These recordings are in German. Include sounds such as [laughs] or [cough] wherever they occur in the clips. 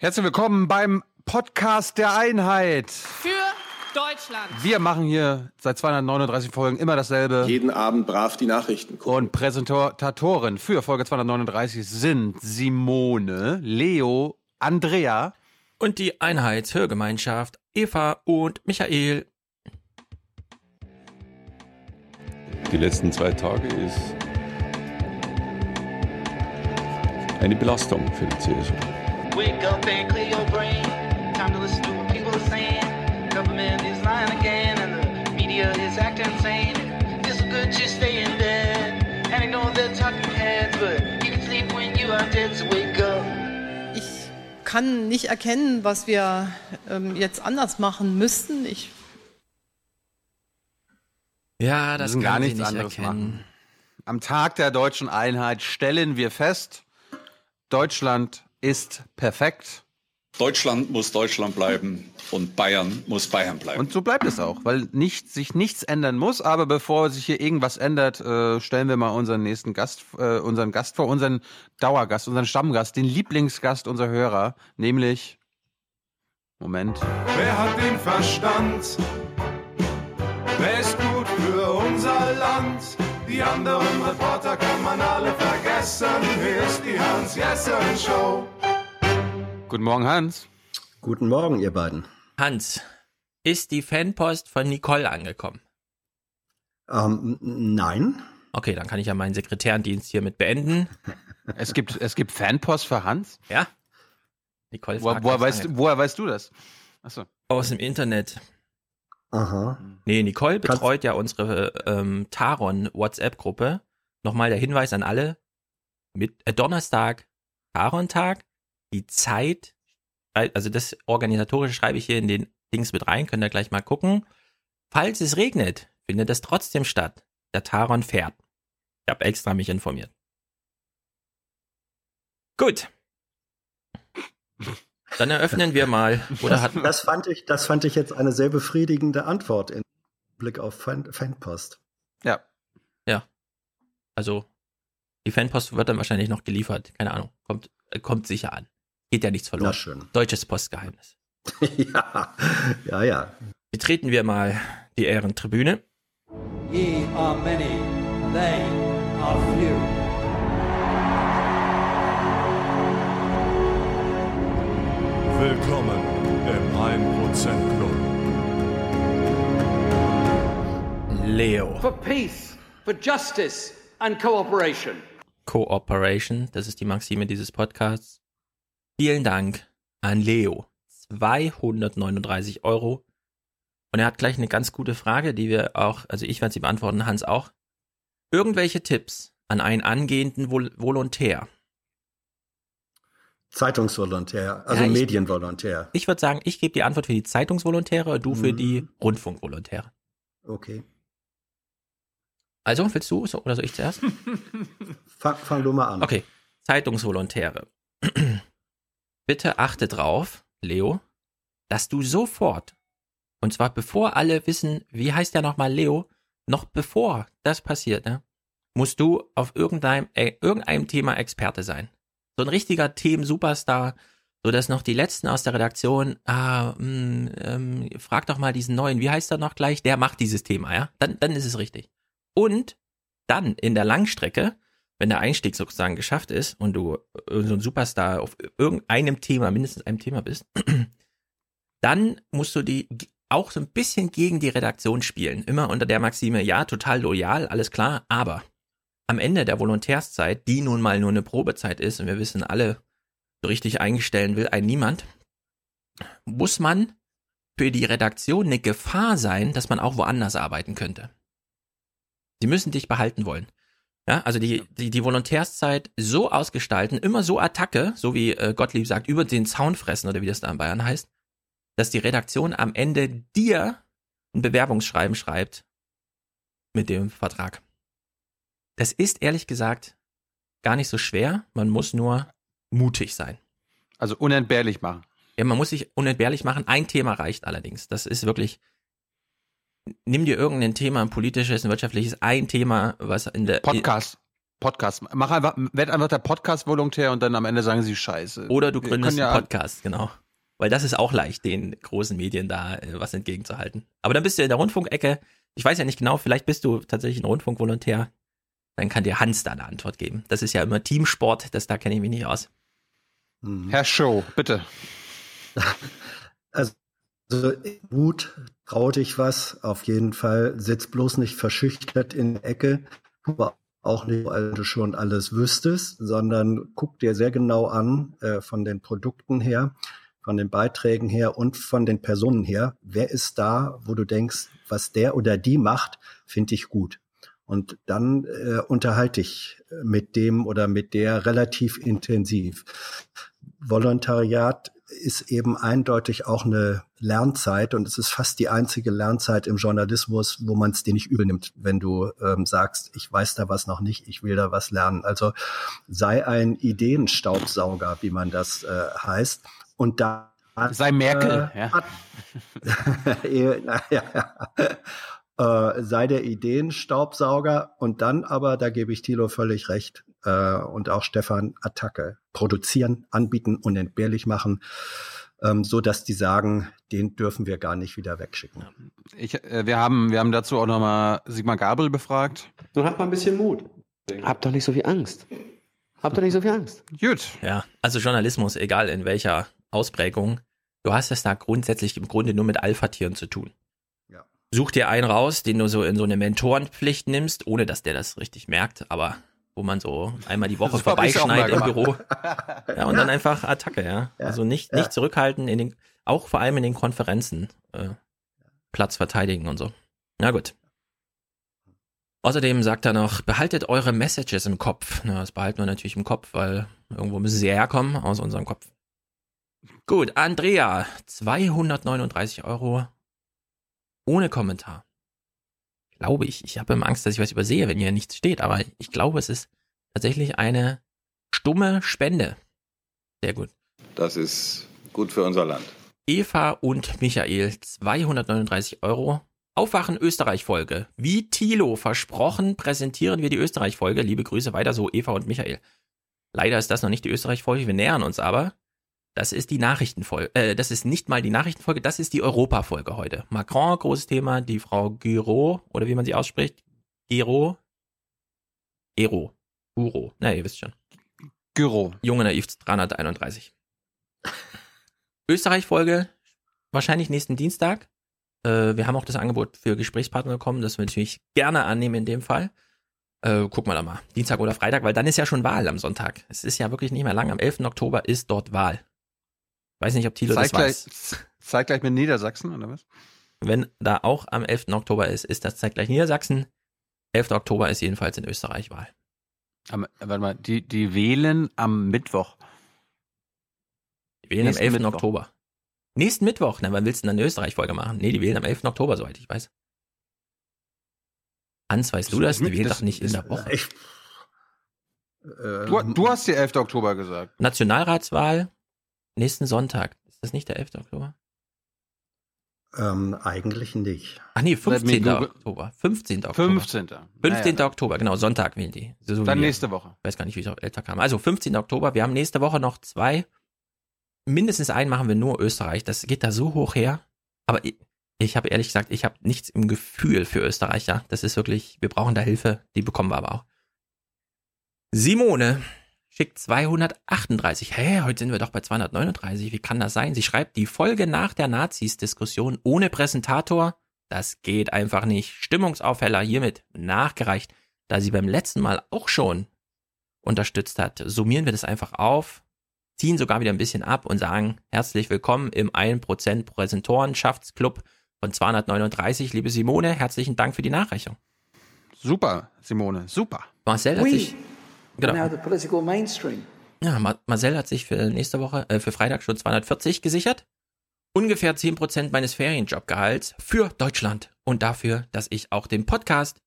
Herzlich willkommen beim Podcast der Einheit. Für Deutschland. Wir machen hier seit 239 Folgen immer dasselbe. Jeden Abend brav die Nachrichten gucken. Und Präsentatoren für Folge 239 sind Simone, Leo, Andrea und die Einheitshörgemeinschaft Eva und Michael. Die letzten zwei Tage ist eine Belastung für die CSU. Wake up and clear your brain. Time to listen to what people are saying. Government is lying again, and the media is acting insane. It's good just stay in bed. And I know they're talking heads, but you can sleep when you are dead, so wake up. Ich kann nicht erkennen, was wir ähm, jetzt anders machen müssten. Ich Ja, das kann gar nichts nicht anderes erkennen. machen. Am Tag der deutschen Einheit stellen wir fest, Deutschland ist perfekt. Deutschland muss Deutschland bleiben und Bayern muss Bayern bleiben. Und so bleibt es auch, weil nicht, sich nichts ändern muss. Aber bevor sich hier irgendwas ändert, äh, stellen wir mal unseren nächsten Gast, äh, unseren Gast vor, unseren Dauergast, unseren Stammgast, den Lieblingsgast unserer Hörer, nämlich Moment. Wer hat den Verstand? Wer ist gut für unser Land? Die anderen Reporter kann man alle vergessen. Hier ist die Hans-Jessen-Show. Guten Morgen, Hans. Guten Morgen, ihr beiden. Hans, ist die Fanpost von Nicole angekommen? Ähm, nein. Okay, dann kann ich ja meinen Sekretärendienst hiermit beenden. [laughs] Es gibt, es gibt Fanpost für Hans. Ja? Nicole Wo, fragt, woher, weißt, woher weißt du das? Achso. Aus dem Internet. Aha. Nee, Nicole Kannst- betreut ja unsere ähm, Taron-WhatsApp-Gruppe. Nochmal der Hinweis an alle. Mit äh, Donnerstag, Taron-Tag, die Zeit, also das Organisatorische schreibe ich hier in den Dings mit rein, könnt ihr gleich mal gucken. Falls es regnet, findet es trotzdem statt. Der Taron fährt. Ich habe extra mich informiert. Gut. Dann eröffnen wir mal. Oder hat Das fand ich, das fand ich jetzt eine sehr befriedigende Antwort im Blick auf Fan Fanpost. Ja. Also, die Fanpost wird dann wahrscheinlich noch geliefert. Keine Ahnung. Kommt, äh, kommt sicher an. Geht ja nichts Na verloren. schön. Deutsches Postgeheimnis. [laughs] ja, ja, ja. Betreten wir mal die Ehrentribüne. Ye are many, they are few. Willkommen im 1% Club. Leo. For peace, for justice and cooperation. Cooperation, das ist die Maxime dieses Podcasts. Vielen Dank an Leo. 239 Euro. Und er hat gleich eine ganz gute Frage, die wir auch, also ich werde sie beantworten, Hans auch. Irgendwelche Tipps an einen angehenden Vol Volontär? Zeitungsvolontär, also Ja, ich- Medienvolontär. Ich würde sagen, ich gebe die Antwort für die Zeitungsvolontäre und du für Mhm. die Rundfunkvolontäre. Okay. Also, willst du so- oder soll ich zuerst? [laughs] Fang, fang du mal an. Okay, Zeitungsvolontäre. [clears throat] Bitte achte drauf, Leo, dass du sofort, und zwar bevor alle wissen, wie heißt der nochmal Leo, noch bevor das passiert, ne, musst du auf irgendeinem, äh, irgendeinem Thema Experte sein. So ein richtiger Themen-Superstar, so dass noch die Letzten aus der Redaktion, ah, mh, ähm, frag doch mal diesen neuen, wie heißt er noch gleich, der macht dieses Thema, ja, dann, dann ist es richtig. Und dann in der Langstrecke, wenn der Einstieg sozusagen geschafft ist und du äh, so ein Superstar auf irgendeinem Thema, mindestens einem Thema bist, [clears throat] dann musst du die auch so ein bisschen gegen die Redaktion spielen. Immer unter der Maxime, ja, total loyal, alles klar, aber am Ende der Volontärszeit, die nun mal nur eine Probezeit ist, und wir wissen alle, so richtig eingestellen will ein niemand, muss man für die Redaktion eine Gefahr sein, dass man auch woanders arbeiten könnte. Sie müssen dich behalten wollen. Ja, also die, die, die Volontärszeit so ausgestalten, immer so Attacke, so wie äh, Gottlieb sagt, über den Zaun fressen oder wie das da in Bayern heißt, dass die Redaktion am Ende dir ein Bewerbungsschreiben schreibt mit dem Vertrag. Das ist ehrlich gesagt gar nicht so schwer, man muss nur mutig sein. Also unentbehrlich machen. Ja, man muss sich unentbehrlich machen. Ein Thema reicht allerdings. Das ist wirklich. Nimm dir irgendein Thema, ein politisches, ein wirtschaftliches, ein Thema, was in der Podcast. Podcast. Mach einfach, werd einfach der Podcast-Volontär und dann am Ende sagen sie Scheiße. Oder du gründest einen Podcast, genau. Weil das ist auch leicht, den großen Medien da äh, was entgegenzuhalten. Aber dann bist du in der Rundfunkecke. Ich weiß ja nicht genau, vielleicht bist du tatsächlich ein Rundfunkvolontär. Dann kann dir Hans da eine Antwort geben. Das ist ja immer Teamsport, das da kenne ich mich nicht aus. Herr Show, bitte. Also Wut, trau dich was, auf jeden Fall. Sitz bloß nicht verschüchtert in der Ecke, aber auch nicht, weil du schon alles wüsstest, sondern guck dir sehr genau an, äh, von den Produkten her, von den Beiträgen her und von den Personen her, wer ist da, wo du denkst, was der oder die macht, finde ich gut. Und dann äh, unterhalte ich mit dem oder mit der relativ intensiv. Volontariat ist eben eindeutig auch eine Lernzeit und es ist fast die einzige Lernzeit im Journalismus, wo man es dir nicht übel nimmt, wenn du ähm, sagst, ich weiß da was noch nicht, ich will da was lernen. Also sei ein Ideenstaubsauger, wie man das äh, heißt. Und da Sei Merkel, äh, ja. hat- ja, [laughs] ja. Äh, sei der Ideenstaubsauger und dann aber, da gebe ich Thilo völlig recht, äh, und auch Stefan, Attacke. Produzieren, anbieten, unentbehrlich machen, ähm, so dass die sagen, den dürfen wir gar nicht wieder wegschicken. Ich, äh, wir, haben, wir haben dazu auch nochmal Sigmar Gabriel befragt. Nun habt mal ein bisschen Mut. Habt doch nicht so viel Angst. Habt doch nicht so viel Angst. Gut. Ja, also Journalismus, egal in welcher Ausprägung, du hast es da grundsätzlich im Grunde nur mit Alpha-Tieren zu tun. Ja. Such dir einen raus, den du so in so eine Mentorenpflicht nimmst, ohne dass der das richtig merkt, aber wo man so einmal die Woche auch vorbeischneit im Büro. Ja, und dann einfach Attacke, ja. Ja. Also nicht, Ja. nicht zurückhalten, in den, auch vor allem in den Konferenzen äh, Platz verteidigen und so. Na gut. Außerdem sagt er noch, behaltet eure Messages im Kopf. Na, das behalten wir natürlich im Kopf, weil irgendwo müssen sie herkommen aus unserem Kopf. Gut, Andrea, 239 Euro ohne Kommentar. Glaube ich. Ich habe immer Angst, dass ich was übersehe, wenn hier nichts steht, aber ich glaube, es ist tatsächlich eine stumme Spende. Sehr gut. Das ist gut für unser Land. Eva und Michael, 239 Euro. Aufwachen Österreich-Folge. Wie Thilo versprochen, präsentieren wir die Österreich-Folge. Liebe Grüße weiter so, Eva und Michael. Leider ist das noch nicht die Österreich-Folge, wir nähern uns aber. Das ist die Nachrichtenfolge. Äh, das ist nicht mal die Nachrichtenfolge, das ist die Europa-Folge heute. Macron, großes Thema, die Frau Giro, oder wie man sie ausspricht. Giro. Ero. Uro. Na, ihr wisst schon. Gyro. Junge Naiv 331. Österreich-Folge, wahrscheinlich nächsten Dienstag. Äh, wir haben auch das Angebot für Gesprächspartner bekommen, das wir natürlich gerne annehmen in dem Fall. Äh, gucken wir da mal. Dienstag oder Freitag, weil dann ist ja schon Wahl am Sonntag. Es ist ja wirklich nicht mehr lang. Am 11. Oktober ist dort Wahl. Weiß nicht, ob Thilo das Zeitgleich, weiß. [laughs] zeitgleich mit Niedersachsen, oder was? Wenn da auch am 11. Oktober ist, ist das zeitgleich Niedersachsen. 11. Oktober ist jedenfalls in Österreich Wahl. Am, warte mal, die, die wählen am Mittwoch. Die wählen am Nächsten 11. Mittwoch. Oktober. Nächsten Mittwoch. Na, wann willst du denn eine Österreich-Folge machen? Nee, die wählen am 11. Oktober, soweit ich weiß. Hans, weißt du das? Die wählen doch nicht in der Woche. Ich, äh, Du, du hast die 11. Oktober gesagt. Nationalratswahl nächsten Sonntag. Ist das nicht der 11. Oktober? ähm, eigentlich nicht. Ach nee, Let me 15. Google. Oktober. 15. Oktober. 15. 15. Naja, Oktober, genau, Sonntag wählen die. So Dann nächste Woche. weiß gar nicht, wie es auf älter kam. Also 15. Oktober. Wir haben nächste Woche noch zwei. Mindestens einen machen wir nur Österreich. Das geht da so hoch her. Aber ich, ich habe ehrlich gesagt, ich habe nichts im Gefühl für Österreich. Ja, das ist wirklich, wir brauchen da Hilfe. Die bekommen wir aber auch. Simone schickt 238. Hä, heute sind wir doch bei 239. Wie kann das sein? Sie schreibt die Folge nach der Nazis-Diskussion ohne Präsentator. Das geht einfach nicht. Stimmungsaufheller hiermit nachgereicht, da sie beim letzten Mal auch schon unterstützt hat. Summieren wir das einfach auf, ziehen sogar wieder ein bisschen ab und sagen herzlich willkommen im 1% Präsentorenschaftsclub von 239. Liebe Simone, herzlichen Dank für die Nachreichung. Super, Simone, super. Marcel hat We sich, genau, ja, Ma- Marcel hat sich für nächste Woche, äh, für Freitag schon 240 gesichert. Ungefähr 10% meines Ferienjobgehalts für Deutschland und dafür, dass ich auch den Podcast,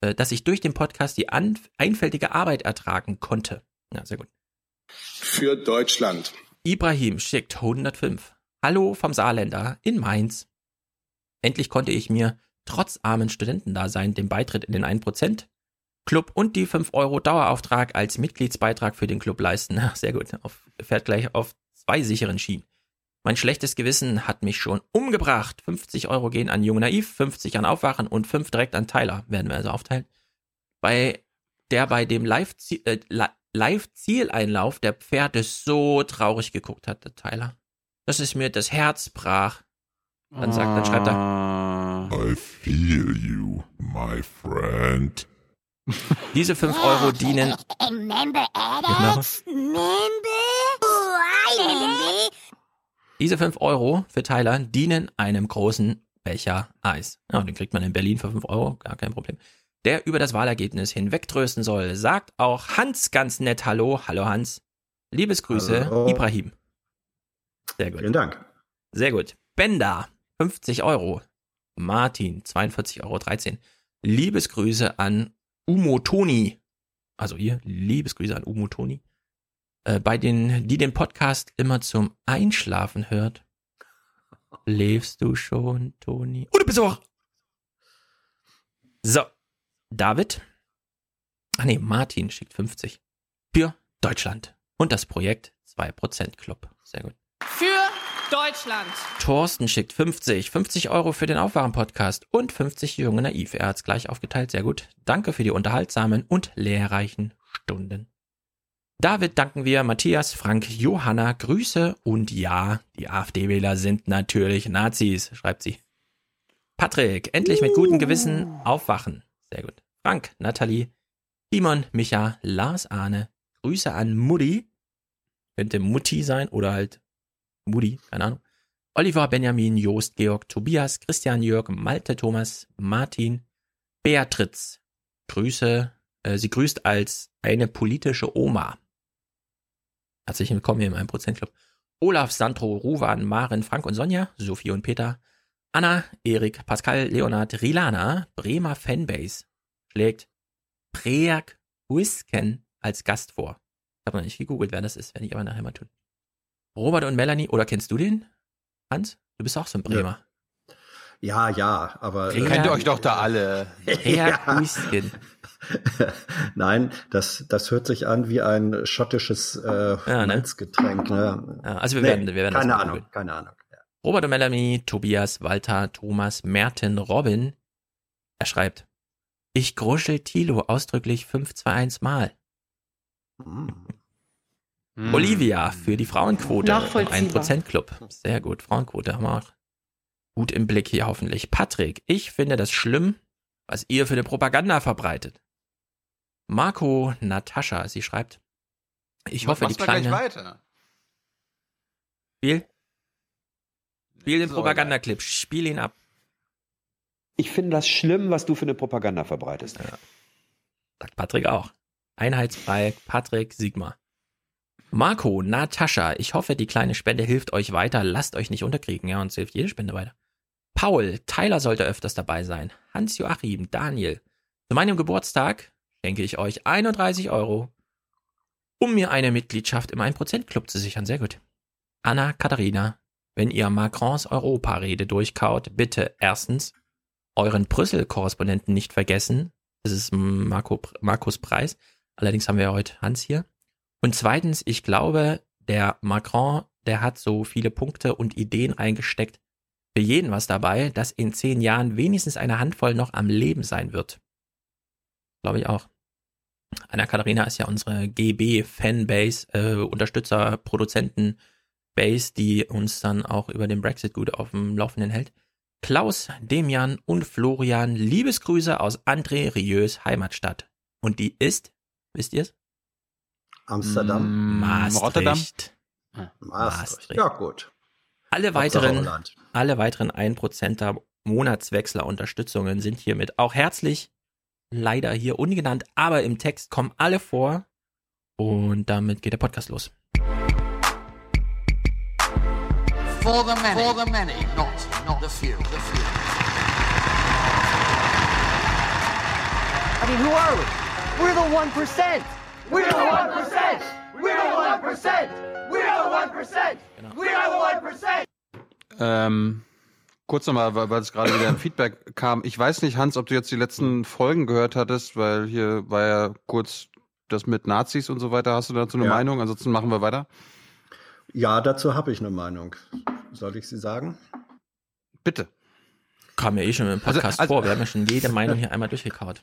äh, dass ich durch den Podcast die einfältige Arbeit ertragen konnte. Ja, sehr gut. Für Deutschland. Ibrahim schickt 105. Hallo vom Saarländer in Mainz. Endlich konnte ich mir trotz armen Studentendasein den Beitritt in den 1% Club und die 5 Euro Dauerauftrag als Mitgliedsbeitrag für den Club leisten. Ach, [laughs] sehr gut. Auf, fährt gleich auf zwei sicheren Schienen. Mein schlechtes Gewissen hat mich schon umgebracht. 50 Euro gehen an Jung Naiv, 50 an Aufwachen und 5 direkt an Tyler. Werden wir also aufteilen. Bei der bei dem äh, Li- Live-Zieleinlauf der Pferde so traurig geguckt hat, der Tyler. Dass es mir das Herz brach. Dann sagt, dann schreibt er, I feel you, my friend. Diese 5 Euro dienen. Remember Genau. Diese 5 Euro für Tyler dienen einem großen Becher Eis. Ja, den kriegt man in Berlin für 5 Euro, gar kein Problem. Der über das Wahlergebnis hinwegtrösten soll, sagt auch Hans ganz nett Hallo. Hallo Hans. Liebesgrüße, Hallo. Ibrahim. Sehr gut. Vielen Dank. Sehr gut. Benda, 50 Euro. Martin, 42,13 Euro. Liebesgrüße an Umotoni. Also hier, Liebesgrüße an Umotoni. Äh, bei den, die den Podcast immer zum Einschlafen hört. Lebst du schon, Toni? Bist du auch? So. David. Ach nee, Martin schickt 50. Für Deutschland. Und das Projekt 2% Club. Sehr gut. Für Deutschland. Thorsten schickt 50. 50 Euro für den Aufwachen-Podcast und 50 Junge Naiv. Er hat's gleich aufgeteilt. Sehr gut. Danke für die unterhaltsamen und lehrreichen Stunden. David danken wir, Matthias, Frank, Johanna, Grüße und ja, die AfD-Wähler sind natürlich Nazis, schreibt sie. Patrick, endlich mit gutem Gewissen aufwachen. Sehr gut. Frank, Nathalie, Timon, Micha, Lars Arne, Grüße an Mutti. Könnte Mutti sein oder halt Mutti, keine Ahnung. Oliver, Benjamin, Joost, Georg, Tobias, Christian, Jörg, Malte, Thomas, Martin, Beatriz. Grüße, äh, sie grüßt als eine politische Oma. Herzlich willkommen hier im 1% Club. Olaf, Sandro, Ruwan, Maren, Frank und Sonja, Sophie und Peter, Anna, Erik, Pascal, Leonard, Rilana, Bremer Fanbase schlägt Preak Wisken als Gast vor. Ich habe noch nicht gegoogelt, wer das ist, werde ich aber nachher mal tun. Robert und Melanie, oder kennst du den? Hans? Du bist auch so ein Bremer. Ja, ja, aber. Rea- Kennt ihr euch doch da alle. Preak [laughs] Ja. [laughs] Nein, das, das hört sich an wie ein schottisches äh, Ja, ne? Malzgetränk. Ne? Ja, also wir Nee, werden, wir werden das keine Ahnung, googeln. keine Ahnung. Robert und Melanie, Tobias, Walter, Thomas, Merten, Robin. Er schreibt, ich gruschel Tilo ausdrücklich 521 Mal. Hm. Hm. Olivia für die Frauenquote Nachvollziehbar. 1% Club. Sehr gut, Frauenquote haben wir auch gut im Blick hier hoffentlich. Patrick, ich finde das schlimm, was ihr für eine Propaganda verbreitet. Marco Natascha, sie schreibt, ich hoffe, die Mach's gleich kleine... weiter. Spiel? Spiel den So, Propagandaclip, spiel ihn ab. Ich finde das schlimm, was du für eine Propaganda verbreitest. Sagt Patrick auch. Einheitsfrei, Patrick, Sigma. Marco, Natascha, ich hoffe, die kleine Spende hilft euch weiter. Lasst euch nicht unterkriegen, ja, uns hilft jede Spende weiter. Paul, Tyler sollte öfters dabei sein. Hans-Joachim, Daniel. Zu meinem Geburtstag schenke ich euch 31 Euro, um mir eine Mitgliedschaft im 1%-Club zu sichern. Sehr gut. Anna, Katharina, wenn ihr Macrons Europarede durchkaut, bitte erstens euren Brüssel-Korrespondenten nicht vergessen. Das ist Marco, Markus Preis. Allerdings haben wir ja heute Hans hier. Und zweitens, ich glaube, der Macron, der hat so viele Punkte und Ideen reingesteckt. Für jeden was dabei, dass in zehn Jahren wenigstens eine Handvoll noch am Leben sein wird. Glaube ich auch. Anna Katharina ist ja unsere GB-Fanbase, äh, Unterstützer, Produzenten, Base, die uns dann auch über den Brexit gut auf dem Laufenden hält. Klaus, Demian und Florian, Liebesgrüße aus André Rieux Heimatstadt. Und die ist, wisst ihr's? Amsterdam. Mm, Maastricht. Rotterdam. Maastricht. Maastricht. Ja, gut. Alle weiteren, alle weiteren 1%er Monatswechsler-Unterstützungen sind hiermit auch herzlich, leider hier ungenannt, aber im Text kommen alle vor. Und damit geht der Podcast los. For the many, for the many, not not the few. The few. I mean, who are we? We're the 1%. We're the 1%. We're the 1%. We're the 1%. We are the 1%. Ähm, Kurz nochmal, weil, weil es gerade wieder ein Feedback kam. Ich weiß nicht, Hans, ob du jetzt die letzten Folgen gehört hattest, weil hier war ja kurz das mit Nazis und so weiter. Hast du dazu eine Ja. Meinung? Ansonsten machen wir weiter. Ja, dazu habe ich eine Meinung. Soll ich sie sagen? Bitte. Kam ja eh schon im Podcast Also- also- vor. Wir haben ja schon jede Meinung hier einmal durchgekaut.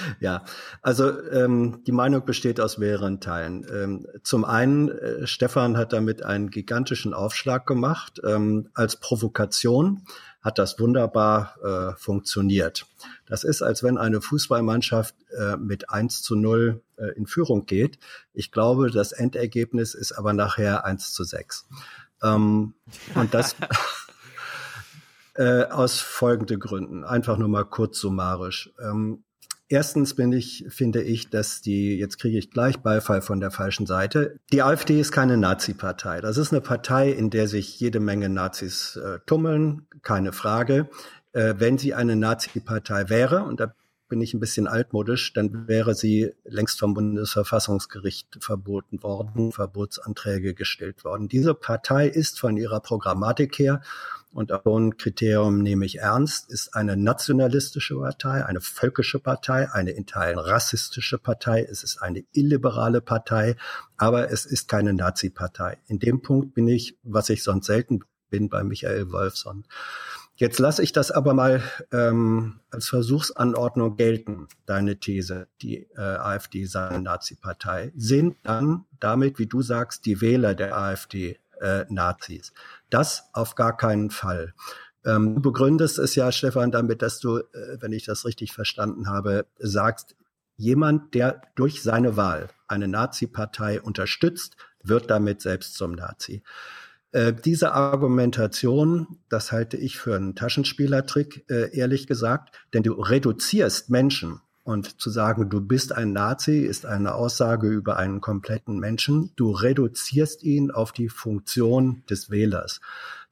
[laughs] Ja, also ähm, die Meinung besteht aus mehreren Teilen. Ähm, zum einen, äh, Stefan hat damit einen gigantischen Aufschlag gemacht. Ähm, als Provokation hat das wunderbar äh, funktioniert. Das ist, als wenn eine Fußballmannschaft äh, mit 1 zu 0 äh, in Führung geht. Ich glaube, das Endergebnis ist aber nachher 1 zu 6. Ähm, und das [laughs] äh, aus folgenden Gründen. Einfach nur mal kurz summarisch. Ähm, Erstens bin ich, finde ich, dass die, jetzt kriege ich gleich Beifall von der falschen Seite. Die AfD ist keine Nazi-Partei. Das ist eine Partei, in der sich jede Menge Nazis äh, tummeln, keine Frage. Äh, wenn sie eine Nazi-Partei wäre, und da bin ich ein bisschen altmodisch, dann wäre sie längst vom Bundesverfassungsgericht verboten worden, Verbotsanträge gestellt worden. Diese Partei ist von ihrer Programmatik her und auch so ein Kriterium nehme ich ernst, ist eine nationalistische Partei, eine völkische Partei, eine in Teilen rassistische Partei, es ist eine illiberale Partei, aber es ist keine Nazi-Partei. In dem Punkt bin ich, was ich sonst selten bin, bei Michael Wolfson. Jetzt lasse ich das aber mal ähm, als Versuchsanordnung gelten, deine These, die äh, AfD sei eine Nazi-Partei. Sind dann damit, wie du sagst, die Wähler der AfD äh, Nazis? Das auf gar keinen Fall. Ähm, du begründest es ja, Stefan, damit, dass du, äh, wenn ich das richtig verstanden habe, sagst, jemand, der durch seine Wahl eine Nazi-Partei unterstützt, wird damit selbst zum Nazi. Äh, diese Argumentation, das halte ich für einen Taschenspielertrick, äh, ehrlich gesagt, denn du reduzierst Menschen und zu sagen, du bist ein Nazi, ist eine Aussage über einen kompletten Menschen. Du reduzierst ihn auf die Funktion des Wählers.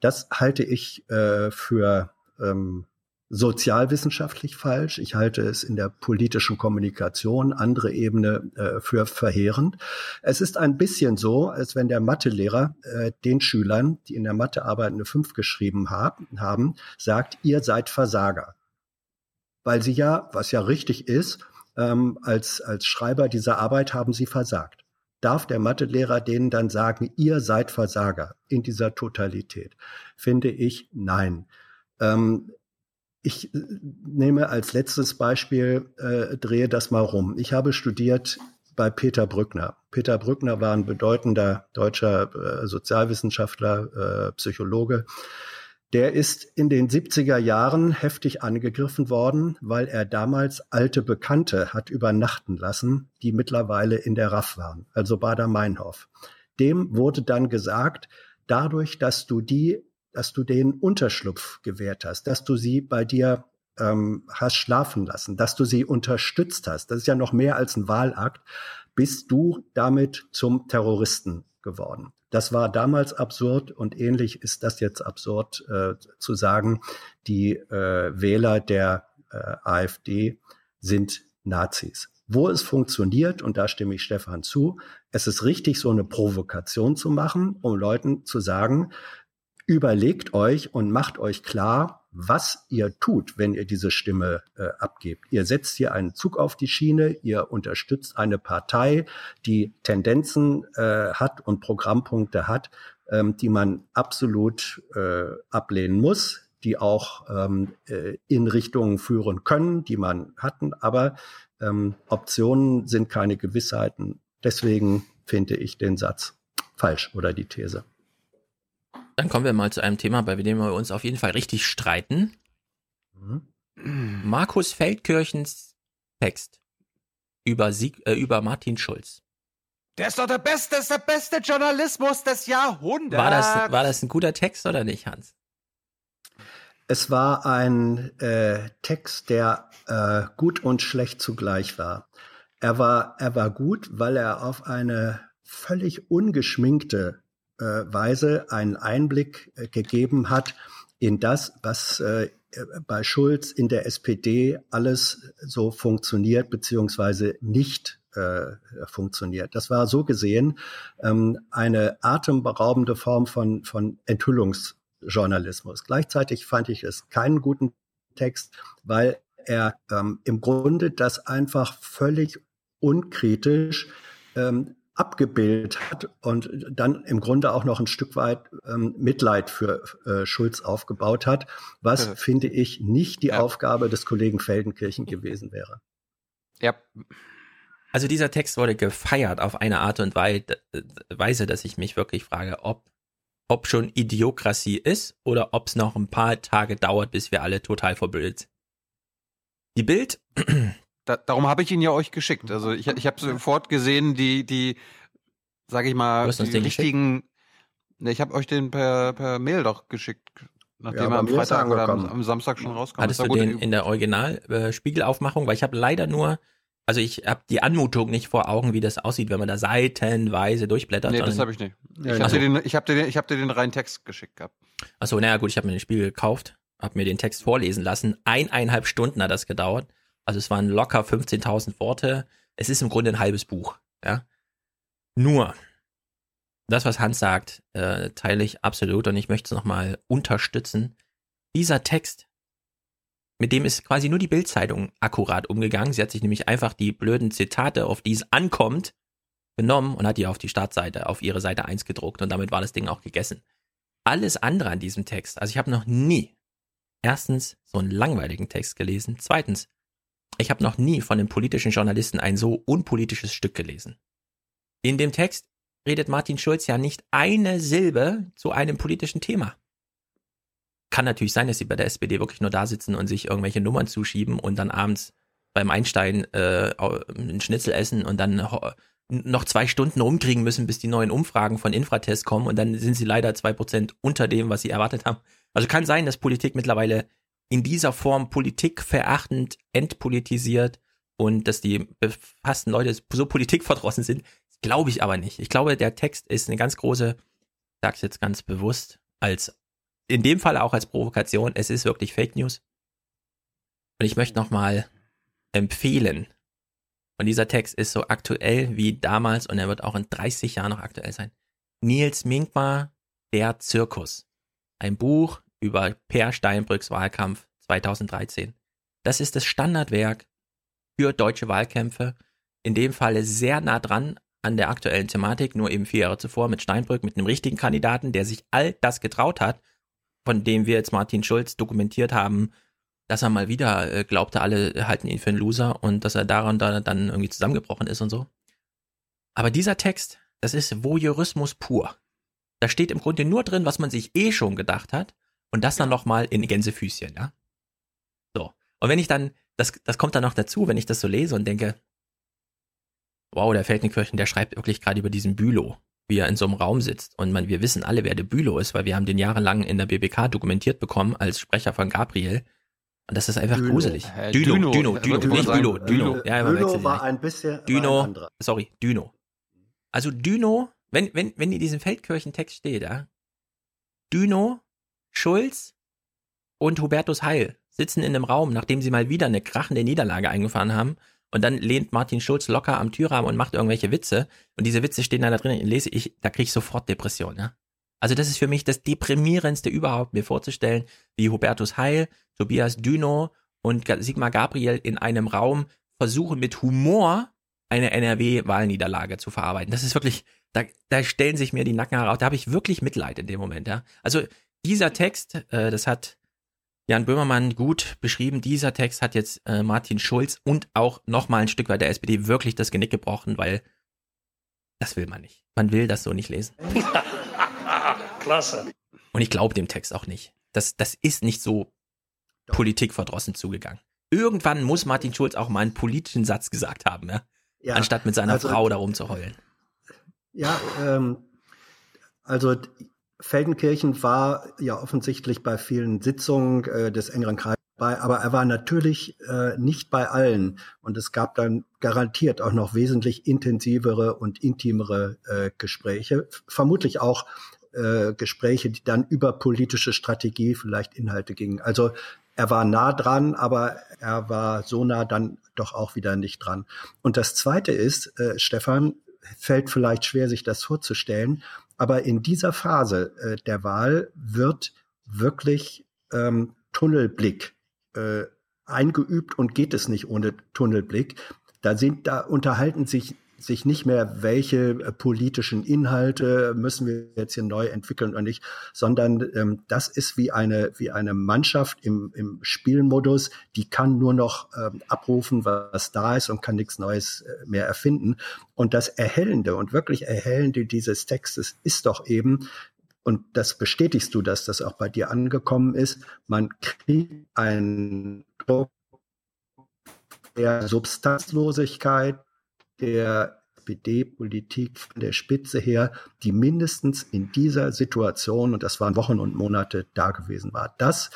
Das halte ich äh, für ähm, sozialwissenschaftlich falsch. Ich halte es in der politischen Kommunikation, andere Ebene, äh, für verheerend. Es ist ein bisschen so, als wenn der Mathelehrer äh, den Schülern, die in der Mathearbeit eine 5 geschrieben haben, haben, sagt, ihr seid Versager. Weil sie ja, was ja richtig ist, ähm, als, als Schreiber dieser Arbeit haben sie versagt. Darf der Mathelehrer denen dann sagen, ihr seid Versager in dieser Totalität? Finde ich, nein. Ähm, ich äh, nehme als letztes Beispiel, äh, drehe das mal rum. Ich habe studiert bei Peter Brückner. Peter Brückner war ein bedeutender deutscher äh, Sozialwissenschaftler, äh, Psychologe. Der ist in den 70er Jahren heftig angegriffen worden, weil er damals alte Bekannte hat übernachten lassen, die mittlerweile in der RAF waren, also Bader-Meinhof. Dem wurde dann gesagt, dadurch, dass du die dass du denen Unterschlupf gewährt hast, dass du sie bei dir ähm, hast schlafen lassen, dass du sie unterstützt hast. Das ist ja noch mehr als ein Wahlakt. Bist du damit zum Terroristen geworden? Das war damals absurd und ähnlich ist das jetzt absurd äh, zu sagen, die äh, Wähler der äh, AfD sind Nazis. Wo es funktioniert, und da stimme ich Stefan zu, es ist richtig, so eine Provokation zu machen, um Leuten zu sagen, überlegt euch und macht euch klar, was ihr tut, wenn ihr diese Stimme äh, abgebt. Ihr setzt hier einen Zug auf die Schiene, ihr unterstützt eine Partei, die Tendenzen äh, hat und Programmpunkte hat, ähm, die man absolut äh, ablehnen muss, die auch ähm, äh, in Richtungen führen können, die man hatten. Aber ähm, Optionen sind keine Gewissheiten. Deswegen finde ich den Satz falsch oder die These. Dann kommen wir mal zu einem Thema, bei dem wir uns auf jeden Fall richtig streiten. Mhm. Markus Feldkirchens Text über, Sieg, äh, über Martin Schulz. Der ist doch der beste, ist der beste Journalismus des Jahrhunderts. War das, war das ein guter Text oder nicht, Hans? Es war ein äh, Text, der äh, gut und schlecht zugleich war. Er war, er war gut, weil er auf eine völlig ungeschminkte Weise einen Einblick äh, gegeben hat in das, was äh, bei Schulz in der SPD alles so funktioniert beziehungsweise nicht äh, funktioniert. Das war so gesehen ähm, eine atemberaubende Form von, von Enthüllungs Journalismus. Gleichzeitig fand ich es keinen guten Text, weil er ähm, im Grunde das einfach völlig unkritisch ähm, abgebildet hat und dann im Grunde auch noch ein Stück weit ähm, Mitleid für äh, Schulz aufgebaut hat, was, ja. finde ich, nicht die ja. Aufgabe des Kollegen Feldenkirchen gewesen wäre. Ja. Also dieser Text wurde gefeiert auf eine Art und Weise, dass ich mich wirklich frage, ob, ob schon Idiokratie ist oder ob es noch ein paar Tage dauert, bis wir alle total verbildet sind. Die Bild da, darum habe ich ihn ja euch geschickt. Also ich, ich habe sofort gesehen, die, die, sage ich mal, die richtigen. Ne, ich habe euch den per, per Mail doch geschickt, nachdem ja, er am Freitag oder am, am, Samstag schon rauskam. Hattest du den in der Original-Spiegelaufmachung? Äh, Weil ich habe leider nur, also ich habe die Anmutung nicht vor Augen, wie das aussieht, wenn man da seitenweise durchblättert. Nee, das habe ich nicht. Ich habe dir, den, ich hab dir, den, ich hab dir den reinen Text geschickt gehabt. Achso, naja gut, ich habe mir den Spiegel gekauft, habe mir den Text vorlesen lassen. Eineinhalb Stunden hat das gedauert. Also es waren locker 15.000 Worte. Es ist im Grunde ein halbes Buch. Ja? Nur, das, was Hans sagt, äh, teile ich absolut und ich möchte es nochmal unterstützen. Dieser Text, mit dem ist quasi nur die Bildzeitung akkurat umgegangen. Sie hat sich nämlich einfach die blöden Zitate, auf die es ankommt, genommen und hat die auf die Startseite, auf ihre Seite 1 gedruckt und damit war das Ding auch gegessen. Alles andere an diesem Text, also ich habe noch nie erstens so einen langweiligen Text gelesen, zweitens ich habe noch nie von einem politischen Journalisten ein so unpolitisches Stück gelesen. In dem Text redet Martin Schulz ja nicht eine Silbe zu einem politischen Thema. Kann natürlich sein, dass sie bei der SPD wirklich nur da sitzen und sich irgendwelche Nummern zuschieben und dann abends beim Einstein äh, einen Schnitzel essen und dann noch zwei Stunden rumkriegen müssen, bis die neuen Umfragen von Infratest kommen und dann sind sie leider zwei Prozent unter dem, was sie erwartet haben. Also kann sein, dass Politik mittlerweile in dieser Form Politik verachtend entpolitisiert und dass die befassten Leute so politikverdrossen sind, glaube ich aber nicht. Ich glaube, der Text ist eine ganz große, ich sage es jetzt ganz bewusst, als in dem Fall auch als Provokation, es ist wirklich Fake News. Und ich möchte nochmal empfehlen, und dieser Text ist so aktuell wie damals und er wird auch in 30 Jahren noch aktuell sein. Nils Minkmar, Der Zirkus. Ein Buch über Per Steinbrücks Wahlkampf 2013. Das ist das Standardwerk für deutsche Wahlkämpfe. In dem Falle sehr nah dran an der aktuellen Thematik, nur eben vier Jahre zuvor mit Steinbrück, mit einem richtigen Kandidaten, der sich all das getraut hat, von dem wir jetzt Martin Schulz dokumentiert haben, dass er mal wieder äh, glaubte, alle halten ihn für einen Loser und dass er daran da, dann irgendwie zusammengebrochen ist und so. Aber dieser Text, das ist Voyeurismus pur. Da steht im Grunde nur drin, was man sich eh schon gedacht hat. Und das dann ja. nochmal in Gänsefüßchen, ja. So. Und wenn ich dann, das, das kommt dann noch dazu, wenn ich das so lese und denke, wow, der Feldenkirchen, der schreibt wirklich gerade über diesen Bülow, wie er in so einem Raum sitzt. Und man, wir wissen alle, wer der Bülow ist, weil wir haben den jahrelang in der BBK dokumentiert bekommen als Sprecher von Gabriel. Und das ist einfach Düno. gruselig. Äh, Düno, Düno, Düno, Düno, nicht Bülow, Düno. Ja, Düno war ein bisschen Düno, ein sorry, Düno. Also Düno, wenn, wenn, wenn in diesem Feldkirchen-Text steht, ja, Düno Schulz und Hubertus Heil sitzen in einem Raum, nachdem sie mal wieder eine krachende Niederlage eingefahren haben. Und dann lehnt Martin Schulz locker am Türrahmen und macht irgendwelche Witze. Und diese Witze stehen dann da drin, lese ich, da kriege ich sofort Depression. Ja? Also das ist für mich das deprimierendste überhaupt, mir vorzustellen, wie Hubertus Heil, Tobias Düno und Sigmar Gabriel in einem Raum versuchen mit Humor eine NRW-Wahlniederlage zu verarbeiten. Das ist wirklich, da, da stellen sich mir die Nackenhaare auf. Da habe ich wirklich Mitleid in dem Moment. Ja? Also dieser Text, äh, das hat Jan Böhmermann gut beschrieben, dieser Text hat jetzt äh, Martin Schulz und auch nochmal ein Stück weit der SPD wirklich das Genick gebrochen, weil das will man nicht. Man will das so nicht lesen. [laughs] Klasse. Und ich glaube dem Text auch nicht. Das, das ist nicht so politikverdrossen zugegangen. Irgendwann muss Martin Schulz auch mal einen politischen Satz gesagt haben, ja? ja anstatt mit seiner also, Frau darum zu heulen. Ja, ähm, also Feldenkirchen war ja offensichtlich bei vielen Sitzungen äh, des engeren Kreises bei, aber er war natürlich äh, nicht bei allen. Und es gab dann garantiert auch noch wesentlich intensivere und intimere äh, Gespräche, vermutlich auch äh, Gespräche, die dann über politische Strategie, vielleicht Inhalte gingen. Also er war nah dran, aber er war so nah dann doch auch wieder nicht dran. Und das Zweite ist, äh, Stefan, fällt vielleicht schwer, sich das vorzustellen, aber in dieser Phase äh, der Wahl wird wirklich ähm, Tunnelblick äh, eingeübt und geht es nicht ohne Tunnelblick. Da sind, da unterhalten sich sich nicht mehr, welche äh, politischen Inhalte müssen wir jetzt hier neu entwickeln oder nicht, sondern ähm, das ist wie eine, wie eine Mannschaft im, im Spielmodus, die kann nur noch ähm, abrufen, was da ist und kann nichts Neues äh, mehr erfinden. Und das Erhellende und wirklich Erhellende dieses Textes ist doch eben, und das bestätigst du, dass das auch bei dir angekommen ist, man kriegt einen Druck der Substanzlosigkeit, der SPD-Politik von der Spitze her, die mindestens in dieser Situation, und das waren Wochen und Monate da gewesen war. Das,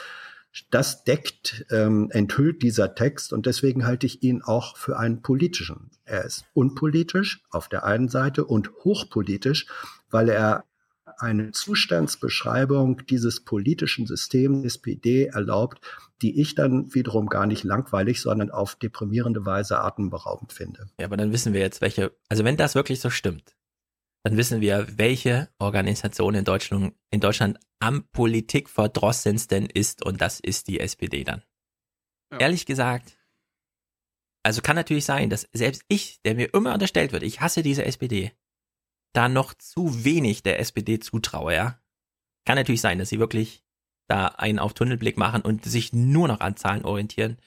das deckt, ähm, enthüllt dieser Text und deswegen halte ich ihn auch für einen politischen. Er ist unpolitisch auf der einen Seite und hochpolitisch, weil er eine Zustandsbeschreibung dieses politischen Systems SPD erlaubt, die ich dann wiederum gar nicht langweilig, sondern auf deprimierende Weise atemberaubend finde. Ja, aber dann wissen wir jetzt, welche, also wenn das wirklich so stimmt, dann wissen wir, welche Organisation in Deutschland, in Deutschland am Politikverdrossensten ist und das ist die SPD dann. Ja. Ehrlich gesagt, also kann natürlich sein, dass selbst ich, der mir immer unterstellt wird, ich hasse diese SPD, da noch zu wenig der SPD zutraue, ja. Kann natürlich sein, dass sie wirklich da einen auf Tunnelblick machen und sich nur noch an Zahlen orientieren.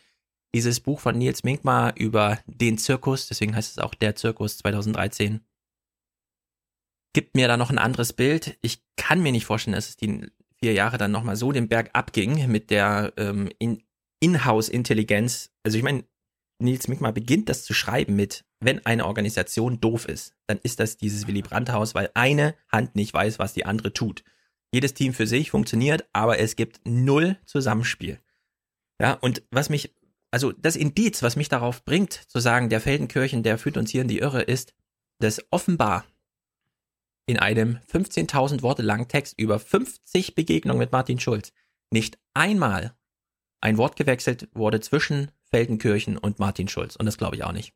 Dieses Buch von Nils Minkmar über den Zirkus, deswegen heißt es auch der Zirkus 2013, gibt mir da noch ein anderes Bild. Ich kann mir nicht vorstellen, dass es die vier Jahre dann nochmal so den Berg abging mit der ähm, in Inhouse-Intelligenz. Also ich meine, Nils Minkmar beginnt das zu schreiben mit, wenn eine Organisation doof ist, dann ist das dieses Willy Brandt-Haus, weil eine Hand nicht weiß, was die andere tut. Jedes Team für sich funktioniert, aber es gibt null Zusammenspiel. Ja, und was mich, also das Indiz, was mich darauf bringt, zu sagen, der Feldenkirchen, der führt uns hier in die Irre, ist, dass offenbar in einem 15.000 Worte langen Text über 50 Begegnungen mit Martin Schulz nicht einmal ein Wort gewechselt wurde zwischen Feldenkirchen und Martin Schulz. Und das glaube ich auch nicht.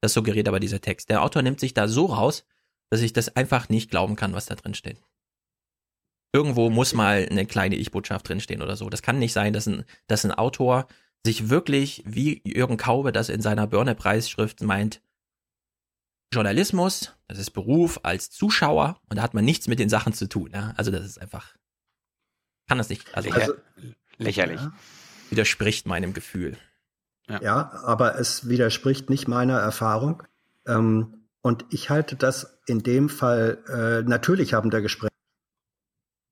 Das suggeriert aber dieser Text. Der Autor nimmt sich da so raus, dass ich das einfach nicht glauben kann, was da drin steht. Irgendwo muss mal eine kleine Ich-Botschaft drinstehen oder so. Das kann nicht sein, dass ein, dass ein Autor sich wirklich, wie Jürgen Kaube das in seiner Börne-Preisschrift meint, Journalismus, das ist Beruf als Zuschauer und da hat man nichts mit den Sachen zu tun. Ja? Also das ist einfach, kann das nicht, also, also lächerlich. Widerspricht meinem Gefühl. Ja. ja, aber es widerspricht nicht meiner Erfahrung. Ähm, und ich halte das in dem Fall, äh, natürlich haben da Gespräche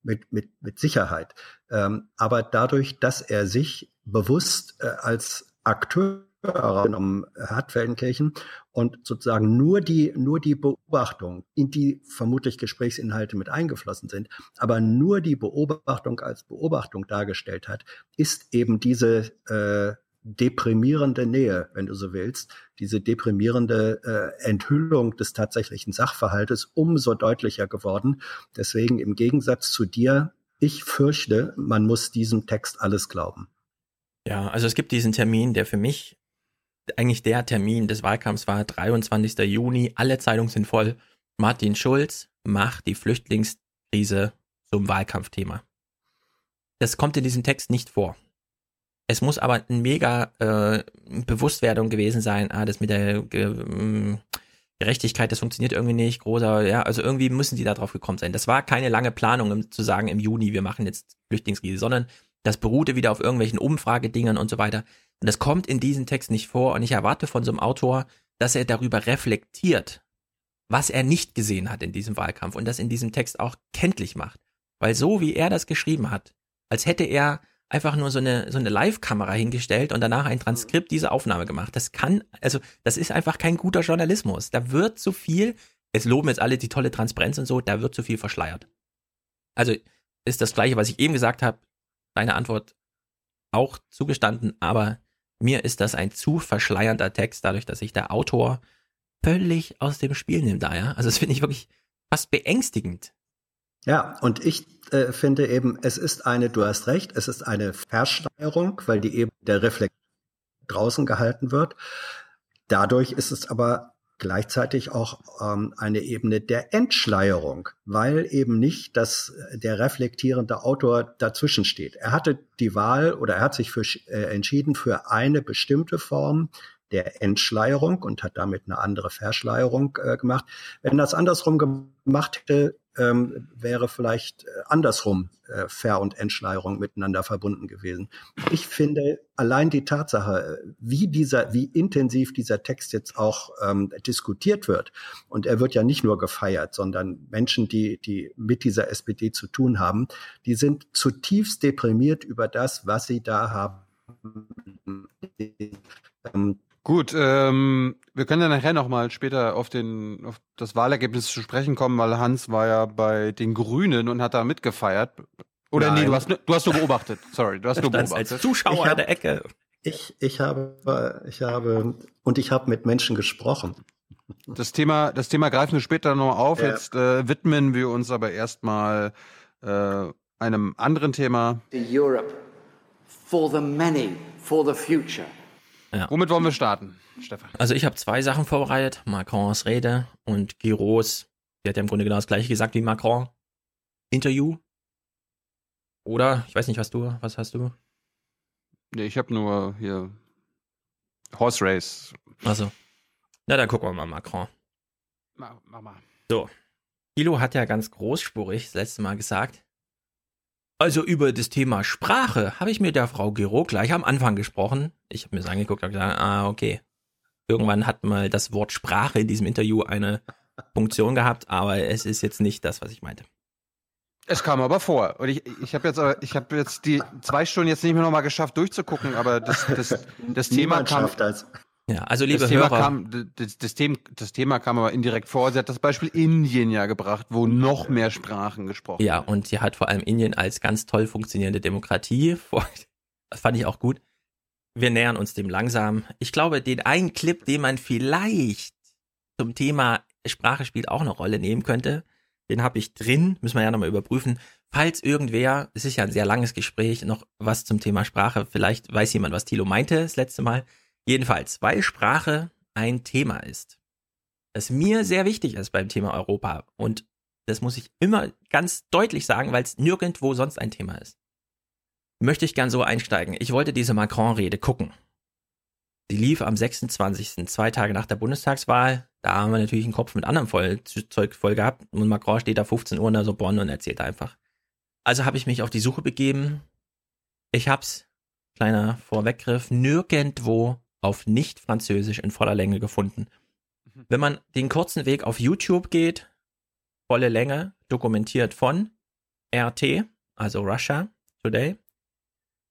mit, mit, mit Sicherheit. Ähm, aber dadurch, dass er sich bewusst äh, als Akteur genommen hat, Feldenkirchen, und sozusagen nur die, nur die Beobachtung, in die vermutlich Gesprächsinhalte mit eingeflossen sind, aber nur die Beobachtung als Beobachtung dargestellt hat, ist eben diese äh, deprimierende Nähe, wenn du so willst, diese deprimierende äh, Enthüllung des tatsächlichen Sachverhaltes umso deutlicher geworden. Deswegen im Gegensatz zu dir, ich fürchte, man muss diesem Text alles glauben. Ja, also es gibt diesen Termin, der für mich eigentlich der Termin des Wahlkampfs war, 23. Juni, alle Zeitungen sind voll. Martin Schulz macht die Flüchtlingskrise zum Wahlkampfthema. Das kommt in diesem Text nicht vor. Es muss aber ein mega äh, Bewusstwerdung gewesen sein, ah, das mit der äh, Gerechtigkeit, das funktioniert irgendwie nicht, großer, ja, also irgendwie müssen die da drauf gekommen sein. Das war keine lange Planung, um zu sagen, im Juni, wir machen jetzt Flüchtlingskrise, sondern das beruhte wieder auf irgendwelchen Umfragedingern und so weiter. Und das kommt in diesem Text nicht vor und ich erwarte von so einem Autor, dass er darüber reflektiert, was er nicht gesehen hat in diesem Wahlkampf und das in diesem Text auch kenntlich macht. Weil so wie er das geschrieben hat, als hätte er einfach nur so eine, so eine Live-Kamera hingestellt und danach ein Transkript dieser Aufnahme gemacht. Das kann, also, das ist einfach kein guter Journalismus. Da wird zu viel, es loben jetzt alle die tolle Transparenz und so, da wird zu viel verschleiert. Also, ist das Gleiche, was ich eben gesagt habe, deine Antwort auch zugestanden, aber mir ist das ein zu verschleiernder Text, dadurch, dass sich der Autor völlig aus dem Spiel nimmt da, ja. Also, das finde ich wirklich fast beängstigend. Ja, und ich äh, finde eben, es ist eine, du hast recht, es ist eine Versteuerung, weil die eben der Reflex draußen gehalten wird. Dadurch ist es aber gleichzeitig auch ähm, eine Ebene der Entschleierung, weil eben nicht dass der reflektierende Autor dazwischen steht. Er hatte die Wahl oder er hat sich für, äh, entschieden für eine bestimmte Form der Entschleierung und hat damit eine andere Verschleierung äh, gemacht. Wenn das andersrum gemacht hätte, ähm, wäre vielleicht äh, andersrum äh, Ver- und Entschleierung miteinander verbunden gewesen. Ich finde allein die Tatsache, wie dieser, wie intensiv dieser Text jetzt auch ähm, diskutiert wird, und er wird ja nicht nur gefeiert, sondern Menschen, die, die mit dieser SPD zu tun haben, die sind zutiefst deprimiert über das, was sie da haben. Ähm, Gut, ähm, wir können ja nachher nochmal später auf, den, auf das Wahlergebnis zu sprechen kommen, weil Hans war ja bei den Grünen und hat da mitgefeiert. Oder Nein. nee, du hast, du hast nur beobachtet. Sorry, du hast nur beobachtet. Als Zuschauer hab, in der Ecke. Ich, ich habe, ich habe, und ich habe mit Menschen gesprochen. Das Thema, das Thema greifen wir später noch auf. Ja. Jetzt äh, widmen wir uns aber erstmal äh, einem anderen Thema. Europe for the many, for the future. Ja. Womit wollen wir starten, Stefan? Also ich habe zwei Sachen vorbereitet. Macrons Rede und Giros, die hat ja im Grunde genau das gleiche gesagt wie Macron. Interview. Oder, ich weiß nicht, was du, was hast du? Nee, ich habe nur hier Horse Race. Also. Na, dann gucken wir mal Macron. Mach, mach mal. So. Kilo hat ja ganz großspurig das letzte Mal gesagt, also über das Thema Sprache habe ich mit der Frau Giro gleich am Anfang gesprochen. Ich habe mir das angeguckt und gesagt, ah, okay. Irgendwann hat mal das Wort Sprache in diesem Interview eine Funktion gehabt, aber es ist jetzt nicht das, was ich meinte. Es kam aber vor. Und ich, ich habe jetzt, ich habe jetzt die zwei Stunden jetzt nicht mehr nochmal geschafft durchzugucken, aber das, das, das [laughs] Thema kam. Das. Ja, also liebe das Hörer. Thema kam, das, das, Thema, das Thema kam aber indirekt vor. Sie hat das Beispiel Indien ja gebracht, wo noch mehr Sprachen gesprochen Ja, und sie hat vor allem Indien als ganz toll funktionierende Demokratie. [laughs] Das fand ich auch gut. Wir nähern uns dem langsam. Ich glaube, den einen Clip, den man vielleicht zum Thema Sprache spielt auch eine Rolle nehmen könnte, den habe ich drin. Müssen wir ja nochmal überprüfen. Falls irgendwer, es ist ja ein sehr langes Gespräch, noch was zum Thema Sprache, vielleicht weiß jemand, was Thilo meinte das letzte Mal Jedenfalls, weil Sprache ein Thema ist, das mir sehr wichtig ist beim Thema Europa. Und das muss ich immer ganz deutlich sagen, weil es nirgendwo sonst ein Thema ist. Möchte ich gern so einsteigen. Ich wollte diese Macron-Rede gucken. Sie lief am 26., zwei Tage nach der Bundestagswahl. Da haben wir natürlich einen Kopf mit anderem voll, Zeug voll gehabt. Und Macron steht da 15 Uhr in der Sorbonne und erzählt einfach. Also habe ich mich auf die Suche begeben. Ich hab's, kleiner Vorweggriff, nirgendwo auf nicht-französisch in voller Länge gefunden. Mhm. Wenn man den kurzen Weg auf YouTube geht, volle Länge, dokumentiert von RT, also Russia Today,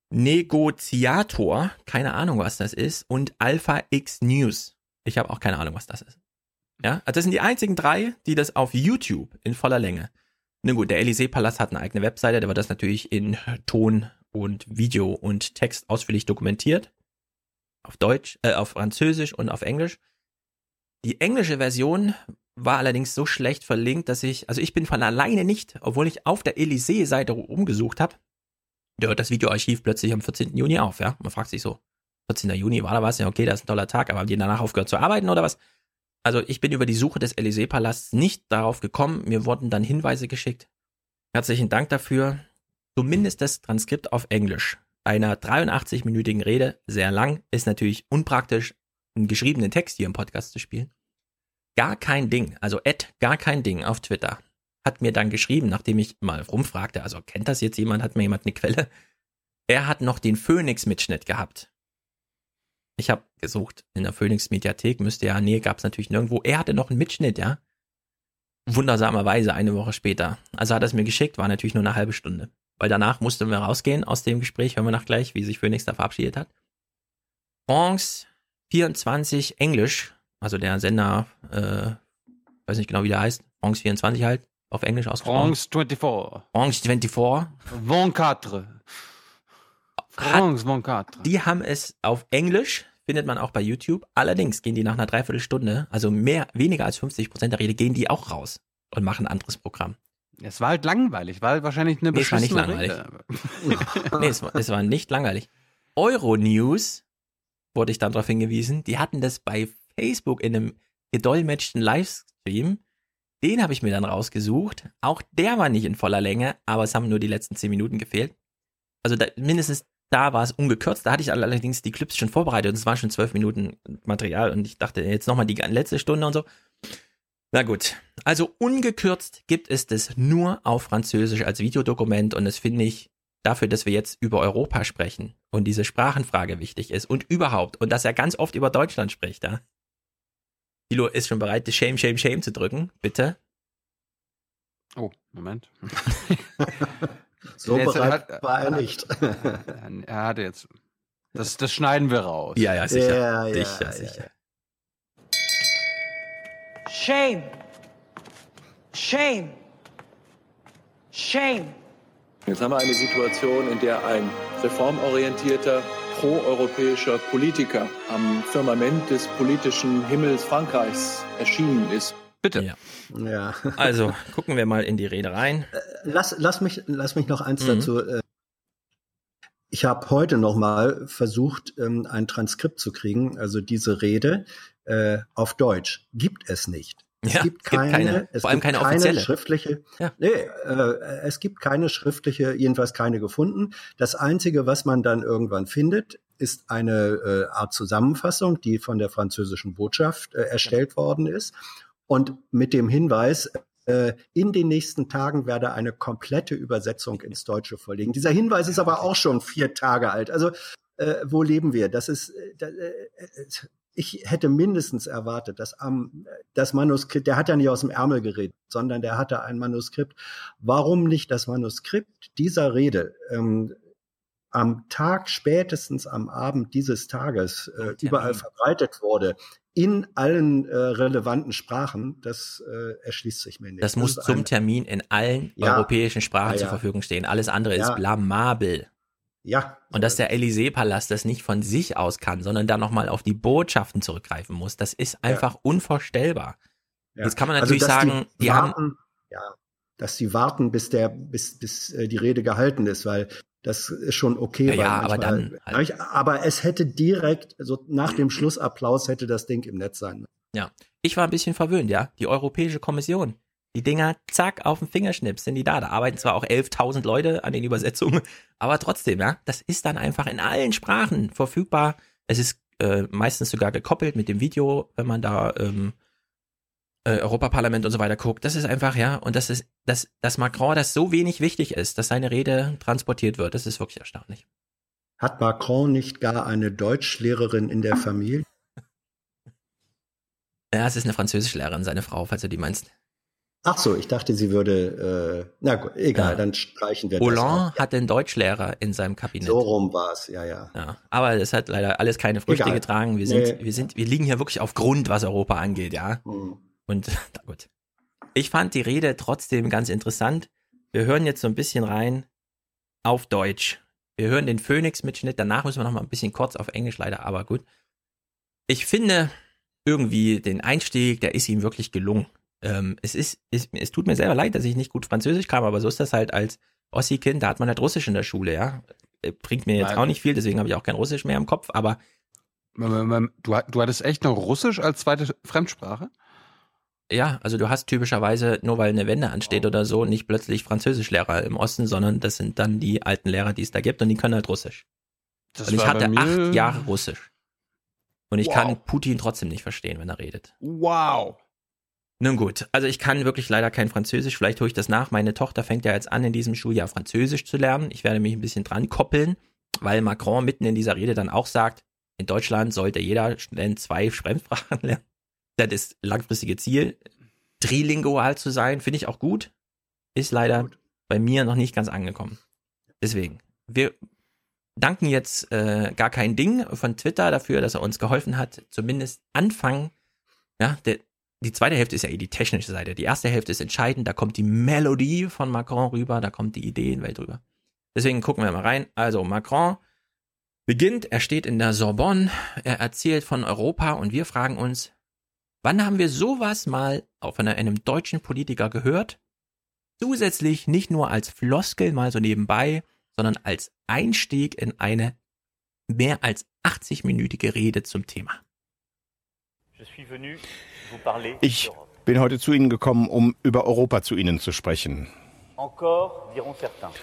Negotiator, keine Ahnung, was das ist, und Alpha X News. Ich habe auch keine Ahnung, was das ist. Ja, also das sind die einzigen drei, die das auf YouTube in voller Länge. Na gut, der Élysée-Palast hat eine eigene Webseite, da wird das natürlich in Ton und Video und Text ausführlich dokumentiert auf Deutsch, äh, auf Französisch und auf Englisch. Die englische Version war allerdings so schlecht verlinkt, dass ich, also ich bin von alleine nicht, obwohl ich auf der Elysee-Seite umgesucht habe, da hört das Videoarchiv plötzlich am 14. Juni auf, ja. Man fragt sich so, 14. Juni war da was, ja okay, das ist ein toller Tag, aber haben die danach aufgehört zu arbeiten oder was? Also ich bin über die Suche des Elysée-Palasts nicht darauf gekommen, mir wurden dann Hinweise geschickt. Herzlichen Dank dafür. Zumindest das Transkript auf Englisch einer 83-minütigen Rede, sehr lang, ist natürlich unpraktisch, einen geschriebenen Text hier im Podcast zu spielen. Gar kein Ding, also Ed, gar kein Ding auf Twitter, hat mir dann geschrieben, nachdem ich mal rumfragte, also kennt das jetzt jemand, hat mir jemand eine Quelle? Er hat noch den Phoenix-Mitschnitt gehabt. Ich habe gesucht in der Phoenix-Mediathek, müsste ja, nee, gab es natürlich nirgendwo. Er hatte noch einen Mitschnitt, ja. Wundersamerweise eine Woche später. Also hat er es mir geschickt, war natürlich nur eine halbe Stunde weil danach mussten wir rausgehen aus dem Gespräch, hören wir nach gleich, wie sich Phoenix da verabschiedet hat. France 24 Englisch, also der Sender, äh, weiß nicht genau, wie der heißt, France 24 halt, auf Englisch ausgesprochen. France 24. France 24. 24. France 24. Die haben es auf Englisch, findet man auch bei YouTube. Allerdings gehen die nach einer Dreiviertelstunde, also mehr, weniger als 50 Prozent der Rede, gehen die auch raus und machen ein anderes Programm. Es war halt langweilig, war wahrscheinlich eine nee, es war nicht langweilig. [laughs] nee, es war, es war nicht langweilig. Euronews wurde ich dann darauf hingewiesen, die hatten das bei Facebook in einem gedolmetschten Livestream. Den habe ich mir dann rausgesucht. Auch der war nicht in voller Länge, aber es haben nur die letzten zehn Minuten gefehlt. Also da, mindestens da war es ungekürzt. Da hatte ich allerdings die Clips schon vorbereitet und es waren schon zwölf Minuten Material und ich dachte jetzt nochmal die letzte Stunde und so. Na gut, also ungekürzt gibt es das nur auf Französisch als Videodokument und das finde ich dafür, dass wir jetzt über Europa sprechen und diese Sprachenfrage wichtig ist und überhaupt und dass er ganz oft über Deutschland spricht, ja. Thilo ist schon bereit, das Shame, Shame, Shame zu drücken, bitte. Oh, Moment. [laughs] So Jetzt bereit hat- war er nicht. [laughs] er hatte jetzt. Das, das schneiden wir raus. Ja, ja, sicher. Ja, ja, sicher, ja. sicher. Shame. Shame. Shame. Jetzt haben wir eine Situation, in der ein reformorientierter, proeuropäischer Politiker am Firmament des politischen Himmels Frankreichs erschienen ist. Bitte. Ja. Ja. Also gucken wir mal in die Rede rein. Lass, lass, mich, lass mich noch eins Mhm. dazu. äh, Ich habe heute noch mal versucht, ähm, ein Transkript zu kriegen, also diese Rede äh, auf Deutsch. Gibt es nicht. Es Ja, gibt gibt keine, keine. es Vor allem gibt keine offizielle. schriftliche. Ja. Nee, äh, es gibt keine schriftliche, jedenfalls keine gefunden. Das einzige, was man dann irgendwann findet, ist eine äh, Art Zusammenfassung, die von der französischen Botschaft äh, erstellt worden ist und mit dem Hinweis, äh, in den nächsten Tagen werde eine komplette Übersetzung ins Deutsche vorliegen. Dieser Hinweis ist aber auch schon vier Tage alt. Also äh, wo leben wir? Das ist, äh, da, äh, äh, ich hätte mindestens erwartet, dass am das Manuskript, der hat ja nicht aus dem Ärmel geredet, sondern der hatte ein Manuskript. Warum nicht das Manuskript dieser Rede ähm, am Tag, spätestens am Abend dieses Tages äh, überall verbreitet wurde, in allen äh, relevanten Sprachen, das äh, erschließt sich mir nicht. Das muss ist zum Termin in allen Ja. europäischen Sprachen Ja, zur. Verfügung stehen. Alles andere ist blamabel. Ja. Und dass der Élysée-Palast das nicht von sich aus kann, sondern da nochmal auf die Botschaften zurückgreifen muss, das ist einfach unvorstellbar. Ja. Jetzt kann man Also, natürlich dass sagen, die, die haben, warten, ja, dass sie warten, bis der, bis, bis äh, die Rede gehalten ist, weil das ist schon okay. Ja, ja, aber dann Ich- aber es hätte direkt, so nach dem Schlussapplaus hätte das Ding im Netz sein. ja, ich war ein bisschen verwöhnt, ja. Die Europäische Kommission, die Dinger, zack, auf den Fingerschnips sind die da. Da arbeiten zwar auch 11.000 Leute an den Übersetzungen, [laughs] aber trotzdem, ja, das ist dann einfach in allen Sprachen verfügbar. Es ist äh, meistens sogar gekoppelt mit dem Video, wenn man da ähm, äh, Europaparlament und so weiter guckt. Das ist einfach, ja, und das ist, dass, dass Macron das so wenig wichtig ist, dass seine Rede transportiert wird, das ist wirklich erstaunlich. Hat Macron nicht gar eine Deutschlehrerin in der Familie? [laughs] Ja, es ist eine Französischlehrerin, seine Frau, falls du die meinst. Ach so, ich dachte, sie würde, äh, na gut, egal, Ja. dann streichen wir das. Hollande hat den Deutschlehrer in seinem Kabinett. So rum war es, ja, ja. Ja, aber es hat leider alles keine Früchte Egal. getragen. Wir sind, Nee. wir sind, wir liegen hier wirklich auf Grund, was Europa angeht, ja. Hm. Und [laughs] na gut. Ich fand die Rede trotzdem ganz interessant. Wir hören jetzt so ein bisschen rein auf Deutsch. Wir hören den Phoenix-Mitschnitt. Danach müssen wir noch mal ein bisschen kurz auf Englisch leider, aber gut. Ich finde irgendwie den Einstieg, der ist ihm wirklich gelungen. Ähm, es ist, es, es tut mir selber leid, dass ich nicht gut Französisch kam, aber so ist das halt als Ossi-Kind. Da hat man halt Russisch in der Schule, ja. Äh, Bringt mir jetzt Nein. auch nicht viel, deswegen habe ich auch kein Russisch mehr im Kopf, aber Du, du hattest echt noch Russisch als zweite Fremdsprache? Ja, also du hast typischerweise, nur weil eine Wende ansteht oder so, nicht plötzlich Französischlehrer im Osten, sondern das sind dann die alten Lehrer, die es da gibt und die können halt Russisch. Das und ich hatte acht Jahre Russisch. Und ich Wow. kann Putin trotzdem nicht verstehen, wenn er redet. Wow. Nun gut, also ich kann wirklich leider kein Französisch, vielleicht hole ich das nach. Meine Tochter fängt ja jetzt an, in diesem Schuljahr Französisch zu lernen. Ich werde mich ein bisschen dran koppeln, weil Macron mitten in dieser Rede dann auch sagt, in Deutschland sollte jeder Student zwei Fremdsprachen [laughs] lernen. Das ist langfristige Ziel. Trilingual zu sein, finde ich auch gut. Ist leider bei mir noch nicht ganz angekommen. Deswegen, wir danken jetzt äh, gar kein Ding von Twitter dafür, dass er uns geholfen hat, zumindest anfangen. Ja, der, die zweite Hälfte ist ja eh die technische Seite. Die erste Hälfte ist entscheidend. Da kommt die Melodie von Macron rüber, da kommt die Ideenwelt rüber. Deswegen gucken wir mal rein. Also Macron beginnt, er steht in der Sorbonne, er erzählt von Europa und wir fragen uns, wann haben wir sowas mal von einem deutschen Politiker gehört? Zusätzlich nicht nur als Floskel mal so nebenbei, sondern als Einstieg in eine mehr als 80-minütige Rede zum Thema. Ich bin heute zu Ihnen gekommen, um über Europa zu Ihnen zu sprechen.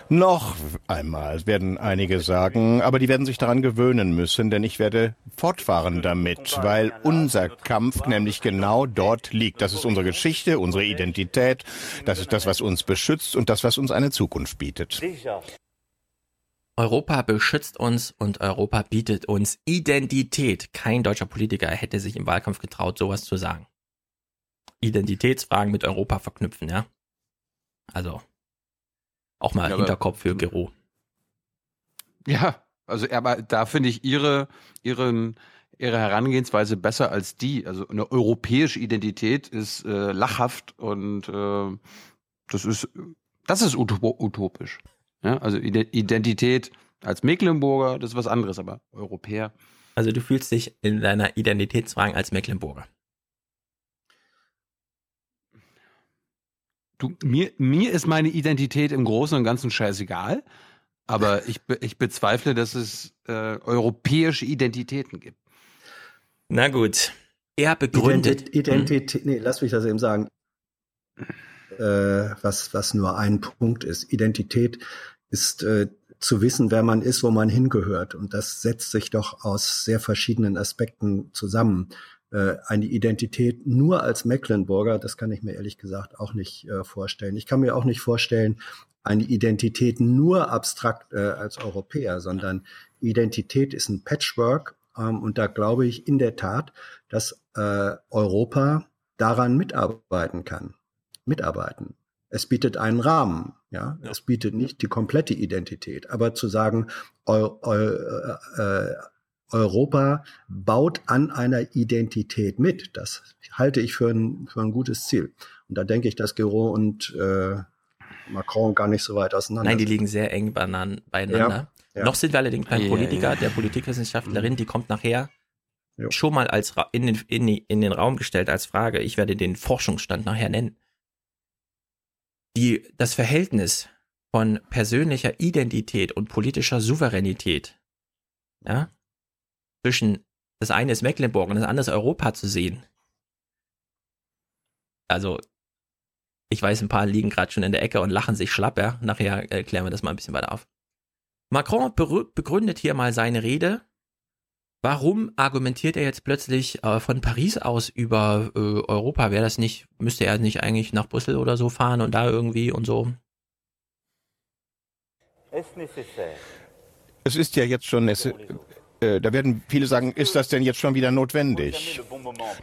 Noch einmal werden einige sagen, aber die werden sich daran gewöhnen müssen, denn ich werde fortfahren damit, weil unser Kampf nämlich genau dort liegt. Das ist unsere Geschichte, unsere Identität, das ist das, was uns beschützt und das, was uns eine Zukunft bietet. Europa beschützt uns und Europa bietet uns Identität. Kein deutscher Politiker hätte sich im Wahlkampf getraut, sowas zu sagen. Identitätsfragen mit Europa verknüpfen, ja. Also auch mal Ja, Hinterkopf für Gero. Ja, also aber da finde ich ihre, ihren, ihre Herangehensweise besser als die. Also eine europäische Identität ist äh, lachhaft und äh, das ist das ist uto- utopisch. Ja, also Ide- Identität als Mecklenburger, das ist was anderes, aber Europäer. Also du fühlst dich in deiner Identitätsfragen als Mecklenburger. Du, mir, mir ist meine Identität im Großen und Ganzen scheißegal, aber ich, ich bezweifle, dass es äh, europäische Identitäten gibt. Na gut. Er begründet. Identi- Identität, nee, lass mich das eben sagen. Äh, was, was nur ein Punkt ist. Identität ist äh, zu wissen, wer man ist, wo man hingehört. Und das setzt sich doch aus sehr verschiedenen Aspekten zusammen. Äh, eine Identität nur als Mecklenburger, das kann ich mir ehrlich gesagt auch nicht äh, vorstellen. Ich kann mir auch nicht vorstellen, eine Identität nur abstrakt äh, als Europäer, sondern Identität ist ein Patchwork. Ähm, und da glaube ich in der Tat, dass äh, Europa daran mitarbeiten kann. Mitarbeiten. Es bietet einen Rahmen, ja. Es bietet nicht die komplette Identität, aber zu sagen, Eu, Eu, äh, Europa baut an einer Identität mit, das halte ich für ein, für ein gutes Ziel. Und da denke ich, dass Gero und äh, Macron gar nicht so weit auseinander Nein, die liegen sehr eng beieinander. Ja, ja. Noch sind wir allerdings beim Ja, Politiker, ja. der Politikwissenschaftlerin, die kommt nachher Jo. schon mal als in den, in, die- in den Raum gestellt als Frage. Ich werde den Forschungsstand nachher nennen. Die, das Verhältnis von persönlicher Identität und politischer Souveränität, ja, zwischen das eine ist Mecklenburg und das andere ist Europa zu sehen. Also, ich weiß, ein paar liegen gerade schon in der Ecke und lachen sich schlapp, ja. Nachher äh, klären wir das mal ein bisschen weiter auf. Macron begründet hier mal seine Rede. Warum argumentiert er jetzt plötzlich äh, von Paris aus über äh, Europa? Wäre das nicht, müsste er nicht eigentlich nach Brüssel oder so fahren und da irgendwie und so? Es ist ja jetzt schon, es, äh, da werden viele sagen, ist das denn jetzt schon wieder notwendig?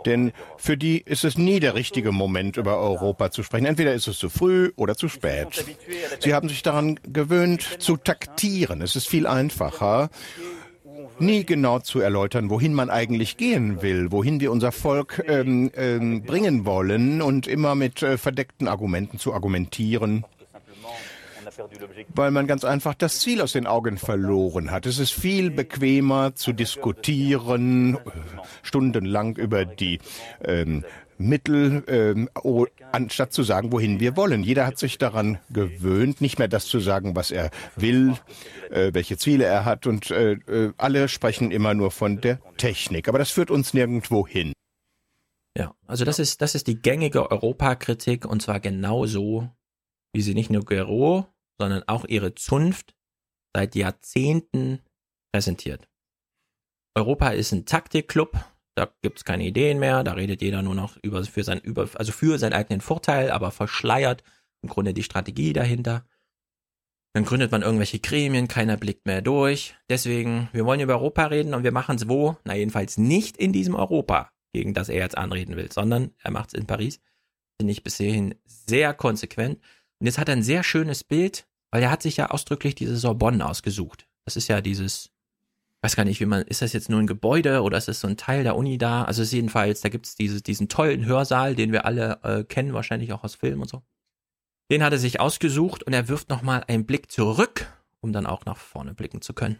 Denn für die ist es nie der richtige Moment, über Europa zu sprechen. Entweder ist es zu früh oder zu spät. Sie haben sich daran gewöhnt, zu taktieren. Es ist viel einfacher, nie genau zu erläutern, wohin man eigentlich gehen will, wohin wir unser Volk ähm, ähm, bringen wollen und immer mit äh, verdeckten Argumenten zu argumentieren weil man ganz einfach das Ziel aus den Augen verloren hat. Es ist viel bequemer zu diskutieren, äh, stundenlang über die ähm, Mittel, ähm, oh, anstatt zu sagen, wohin wir wollen. Jeder hat sich daran gewöhnt, nicht mehr das zu sagen, was er will, äh, welche Ziele er hat. Und äh, äh, alle sprechen immer nur von der Technik. Aber das führt uns nirgendwo hin. Ja, also das ist, das ist die gängige Europakritik und zwar genauso, wie sie nicht nur Gero, sondern auch ihre Zunft seit Jahrzehnten präsentiert. Europa ist ein Taktikclub, da gibt's keine Ideen mehr, da redet jeder nur noch über, für sein, über, also für seinen eigenen Vorteil, aber verschleiert im Grunde die Strategie dahinter. Dann gründet man irgendwelche Gremien, keiner blickt mehr durch. Deswegen, wir wollen über Europa reden und wir machen es wo? Na, jedenfalls nicht in diesem Europa, gegen das er jetzt anreden will, sondern er macht es in Paris. Finde ich bis hierhin sehr konsequent. Und jetzt hat er ein sehr schönes Bild, weil er hat sich ja ausdrücklich diese Sorbonne ausgesucht. Das ist ja dieses, weiß gar nicht, wie man, ist das jetzt nur ein Gebäude oder ist das so ein Teil der Uni da? Also ist jedenfalls, da gibt's diese, diesen tollen Hörsaal, den wir alle äh, kennen, wahrscheinlich auch aus Filmen und so. Den hat er sich ausgesucht und er wirft nochmal einen Blick zurück, um dann auch nach vorne blicken zu können.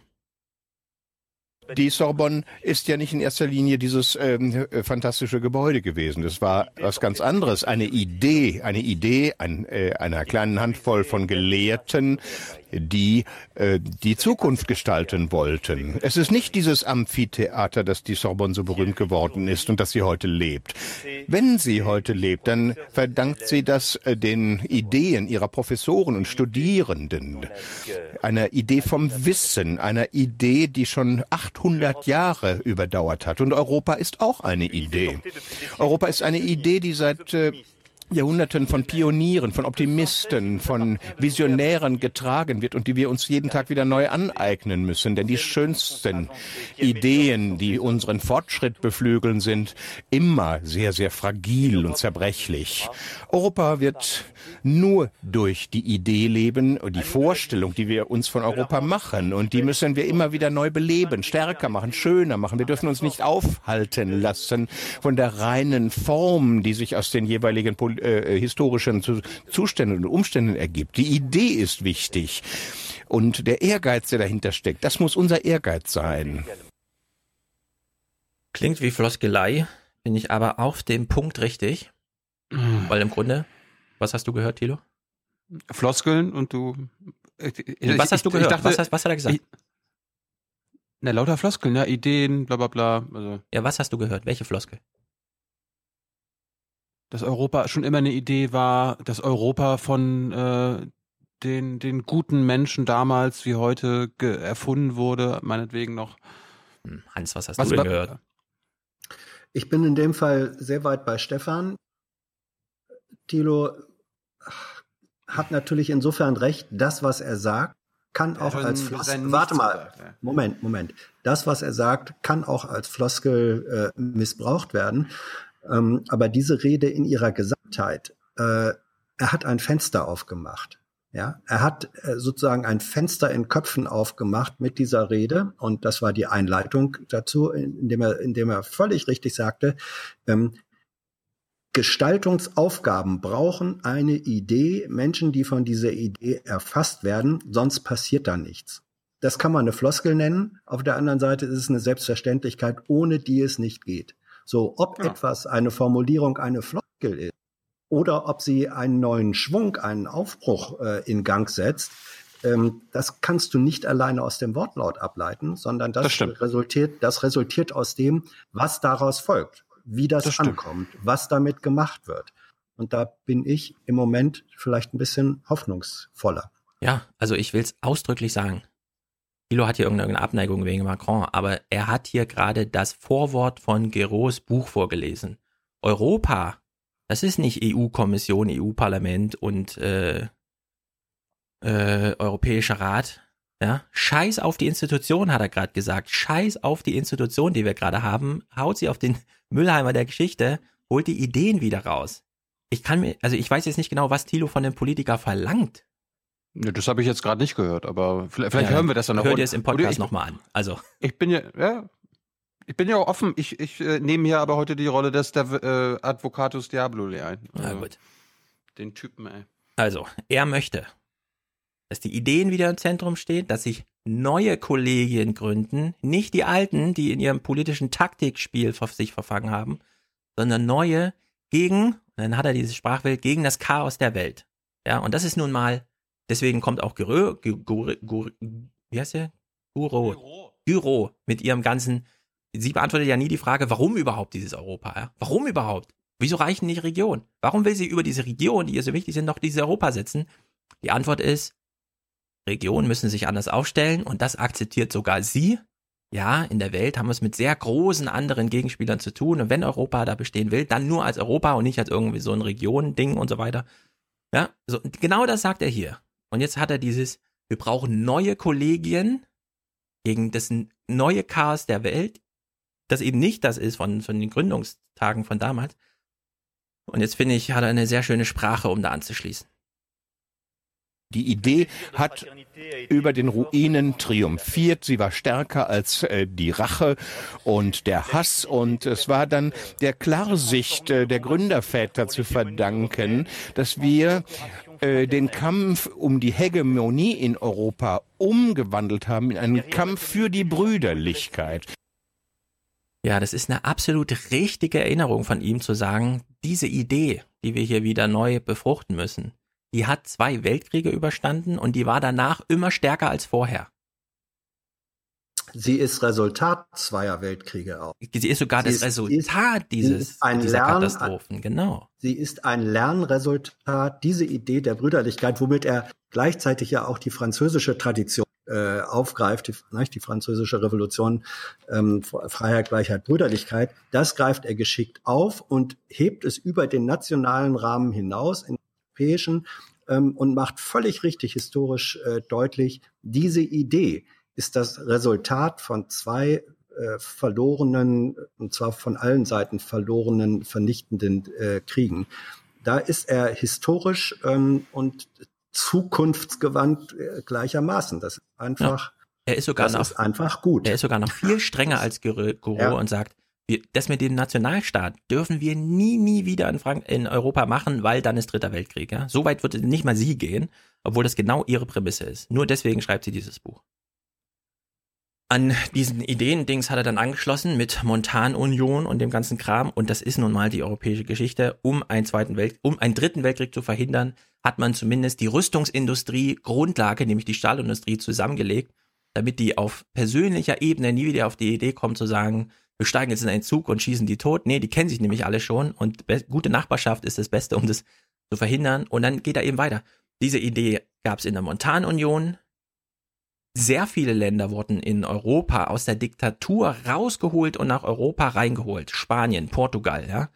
Die Sorbonne ist ja nicht in erster Linie dieses ähm, äh, fantastische Gebäude gewesen. Das war was ganz anderes. Eine Idee, eine Idee ein, äh, einer kleinen Handvoll von Gelehrten, die äh, die Zukunft gestalten wollten. Es ist nicht dieses Amphitheater, das die Sorbonne so berühmt geworden ist und das sie heute lebt. Wenn sie heute lebt, dann verdankt sie das äh, den Ideen ihrer Professoren und Studierenden, einer Idee vom Wissen, einer Idee, die schon 800 Jahre überdauert hat. Und Europa ist auch eine Idee. Europa ist eine Idee, die seit äh, Jahrhunderten von Pionieren, von Optimisten, von Visionären getragen wird und die wir uns jeden Tag wieder neu aneignen müssen. Denn die schönsten Ideen, die unseren Fortschritt beflügeln, sind immer sehr, sehr fragil und zerbrechlich. Europa wird nur durch die Idee leben die Vorstellung, die wir uns von Europa machen. Und die müssen wir immer wieder neu beleben, stärker machen, schöner machen. Wir dürfen uns nicht aufhalten lassen von der reinen Form, die sich aus den jeweiligen äh, historischen Zuständen und Umständen ergibt. Die Idee ist wichtig. Und der Ehrgeiz, der dahinter steckt, das muss unser Ehrgeiz sein. Klingt wie Floskelei, bin ich aber auf dem Punkt richtig. Mhm. Weil im Grunde, was hast du gehört, Thilo? Floskeln und du. Ich, was hast du gehört? Dachte, was, hast, was hat er gesagt? Ich, na, lauter Floskeln, ja, Ideen, bla bla bla. Also, ja, was hast du gehört? Welche Floskel? Dass Europa schon immer eine Idee war, dass Europa von äh, den, den guten Menschen damals wie heute erfunden wurde, meinetwegen noch. Hm, Hans, was hast was du denn gehört? Ich bin in dem Fall sehr weit bei Stefan. Thilo hat natürlich insofern recht, das, was er sagt, kann auch als Floskel. Warte mal, gesagt, ja. Moment, Moment. Das, was er sagt, kann auch als Floskel äh, missbraucht werden. Ähm, aber diese Rede in ihrer Gesamtheit, äh, er hat ein Fenster aufgemacht. Ja, er hat äh, sozusagen ein Fenster in Köpfen aufgemacht mit dieser Rede und das war die Einleitung dazu, indem er, indem er völlig richtig sagte, ähm, Gestaltungsaufgaben brauchen eine Idee, Menschen, die von dieser Idee erfasst werden, sonst passiert da nichts. Das kann man eine Floskel nennen. Auf der anderen Seite ist es eine Selbstverständlichkeit, ohne die es nicht geht. So, ob ja. etwas eine Formulierung eine Floskel ist oder ob sie einen neuen Schwung, einen Aufbruch äh, in Gang setzt, ähm, das kannst du nicht alleine aus dem Wortlaut ableiten, sondern das, das resultiert, das resultiert aus dem, was daraus folgt, wie das, das ankommt, was damit gemacht wird. Und da bin ich im Moment vielleicht ein bisschen hoffnungsvoller. Ja, also ich will es ausdrücklich sagen. Thilo hat hier irgendeine Abneigung wegen Macron, aber er hat hier gerade das Vorwort von Gerows Buch vorgelesen. Europa, das ist nicht EU-Kommission, EU-Parlament und äh, äh, Europäischer Rat. Ja? Scheiß auf die Institution, hat er gerade gesagt. Scheiß auf die Institution, die wir gerade haben. Haut sie auf den Müllheimer der Geschichte, holt die Ideen wieder raus. Ich kann mir, also ich weiß jetzt nicht genau, was Thilo von dem Politiker verlangt. Ne, das habe ich jetzt gerade nicht gehört, aber vielleicht, vielleicht ja, hören wir das dann noch. Hört ihr es im Podcast nochmal an. Also. Ich bin ja, ja, ich bin ja auch offen. Ich, ich äh, nehme hier aber heute die Rolle des äh, Advocatus Diaboli ein. Also, ja, gut. Den Typen, ey. Also, er möchte, dass die Ideen wieder im Zentrum stehen, dass sich neue Kollegien gründen, nicht die alten, die in ihrem politischen Taktikspiel sich verfangen haben, sondern neue gegen, dann hat er diese Sprachwelt, gegen das Chaos der Welt. Ja, und das ist nun mal Deswegen kommt auch Gyro, wie heißt der? Guro. Gyro mit ihrem ganzen, sie beantwortet ja nie die Frage, warum überhaupt dieses Europa? Ja? Warum überhaupt? Wieso reichen nicht Regionen? Warum will sie über diese Regionen, die ihr so wichtig sind, noch dieses Europa setzen? Die Antwort ist, Regionen müssen sich anders aufstellen und das akzeptiert sogar sie. Ja, in der Welt haben wir es mit sehr großen anderen Gegenspielern zu tun und wenn Europa da bestehen will, dann nur als Europa und nicht als irgendwie so ein Regionending und so weiter. Ja, so, genau das sagt er hier. Und jetzt hat er dieses, wir brauchen neue Kollegien gegen das neue Chaos der Welt, das eben nicht das ist von, von den Gründungstagen von damals. Und jetzt finde ich, hat er eine sehr schöne Sprache, um da anzuschließen. Die Idee hat über den Ruinen triumphiert. Sie war stärker als äh, die Rache und der Hass. Und es war dann der Klarsicht äh, der Gründerväter zu verdanken, dass wir äh, den Kampf um die Hegemonie in Europa umgewandelt haben in einen Kampf für die Brüderlichkeit. Ja, das ist eine absolut richtige Erinnerung von ihm zu sagen, diese Idee, die wir hier wieder neu befruchten müssen, die hat zwei Weltkriege überstanden und die war danach immer stärker als vorher. Sie ist Resultat zweier Weltkriege auch. Sie ist sogar Sie das ist- Resultat dieses, ist ein dieser Lern- Katastrophen, genau. Sie ist ein Lernresultat, diese Idee der Brüderlichkeit, womit er gleichzeitig ja auch die französische Tradition äh, aufgreift, die, nicht, die französische Revolution, ähm, Freiheit, Gleichheit, Brüderlichkeit, das greift er geschickt auf und hebt es über den nationalen Rahmen hinaus in den europäischen ähm, und macht völlig richtig historisch äh, deutlich, diese Idee ist das Resultat von zwei äh, verlorenen, und zwar von allen Seiten verlorenen, vernichtenden äh, Kriegen. Da ist er historisch ähm, und zukunftsgewandt äh, gleichermaßen. Das ist einfach, Er ist sogar das noch, ist einfach gut. er ist sogar noch viel strenger als Guru Ja. und sagt, wir, das mit dem Nationalstaat dürfen wir nie, nie wieder in, Frank in Europa machen, weil dann ist Dritter Weltkrieg. Ja? So weit wird nicht mal sie gehen, obwohl das genau ihre Prämisse ist. Nur deswegen schreibt sie dieses Buch. An diesen Ideen-Dings hat er dann angeschlossen mit Montanunion und dem ganzen Kram. Und das ist nun mal die europäische Geschichte. Um einen zweiten Welt, um einen dritten Weltkrieg zu verhindern, hat man zumindest die Rüstungsindustrie Grundlage, nämlich die Stahlindustrie, zusammengelegt, damit die auf persönlicher Ebene nie wieder auf die Idee kommen zu sagen, wir steigen jetzt in einen Zug und schießen die tot. Nee, die kennen sich nämlich alle schon und gute Nachbarschaft ist das Beste, um das zu verhindern. Und dann geht er eben weiter. Diese Idee gab es in der Montanunion. Sehr viele Länder wurden in Europa aus der Diktatur rausgeholt und nach Europa reingeholt. Spanien, Portugal, ja.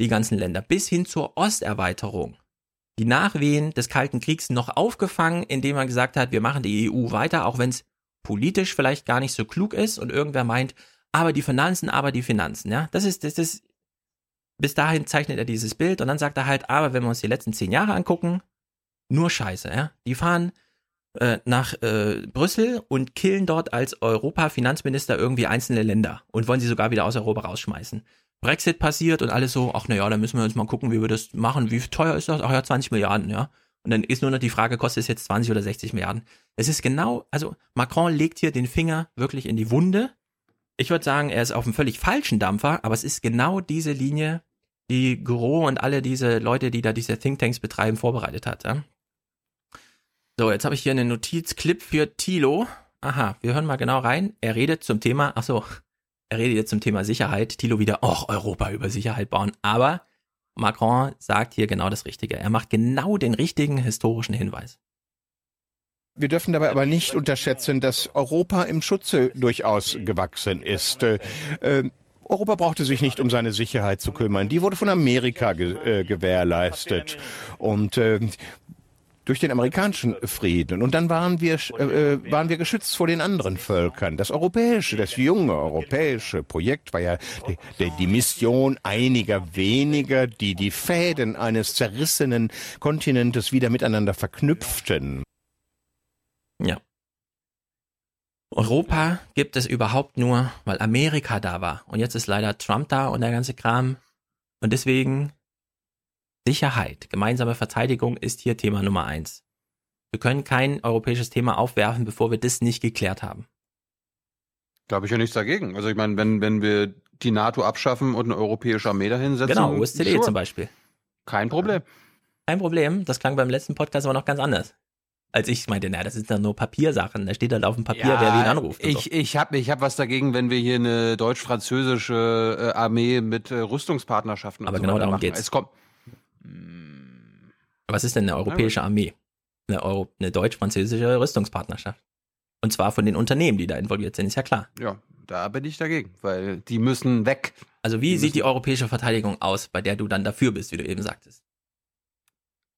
Die ganzen Länder. Bis hin zur Osterweiterung. Die Nachwehen des Kalten Kriegs noch aufgefangen, indem man gesagt hat, wir machen die EU weiter, auch wenn es politisch vielleicht gar nicht so klug ist und irgendwer meint, aber die Finanzen, aber die Finanzen, ja. Das ist, das ist, bis dahin zeichnet er dieses Bild und dann sagt er halt, aber wenn wir uns die letzten zehn Jahre angucken, nur Scheiße, ja. Die fahren äh, nach äh, Brüssel und killen dort als Europa-Finanzminister irgendwie einzelne Länder und wollen sie sogar wieder aus Europa rausschmeißen. Brexit passiert und alles so, ach naja, dann müssen wir uns mal gucken, wie wir das machen. Wie teuer ist das? Ach ja, 20 Milliarden, ja. Und dann ist nur noch die Frage, kostet es jetzt 20 oder 60 Milliarden? Es ist genau, also Macron legt hier den Finger wirklich in die Wunde. Ich würde sagen, er ist auf einem völlig falschen Dampfer, aber es ist genau diese Linie, die Gros und alle diese Leute, die da diese Thinktanks betreiben, vorbereitet hat. Ja? So, jetzt habe ich hier einen Notizclip für Thilo. Aha, wir hören mal genau rein. Er redet zum Thema, ach so, er redet jetzt zum Thema Sicherheit. Thilo wieder, ach, Europa über Sicherheit bauen. Aber Macron sagt hier genau das Richtige. Er macht genau den richtigen historischen Hinweis. Wir dürfen dabei aber nicht unterschätzen, dass Europa im Schutze durchaus gewachsen ist. Äh, Europa brauchte sich nicht um seine Sicherheit zu kümmern. Die wurde von Amerika ge äh, gewährleistet. Und äh, durch den amerikanischen Frieden. Und dann waren wir, äh, waren wir geschützt vor den anderen Völkern. Das europäische, das junge europäische Projekt war ja die, die, die Mission einiger weniger, die die Fäden eines zerrissenen Kontinentes wieder miteinander verknüpften. Ja. Europa gibt es überhaupt nur, weil Amerika da war. Und jetzt ist leider Trump da und der ganze Kram. Und deswegen Sicherheit, gemeinsame Verteidigung ist hier Thema Nummer eins. Wir können kein europäisches Thema aufwerfen, bevor wir das nicht geklärt haben. Da habe ich ja nichts dagegen. Also ich meine, wenn, wenn wir die NATO abschaffen und eine europäische Armee dahinsetzen. Genau, OSCE sure. zum Beispiel. Kein Problem. Kein Problem, das klang beim letzten Podcast aber noch ganz anders. Als ich meinte, na, das sind dann nur Papiersachen. Da steht halt auf dem Papier, Ja, wer wen anruft. Ich, so. ich habe ich hab was dagegen, wenn wir hier eine deutsch-französische äh, Armee mit äh, Rüstungspartnerschaften Aber so genau weiter darum machen. geht's. Es kommt, Was ist denn eine europäische Armee? Eine, Euro eine deutsch-französische Rüstungspartnerschaft. Und zwar von den Unternehmen, die da involviert sind, ist ja klar. ja, da bin ich dagegen, weil die müssen weg. Also wie Die sieht die europäische Verteidigung aus, bei der du dann dafür bist, wie du eben sagtest?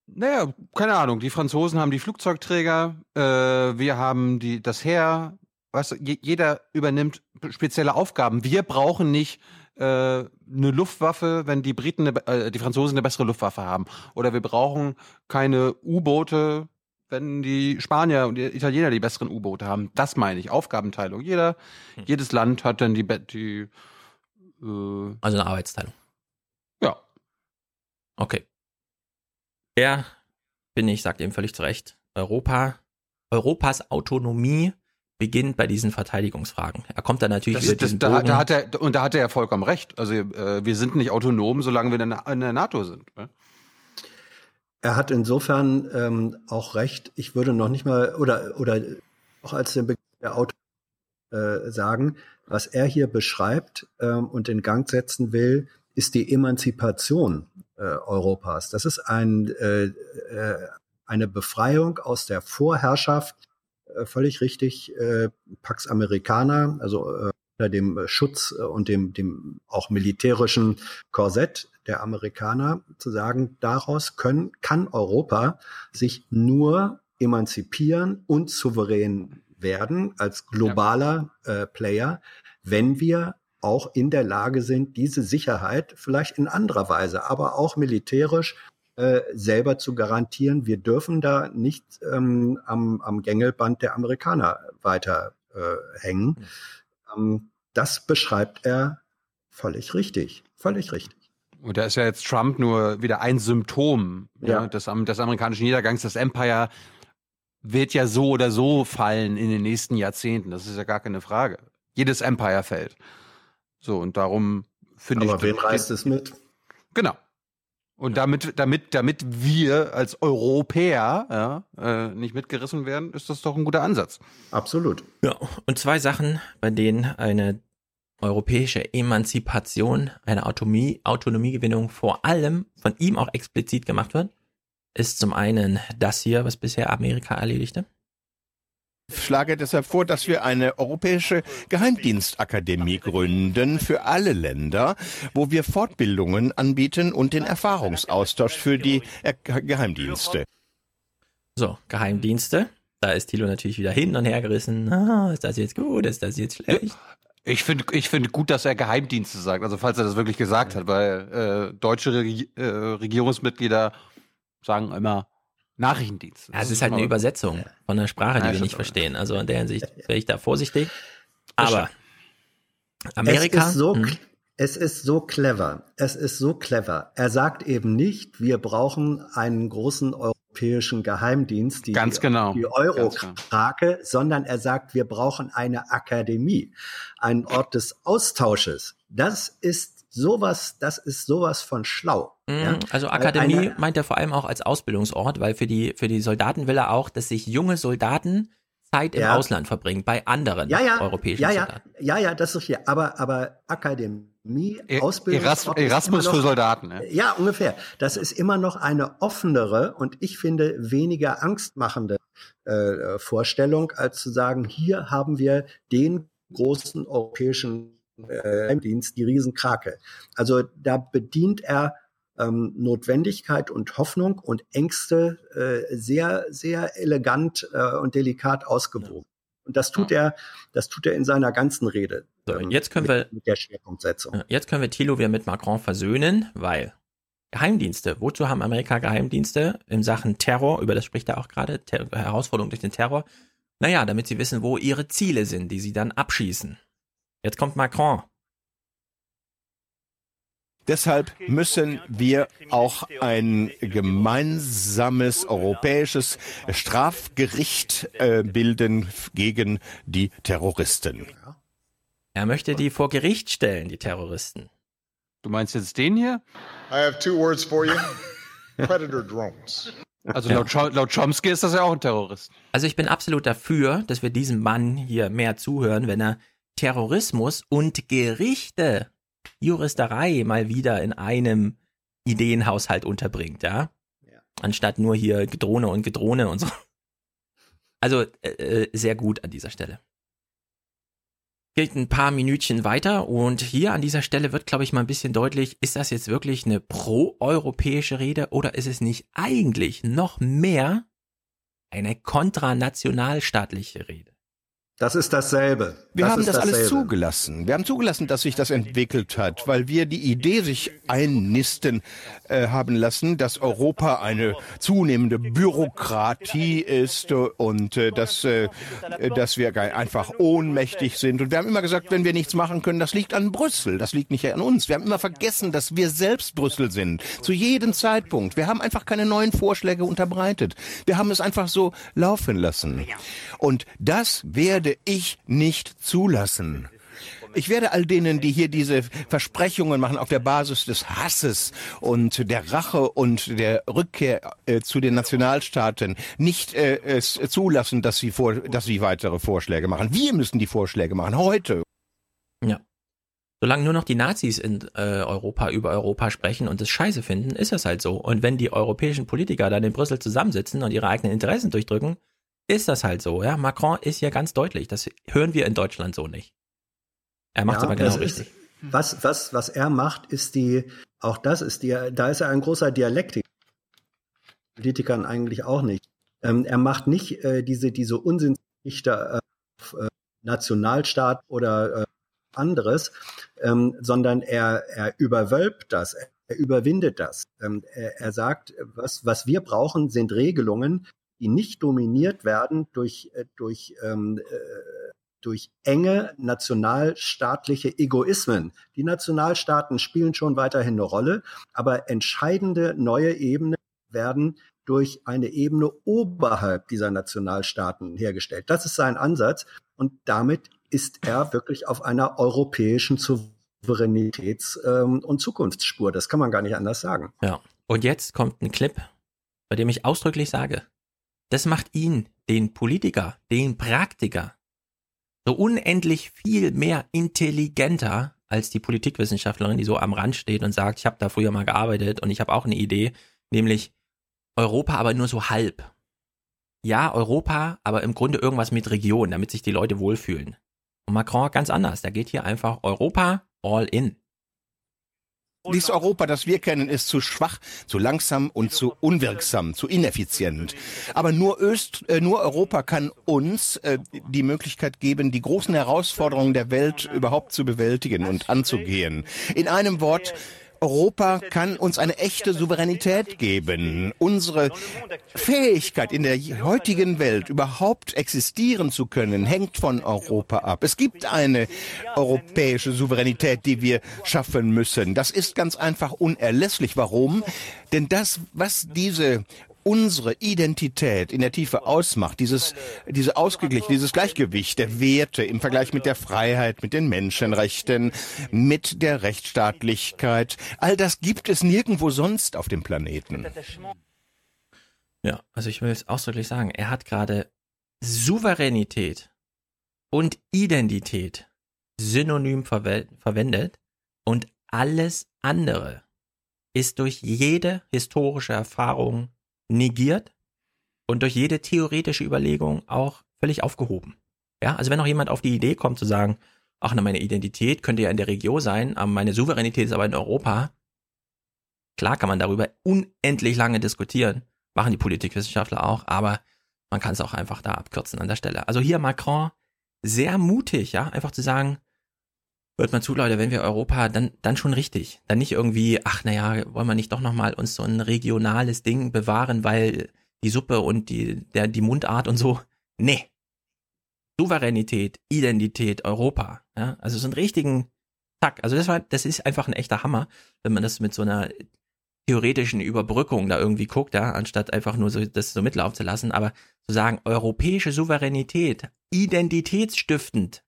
Naja, keine Ahnung. Die Franzosen haben die Flugzeugträger, äh, wir haben die, das Heer. Weißt du, je, jeder übernimmt spezielle Aufgaben. Wir brauchen nicht äh, eine Luftwaffe, wenn die Briten, eine, äh, die Franzosen eine bessere Luftwaffe haben. Oder wir brauchen keine U-Boote, wenn die Spanier und die Italiener die besseren U-Boote haben. Das meine ich. Aufgabenteilung. Jeder, Hm. jedes Land hat dann die, die äh, Also eine Arbeitsteilung. ja. Okay. Er, bin ich, sagt eben völlig zu Recht, Europa, Europas Autonomie beginnt bei diesen Verteidigungsfragen. Er kommt dann natürlich Das, über das, diesen da, da hat er, und da hat er ja vollkommen recht. Also äh, wir sind nicht autonom, solange wir in der, in der NATO sind. Ne? Er hat insofern ähm, auch recht. Ich würde noch nicht mal oder oder auch als den Begriff der Auto äh, sagen, was er hier beschreibt ähm, und in Gang setzen will, ist die Emanzipation äh, Europas. Das ist ein, äh, äh, eine Befreiung aus der Vorherrschaft, äh, völlig richtig, äh, Pax Americana, also äh, unter dem Schutz äh, und dem, dem auch militärischen Korsett der Amerikaner, zu sagen, daraus können, kann Europa sich nur emanzipieren und souverän werden als globaler äh, Player, wenn wir auch in der Lage sind, diese Sicherheit vielleicht in anderer Weise, aber auch militärisch äh, selber zu garantieren. Wir dürfen da nicht ähm, am, am Gängelband der Amerikaner weiter äh, hängen. Ähm, das beschreibt er völlig richtig, völlig richtig. Und da ist ja jetzt Trump nur wieder ein Symptom ja. Ja, des, des amerikanischen Niedergangs. Das Empire wird ja so oder so fallen in den nächsten Jahrzehnten. Das ist ja gar keine Frage. Jedes Empire fällt. So, und darum finde ich. Aber wem reißt es mit? Genau. Und damit, damit, damit wir als Europäer ja, äh, nicht mitgerissen werden, ist das doch ein guter Ansatz. Absolut. Ja, und zwei Sachen, bei denen eine europäische Emanzipation, eine Autonomie, Autonomiegewinnung vor allem von ihm auch explizit gemacht wird, ist zum einen das hier, was bisher Amerika erledigte. Ich schlage deshalb vor, dass wir eine europäische Geheimdienstakademie gründen für alle Länder, wo wir Fortbildungen anbieten und den Erfahrungsaustausch für die Geheimdienste. So, Geheimdienste. Da ist Thilo natürlich wieder hin und her gerissen. Ah, ist das jetzt gut? Ist das jetzt schlecht? Ich finde ich finde gut, dass er Geheimdienste sagt. Also falls er das wirklich gesagt hat, weil äh, deutsche Reg äh, Regierungsmitglieder sagen immer Nachrichtendienst. Ja, es ist halt eine Übersetzung von einer Sprache, die ja, wir nicht verstehen. Also in der Hinsicht wäre ich da vorsichtig. Aber Amerika. Es ist, so, hm. es ist so clever. Es ist so clever. Er sagt eben nicht, wir brauchen einen großen europäischen Geheimdienst, die, Ganz genau. die Eurokrake, genau. sondern er sagt, wir brauchen eine Akademie, einen Ort des Austausches. Das ist sowas, das ist sowas von schlau. Mhm, ja? Also Akademie eine, meint er vor allem auch als Ausbildungsort, weil für die, für die Soldaten will er auch, dass sich junge Soldaten Zeit im ja. Ausland verbringen, bei anderen ja, ja, europäischen ja, ja, Soldaten. Ja, ja, das ist hier. Aber, aber Akademie, e Ausbildung. Eras Erasmus noch, für Soldaten. Ne? Ja, ungefähr. Das ist immer noch eine offenere und ich finde weniger angstmachende äh, Vorstellung, als zu sagen, hier haben wir den großen europäischen Geheimdienst, die Riesenkrake. Also da bedient er ähm, Notwendigkeit und Hoffnung und Ängste äh, sehr, sehr elegant äh, und delikat ausgewogen. Und das tut er, das tut er in seiner ganzen Rede. So, ähm, jetzt können wir mit der Schwerpunktsetzung. Jetzt können wir Thilo wieder mit Macron versöhnen, weil Geheimdienste. Wozu haben Amerika Geheimdienste in Sachen Terror? Über das spricht er auch gerade. Ter Herausforderung durch den Terror. Naja, damit sie wissen, wo ihre Ziele sind, die sie dann abschießen. Jetzt kommt Macron. Deshalb müssen wir auch ein gemeinsames europäisches Strafgericht äh, bilden gegen die Terroristen. Er möchte die vor Gericht stellen, die Terroristen. Du meinst jetzt den hier? I have two words for you. [laughs] Predator drones. Also laut, laut Chomsky ist das ja auch ein Terrorist. Also ich bin absolut dafür, dass wir diesem Mann hier mehr zuhören, wenn er Terrorismus und Gerichte, Juristerei mal wieder in einem Ideenhaushalt unterbringt, ja? ja. Anstatt nur hier Gedrohne und Gedrohne und so. Also äh, äh, sehr gut an dieser Stelle. Geht ein paar Minütchen weiter und hier an dieser Stelle wird, glaube ich, mal ein bisschen deutlich, ist das jetzt wirklich eine pro-europäische Rede oder ist es nicht eigentlich noch mehr eine kontranationalstaatliche Rede? Das ist dasselbe. Wir das haben das dasselbe. alles zugelassen. Wir haben zugelassen, dass sich das entwickelt hat, weil wir die Idee sich einnisten äh, haben lassen, dass Europa eine zunehmende Bürokratie ist und äh, dass, äh, dass wir einfach ohnmächtig sind. Und wir haben immer gesagt, wenn wir nichts machen können, das liegt an Brüssel, das liegt nicht an uns. Wir haben immer vergessen, dass wir selbst Brüssel sind. Zu jedem Zeitpunkt. Wir haben einfach keine neuen Vorschläge unterbreitet. Wir haben es einfach so laufen lassen. Und das werde ich nicht zulassen. Ich werde all denen, die hier diese Versprechungen machen auf der Basis des Hasses und der Rache und der Rückkehr äh, zu den Nationalstaaten, nicht äh, es zulassen, dass sie, vor, dass sie weitere Vorschläge machen. Wir müssen die Vorschläge machen, heute. Ja. Solange nur noch die Nazis in äh, Europa über Europa sprechen und es scheiße finden, ist das halt so. Und wenn die europäischen Politiker dann in Brüssel zusammensitzen und ihre eigenen Interessen durchdrücken, ist das halt so. Ja, Macron ist ja ganz deutlich. Das hören wir in Deutschland so nicht. Er macht es Ja, aber genau richtig. Ist, was, was, was er macht, ist die, auch das ist die, da ist er ein großer Dialektiker. Politikern eigentlich auch nicht. Ähm, er macht nicht äh, diese, diese Unsinnsgeschichte äh, auf äh, Nationalstaat oder äh, anderes, ähm, sondern er, er überwölbt das, er, er überwindet das. Ähm, er, er sagt, was, was wir brauchen, sind Regelungen, die nicht dominiert werden durch, äh, durch ähm, äh, durch enge nationalstaatliche Egoismen. Die Nationalstaaten spielen schon weiterhin eine Rolle, aber entscheidende neue Ebenen werden durch eine Ebene oberhalb dieser Nationalstaaten hergestellt. Das ist sein Ansatz und damit ist er wirklich auf einer europäischen Souveränitäts- ähm, und Zukunftsspur. Das kann man gar nicht anders sagen. Ja. Und jetzt kommt ein Clip, bei dem ich ausdrücklich sage, das macht ihn, den Politiker, den Praktiker, so unendlich viel mehr intelligenter als die Politikwissenschaftlerin, die so am Rand steht und sagt, ich habe da früher mal gearbeitet und ich habe auch eine Idee, nämlich Europa aber nur so halb. Ja, Europa, aber im Grunde irgendwas mit Region, damit sich die Leute wohlfühlen. Und Macron ganz anders, der geht hier einfach Europa all in. Dieses Europa, das wir kennen, ist zu schwach, zu langsam und zu unwirksam, zu ineffizient. Aber nur, Öst, äh, nur Europa kann uns äh, die Möglichkeit geben, die großen Herausforderungen der Welt überhaupt zu bewältigen und anzugehen. In einem Wort, Europa kann uns eine echte Souveränität geben. Unsere Fähigkeit in der heutigen Welt überhaupt existieren zu können, hängt von Europa ab. Es gibt eine europäische Souveränität, die wir schaffen müssen. Das ist ganz einfach unerlässlich. Warum? Denn das, was diese unsere Identität in der Tiefe ausmacht, dieses, diese Ausgeglichen, dieses Gleichgewicht der Werte im Vergleich mit der Freiheit, mit den Menschenrechten, mit der Rechtsstaatlichkeit, all das gibt es nirgendwo sonst auf dem Planeten. Ja, also ich will es ausdrücklich sagen, er hat gerade Souveränität und Identität synonym verwe verwendet und alles andere ist durch jede historische Erfahrung negiert und durch jede theoretische Überlegung auch völlig aufgehoben. Ja, also wenn noch jemand auf die Idee kommt zu sagen, ach na, meine Identität könnte ja in der Region sein, aber meine Souveränität ist aber in Europa, klar kann man darüber unendlich lange diskutieren, machen die Politikwissenschaftler auch, aber man kann es auch einfach da abkürzen an der Stelle. Also hier Macron sehr mutig, ja, einfach zu sagen, hört mal zu, Leute, wenn wir Europa, dann, dann schon richtig. Dann nicht irgendwie, ach naja, wollen wir nicht doch nochmal uns so ein regionales Ding bewahren, weil die Suppe und die, der, die Mundart und so. Nee. Souveränität, Identität, Europa. Ja, also so einen richtigen Zack. Also das war, das ist einfach ein echter Hammer, wenn man das mit so einer theoretischen Überbrückung da irgendwie guckt, ja, anstatt einfach nur so, das so mitlaufen zu lassen, aber zu sagen, europäische Souveränität, identitätsstiftend,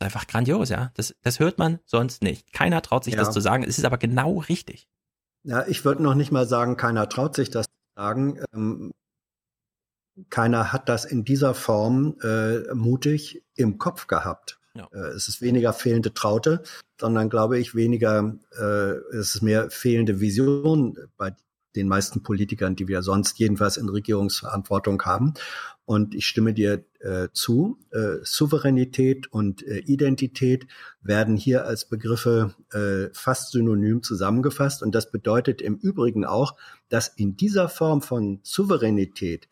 einfach grandios, ja. Das, das hört man sonst nicht. Keiner traut sich Ja. das zu sagen. Es ist aber genau richtig. Ja, ich würde noch nicht mal sagen, keiner traut sich das zu sagen. Ähm, keiner hat das in dieser Form äh, mutig im Kopf gehabt. Ja. Äh, es ist weniger fehlende Traute, sondern glaube ich weniger, äh, es ist mehr fehlende Vision bei den meisten Politikern, die wir sonst jedenfalls in Regierungsverantwortung haben. Und ich stimme dir äh, zu, äh, Souveränität und äh, Identität werden hier als Begriffe äh, fast synonym zusammengefasst. Und das bedeutet im Übrigen auch, dass in dieser Form von Souveränität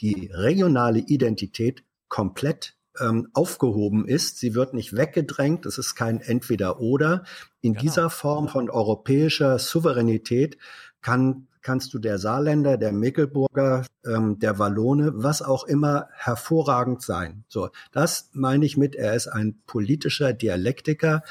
die regionale Identität komplett ähm, aufgehoben ist. Sie wird nicht weggedrängt. Es ist kein Entweder-Oder. In dieser Form von europäischer Souveränität kann kannst du der Saarländer, der Mecklenburger, ähm, der Wallone, was auch immer, hervorragend sein. So, das meine ich mit, er ist ein politischer Dialektiker,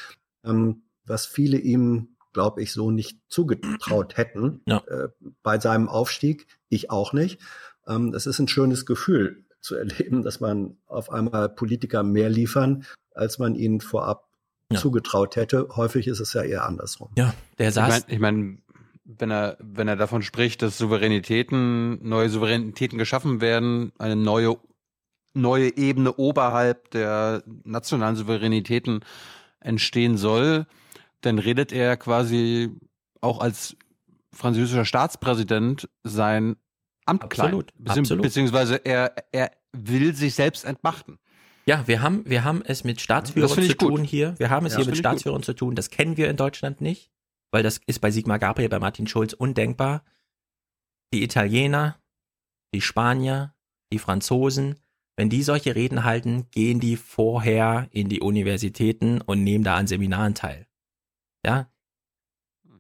ähm, was viele ihm, glaube ich, so nicht zugetraut hätten äh, bei seinem Aufstieg. Ich auch nicht. Ähm, es ist ein schönes Gefühl zu erleben, dass man auf einmal Politiker mehr liefern, als man ihnen vorab Ja. zugetraut hätte. Häufig ist es ja eher andersrum. Ja, der Ich saß. meine, ich mein, wenn er, wenn er davon spricht, dass Souveränitäten, neue Souveränitäten geschaffen werden, eine neue, neue Ebene oberhalb der nationalen Souveränitäten entstehen soll, dann redet er quasi auch als französischer Staatspräsident sein Amt Absolut, klein. Bezieh- absolut. Beziehungsweise er, er will sich selbst entmachten. Ja, wir haben, wir haben es mit Staatsführern zu ich gut. tun hier. Wir haben es Ja, hier mit gut. Staatsführern zu tun. Das kennen wir in Deutschland nicht, weil das ist bei Sigmar Gabriel, bei Martin Schulz undenkbar. Die Italiener, die Spanier, die Franzosen, wenn die solche Reden halten, gehen die vorher in die Universitäten und nehmen da an Seminaren teil. Ja.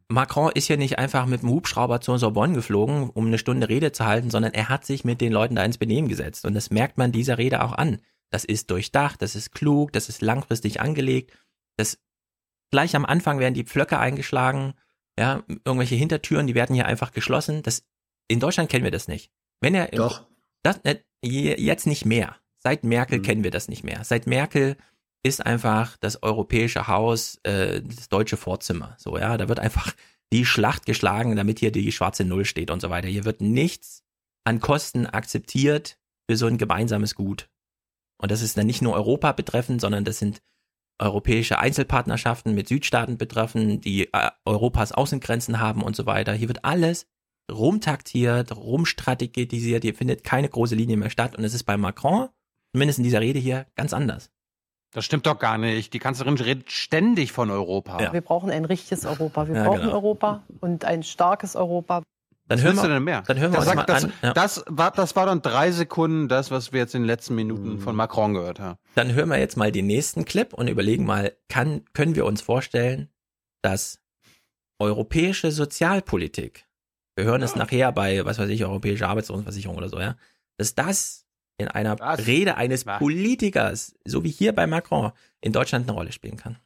Macron ist ja nicht einfach mit dem Hubschrauber zur Sorbonne geflogen, um eine Stunde Rede zu halten, sondern er hat sich mit den Leuten da ins Benehmen gesetzt. Und das merkt man dieser Rede auch an. Das ist durchdacht, das ist klug, das ist langfristig angelegt. Das gleich am Anfang werden die Pflöcke eingeschlagen, ja, irgendwelche Hintertüren, die werden hier einfach geschlossen. Das in Deutschland kennen wir das nicht. Wenn er Doch. das äh, je- jetzt nicht mehr. Seit Merkel kennen wir das nicht mehr. Seit Merkel ist einfach das europäische Haus äh, das deutsche Vorzimmer. So, ja, da wird einfach die Schlacht geschlagen, damit hier die schwarze Null steht und so weiter. Hier wird nichts an Kosten akzeptiert für so ein gemeinsames Gut. Und das ist dann nicht nur Europa betreffend, sondern das sind europäische Einzelpartnerschaften mit Südstaaten betreffen, die äh, Europas Außengrenzen haben und so weiter. Hier wird alles rumtaktiert, rumstrategisiert, hier findet keine große Linie mehr statt und es ist bei Macron, zumindest in dieser Rede hier, ganz anders. Das stimmt doch gar nicht. Die Kanzlerin redet ständig von Europa. Wir brauchen ein richtiges Europa. Wir Ja, brauchen genau. Europa und ein starkes Europa. Dann Was hören wir- denn mehr? dann hören wir das uns mal das, an, ja. Das, war, das war dann drei Sekunden das, was wir jetzt in den letzten Minuten von Macron gehört haben. Dann hören wir jetzt mal den nächsten Clip und überlegen mal, kann, können wir uns vorstellen, dass europäische Sozialpolitik, wir hören es nachher bei, was weiß ich, europäische Arbeitslosenversicherung oder so, ja, dass das in einer Rede eines Politikers, so wie hier bei Macron, in Deutschland eine Rolle spielen kann.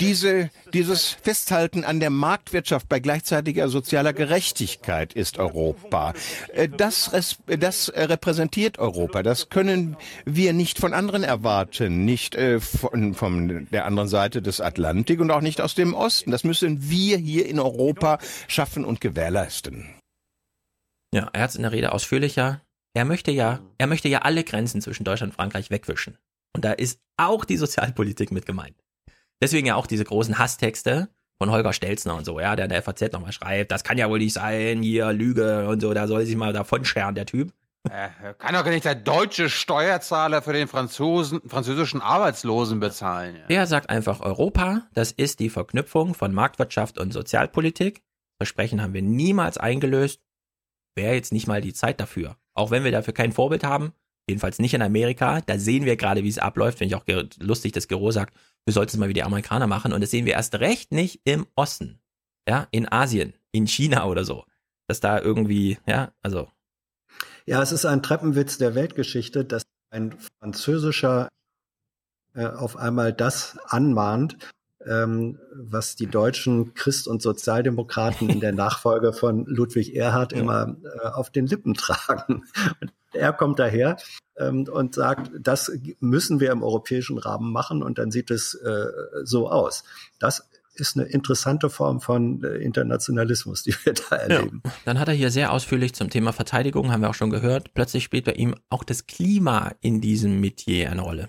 Diese, dieses Festhalten an der Marktwirtschaft bei gleichzeitiger sozialer Gerechtigkeit ist Europa. Äh, Das, das äh, repräsentiert Europa. Das können wir nicht von anderen erwarten, nicht äh, von, von der anderen Seite des Atlantik und auch nicht aus dem Osten. Das müssen wir hier in Europa schaffen und gewährleisten. Ja, er hat es in der Rede ausführlicher. Er möchte ja, er möchte ja alle Grenzen zwischen Deutschland und Frankreich wegwischen. Und da ist auch die Sozialpolitik mit gemeint. Deswegen ja auch diese großen Hasstexte von Holger Stelzner und so, ja, der in der FAZ nochmal schreibt, das kann ja wohl nicht sein, hier Lüge und so, da soll sich mal davon scheren, der Typ. Äh, kann doch nicht der deutsche Steuerzahler für den Franzosen, französischen Arbeitslosen bezahlen. Ja. Er sagt einfach Europa, das ist die Verknüpfung von Marktwirtschaft und Sozialpolitik. Versprechen haben wir niemals eingelöst. Wäre jetzt nicht mal die Zeit dafür. Auch wenn wir dafür kein Vorbild haben, jedenfalls nicht in Amerika, da sehen wir gerade, wie es abläuft. Finde ich auch lustig, dass Gero sagt, wir sollten es mal wie die Amerikaner machen. Und das sehen wir erst recht nicht im Osten. Ja, in Asien, in China oder so. Dass da irgendwie, ja, also Ja, es ist ein Treppenwitz der Weltgeschichte, dass ein französischer äh, auf einmal das anmahnt, ähm, was die deutschen Christ- und Sozialdemokraten in der Nachfolge von Ludwig Erhard immer äh, auf den Lippen tragen. Und er kommt daher ähm, und sagt, das müssen wir im europäischen Rahmen machen und dann sieht es äh, so aus. Das ist eine interessante Form von äh, Internationalismus, die wir da erleben. Dann hat er hier sehr ausführlich zum Thema Verteidigung, haben wir auch schon gehört. Plötzlich spielt bei ihm auch das Klima in diesem Metier eine Rolle.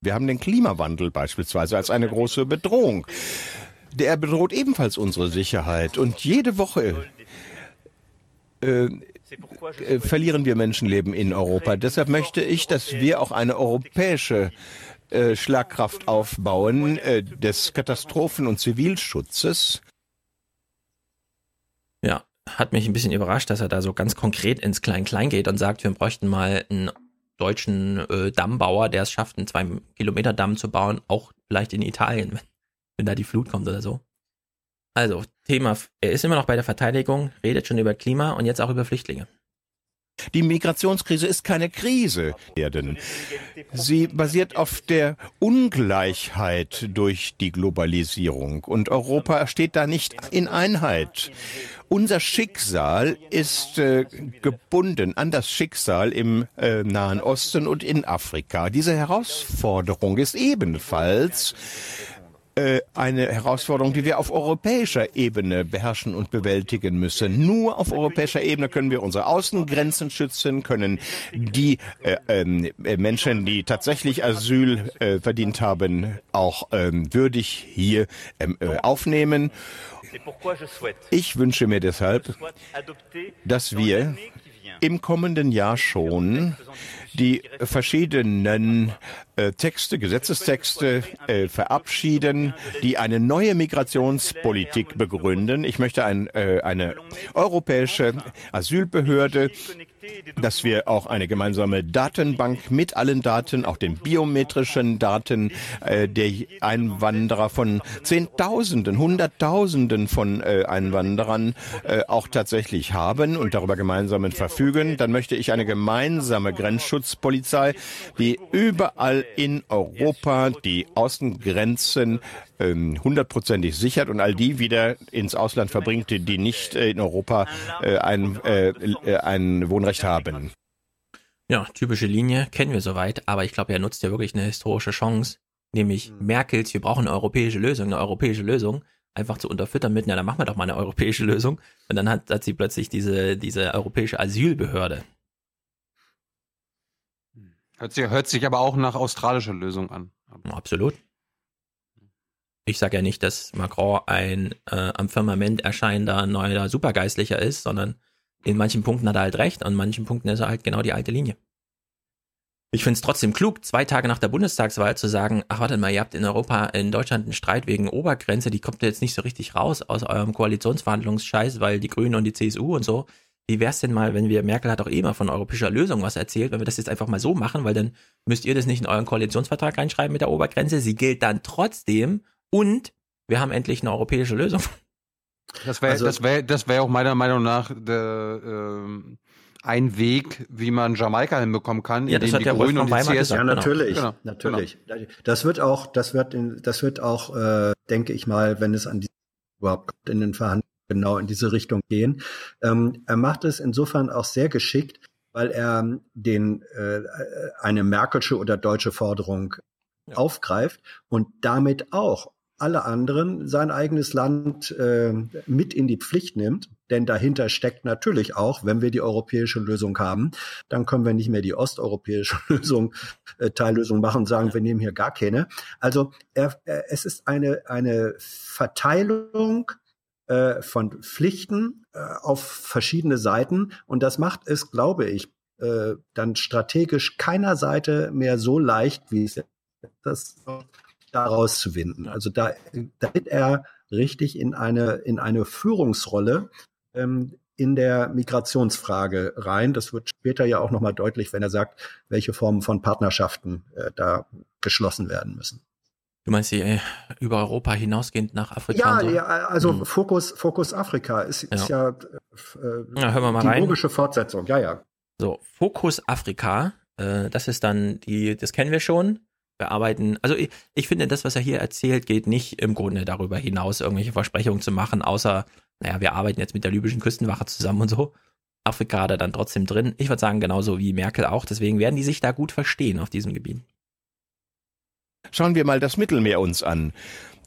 Wir haben den Klimawandel beispielsweise als eine große Bedrohung. Der bedroht ebenfalls unsere Sicherheit. Und jede Woche äh, äh, verlieren wir Menschenleben in Europa. Deshalb möchte ich, dass wir auch eine europäische äh, Schlagkraft aufbauen äh, des Katastrophen- und Zivilschutzes. Ja, hat mich ein bisschen überrascht, dass er da so ganz konkret ins Klein-Klein geht und sagt, wir bräuchten mal einen deutschen äh, Dammbauer, der es schafft, einen 2-Kilometer-Damm zu bauen, auch vielleicht in Italien, [laughs] wenn, wenn da die Flut kommt oder so. Also, Thema, er ist immer noch bei der Verteidigung, redet schon über Klima und jetzt auch über Flüchtlinge. Die Migrationskrise ist keine Krise, denn sie basiert auf der Ungleichheit durch die Globalisierung und Europa steht da nicht in Einheit. Unser Schicksal ist äh, gebunden an das Schicksal im äh, Nahen Osten und in Afrika. Diese Herausforderung ist ebenfalls äh, eine Herausforderung, die wir auf europäischer Ebene beherrschen und bewältigen müssen. Nur auf europäischer Ebene können wir unsere Außengrenzen schützen, können die äh, äh, Menschen, die tatsächlich Asyl äh, verdient haben, auch ähm, würdig hier ähm, äh, aufnehmen. Ich wünsche mir deshalb, dass wir im kommenden Jahr schon die verschiedenen äh, Texte, Gesetzestexte äh, verabschieden, die eine neue Migrationspolitik begründen. Ich möchte ein, äh, eine europäische Asylbehörde, dass wir auch eine gemeinsame Datenbank mit allen Daten, auch den biometrischen Daten äh, der Einwanderer von Zehntausenden, Hunderttausenden von äh, Einwanderern äh, auch tatsächlich haben und darüber gemeinsam verfügen. Dann möchte ich eine gemeinsame Grenzschutzpolizei, die überall in Europa die Außengrenzen hundertprozentig sichert und all die wieder ins Ausland verbringt, die, die nicht äh, in Europa äh, ein, äh, äh, ein Wohnrecht haben. Ja, typische Linie, kennen wir soweit, aber ich glaube, er nutzt ja wirklich eine historische Chance, nämlich Merkels, wir brauchen eine europäische Lösung, eine europäische Lösung, einfach zu unterfüttern mit, na, dann machen wir doch mal eine europäische Lösung. Und dann hat, hat sie plötzlich diese, diese europäische Asylbehörde. Hört sich, hört sich aber auch nach australischer Lösung an. Absolut. Ich sage ja nicht, dass Macron ein äh, am Firmament erscheinender neuer Supergeistlicher ist, sondern in manchen Punkten hat er halt recht, an manchen Punkten ist er halt genau die alte Linie. Ich finde es trotzdem klug, zwei Tage nach der Bundestagswahl zu sagen, ach warte mal, ihr habt in Europa, in Deutschland einen Streit wegen Obergrenze, die kommt jetzt nicht so richtig raus aus eurem Koalitionsverhandlungsscheiß, weil die Grünen und die CSU und so. Wie wär's denn mal, wenn wir, Merkel hat auch eh mal von europäischer Lösung was erzählt, wenn wir das jetzt einfach mal so machen, weil dann müsst ihr das nicht in euren Koalitionsvertrag reinschreiben mit der Obergrenze, sie gilt dann trotzdem und wir haben endlich eine europäische Lösung. Das wäre also, das wär, das wär auch meiner Meinung nach der, äh, ein Weg, wie man Jamaika hinbekommen kann, ja, indem die Grünen und die CSU... Ja, natürlich, genau. natürlich. Genau. Das wird auch, das wird, in, das wird auch, äh, denke ich mal, wenn es an die überhaupt in den Verhandlungen genau in diese Richtung gehen. Ähm, er macht es insofern auch sehr geschickt, weil er den äh, eine Merkelsche oder deutsche Forderung ja. aufgreift und damit auch alle anderen sein eigenes Land äh, mit in die Pflicht nimmt. Denn dahinter steckt natürlich auch, wenn wir die europäische Lösung haben, dann können wir nicht mehr die osteuropäische [laughs] Lösung, äh, Teillösung machen und sagen, wir nehmen hier gar keine. Also er, er, es ist eine, eine Verteilung äh, von Pflichten äh, auf verschiedene Seiten. Und das macht es, glaube ich, äh, dann strategisch keiner Seite mehr so leicht, wie es das da rauszuwinden. Also da, wird er richtig in eine, in eine Führungsrolle ähm, in der Migrationsfrage rein. Das wird später ja auch nochmal deutlich, wenn er sagt, welche Formen von Partnerschaften äh, da geschlossen werden müssen. Du meinst die äh, über Europa hinausgehend nach Afrika? Ja, so? ja also hm. Fokus, Fokus Afrika ist, ist ja, äh, ja wir mal die rein. logische Fortsetzung. Ja, ja. So, Fokus Afrika, äh, das ist dann die, das kennen wir schon bearbeiten. Also ich, ich finde, das, was er hier erzählt, geht nicht im Grunde darüber hinaus, irgendwelche Versprechungen zu machen, außer, naja, wir arbeiten jetzt mit der libyschen Küstenwache zusammen und so. Afrika da dann trotzdem drin. Ich würde sagen, genauso wie Merkel auch. Deswegen werden die sich da gut verstehen auf diesem Gebiet. Schauen wir mal das Mittelmeer uns an.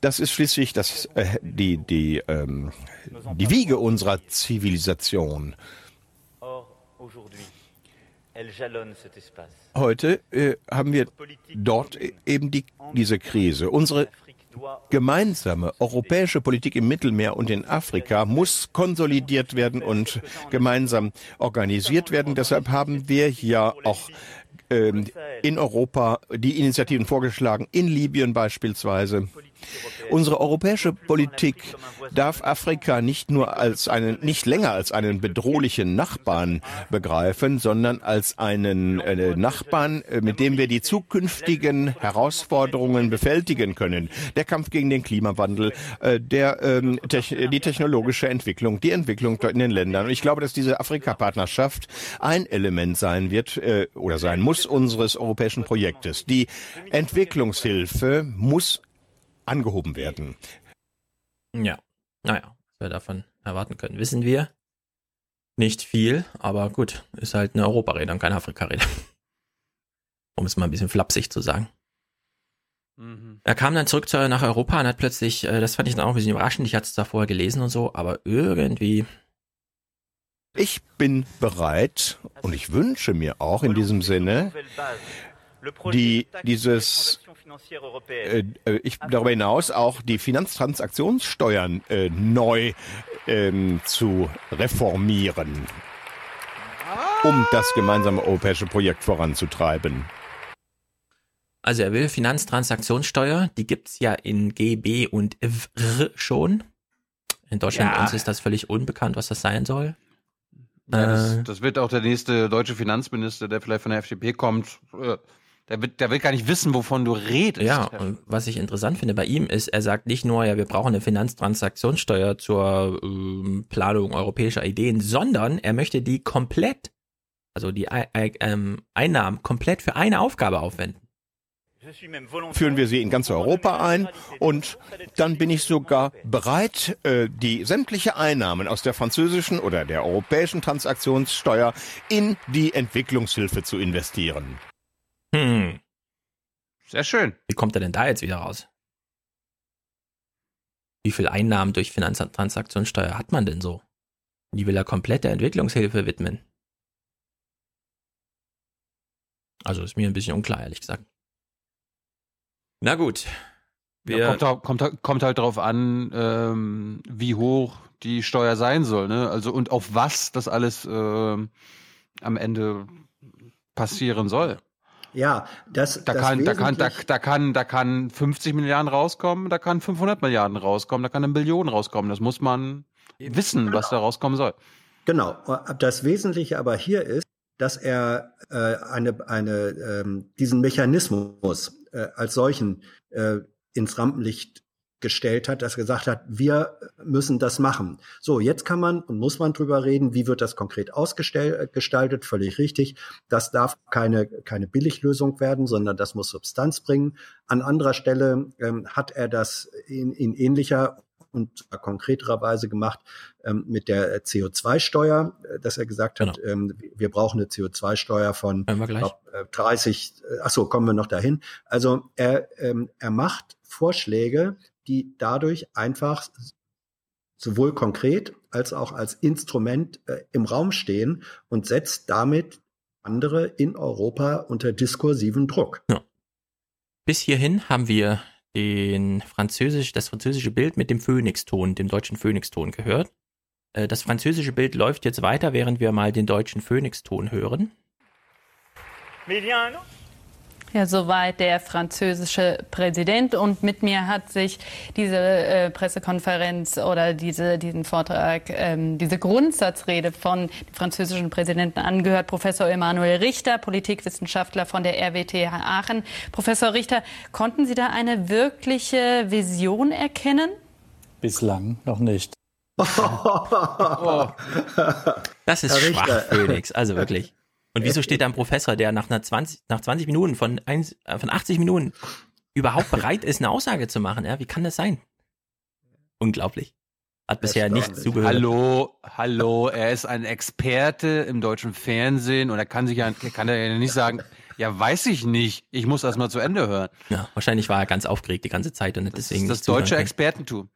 Das ist schließlich das, äh, die, die, ähm, die Wiege unserer Zivilisation. Heute äh, haben wir dort eben die, diese Krise. Unsere gemeinsame europäische Politik im Mittelmeer und in Afrika muss konsolidiert werden und gemeinsam organisiert werden. Deshalb haben wir ja auch ähm, in Europa die Initiativen vorgeschlagen, in Libyen beispielsweise. Unsere europäische Politik darf Afrika nicht nur als einen, nicht länger als einen bedrohlichen Nachbarn begreifen, sondern als einen äh, Nachbarn, äh, mit dem wir die zukünftigen Herausforderungen bewältigen können. Der Kampf gegen den Klimawandel, äh, der, ähm, die technologische Entwicklung, die Entwicklung in den Ländern. Und ich glaube, dass diese Afrika-Partnerschaft ein Element sein wird äh, oder sein muss unseres europäischen Projektes. Die Entwicklungshilfe muss angehoben werden. Ja, naja. wir davon erwarten können. Wissen wir nicht viel, aber gut, ist halt eine Europarede und keine Afrika-Rede. [laughs] Um es mal ein bisschen flapsig zu sagen. Mhm. Er kam dann zurück zu, nach Europa und hat plötzlich, äh, das fand ich dann auch ein bisschen überraschend, ich hatte es da vorher gelesen und so, aber irgendwie. Ich bin bereit und ich wünsche mir auch in diesem Sinne, die, dieses, äh, äh, ich darüber hinaus auch die Finanztransaktionssteuern äh, neu ähm, zu reformieren, um das gemeinsame europäische Projekt voranzutreiben. Also er will Finanztransaktionssteuer, die gibt's ja in GB und WR schon. In Deutschland Ja. uns ist das völlig unbekannt, was das sein soll. Ja, das, Äh. das wird auch der nächste deutsche Finanzminister, der vielleicht von der FDP kommt. Äh, Der wird, der will gar nicht wissen, wovon du redest. Ja, und was ich interessant finde bei ihm ist, er sagt nicht nur, ja, wir brauchen eine Finanztransaktionssteuer zur ähm, Planung europäischer Ideen, sondern er möchte die komplett, also die Ei- ähm, Einnahmen komplett für eine Aufgabe aufwenden. Führen wir sie in ganz Europa ein und dann bin ich sogar bereit, äh, die sämtliche Einnahmen aus der französischen oder der europäischen Transaktionssteuer in die Entwicklungshilfe zu investieren. Hm. Sehr schön. Wie kommt er denn da jetzt wieder raus? Wie viel Einnahmen durch Finanztransaktionssteuer hat man denn so? Die will er komplett der Entwicklungshilfe widmen. Also ist mir ein bisschen unklar, ehrlich gesagt. Na gut. Ja, kommt, auch- kommt, halt- kommt halt drauf an, ähm, wie hoch die Steuer sein soll, ne? Also und auf was das alles ähm, am Ende passieren soll. Ja, das, Da das kann, da kann, da, da kann, da kann 50 Milliarden rauskommen, da kann 500 Milliarden rauskommen, da kann eine Billion rauskommen. Das muss man wissen, was da rauskommen soll. Genau. Das Wesentliche aber hier ist, dass er äh, eine, eine, ähm, diesen Mechanismus äh, als solchen äh, ins Rampenlicht gestellt hat, dass er gesagt hat, wir müssen das machen. So, jetzt kann man und muss man drüber reden, wie wird das konkret ausgestaltet, völlig richtig. Das darf keine, keine Billiglösung werden, sondern das muss Substanz bringen. An anderer Stelle ähm, hat er das in, in ähnlicher und konkreterer Weise gemacht ähm, mit der CO2-Steuer, äh, dass er gesagt hat, ähm, wir brauchen eine CO2-Steuer von glaub, äh, 30, äh, ach so, kommen wir noch dahin. Also er, ähm, er macht Vorschläge, die dadurch einfach sowohl konkret als auch als Instrument äh, im Raum stehen und setzt damit andere in Europa unter diskursiven Druck. bis hierhin haben wir den französisch, das französische Bild mit dem Phönixton, dem deutschen Phönixton gehört. Äh, Das französische Bild läuft jetzt weiter, während wir mal den deutschen Phönixton hören. Ja, soweit der französische Präsident. Und mit mir hat sich diese äh, Pressekonferenz oder diese, diesen Vortrag, ähm, diese Grundsatzrede von dem französischen Präsidenten angehört. Professor Emanuel Richter, Politikwissenschaftler von der RWTH Aachen. Professor Richter, konnten Sie da eine wirkliche Vision erkennen? Bislang noch nicht. [laughs] Das ist Herr schwach, Richter. Phoenix, also wirklich. Und wieso steht da ein Professor, der nach, einer 20, nach 20 Minuten von, eins, äh, von 80 Minuten überhaupt [laughs] bereit ist, eine Aussage zu machen? Ja, wie kann das sein? Unglaublich. Hat bisher nicht zugehört. Hallo, hallo, er ist ein Experte im deutschen Fernsehen und er kann sich ja, er kann ja nicht sagen, ja, weiß ich nicht, ich muss das mal zu Ende hören. Ja, wahrscheinlich war er ganz aufgeregt die ganze Zeit und deswegen Das ist das deutsche. Expertentum.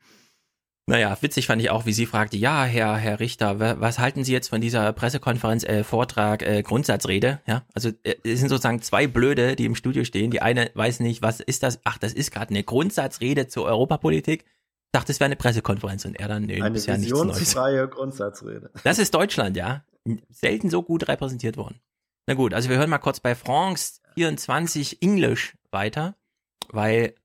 Naja, witzig fand ich auch, wie sie fragte, ja, Herr, Herr Richter, wa- was halten Sie jetzt von dieser Pressekonferenz, äh, Vortrag, äh, Grundsatzrede? Ja, also äh, es sind sozusagen zwei Blöde, die im Studio stehen. Die eine weiß nicht, was ist das? Ach, das ist gerade eine Grundsatzrede zur Europapolitik. Dachte, es wäre eine Pressekonferenz und er dann, nee, Eine bisher nichts Neues. Grundsatzrede. [laughs] Das ist Deutschland, ja. Selten so gut repräsentiert worden. Na gut, also wir hören mal kurz bei France 24 English weiter, weil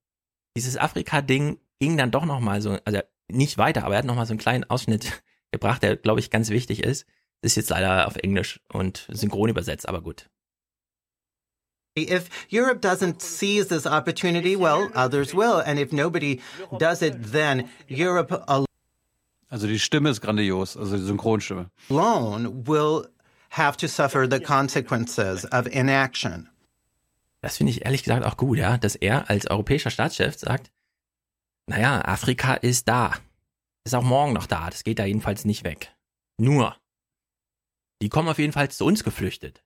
dieses Afrika-Ding ging dann doch noch mal so, also nicht weiter, aber er hat noch mal so einen kleinen Ausschnitt [laughs] gebracht, der, glaube ich, ganz wichtig ist. Das ist jetzt leider auf Englisch und synchron übersetzt, aber gut. If Europe doesn't seize this opportunity, well, others will. And if nobody does it, then Europe Also die Stimme ist grandios, also die Synchronstimme. alone will have to suffer the consequences of inaction. Das finde ich ehrlich gesagt auch gut, ja, dass er als europäischer Staatschef sagt, naja, Afrika ist da. Ist auch morgen noch da. Das geht da jedenfalls nicht weg. Nur, die kommen auf jeden Fall zu uns geflüchtet.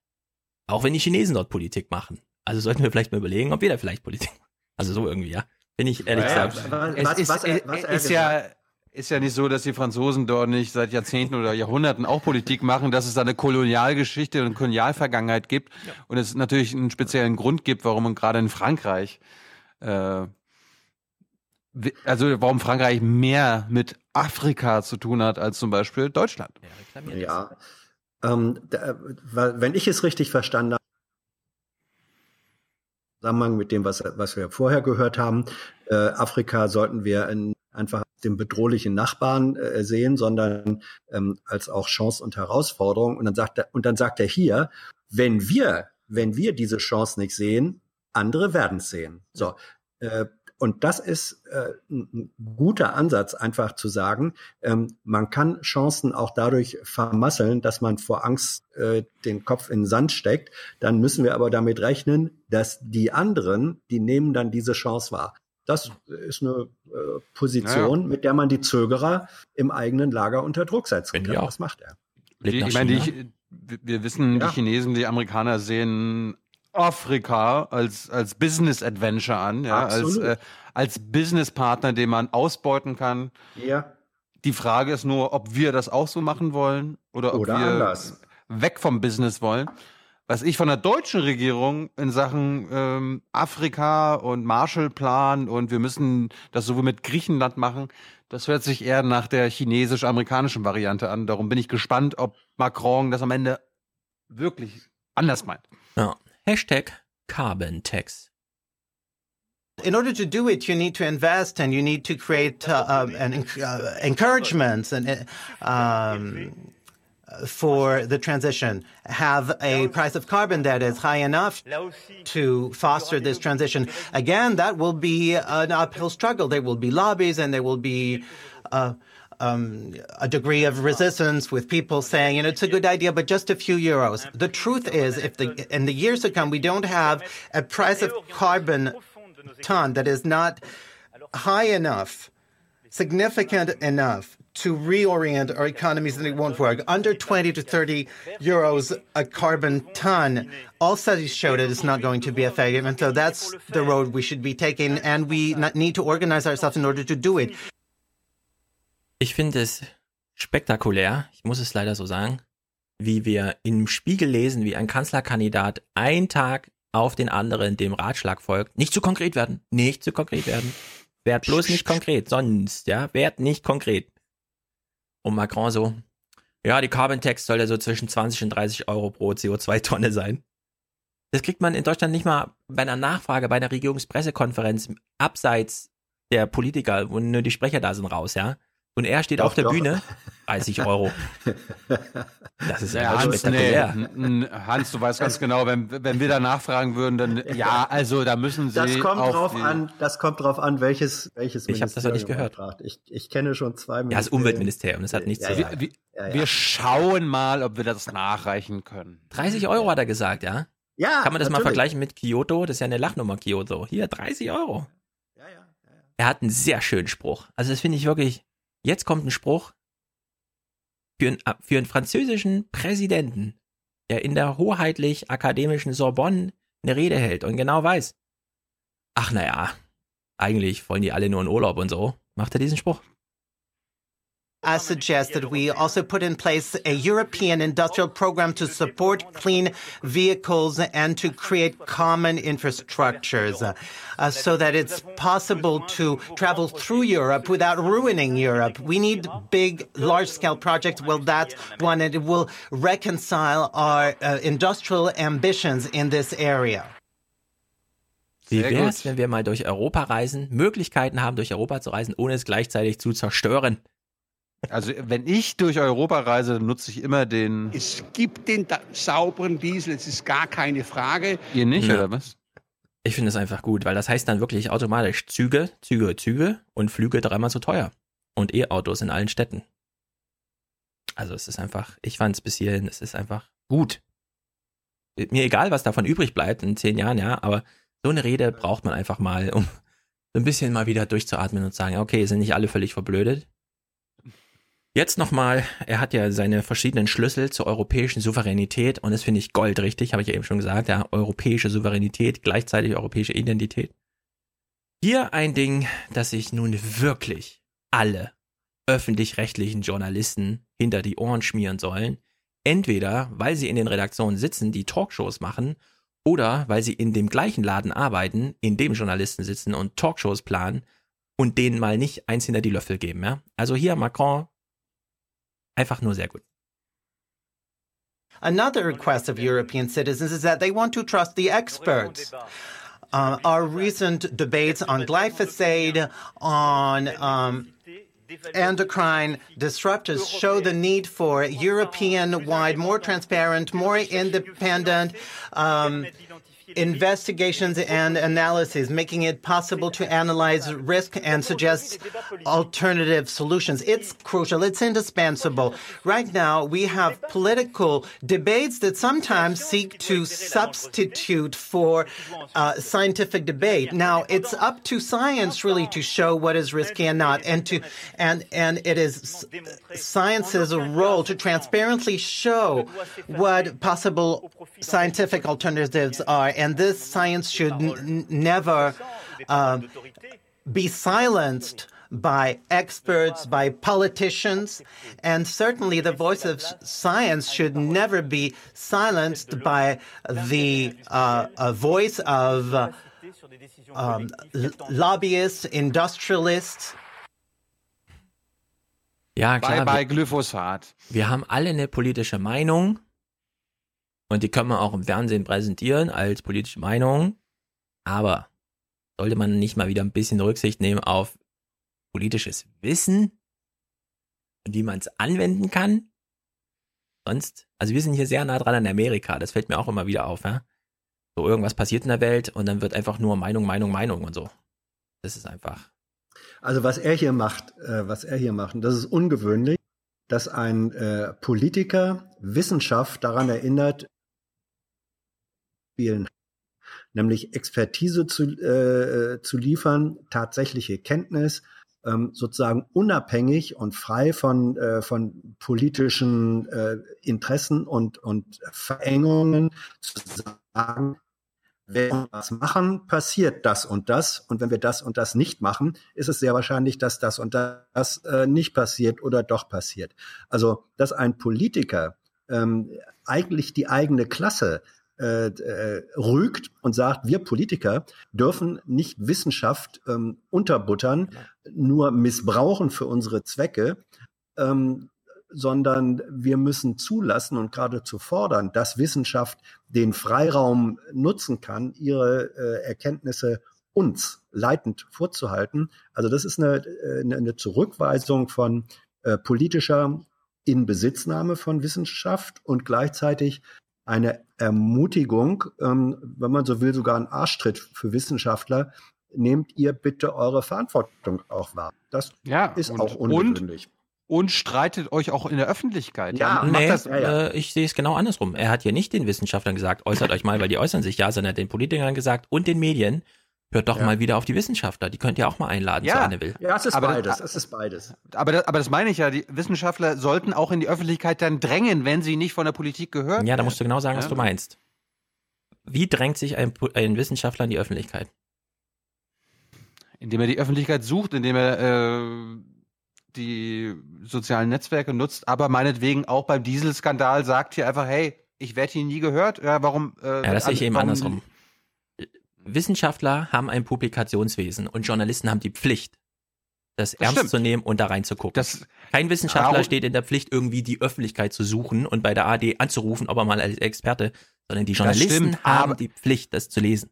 Auch wenn die Chinesen dort Politik machen. Also sollten wir vielleicht mal überlegen, ob wir da vielleicht Politik machen. Also so irgendwie, ja. Bin ich ehrlich Ja, gesagt. es ist, was er- was er ist ja ist ja nicht so, dass die Franzosen dort nicht seit Jahrzehnten oder Jahrhunderten auch Politik machen, dass es da eine Kolonialgeschichte und Kolonialvergangenheit gibt und es natürlich einen speziellen Grund gibt, warum man gerade in Frankreich, äh, also warum Frankreich mehr mit Afrika zu tun hat als zum Beispiel Deutschland. Ja. Ähm, da, weil, wenn ich es richtig verstanden habe, im Zusammenhang mit dem, was, was wir vorher gehört haben, äh, Afrika sollten wir in, einfach als den bedrohlichen Nachbarn äh, sehen, sondern ähm, als auch Chance und Herausforderung. Und dann sagt er, und dann sagt er hier, wenn wir, wenn wir diese Chance nicht sehen, andere werden es sehen. So. Äh, und das ist äh, ein guter Ansatz, einfach zu sagen, ähm, man kann Chancen auch dadurch vermasseln, dass man vor Angst äh, den Kopf in den Sand steckt. Dann müssen wir aber damit rechnen, dass die anderen, die nehmen dann diese Chance wahr. Das ist eine äh, Position, Naja. mit der man die Zögerer im eigenen Lager unter Druck setzen kann. Was macht er? Die, ich meine, die, wir wissen, die Chinesen, die Amerikaner sehen Afrika als, als Business Adventure an, ja, als, äh, als Businesspartner, den man ausbeuten kann. Ja. Die Frage ist nur, ob wir das auch so machen wollen oder ob Oder wir anders. weg vom Business wollen. Was ich von der deutschen Regierung in Sachen ähm, Afrika und Marshallplan und wir müssen das sowohl mit Griechenland machen, das hört sich eher nach der chinesisch-amerikanischen Variante an. Darum bin ich gespannt, ob Macron das am Ende wirklich anders meint. Ja. Hashtag Carbon Tax. In order to do it, you need to invest and you need to create uh, um, an uh, encouragements and uh, um, for the transition. Have a price of carbon that is high enough to foster this transition. Again, that will be an uphill struggle. There will be lobbies and there will be. Uh, um, a degree of resistance with people saying, you know, it's a good idea, but just a few euros. The truth is, if the in the years to come we don't have a price of carbon ton that is not high enough, significant enough to reorient our economies, then it won't work. Under 20 to 30 euros a carbon ton, all studies show that it's not going to be effective. And so that's the road we should be taking. And we need to organize ourselves in order to do it. Ich finde es spektakulär, ich muss es leider so sagen, wie wir im Spiegel lesen, wie ein Kanzlerkandidat einen Tag auf den anderen dem Ratschlag folgt. Nicht zu konkret werden, nicht zu konkret werden. Werd bloß nicht konkret, sonst, ja, werd nicht konkret. Und Macron so, ja, die Carbon Tax soll ja so zwischen 20 und 30 Euro pro CO2-Tonne sein. Das kriegt man in Deutschland nicht mal bei einer Nachfrage, bei einer Regierungspressekonferenz abseits der Politiker, wo nur die Sprecher da sind, raus, ja. Und er steht Doch, auf der doch. Bühne, [laughs] 30 Euro. Das ist Ja, Hans, nee, spektakulär. n- n- Hans, du weißt ganz genau, wenn, wenn wir da nachfragen würden, dann ja, also da müssen sie Das kommt auf drauf die, an, das kommt drauf an, welches, welches Ich hab das ja nicht Ministerium gehört. Ich, ich kenne schon zwei Ja, das Umweltministerium, das hat nichts Ja, zu ja. sagen. Wir, Ja, ja. wir schauen mal, ob wir das nachreichen können. 30 Euro hat er gesagt, ja? Ja, Kann man das mal natürlich. vergleichen mit Kyoto? Das ist ja eine Lachnummer, Kyoto. Hier, 30 Euro. Er hat einen sehr schönen Spruch. Also das finde ich wirklich, jetzt kommt ein Spruch für einen, für einen französischen Präsidenten, der in der hoheitlich-akademischen Sorbonne eine Rede hält und genau weiß, ach naja, eigentlich wollen die alle nur in Urlaub und so, macht er diesen Spruch. I suggest that we also put in place a European industrial program to support clean vehicles and to create common infrastructures uh, so that it's possible to travel through Europe without ruining Europe. We need big, large scale projects. Well, that's one, and it will reconcile our uh, industrial ambitions in this area. Wie Sehr wär's, gut. wenn wir mal durch Europa reisen, Möglichkeiten haben, durch Europa zu reisen, ohne es gleichzeitig zu zerstören? Also wenn ich durch Europa reise, dann nutze ich immer den. Es gibt den da sauberen Diesel, es ist gar keine Frage. Ihr nicht, Ja. oder was? Ich finde es einfach gut, weil das heißt dann wirklich automatisch Züge, Züge, Züge und Flüge dreimal so teuer. Und E-Autos in allen Städten. Also es ist einfach, ich fand es bis hierhin, es ist einfach gut. Mir egal, was davon übrig bleibt in zehn Jahren, ja, aber so eine Rede braucht man einfach mal, um so ein bisschen mal wieder durchzuatmen und zu sagen, okay, sind nicht alle völlig verblödet. Jetzt nochmal, er hat ja seine verschiedenen Schlüssel zur europäischen Souveränität und das finde ich goldrichtig, habe ich ja eben schon gesagt, ja, europäische Souveränität, gleichzeitig europäische Identität. Hier ein Ding, das sich nun wirklich alle öffentlich-rechtlichen Journalisten hinter die Ohren schmieren sollen. Entweder, weil sie in den Redaktionen sitzen, die Talkshows machen, oder weil sie in dem gleichen Laden arbeiten, in dem Journalisten sitzen und Talkshows planen und denen mal nicht eins hinter die Löffel geben. Ja? Also hier Macron einfach nur sehr gut. Another request of European citizens is that they want to trust the experts. Uh, our recent debates on glyphosate, on um, endocrine disruptors show the need for European wide, more transparent, more independent um, investigations and analyses, making it possible to analyze risk and suggest alternative solutions. It's crucial. It's indispensable. Right now, we have political debates that sometimes seek to substitute for uh, scientific debate. Now, it's up to science really to show what is risky and not, and to and and it is science's role to transparently show what possible scientific alternatives are and this science should n- never uh, be silenced by experts, by politicians, and certainly the voice of science should never be silenced by the uh, voice of uh, um, lobbyists, industrialists. Ja, klar. Bye bye Glyphosat. Wir haben alle eine politische Meinung und die können wir auch im Fernsehen präsentieren als politische Meinung. Aber sollte man nicht mal wieder ein bisschen Rücksicht nehmen auf politisches Wissen und wie man es anwenden kann? Sonst, also wir sind hier sehr nah dran an Amerika, das fällt mir auch immer wieder auf, ja. So irgendwas passiert in der Welt und dann wird einfach nur Meinung, Meinung, Meinung und so. Das ist einfach. Also was er hier macht, äh, was er hier macht, und das ist ungewöhnlich, dass ein äh, Politiker Wissenschaft daran erinnert, spielen, nämlich Expertise zu, äh, zu liefern, tatsächliche Kenntnis, ähm, sozusagen unabhängig und frei von, äh, von politischen äh, Interessen und, und Verengungen zu sagen, wenn wir was machen, passiert das und das. Und wenn wir das und das nicht machen, ist es sehr wahrscheinlich, dass das und das äh, nicht passiert oder doch passiert. Also, dass ein Politiker ähm, eigentlich die eigene Klasse äh, äh, rügt und sagt, wir Politiker dürfen nicht Wissenschaft ähm, unterbuttern, nur missbrauchen für unsere Zwecke, ähm, sondern wir müssen zulassen und geradezu fordern, dass Wissenschaft den Freiraum nutzen kann, ihre äh, Erkenntnisse uns leitend vorzuhalten. Also das ist eine, äh, eine Zurückweisung von äh, politischer Inbesitznahme von Wissenschaft und gleichzeitig eine Ermutigung, ähm, wenn man so will, sogar ein Arschtritt für Wissenschaftler. Nehmt ihr bitte eure Verantwortung auch wahr. Das ja, ist und, auch ungewöhnlich. Und, und, streitet euch auch in der Öffentlichkeit. Ja, nee, das, ja, ja. Äh, ich sehe es genau andersrum. Er hat hier nicht den Wissenschaftlern gesagt, äußert euch mal, weil die äußern sich ja, sondern er hat den Politikern gesagt und den Medien, Hört doch ja. mal wieder auf die Wissenschaftler. Die könnt ihr auch mal einladen, ja. so eine will. Ja, es ist aber beides. Es ist beides. Aber das, aber das meine ich ja. Die Wissenschaftler sollten auch in die Öffentlichkeit dann drängen, wenn sie nicht von der Politik gehören. Ja, da musst du genau sagen, ja. was du meinst. Wie drängt sich ein, ein, Wissenschaftler in die Öffentlichkeit? Indem er die Öffentlichkeit sucht, indem er äh, die sozialen Netzwerke nutzt, aber meinetwegen auch beim Dieselskandal sagt hier einfach, hey, ich werde hier nie gehört. Ja, warum? Äh, ja, das sehe ich eben andersrum. Wissenschaftler haben ein Publikationswesen und Journalisten haben die Pflicht, das, das ernst stimmt. zu nehmen und da reinzugucken. Das, Kein Wissenschaftler ja, steht in der Pflicht, irgendwie die Öffentlichkeit zu suchen und bei der AD anzurufen, ob er mal als Experte, sondern die Journalisten stimmt, haben die Pflicht, das zu lesen.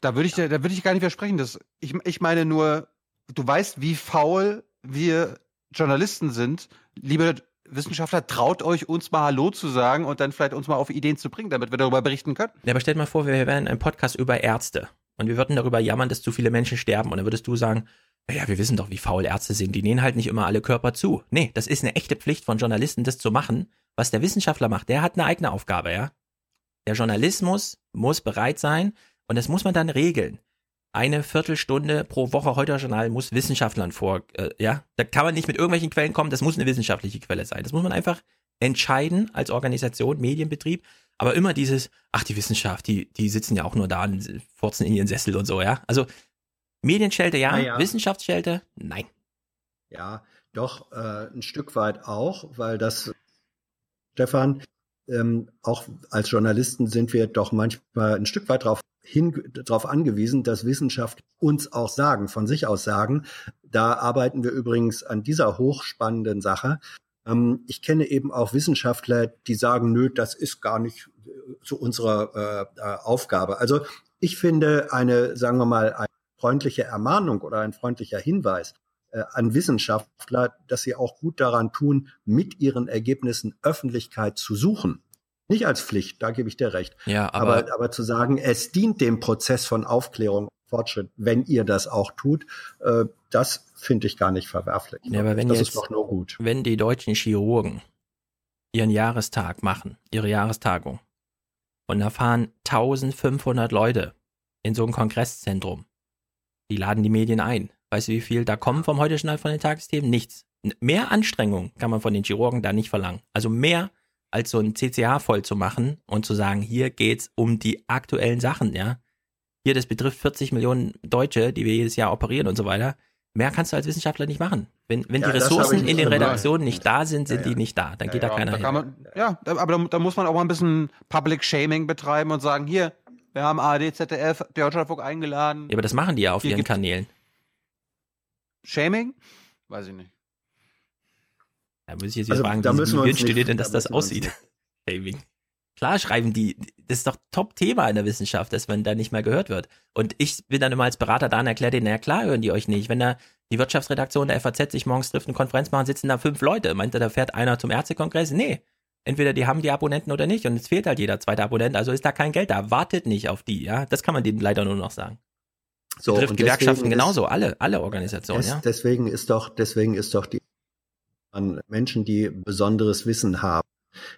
Da würde ich, da würde ich gar nicht versprechen. Dass ich, ich meine nur, du weißt, wie faul wir Journalisten sind. Liebe Wissenschaftler, traut euch, uns mal Hallo zu sagen und dann vielleicht uns mal auf Ideen zu bringen, damit wir darüber berichten können. Ja, aber stellt mal vor, wir wären ein Podcast über Ärzte und wir würden darüber jammern, dass zu viele Menschen sterben und dann würdest du sagen, ja, wir wissen doch, wie faul Ärzte sind. Die nähen halt nicht immer alle Körper zu. Nee, das ist eine echte Pflicht von Journalisten, das zu machen. Was der Wissenschaftler macht, der hat eine eigene Aufgabe, ja. Der Journalismus muss bereit sein und das muss man dann regeln. Eine Viertelstunde pro Woche heute Journal muss Wissenschaftlern vor, äh, ja, da kann man nicht mit irgendwelchen Quellen kommen, das muss eine wissenschaftliche Quelle sein. Das muss man einfach entscheiden als Organisation, Medienbetrieb, aber immer dieses, ach, die Wissenschaft, die, die sitzen ja auch nur da und furzen in ihren Sessel und so, ja. Also Medienschelte ja, Naja. Wissenschaftsschelte nein. Ja, doch äh, ein Stück weit auch, weil das, Stefan, ähm, auch als Journalisten sind wir doch manchmal ein Stück weit darauf hin, darauf angewiesen, dass Wissenschaft uns auch sagen, von sich aus sagen. Da arbeiten wir übrigens an dieser hochspannenden Sache. Ähm, ich kenne eben auch Wissenschaftler, die sagen, nö, das ist gar nicht äh, zu unserer äh, äh, Aufgabe. Also ich finde eine, sagen wir mal, eine freundliche Ermahnung oder ein freundlicher Hinweis äh, an Wissenschaftler, dass sie auch gut daran tun, mit ihren Ergebnissen Öffentlichkeit zu suchen. Nicht als Pflicht, da gebe ich dir recht. Ja, aber- aber, aber zu sagen, es dient dem Prozess von Aufklärung, Fortschritt, wenn ihr das auch tut, äh, das finde ich gar nicht verwerflich. Ja, aber wenn das jetzt, ist doch nur gut. wenn die deutschen Chirurgen ihren Jahrestag machen, ihre Jahrestagung, und da fahren 1500 Leute in so ein Kongresszentrum, die laden die Medien ein. Weißt du, wie viel da kommen vom heute Journal von den Tagesthemen? Nichts. Mehr Anstrengung kann man von den Chirurgen da nicht verlangen. Also mehr als so ein CCH voll zu machen und zu sagen, hier geht's um die aktuellen Sachen, ja. Hier, das betrifft 40 Millionen Deutsche, die wir jedes Jahr operieren und so weiter. Mehr kannst du als Wissenschaftler nicht machen. Wenn, wenn Ja, die Ressourcen in den. Redaktionen nicht da sind, sind Ja, ja. die nicht da. Dann geht da keiner da hin. man, ja, aber da, da muss man auch mal ein bisschen Public Shaming betreiben und sagen, hier, wir haben ARD, ZDF, Deutschlandfunk eingeladen. Ja, aber das machen die ja auf Hier ihren Kanälen. Shaming? Weiß ich nicht. Da muss ich jetzt Also, fragen, da wie, müssen wie dir nicht- denn, da dass das wir uns aussieht? [laughs] Shaming. Klar schreiben die, das ist doch Top-Thema in der Wissenschaft, dass man da nicht mehr gehört wird. Und ich bin dann immer als Berater da und erkläre denen, na klar hören die euch nicht. Wenn da die Wirtschaftsredaktion der FAZ sich morgens trifft, eine Konferenz machen, sitzen da fünf Leute. Meint er, da fährt einer zum Ärztekongress? Nee. Entweder die haben die Abonnenten oder nicht und es fehlt halt jeder zweite Abonnent, also ist da kein Geld da. Wartet nicht auf die, ja. Das kann man denen leider nur noch sagen. So, Betrifft und Gewerkschaften deswegen ist- genauso, alle, alle Organisationen, Es, ja. Deswegen ist doch, deswegen ist doch die an Menschen, die besonderes Wissen haben,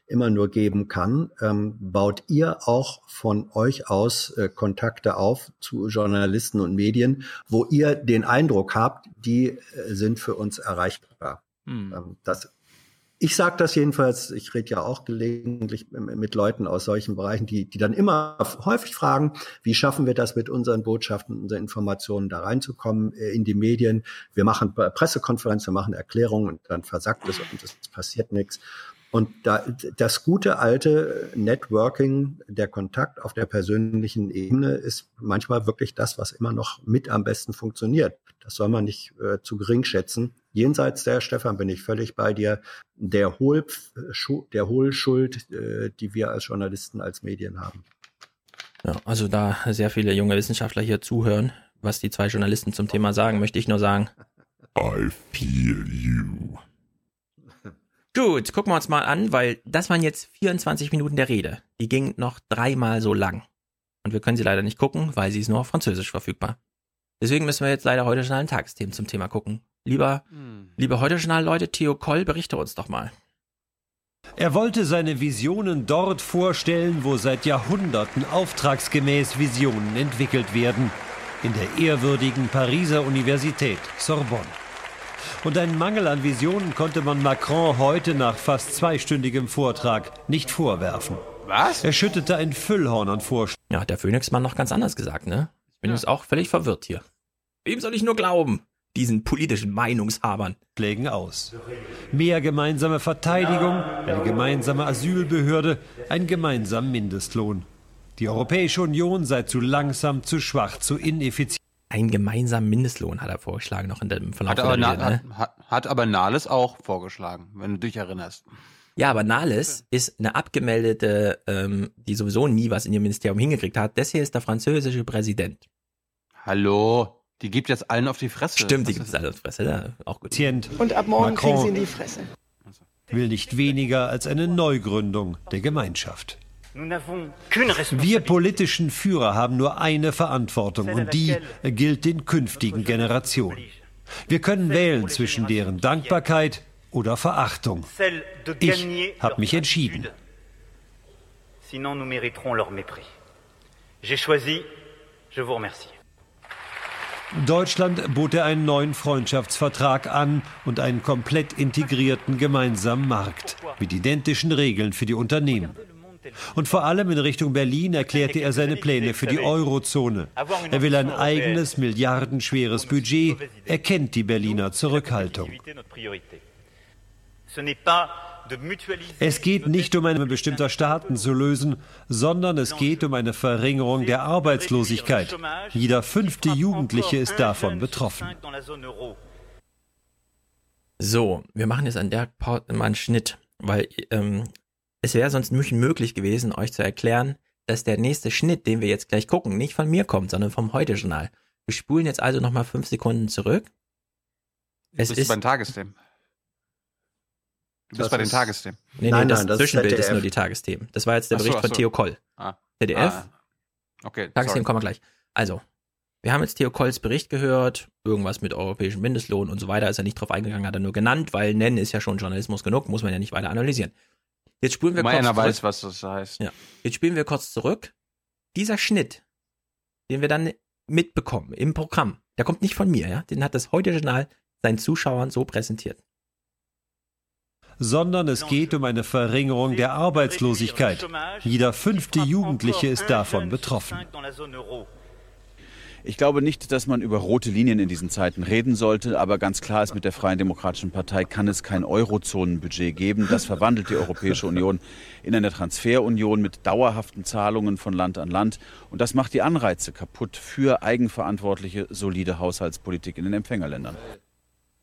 immer nur geben kann. Ähm, baut ihr auch von euch aus äh, Kontakte auf zu Journalisten und Medien, wo ihr den Eindruck habt, die äh, sind für uns erreichbar. Hm. Ähm, das, ich sage das jedenfalls, ich rede ja auch gelegentlich mit Leuten aus solchen Bereichen, die, die dann immer häufig fragen, wie schaffen wir das mit unseren Botschaften, unseren Informationen da reinzukommen äh, in die Medien. Wir machen Pressekonferenzen, wir machen Erklärungen und dann versackt es und es passiert nichts. Und da, das gute alte Networking, der Kontakt auf der persönlichen Ebene ist manchmal wirklich das, was immer noch mit am besten funktioniert. Das soll man nicht äh, zu gering schätzen. Jenseits der, Stefan, bin ich völlig bei dir, der, Hohl, der Hohlschuld, äh, die wir als Journalisten, als Medien haben. Ja, also da sehr viele junge Wissenschaftler hier zuhören, was die zwei Journalisten zum Thema sagen, möchte ich nur sagen. I feel you. Gut, gucken wir uns mal an, weil das waren jetzt 24 Minuten der Rede. Die ging noch dreimal so lang. Und wir können sie leider nicht gucken, weil sie ist nur auf Französisch verfügbar. Deswegen müssen wir jetzt leider heute Journal Tagesthemen zum Thema gucken. Lieber, liebe heute Journal Leute, Theo Koll, berichte uns doch mal. Er wollte seine Visionen dort vorstellen, wo seit Jahrhunderten auftragsgemäß Visionen entwickelt werden, in der ehrwürdigen Pariser Universität Sorbonne. Und einen Mangel an Visionen konnte man Macron heute nach fast zweistündigem Vortrag nicht vorwerfen. Was? Er schüttete ein Füllhorn an Vorschlägen Ja, hat der Phoenixmann noch ganz anders gesagt, ne? Ich bin jetzt auch völlig verwirrt hier. Wem soll ich nur glauben? Diesen politischen Meinungshabern. aus. Mehr gemeinsame Verteidigung, eine gemeinsame Asylbehörde, ein gemeinsamer Mindestlohn. Die Europäische Union sei zu langsam, zu schwach, zu ineffizient. Ein gemeinsamer Mindestlohn hat er vorgeschlagen noch in dem Verlauf Hat der aber, Rede, Na, ne? hat, hat, hat aber Nahles auch vorgeschlagen, wenn du dich erinnerst. Ja, aber Nahles ist eine abgemeldete, ähm, die sowieso nie was in ihrem Ministerium hingekriegt hat. Das hier ist der französische Präsident. Hallo, die gibt jetzt allen auf die Fresse. Stimmt, die gibt es alle auf die Fresse. Ja, auch gut. Und ab morgen Macron. kriegen sie in die Fresse. will nicht weniger als eine Neugründung der Gemeinschaft. Wir politischen Führer haben nur eine Verantwortung und die gilt den künftigen Generationen. Wir können wählen zwischen deren Dankbarkeit oder Verachtung. Ich habe mich entschieden. Sinon, nous mériterons leur mépris. J'ai choisi, je vous remercie. Deutschland bot er einen neuen Freundschaftsvertrag an und einen komplett integrierten gemeinsamen Markt mit identischen Regeln für die Unternehmen. Und vor allem in Richtung Berlin erklärte er seine Pläne für die Eurozone. Er will ein eigenes milliardenschweres Budget. Er kennt die Berliner Zurückhaltung. Es geht nicht um eine bestimmter Staaten zu lösen, sondern es geht um eine Verringerung der Arbeitslosigkeit. Jeder fünfte Jugendliche ist davon betroffen. So, wir machen jetzt an der Pause mal einen Schnitt, weil ähm, es wäre sonst nicht möglich gewesen, euch zu erklären, dass der nächste Schnitt, den wir jetzt gleich gucken, nicht von mir kommt, sondern vom Heute-Journal. Wir spulen jetzt also nochmal fünf Sekunden zurück. Es ist beim Tagesthemen. Du bist Das bei den ist- Tagesthemen. Nee, Nein, nee, das nein, das ist Zwischenbild ist ZDF. nur die Tagesthemen. Das war jetzt der so, Bericht von so. Theo Koll. Ah. ZDF. Ah. Okay, Tagesthemen sorry. kommen wir gleich. Also, wir haben jetzt Theo Kolls Bericht gehört, irgendwas mit europäischem Mindestlohn und so weiter, ist er nicht drauf eingegangen, hat er nur genannt, weil nennen ist ja schon Journalismus genug, muss man ja nicht weiter analysieren. Jetzt spulen wir Immer kurz einer zurück. weiß, was das heißt. Ja. Jetzt spielen wir kurz zurück. Dieser Schnitt, den wir dann mitbekommen im Programm, der kommt nicht von mir, ja? Den hat das Heute-Journal seinen Zuschauern so präsentiert. Sondern es geht um eine Verringerung der Arbeitslosigkeit. Jeder fünfte Jugendliche ist davon betroffen. Ich glaube nicht, dass man über rote Linien in diesen Zeiten reden sollte, aber ganz klar ist, mit der Freien Demokratischen Partei kann es kein Eurozonenbudget geben. Das verwandelt die Europäische Union in eine Transferunion mit dauerhaften Zahlungen von Land an Land. Und das macht die Anreize kaputt für eigenverantwortliche, solide Haushaltspolitik in den Empfängerländern.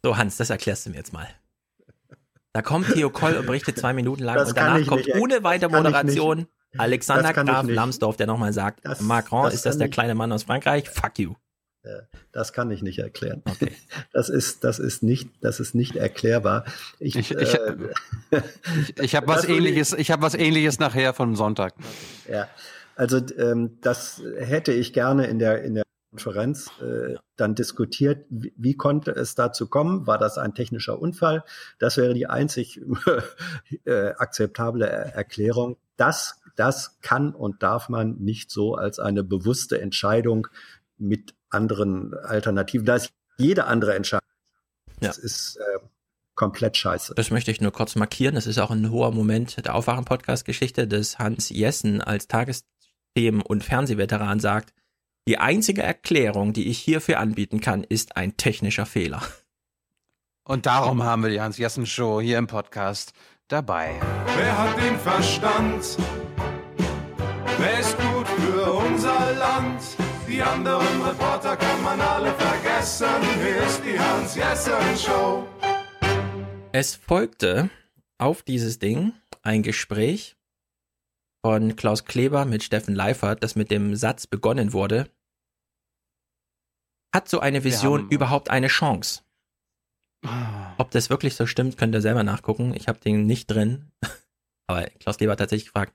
So, Hans, das erklärst du mir jetzt mal. Da kommt Theo Koll und berichtet zwei Minuten lang Das und danach kommt nicht, ohne weiter Moderation nicht. Alexander Graf nicht. Lambsdorff, der nochmal sagt, Das- Macron, das ist das der ich- kleine Mann aus Frankreich? Fuck you. Das kann ich nicht erklären. [laughs] Das ist, das ist nicht, das ist nicht erklärbar. Ich, Ich, ich, äh, ich, ich habe [laughs] was ähnliches, ich habe was ähnliches nachher von Sonntag. Ja, also ähm, das hätte ich gerne in der in der Konferenz äh, dann diskutiert. Wie, wie konnte es dazu kommen? War das ein technischer Unfall? Das wäre die einzig [laughs] äh, akzeptable Er- Erklärung. Das das kann und darf man nicht so als eine bewusste Entscheidung mit anderen Alternativen. Da ist jede andere Entscheidung. Das ist äh, komplett scheiße. Das möchte ich nur kurz markieren. Das ist auch ein hoher Moment der Aufwachen-Podcast-Geschichte, dass Hans Jessen als Tagesthemen- und Fernsehveteran sagt, die einzige Erklärung, die ich hierfür anbieten kann, ist ein technischer Fehler. Und darum haben wir die Hans-Jessen-Show hier im Podcast dabei. Wer hat den Verstand? Wer ist gut für unser Land? Die anderen Reporter kann man alle vergessen. Hier ist die Hans-Jessen-Show. Es folgte auf dieses Ding ein Gespräch von Klaus Kleber mit Steffen Leifert, das mit dem Satz begonnen wurde. Hat so eine Vision überhaupt eine Chance? Ob das wirklich so stimmt, könnt ihr selber nachgucken. Ich habe den nicht drin. [laughs] Aber Klaus Kleber hat tatsächlich gefragt,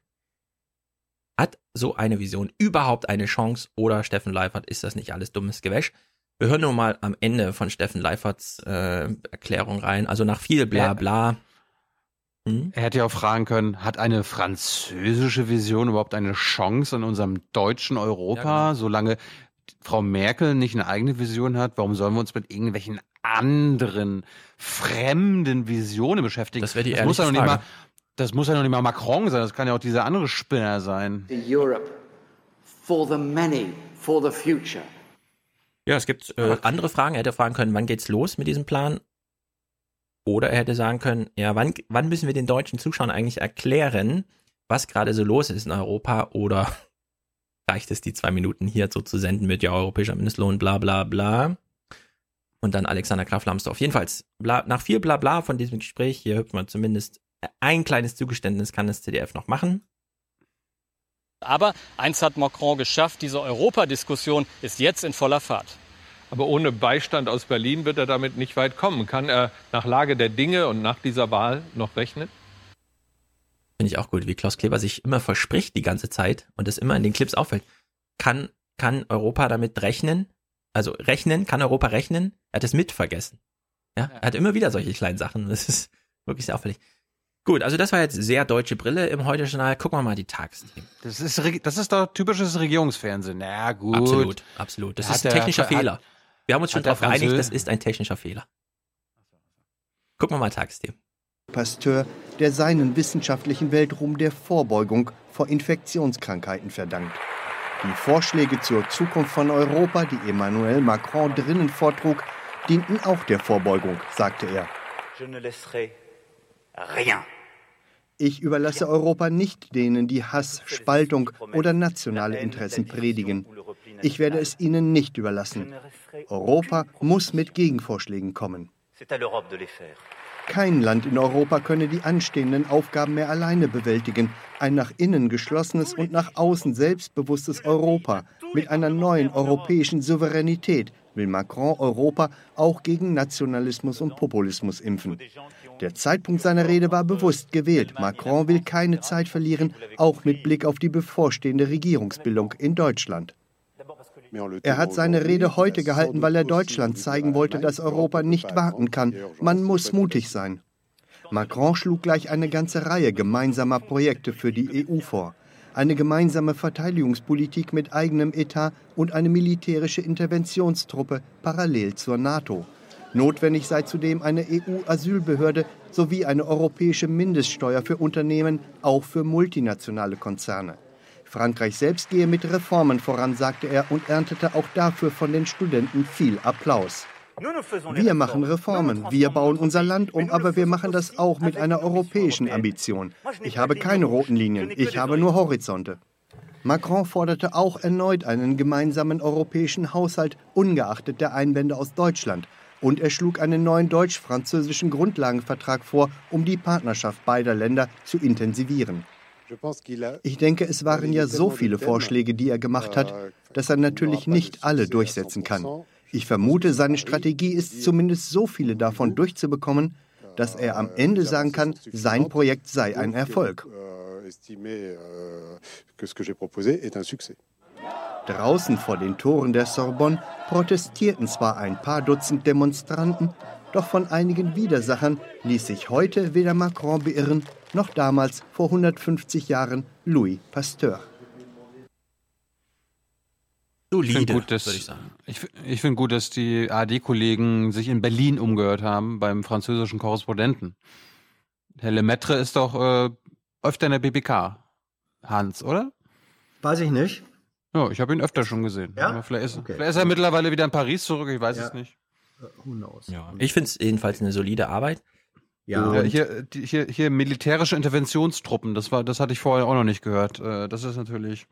hat so eine Vision überhaupt eine Chance oder Steffen Leifert, ist das nicht alles dummes Gewäsch? Wir hören nur mal am Ende von Steffen Leiferts äh, Erklärung rein. Also nach viel bla Ja. bla. Hm? Er hätte ja auch fragen können, hat eine französische Vision überhaupt eine Chance in unserem deutschen Europa, solange Frau Merkel nicht eine eigene Vision hat? Warum sollen wir uns mit irgendwelchen anderen fremden Visionen beschäftigen? Das wäre die das muss ja noch ehrliche nicht mal, Frage. das muss ja noch nicht mal Macron sein, das kann ja auch dieser andere Spinner sein. The Europe for the many, for the future. Ja, es gibt äh, andere Fragen. Er hätte fragen können, wann geht's los mit diesem Plan? Oder er hätte sagen können, ja, wann, wann müssen wir den deutschen Zuschauern eigentlich erklären, was gerade so los ist in Europa? Oder [laughs] reicht es, die zwei Minuten hier so zu senden mit ja, europäischer Mindestlohn, bla bla bla. Und dann Alexander Graf Lambsdorff. Jedenfalls, bla, nach viel bla bla von diesem Gespräch, hier hört man zumindest ein kleines Zugeständnis kann das CDF noch machen. Aber eins hat Macron geschafft, diese Europadiskussion ist jetzt in voller Fahrt. Aber ohne Beistand aus Berlin wird er damit nicht weit kommen. Kann er nach Lage der Dinge und nach dieser Wahl noch rechnen? Finde ich auch gut, wie Klaus Kleber sich immer verspricht die ganze Zeit und es immer in den Clips auffällt. Kann, kann Europa damit rechnen? Also rechnen, kann Europa rechnen? Er hat es mit vergessen. Ja, er hat immer wieder solche kleinen Sachen. Das ist wirklich sehr auffällig. Gut, also das war jetzt sehr deutsche Brille im Heute-Journal. Gucken wir mal die Tagesthemen. Das ist, das ist doch typisches Regierungsfernsehen. Na gut. Absolut, absolut. Das Hat ist ein er- technischer hat- Fehler. Wir haben uns schon darauf geeinigt, das ist ein technischer Fehler. Gucken wir mal Tagesthemen. Pasteur, der seinen wissenschaftlichen Weltruhm der Vorbeugung vor Infektionskrankheiten verdankt. Die Vorschläge zur Zukunft von Europa, die Emmanuel Macron drinnen vortrug, dienten auch der Vorbeugung, sagte er. Je ne laisserai rien. Ich überlasse Europa nicht denen, die Hass, Spaltung oder nationale Interessen predigen. Ich werde es ihnen nicht überlassen. Europa muss mit Gegenvorschlägen kommen. Kein Land in Europa könne die anstehenden Aufgaben mehr alleine bewältigen. Ein nach innen geschlossenes und nach außen selbstbewusstes Europa mit einer neuen europäischen Souveränität will Macron Europa auch gegen Nationalismus und Populismus impfen. Der Zeitpunkt seiner Rede war bewusst gewählt. Macron will keine Zeit verlieren, auch mit Blick auf die bevorstehende Regierungsbildung in Deutschland. Er hat seine Rede heute gehalten, weil er Deutschland zeigen wollte, dass Europa nicht warten kann. Man muss mutig sein. Macron schlug gleich eine ganze Reihe gemeinsamer Projekte für die EU vor. Eine gemeinsame Verteidigungspolitik mit eigenem Etat und eine militärische Interventionstruppe parallel zur NATO. Notwendig sei zudem eine EU-Asylbehörde sowie eine europäische Mindeststeuer für Unternehmen, auch für multinationale Konzerne. Frankreich selbst gehe mit Reformen voran, sagte er und erntete auch dafür von den Studenten viel Applaus. Wir machen Reformen, wir bauen unser Land um, aber wir machen das auch mit einer europäischen Ambition. Ich habe keine roten Linien, ich habe nur Horizonte. Macron forderte auch erneut einen gemeinsamen europäischen Haushalt, ungeachtet der Einwände aus Deutschland. Und er schlug einen neuen deutsch-französischen Grundlagenvertrag vor, um die Partnerschaft beider Länder zu intensivieren. Ich denke, es waren ja so viele Vorschläge, die er gemacht hat, dass er natürlich nicht alle durchsetzen kann. Ich vermute, seine Strategie ist zumindest so viele davon durchzubekommen, dass er am Ende sagen kann, sein Projekt sei ein Erfolg. Draußen vor den Toren der Sorbonne protestierten zwar ein paar Dutzend Demonstranten, doch von einigen Widersachern ließ sich heute weder Macron beirren, noch damals vor 150 Jahren Louis Pasteur. Ich finde Solide, gut, dass, würde ich sagen. ich, ich finde gut, dass die ARD-Kollegen sich in Berlin umgehört haben beim französischen Korrespondenten. Herr Lemaitre ist doch äh, öfter in der BBK. Hans, oder? Weiß ich nicht. Ja, ich habe ihn öfter schon gesehen. Ja? Aber Vielleicht, ist, Okay. vielleicht ist er mittlerweile wieder in Paris zurück, ich weiß Ja. es nicht. Who knows? Ja. Ich finde es jedenfalls eine solide Arbeit. Ja, Ja, hier, die, hier, hier militärische Interventionstruppen, das war, das hatte ich vorher auch noch nicht gehört. Äh, Das ist natürlich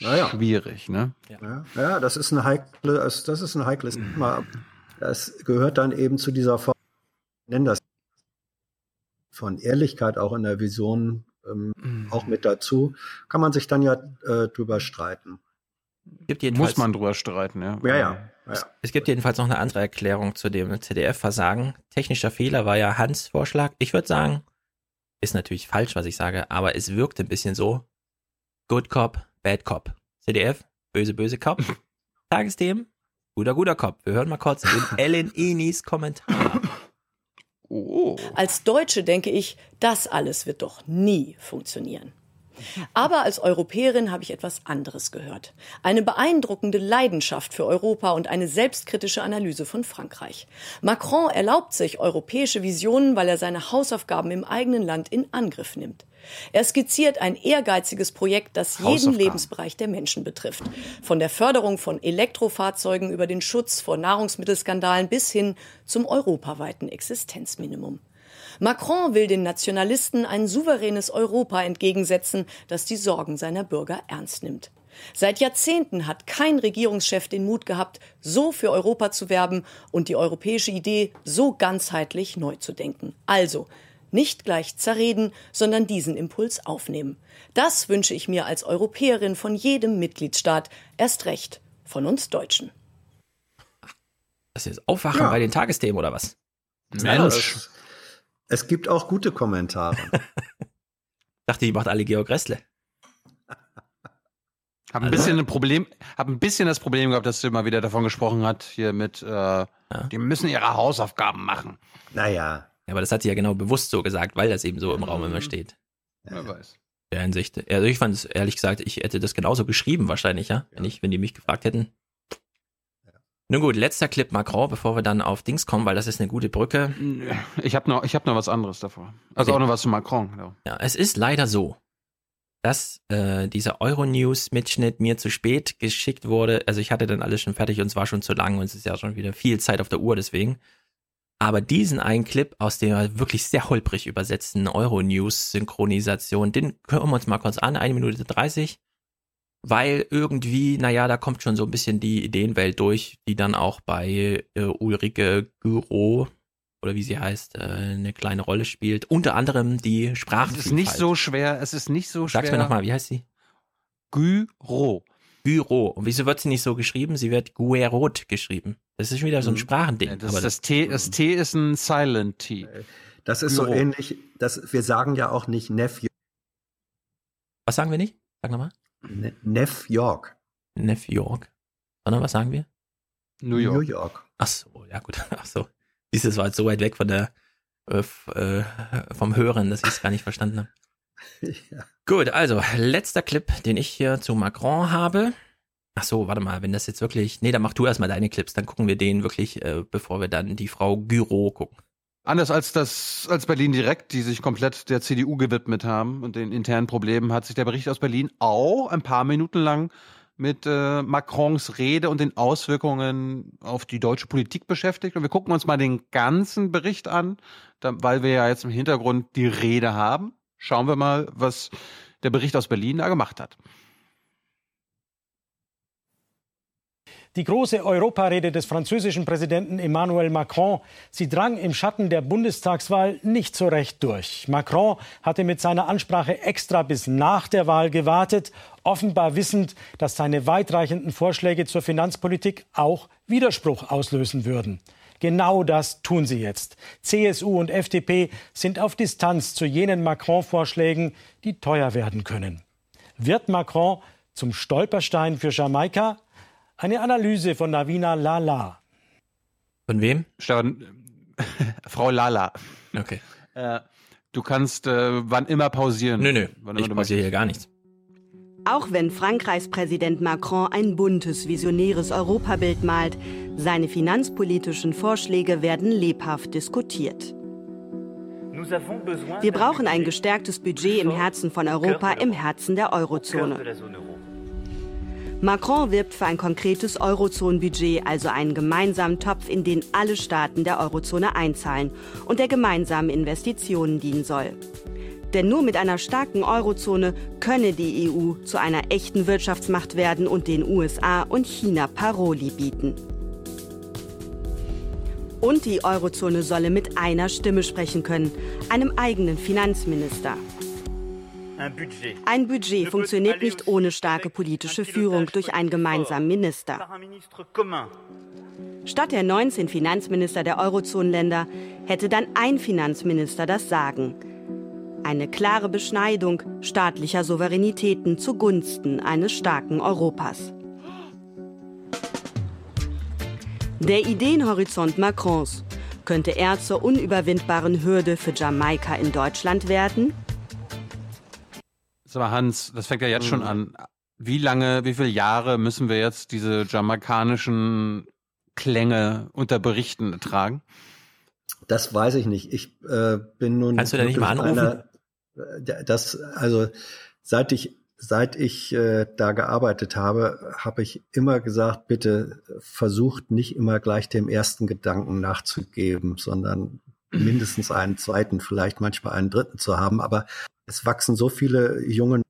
Naja. schwierig, ne? Ja, ja, das ist ein heikle, das das ist ein heikles Thema. Das gehört dann eben zu dieser Form, nennen das von Ehrlichkeit auch in der Vision ähm, auch mit dazu. Kann man sich dann ja äh, drüber streiten. Muss man drüber streiten, ja. Ja, ja. ja. Es gibt jedenfalls noch eine andere Erklärung zu dem CDF-Versagen. Technischer Fehler war ja Hans Vorschlag. Ich würde sagen, ist natürlich falsch, was ich sage, aber es wirkt ein bisschen so. Good Cop, Bad Cop. CDF, böse, böse Cop. [laughs] Tagesthemen, guter, guter Cop. Wir hören mal kurz in Ellen Enis Kommentar. Oh. Als Deutsche denke ich, das alles wird doch nie funktionieren. Aber als Europäerin habe ich etwas anderes gehört. Eine beeindruckende Leidenschaft für Europa und eine selbstkritische Analyse von Frankreich. Macron erlaubt sich europäische Visionen, weil er seine Hausaufgaben im eigenen Land in Angriff nimmt. Er skizziert ein ehrgeiziges Projekt, das jeden. Lebensbereich der Menschen betrifft. Von der Förderung von Elektrofahrzeugen über den Schutz vor Nahrungsmittelskandalen bis hin zum europaweiten Existenzminimum. Macron will den Nationalisten ein souveränes Europa entgegensetzen, das die Sorgen seiner Bürger ernst nimmt. Seit Jahrzehnten hat kein Regierungschef den Mut gehabt, so für Europa zu werben und die europäische Idee so ganzheitlich neu zu denken. Also, nicht gleich zerreden, sondern diesen Impuls aufnehmen. Das wünsche ich mir als Europäerin von jedem Mitgliedstaat, erst recht von uns Deutschen. Das ist Aufwachen Ja. bei den Tagesthemen oder was? Mensch. Es, es gibt auch gute Kommentare. [laughs] Dachte, die macht alle Georg Ressle. Hab ein bisschen ein Problem, hab ein bisschen das Problem gehabt, dass du immer wieder davon gesprochen hat, hier mit, äh, die müssen ihre Hausaufgaben machen. naja. Ja, aber das hat sie ja genau bewusst so gesagt, weil das eben so im Raum immer steht. Wer weiß. Der Hinsicht. Also ich fand es ehrlich gesagt, ich hätte das genauso geschrieben wahrscheinlich, ja. Wenn ich, wenn die mich gefragt hätten. Nun gut, letzter Clip Macron, bevor wir dann auf Dings kommen, weil das ist eine gute Brücke. Ich habe noch, ich hab noch was anderes davor. Also Okay. auch noch was zu Macron. Genau. Ja, es ist leider so, dass äh, dieser Euronews-Mitschnitt mir zu spät geschickt wurde. Also ich hatte dann alles schon fertig und es war schon zu lang und es ist ja schon wieder viel Zeit auf der Uhr deswegen. Aber diesen einen Clip aus der wirklich sehr holprig übersetzten Euronews-Synchronisation, den hören wir uns mal kurz an, eine Minute 30. Weil irgendwie, naja, da kommt schon so ein bisschen die Ideenwelt durch, die dann auch bei äh, Ulrike Güro oder wie sie heißt, äh, eine kleine Rolle spielt. Unter anderem die Es Sprachvielfalt. ist nicht so schwer. Es ist nicht so schwer. Sag's mir nochmal, wie heißt sie? Gyro. Gyro. Und wieso wird sie nicht so geschrieben? Sie wird Guerot geschrieben. Das ist schon wieder so ein Sprachending. Mhm. Ja, das, aber das, T, das T ist ein Silent T. Das ist so Gyro. ähnlich, dass wir sagen ja auch nicht Neff, was sagen wir nicht? Sag nochmal. Ne- Neff York. Neff York. Sondern was sagen wir? New York. New York. Ach so, ja gut. [laughs] Ach so. Dieses war jetzt so weit weg von der äh, äh, vom Hören, dass ich es gar nicht verstanden habe. [laughs] Ja. Gut, also letzter Clip, den ich hier zu Macron habe. Ach so, warte mal, wenn das jetzt wirklich, nee, dann mach du erstmal deine Clips, dann gucken wir den wirklich, äh, bevor wir dann die Frau Gyro gucken. Anders als das, als Berlin direkt, die sich komplett der CDU gewidmet haben und den internen Problemen, hat sich der Bericht aus Berlin auch ein paar Minuten lang mit äh, Macrons Rede und den Auswirkungen auf die deutsche Politik beschäftigt. Und wir gucken uns mal den ganzen Bericht an, da, weil wir ja jetzt im Hintergrund die Rede haben. Schauen wir mal, was der Bericht aus Berlin da gemacht hat. Die große Europarede des französischen Präsidenten Emmanuel Macron, sie drang im Schatten der Bundestagswahl nicht so recht durch. Macron hatte mit seiner Ansprache extra bis nach der Wahl gewartet, offenbar wissend, dass seine weitreichenden Vorschläge zur Finanzpolitik auch Widerspruch auslösen würden. Genau das tun sie jetzt. CSU und FDP sind auf Distanz zu jenen Macron-Vorschlägen, die teuer werden können. Wird Macron zum Stolperstein für Jamaika? Eine Analyse von Navina Lala. Von wem? Stefan, [laughs] Frau Lala. Okay. Äh, du kannst äh, wann immer pausieren. Nö, nö, Wann immer ich pausiere hier gar nichts. Auch wenn Frankreichs Präsident Macron ein buntes, visionäres Europabild malt, seine finanzpolitischen Vorschläge werden lebhaft diskutiert. Wir brauchen ein gestärktes Budget im Herzen von Europa, im Herzen der Eurozone. Macron wirbt für ein konkretes Eurozonenbudget, also einen gemeinsamen Topf, in den alle Staaten der Eurozone einzahlen und der gemeinsamen Investitionen dienen soll. Denn nur mit einer starken Eurozone könne die EU zu einer echten Wirtschaftsmacht werden und den USA und China Paroli bieten. Und die Eurozone solle mit einer Stimme sprechen können, einem eigenen Finanzminister. Ein Budget funktioniert nicht ohne starke politische Führung durch einen gemeinsamen Minister. Statt der 19 Finanzminister der Eurozonenländer hätte dann ein Finanzminister das Sagen. Eine klare Beschneidung staatlicher Souveränitäten zugunsten eines starken Europas. Der Ideenhorizont Macrons. Könnte er zur unüberwindbaren Hürde für Jamaika in Deutschland werden? Sag mal, Hans, das fängt ja jetzt schon an. Wie lange, wie viele Jahre müssen wir jetzt diese jamaikanischen Klänge unter Berichten tragen? Das weiß ich nicht. Ich äh, bin nun. Kannst du da nicht mal anrufen? Äh, das, also seit ich seit ich äh, da gearbeitet habe, habe ich immer gesagt, bitte versucht nicht immer gleich dem ersten Gedanken nachzugeben, sondern mindestens einen zweiten, vielleicht manchmal einen dritten zu haben. Aber es wachsen so viele junge,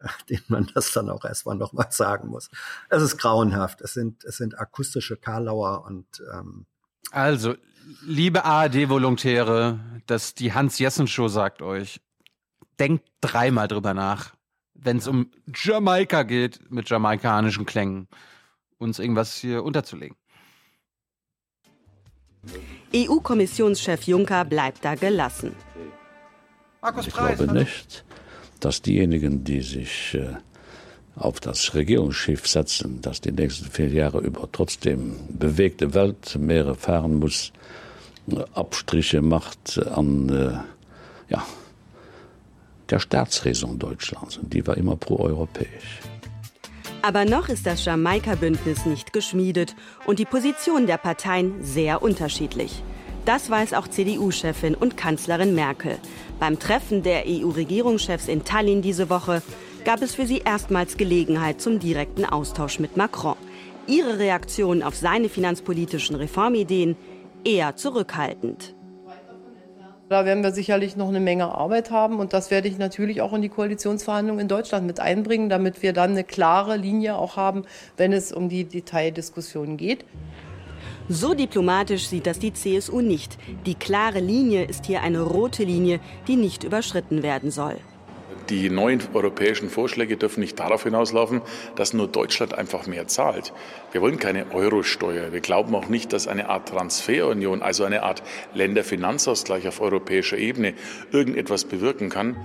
[laughs] denen man das dann auch erstmal nochmal sagen muss. Es ist grauenhaft. Es sind, es sind akustische Karlauer und ähm, Also, liebe ARD-Volontäre, dass die Hans-Jessen-Show sagt euch, denkt dreimal drüber nach, wenn es um Jamaika geht, mit jamaikanischen Klängen, uns irgendwas hier unterzulegen. EU-Kommissionschef Juncker bleibt da gelassen. Ich glaube nicht, dass diejenigen, die sich äh, auf das Regierungsschiff setzen, das die nächsten vier Jahre über trotzdem bewegte Weltmeere fahren muss, Abstriche macht an äh, ja, der Staatsräson Deutschlands. Und die war immer proeuropäisch. Aber noch ist das Jamaika-Bündnis nicht geschmiedet und die Positionen der Parteien sehr unterschiedlich. Das weiß auch CDU-Chefin und Kanzlerin Merkel. Beim Treffen der EU-Regierungschefs in Tallinn diese Woche gab es für sie erstmals Gelegenheit zum direkten Austausch mit Macron. Ihre Reaktion auf seine finanzpolitischen Reformideen eher zurückhaltend. Da werden wir sicherlich noch eine Menge Arbeit haben und das werde ich natürlich auch in die Koalitionsverhandlungen in Deutschland mit einbringen, damit wir dann eine klare Linie auch haben, wenn es um die Detaildiskussionen geht. So diplomatisch sieht das die CSU nicht. Die klare Linie ist hier eine rote Linie, die nicht überschritten werden soll. Die neuen europäischen Vorschläge dürfen nicht darauf hinauslaufen, dass nur Deutschland einfach mehr zahlt. Wir wollen keine Eurosteuer. Wir glauben auch nicht, dass eine Art Transferunion, also eine Art Länderfinanzausgleich auf europäischer Ebene, irgendetwas bewirken kann.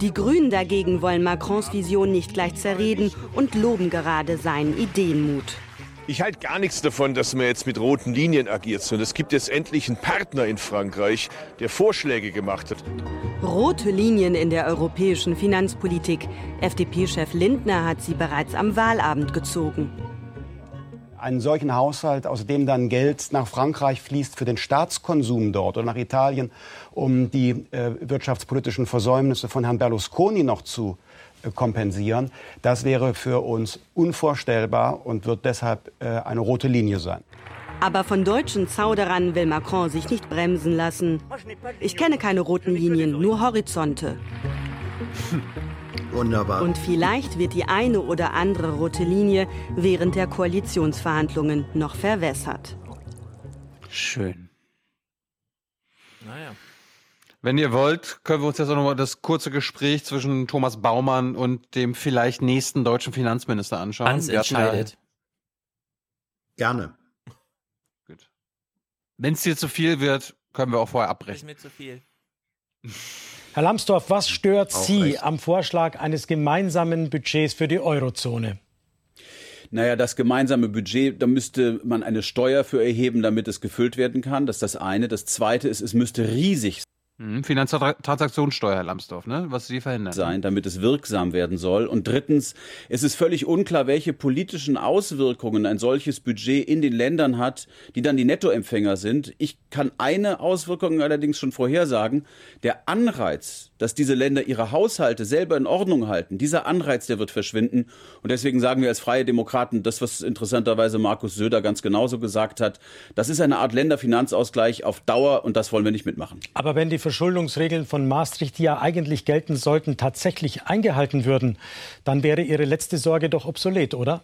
Die Grünen dagegen wollen Macrons Vision nicht gleich zerreden und loben gerade seinen Ideenmut. Ich halte gar nichts davon, dass man jetzt mit roten Linien agiert, sondern es gibt jetzt endlich einen Partner in Frankreich, der Vorschläge gemacht hat. Rote Linien in der europäischen Finanzpolitik. FDP-Chef Lindner hat sie bereits am Wahlabend gezogen. Einen solchen Haushalt, aus dem dann Geld nach Frankreich fließt für den Staatskonsum dort oder nach Italien, um die äh, wirtschaftspolitischen Versäumnisse von Herrn Berlusconi noch zu kompensieren. Das wäre für uns unvorstellbar und wird deshalb äh, eine rote Linie sein. Aber von deutschen Zauderern will Macron sich nicht bremsen lassen. Ich kenne keine roten Linien, nur Horizonte. Wunderbar. Und vielleicht wird die eine oder andere rote Linie während der Koalitionsverhandlungen noch verwässert. Schön. Naja. Wenn ihr wollt, können wir uns jetzt auch nochmal das kurze Gespräch zwischen Thomas Baumann und dem vielleicht nächsten deutschen Finanzminister anschauen. Hans entscheidet. Gerne. Gut. Wenn es dir zu viel wird, können wir auch vorher abbrechen. Ist mir zu viel. [laughs] Herr Lambsdorff, was stört Auch Sie recht. am Vorschlag eines gemeinsamen Budgets für die Eurozone? Naja, das gemeinsame Budget, da müsste man eine Steuer für erheben, damit es gefüllt werden kann. Das ist das eine. Das zweite ist, es müsste riesig Mhm, Finanztransaktionssteuer, Herr Lambsdorff, ne? was Sie verhindern. sein, damit es wirksam werden soll. Und drittens, es ist völlig unklar, welche politischen Auswirkungen ein solches Budget in den Ländern hat, die dann die Nettoempfänger sind. Ich kann eine Auswirkung allerdings schon vorhersagen. Der Anreiz, dass diese Länder ihre Haushalte selber in Ordnung halten, dieser Anreiz, der wird verschwinden. Und deswegen sagen wir als Freie Demokraten, das, was interessanterweise Markus Söder ganz genauso gesagt hat, das ist eine Art Länderfinanzausgleich auf Dauer und das wollen wir nicht mitmachen. Aber wenn die Verschuldungsregeln von Maastricht, die ja eigentlich gelten sollten, tatsächlich eingehalten würden, dann wäre Ihre letzte Sorge doch obsolet, oder?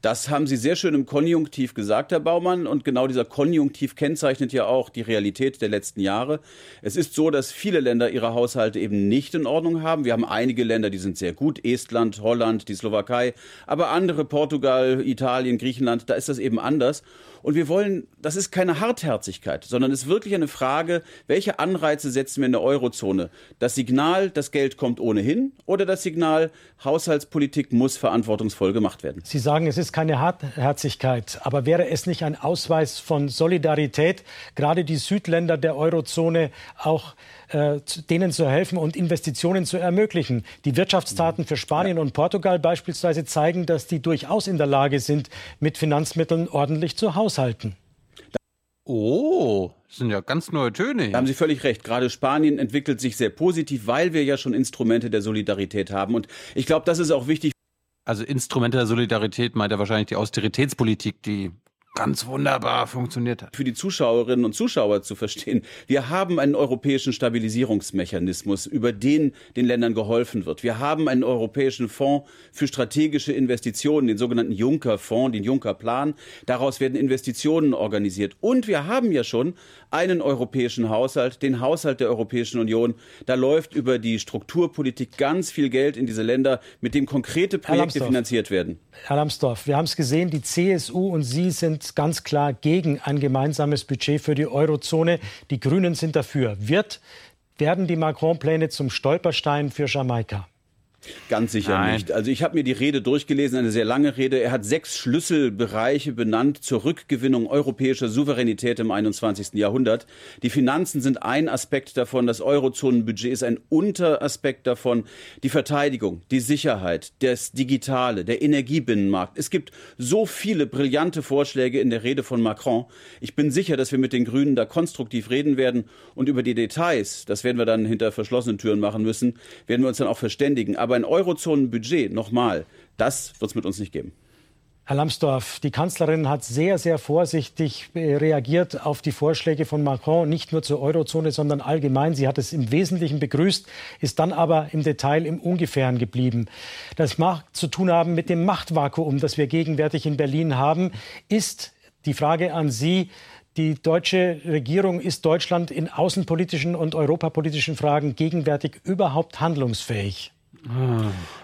Das haben Sie sehr schön im Konjunktiv gesagt, Herr Baumann. Und genau dieser Konjunktiv kennzeichnet ja auch die Realität der letzten Jahre. Es ist so, dass viele Länder ihre Haushalte eben nicht in Ordnung haben. Wir haben einige Länder, die sind sehr gut. Estland, Holland, die Slowakei. Aber andere, Portugal, Italien, Griechenland, da ist das eben anders. Und wir wollen, das ist keine Hartherzigkeit, sondern es ist wirklich eine Frage, welche Anreize setzen wir in der Eurozone? Das Signal, das Geld kommt ohnehin oder das Signal, Haushaltspolitik muss verantwortungsvoll gemacht werden? Sie sagen, es ist keine Hartherzigkeit, aber wäre es nicht ein Ausweis von Solidarität, gerade die Südländer der Eurozone auch äh, denen zu helfen und Investitionen zu ermöglichen? Die Wirtschaftsdaten für Spanien und Portugal beispielsweise zeigen, dass die durchaus in der Lage sind, mit Finanzmitteln ordentlich zu haushalten. Oh, das sind ja ganz neue Töne. Da haben Sie völlig recht. Gerade Spanien entwickelt sich sehr positiv, weil wir ja schon Instrumente der Solidarität haben. Und ich glaube, das ist auch wichtig. Also Instrumente der Solidarität meint er wahrscheinlich die Austeritätspolitik, die ganz wunderbar funktioniert hat. Für die Zuschauerinnen und Zuschauer zu verstehen. Wir haben einen europäischen Stabilisierungsmechanismus, über den den Ländern geholfen wird. Wir haben einen europäischen Fonds für strategische Investitionen, den sogenannten Juncker-Fonds, den Juncker-Plan. Daraus werden Investitionen organisiert. Und wir haben ja schon einen europäischen Haushalt, den Haushalt der Europäischen Union. Da läuft über die Strukturpolitik ganz viel Geld in diese Länder, mit dem konkrete Projekte finanziert werden. Herr Lambsdorff, wir haben es gesehen, die CSU und Sie sind ganz klar gegen ein gemeinsames Budget für die Eurozone. Die Grünen sind dafür. Wird, werden die Macron-Pläne zum Stolperstein für Jamaika? Ganz sicher Nein. nicht. Also ich habe mir die Rede durchgelesen, eine sehr lange Rede. Er hat sechs Schlüsselbereiche benannt zur Rückgewinnung europäischer Souveränität im 21. Jahrhundert. Die Finanzen sind ein Aspekt davon, das Eurozonenbudget ist ein Unteraspekt davon, die Verteidigung, die Sicherheit, das Digitale, der Energiebinnenmarkt. Es gibt so viele brillante Vorschläge in der Rede von Macron. Ich bin sicher, dass wir mit den Grünen da konstruktiv reden werden und über die Details, das werden wir dann hinter verschlossenen Türen machen müssen, werden wir uns dann auch verständigen. Aber ein Eurozonenbudget, nochmal, das wird es mit uns nicht geben. Herr Lambsdorff, die Kanzlerin hat sehr, sehr vorsichtig äh, reagiert auf die Vorschläge von Macron, nicht nur zur Eurozone, sondern allgemein. Sie hat es im Wesentlichen begrüßt, ist dann aber im Detail im Ungefähren geblieben. Das mag zu tun haben mit dem Machtvakuum, das wir gegenwärtig in Berlin haben. Ist die Frage an Sie, die deutsche Regierung, ist Deutschland in außenpolitischen und europapolitischen Fragen gegenwärtig überhaupt handlungsfähig?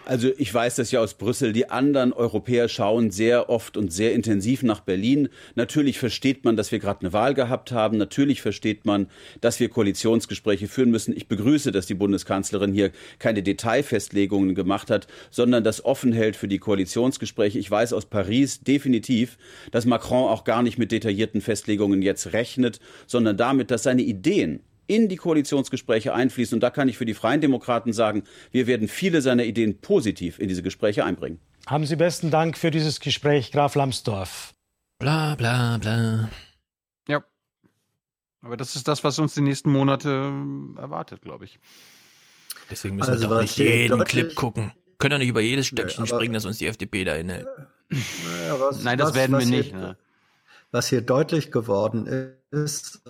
Also ich weiß das ja aus Brüssel. Die anderen Europäer schauen sehr oft und sehr intensiv nach Berlin. Natürlich versteht man, dass wir gerade eine Wahl gehabt haben. Natürlich versteht man, dass wir Koalitionsgespräche führen müssen. Ich begrüße, dass die Bundeskanzlerin hier keine Detailfestlegungen gemacht hat, sondern das offen hält für die Koalitionsgespräche. Ich weiß aus Paris definitiv, dass Macron auch gar nicht mit detaillierten Festlegungen jetzt rechnet, sondern damit, dass seine Ideen in die Koalitionsgespräche einfließen. Und da kann ich für die Freien Demokraten sagen, wir werden viele seiner Ideen positiv in diese Gespräche einbringen. Haben Sie besten Dank für dieses Gespräch, Graf Lambsdorff. Bla bla bla. Ja. Aber das ist das, was uns die nächsten Monate ähm, erwartet, glaube ich. Deswegen müssen Also wir doch nicht jeden deutlich- Clip gucken. Können doch nicht über jedes Stöckchen aber- springen, das uns die FDP da inhält. Ja, was- Nein, das was- werden wir nicht. Hier, Ne? Was hier deutlich geworden ist,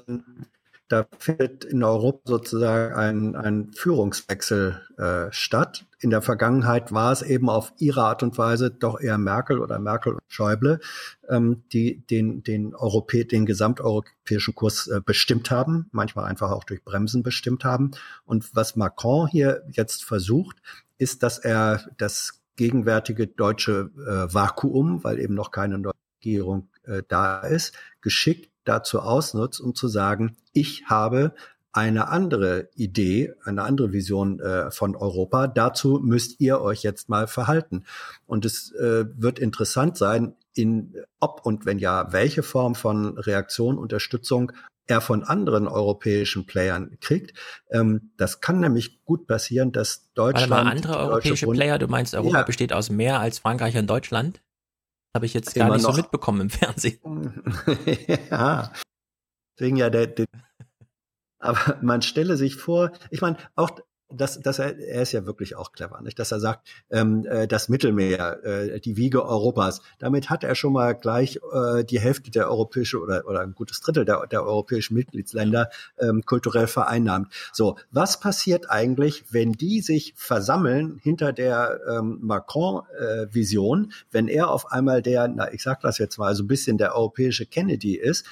da findet in Europa sozusagen ein, ein Führungswechsel äh, statt. In der Vergangenheit war es eben auf ihre Art und Weise doch eher Merkel oder Merkel und Schäuble, ähm, die den, den, Europä den gesamteuropäischen Kurs äh, bestimmt haben, manchmal einfach auch durch Bremsen bestimmt haben. Und was Macron hier jetzt versucht, ist, dass er das gegenwärtige deutsche äh, Vakuum, weil eben noch keine neue Regierung äh, da ist, geschickt dazu ausnutzt, um zu sagen, ich habe eine andere Idee, eine andere Vision äh, von Europa. Dazu müsst ihr euch jetzt mal verhalten. Und es äh, wird interessant sein, in ob und wenn ja, welche Form von Reaktion, Unterstützung er von anderen europäischen Playern kriegt. Ähm, das kann nämlich gut passieren, dass Warte Deutschland. mal, andere europäische Bund- Player, du meinst, Europa Ja. besteht aus mehr als Frankreich und Deutschland? Habe ich jetzt gar Immer nicht so noch. mitbekommen im Fernsehen. [laughs] ja. Deswegen ja der, der [laughs] aber man stelle sich vor, ich meine, auch das, das er, er ist ja wirklich auch clever, nicht? Dass er sagt, ähm, äh, das Mittelmeer, äh, die Wiege Europas. Damit hat er schon mal gleich äh, die Hälfte der europäische oder oder ein gutes Drittel der, der europäischen Mitgliedsländer ähm, kulturell vereinnahmt. So, was passiert eigentlich, wenn die sich versammeln hinter der ähm, Macron-Vision, wenn er auf einmal der, na, ich sag das jetzt mal so ein bisschen der europäische Kennedy ist?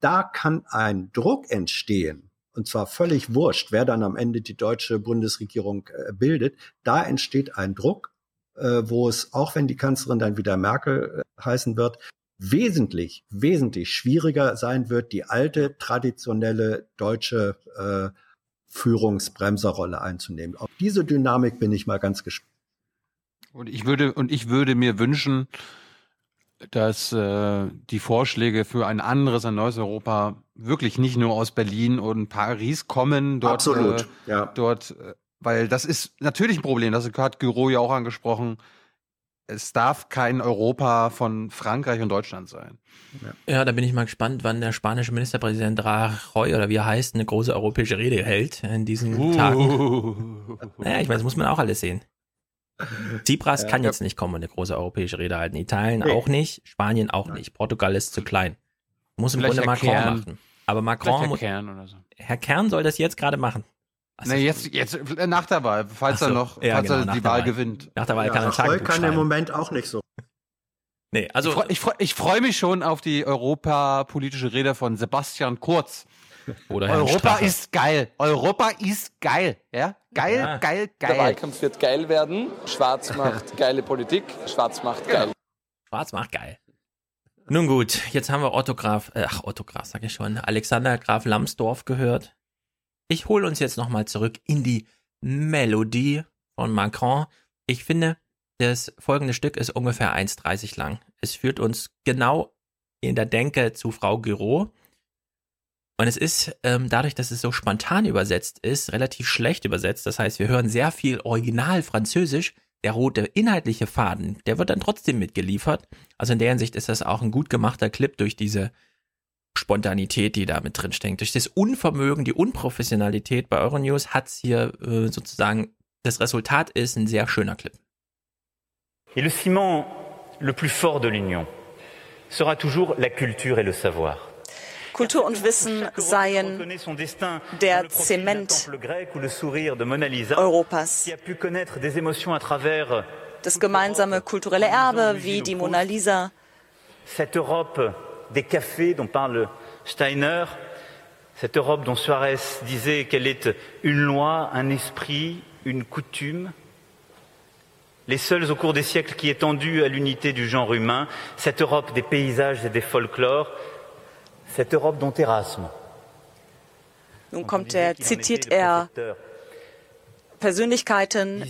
Da kann ein Druck entstehen und zwar völlig wurscht, wer dann am Ende die deutsche Bundesregierung äh, bildet, da entsteht ein Druck, äh, wo es, auch wenn die Kanzlerin dann wieder Merkel äh, heißen wird, wesentlich, wesentlich schwieriger sein wird, die alte, traditionelle deutsche äh, Führungsbremserrolle einzunehmen. Auf diese Dynamik bin ich mal ganz gespannt. Und ich würde, und ich würde mir wünschen, dass äh, die Vorschläge für ein anderes, ein neues Europa wirklich nicht nur aus Berlin und Paris kommen. Dort, Absolut, Äh, ja. Dort, äh, weil das ist natürlich ein Problem, das hat Giro ja auch angesprochen. Es darf kein Europa von Frankreich und Deutschland sein. Ja, da bin ich mal gespannt, wann der spanische Ministerpräsident Rajoy oder wie er heißt, eine große europäische Rede hält in diesen Uh. Tagen. Naja, ich meine, das muss man auch alles sehen. Tsipras Ja. kann jetzt nicht kommen und eine große europäische Rede halten. Italien Nee. auch nicht, Spanien auch nicht, Portugal ist zu klein. Muss im Vielleicht Grunde Herr Macron Kern. machen. Aber Macron, Herr muss, Kern oder so. Herr Kern soll das jetzt gerade machen. Also, Nee, jetzt, jetzt äh, nach der Wahl, falls Ach er so, noch, ja, falls genau, er die Wahl Wahl. gewinnt. nach der Wahl kann er Ja, ein Rajoy Tagebuch kann im schreiben. Moment auch nicht so. [laughs] Nee, also Ich freue freu, ich freu mich schon auf die europapolitische Rede von Sebastian Kurz. Oder Europa ist geil. Europa ist geil. Ja? Geil, Ja. geil, Der geil. Wahlkampf wird geil werden. Schwarz [laughs] macht geile Politik. Schwarz macht geil. Schwarz macht geil. Nun gut, jetzt haben wir Otto Graf, äh, ach Otto Graf sag ich schon, Alexander Graf Lambsdorff gehört. Ich hole uns jetzt nochmal zurück in die Melodie von Macron. Ich finde, das folgende Stück ist ungefähr 1,30 lang. Es führt uns genau in der Denke zu Frau Giraud. Und es ist ähm, dadurch, dass es so spontan übersetzt ist, relativ schlecht übersetzt. Das heißt, wir hören sehr viel Original Französisch. Der rote inhaltliche Faden, der wird dann trotzdem mitgeliefert. Also in der Hinsicht ist das auch ein gut gemachter Clip durch diese Spontanität, die da mit drin steckt. Durch das Unvermögen, die Unprofessionalität bei Euronews hat es hier äh, sozusagen, das Resultat ist ein sehr schöner Clip. Et le ciment le plus fort de l'Union sera toujours la culture et le savoir. Kultur und Wissen seien der Zement Europas. Das gemeinsame kulturelle Erbe wie die Mona Lisa. Cette Europe des cafés dont parle Steiner, cette Europe dont Suarez disait qu'elle est une loi, un esprit, une coutume, les seuls au cours des siècles qui aient tendu à l'unité du genre humain, cette Europe des paysages et des folklores, cette Europe dont Erasme. Nun kommt er, zitiert er Persönlichkeiten,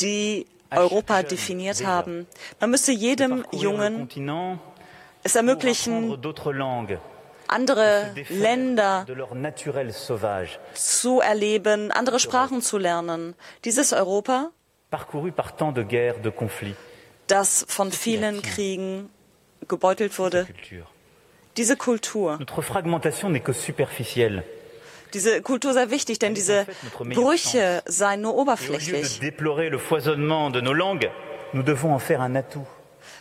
die Europa definiert haben. Man müsse jedem Jungen es ermöglichen, andere Länder zu erleben, andere Sprachen zu lernen. Dieses Europa, das von vielen Kriegen gebeutelt wurde, diese Kultur. Diese Kultur sei wichtig, denn diese Brüche seien nur oberflächlich.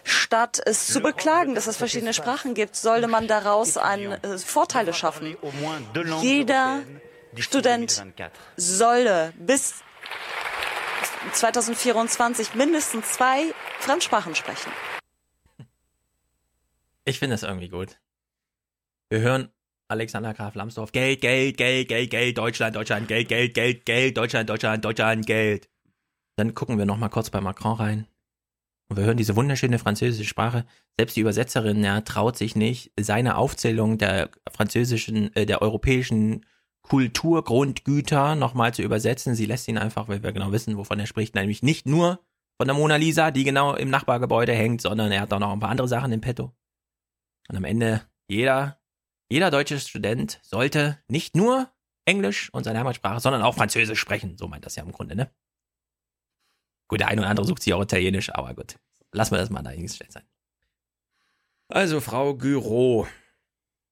Statt es zu beklagen, dass es verschiedene Sprachen gibt, sollte man daraus ein, äh, Vorteile schaffen. Jeder Student solle bis 2024 mindestens zwei Fremdsprachen sprechen. Ich finde das irgendwie gut. Wir hören Alexander Graf Lambsdorff, Geld, Geld, Geld, Geld, Geld, Deutschland, Deutschland, Geld, Geld, Geld, Geld, Deutschland, Deutschland, Deutschland, Geld. Dann gucken wir nochmal kurz bei Macron rein. Und wir hören diese wunderschöne französische Sprache. Selbst die Übersetzerin ja, traut sich nicht, seine Aufzählung der französischen, äh, der europäischen Kulturgrundgüter nochmal zu übersetzen. Sie lässt ihn einfach, weil wir genau wissen, wovon er spricht, nämlich nicht nur von der Mona Lisa, die genau im Nachbargebäude hängt, sondern er hat auch noch ein paar andere Sachen im Petto. Und am Ende jeder jeder deutsche Student sollte nicht nur Englisch und seine Heimatsprache, sondern auch Französisch sprechen. So meint das ja im Grunde, ne? Gut, der eine oder andere sucht sich auch Italienisch, aber gut. Lassen wir das mal dahingestellt sein. Also, Frau Gyro.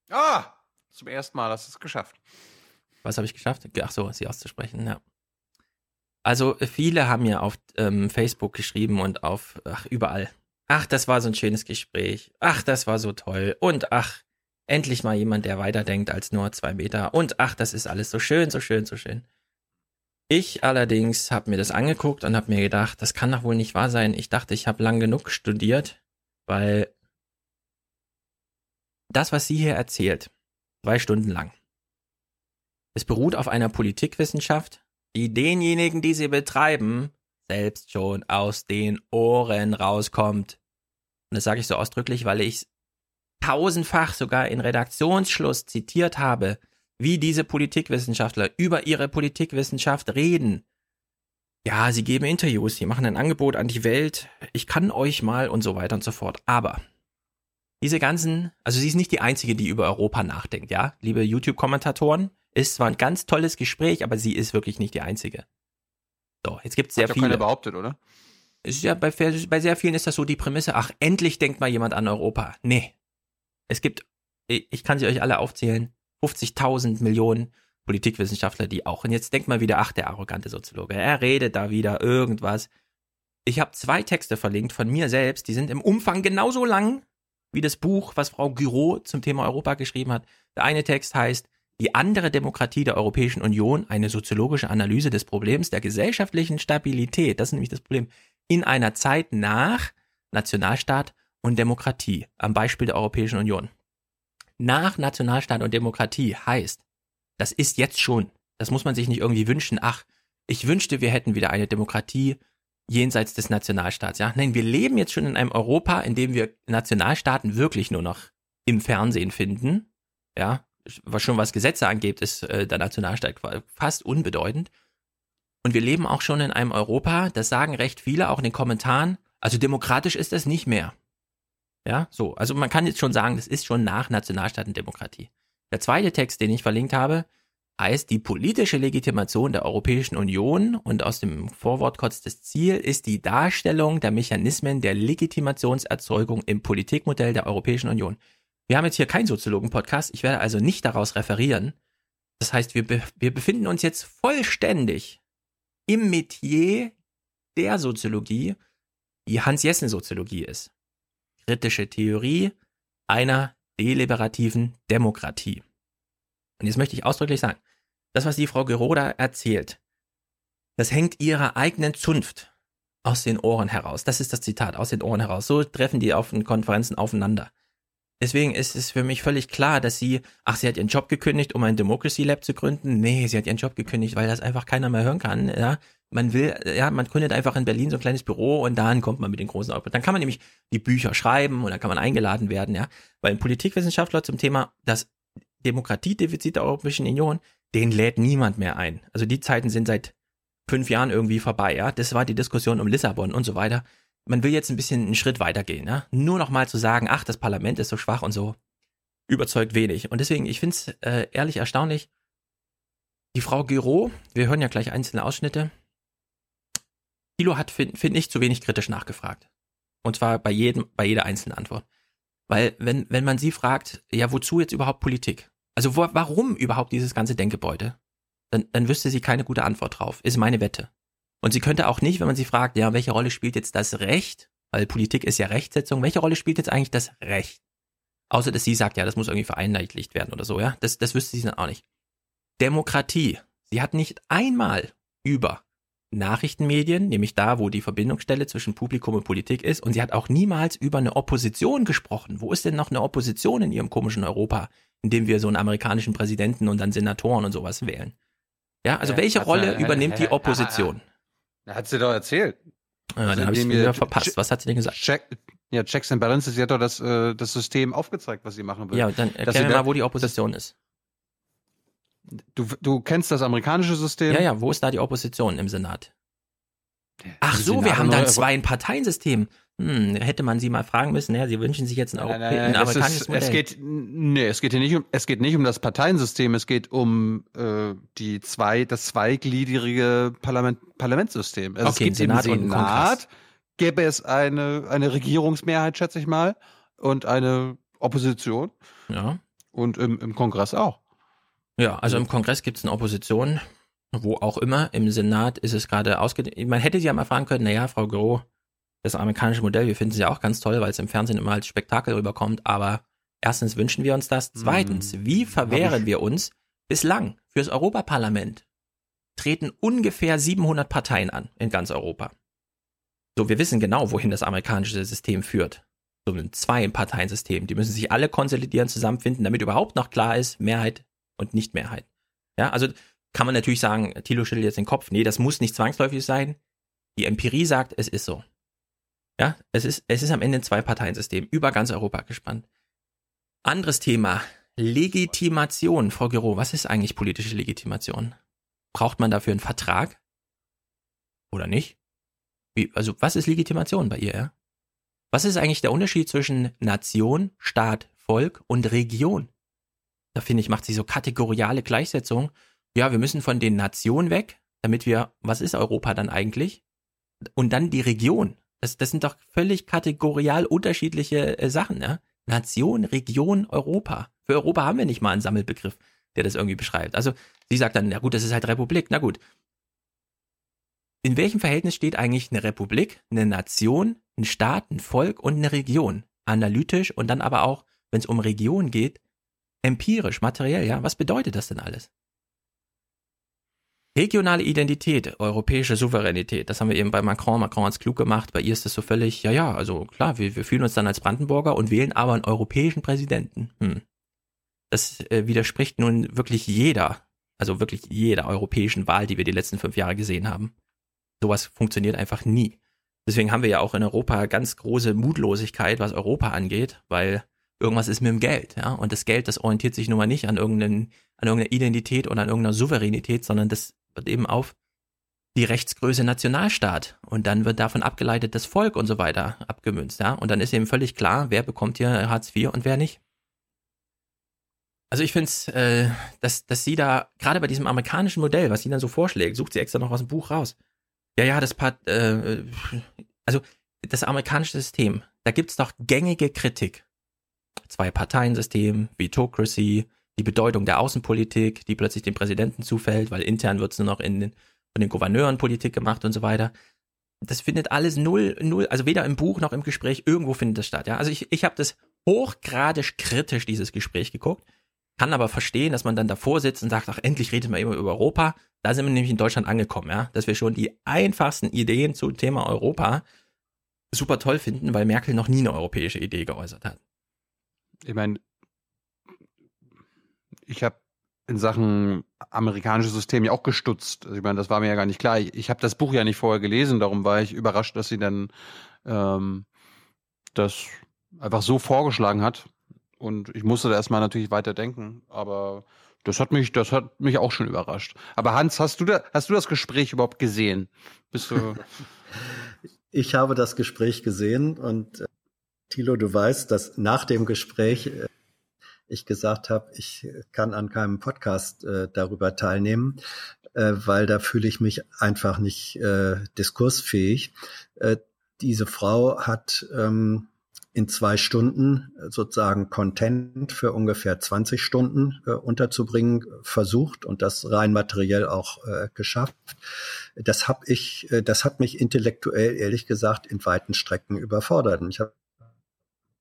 Ah! Zum ersten Mal hast du es geschafft. Was habe ich geschafft? Ach so, sie auszusprechen, ja. Also, viele haben mir auf ähm, Facebook geschrieben und auf, ach, überall. Ach, das war so ein schönes Gespräch. Ach, das war so toll. Und ach, Endlich mal jemand, der weiterdenkt als nur zwei Meter. Und ach, das ist alles so schön, so schön, so schön. Ich allerdings habe mir das angeguckt und habe mir gedacht, das kann doch wohl nicht wahr sein. Ich dachte, ich habe lang genug studiert, weil das, was sie hier erzählt, zwei Stunden lang, es beruht auf einer Politikwissenschaft, die denjenigen, die sie betreiben, selbst schon aus den Ohren rauskommt. Und das sage ich so ausdrücklich, weil ich tausendfach sogar in Redaktionsschluss zitiert habe, wie diese Politikwissenschaftler über ihre Politikwissenschaft reden. Ja, sie geben Interviews, sie machen ein Angebot an die Welt, ich kann euch mal und so weiter und so fort. Aber diese ganzen, also sie ist nicht die einzige, die über Europa nachdenkt, ja, liebe YouTube-Kommentatoren, ist zwar ein ganz tolles Gespräch, aber sie ist wirklich nicht die einzige. So, jetzt gibt es sehr Hat viele. behauptet, oder? Ist ja bei, bei sehr vielen ist das so die Prämisse, ach, endlich denkt mal jemand an Europa. Nee, es gibt, ich kann sie euch alle aufzählen, 50.000 Millionen Politikwissenschaftler, die auch. Und jetzt denkt mal wieder, ach, der arrogante Soziologe, er redet da wieder irgendwas. Ich habe zwei Texte verlinkt von mir selbst, die sind im Umfang genauso lang wie das Buch, was Frau Giraud zum Thema Europa geschrieben hat. Der eine Text heißt Die andere Demokratie der Europäischen Union, eine soziologische Analyse des Problems der gesellschaftlichen Stabilität, das ist nämlich das Problem, in einer Zeit nach Nationalstaat und Demokratie am Beispiel der Europäischen Union. Nach Nationalstaat und Demokratie heißt, das ist jetzt schon, das muss man sich nicht irgendwie wünschen, ach, ich wünschte, wir hätten wieder eine Demokratie jenseits des Nationalstaats. Ja, nein, wir leben jetzt schon in einem Europa, in dem wir Nationalstaaten wirklich nur noch im Fernsehen finden. Ja, was schon was Gesetze angeht, ist äh, der Nationalstaat fast unbedeutend. Und wir leben auch schon in einem Europa, das sagen recht viele, auch in den Kommentaren, also demokratisch ist das nicht mehr. Ja, so. Also man kann jetzt schon sagen, das ist schon nach Nationalstaatendemokratie. Der zweite Text, den ich verlinkt habe, heißt, die politische Legitimation der Europäischen Union und aus dem Vorwort kotzt das Ziel ist die Darstellung der Mechanismen der Legitimationserzeugung im Politikmodell der Europäischen Union. Wir haben jetzt hier keinen Soziologen-Podcast, ich werde also nicht daraus referieren. Das heißt, wir, wir befinden uns jetzt vollständig im Metier der Soziologie, die Hans-Jessen-Soziologie ist. Kritische Theorie einer deliberativen Demokratie. Und jetzt möchte ich ausdrücklich sagen, das, was die Frau Geroda erzählt, das hängt ihrer eigenen Zunft aus den Ohren heraus. Das ist das Zitat, aus den Ohren heraus. So treffen die auf den Konferenzen aufeinander. Deswegen ist es für mich völlig klar, dass sie, ach, sie hat ihren Job gekündigt, um ein Democracy Lab zu gründen. Nee, sie hat ihren Job gekündigt, weil das einfach keiner mehr hören kann. Ja, man will, ja, man gründet einfach in Berlin so ein kleines Büro und dann kommt man mit den großen Output. Dann kann man nämlich die Bücher schreiben und dann kann man eingeladen werden, ja. Weil ein Politikwissenschaftler zum Thema das Demokratiedefizit der Europäischen Union, den lädt niemand mehr ein. Also die Zeiten sind seit fünf Jahren irgendwie vorbei, ja. Das war die Diskussion um Lissabon und so weiter. Man will jetzt ein bisschen einen Schritt weitergehen, ja. Nur noch mal zu sagen, ach, das Parlament ist so schwach und so, überzeugt wenig. Und deswegen, ich finde es äh, ehrlich erstaunlich, die Frau Giro, wir hören ja gleich einzelne Ausschnitte, Thilo hat, finde find ich, zu wenig kritisch nachgefragt. Und zwar bei jedem, bei jeder einzelnen Antwort. Weil, wenn, wenn man sie fragt, ja, wozu jetzt überhaupt Politik? Also wo, warum überhaupt dieses ganze Denkgebäude? Dann, dann wüsste sie keine gute Antwort drauf. Ist meine Wette. Und sie könnte auch nicht, wenn man sie fragt, ja, welche Rolle spielt jetzt das Recht? Weil Politik ist ja Rechtsetzung. Welche Rolle spielt jetzt eigentlich das Recht? Außer, dass sie sagt, ja, das muss irgendwie vereinheitlicht werden oder so, ja. Das, das wüsste sie dann auch nicht. Demokratie. Sie hat nicht einmal über Nachrichtenmedien, nämlich da, wo die Verbindungsstelle zwischen Publikum und Politik ist. Und sie hat auch niemals über eine Opposition gesprochen. Wo ist denn noch eine Opposition in ihrem komischen Europa, in dem wir so einen amerikanischen Präsidenten und dann Senatoren und sowas wählen? Ja, also welche Rolle übernimmt die Opposition? Hat sie doch erzählt. Ja, dann habe ich wieder verpasst. Was hat sie denn gesagt? Check, ja, Checks and Balances, sie hat doch das, äh, das System aufgezeigt, was sie machen will. Ja, dann erklär mal, wo die Opposition ist. Du, du kennst das amerikanische System? Ja, ja, wo ist da die Opposition im Senat? Ach so, Senat wir haben dann zwei Parteiensystem. Hm, hätte man sie mal fragen müssen, ja, sie wünschen sich jetzt ein, Europä nein, nein, nein, ein amerikanisches ist, Modell. Es geht, nee, es geht hier nicht um, es geht nicht um das Parteiensystem, es geht um äh, die zwei, das zweigliedrige Parlament, Parlamentssystem. Also okay, es gibt Senat im Senat gäbe es eine, eine Regierungsmehrheit, schätze ich mal, und eine Opposition. Ja. Und im, im Kongress auch. Ja, also im Kongress gibt es eine Opposition, wo auch immer. Im Senat ist es gerade ausgedehnt. Man hätte sie ja mal fragen können, naja, Frau Gros, das amerikanische Modell, wir finden sie ja auch ganz toll, weil es im Fernsehen immer als Spektakel rüberkommt, aber erstens wünschen wir uns das. Zweitens, hm, wie verwehren wir uns? Bislang fürs Europaparlament treten ungefähr 700 Parteien an in ganz Europa. So, wir wissen genau, wohin das amerikanische System führt. So ein Zwei-Parteien-System. Die müssen sich alle konsolidieren, zusammenfinden, damit überhaupt noch klar ist, Mehrheit und Nicht-Mehrheit. Ja, also kann man natürlich sagen, Thilo schüttelt jetzt den Kopf. Nee, das muss nicht zwangsläufig sein. Die Empirie sagt, es ist so. Ja, es ist, es ist am Ende ein Zwei-Parteien-System, über ganz Europa gespannt. Anderes Thema, Legitimation. Frau Giro, was ist eigentlich politische Legitimation? Braucht man dafür einen Vertrag? Oder nicht? Wie, also, was ist Legitimation bei ihr, ja? Was ist eigentlich der Unterschied zwischen Nation, Staat, Volk und Region? Da finde ich, macht sie so kategoriale Gleichsetzung. Ja, wir müssen von den Nationen weg, damit wir, was ist Europa dann eigentlich? Und dann die Region. Das, das sind doch völlig kategorial unterschiedliche äh, Sachen, ja? Nation, Region, Europa. Für Europa haben wir nicht mal einen Sammelbegriff, der das irgendwie beschreibt. Also sie sagt dann, na gut, das ist halt Republik. Na gut. In welchem Verhältnis steht eigentlich eine Republik, eine Nation, ein Staat, ein Volk und eine Region? Analytisch und dann aber auch, wenn es um Region geht, empirisch, materiell, ja, was bedeutet das denn alles? Regionale Identität, europäische Souveränität, das haben wir eben bei Macron. Macron hat es klug gemacht. Bei ihr ist das so völlig, ja, ja, also klar, wir, wir fühlen uns dann als Brandenburger und wählen aber einen europäischen Präsidenten. Hm. Das äh, widerspricht nun wirklich jeder, also wirklich jeder europäischen Wahl, die wir die letzten fünf Jahre gesehen haben. Sowas funktioniert einfach nie. Deswegen haben wir ja auch in Europa ganz große Mutlosigkeit, was Europa angeht, weil irgendwas ist mit dem Geld, ja. Und das Geld, das orientiert sich nun mal nicht an irgendeinen, an irgendeiner Identität oder an irgendeiner Souveränität, sondern das wird eben auf die Rechtsgröße Nationalstaat und dann wird davon abgeleitet das Volk und so weiter abgemünzt, ja. Und dann ist eben völlig klar, wer bekommt hier Hartz IV und wer nicht. Also ich finde es, äh, dass, dass sie da, gerade bei diesem amerikanischen Modell, was sie dann so vorschlägt, sucht sie extra noch aus dem Buch raus. Ja, ja, das Part, äh, also das amerikanische System, da gibt's doch gängige Kritik. Zwei-Parteien-System, Vetocracy, die Bedeutung der Außenpolitik, die plötzlich dem Präsidenten zufällt, weil intern wird's nur noch in den, von den Gouverneuren Politik gemacht und so weiter. Das findet alles null, null, also weder im Buch noch im Gespräch, irgendwo findet das statt. Ja? Also ich, ich habe das hochgradig kritisch, dieses Gespräch geguckt kann aber verstehen, dass man dann davor sitzt und sagt, ach, endlich redet man immer über Europa. Da sind wir nämlich in Deutschland angekommen, ja, dass wir schon die einfachsten Ideen zum Thema Europa super toll finden, weil Merkel noch nie eine europäische Idee geäußert hat. Ich meine, ich habe in Sachen amerikanisches System ja auch gestutzt. Also ich meine, das war mir ja gar nicht klar. Ich, ich habe das Buch ja nicht vorher gelesen, darum war ich überrascht, dass sie dann ähm, das einfach so vorgeschlagen hat. Und ich musste da erstmal natürlich weiter denken, aber das hat mich, das hat mich auch schon überrascht. Aber Hans, hast du da, hast du das Gespräch überhaupt gesehen? Bist du? [laughs] ich habe das Gespräch gesehen und äh, Thilo, du weißt, dass nach dem Gespräch äh, ich gesagt habe, ich kann an keinem Podcast äh, darüber teilnehmen, äh, weil da fühle ich mich einfach nicht äh, diskursfähig. Äh, diese Frau hat ähm, in zwei Stunden sozusagen Content für ungefähr 20 Stunden äh, unterzubringen versucht und das rein materiell auch geschafft. Das habe ich, das hat mich intellektuell ehrlich gesagt in weiten Strecken überfordert. Ich habe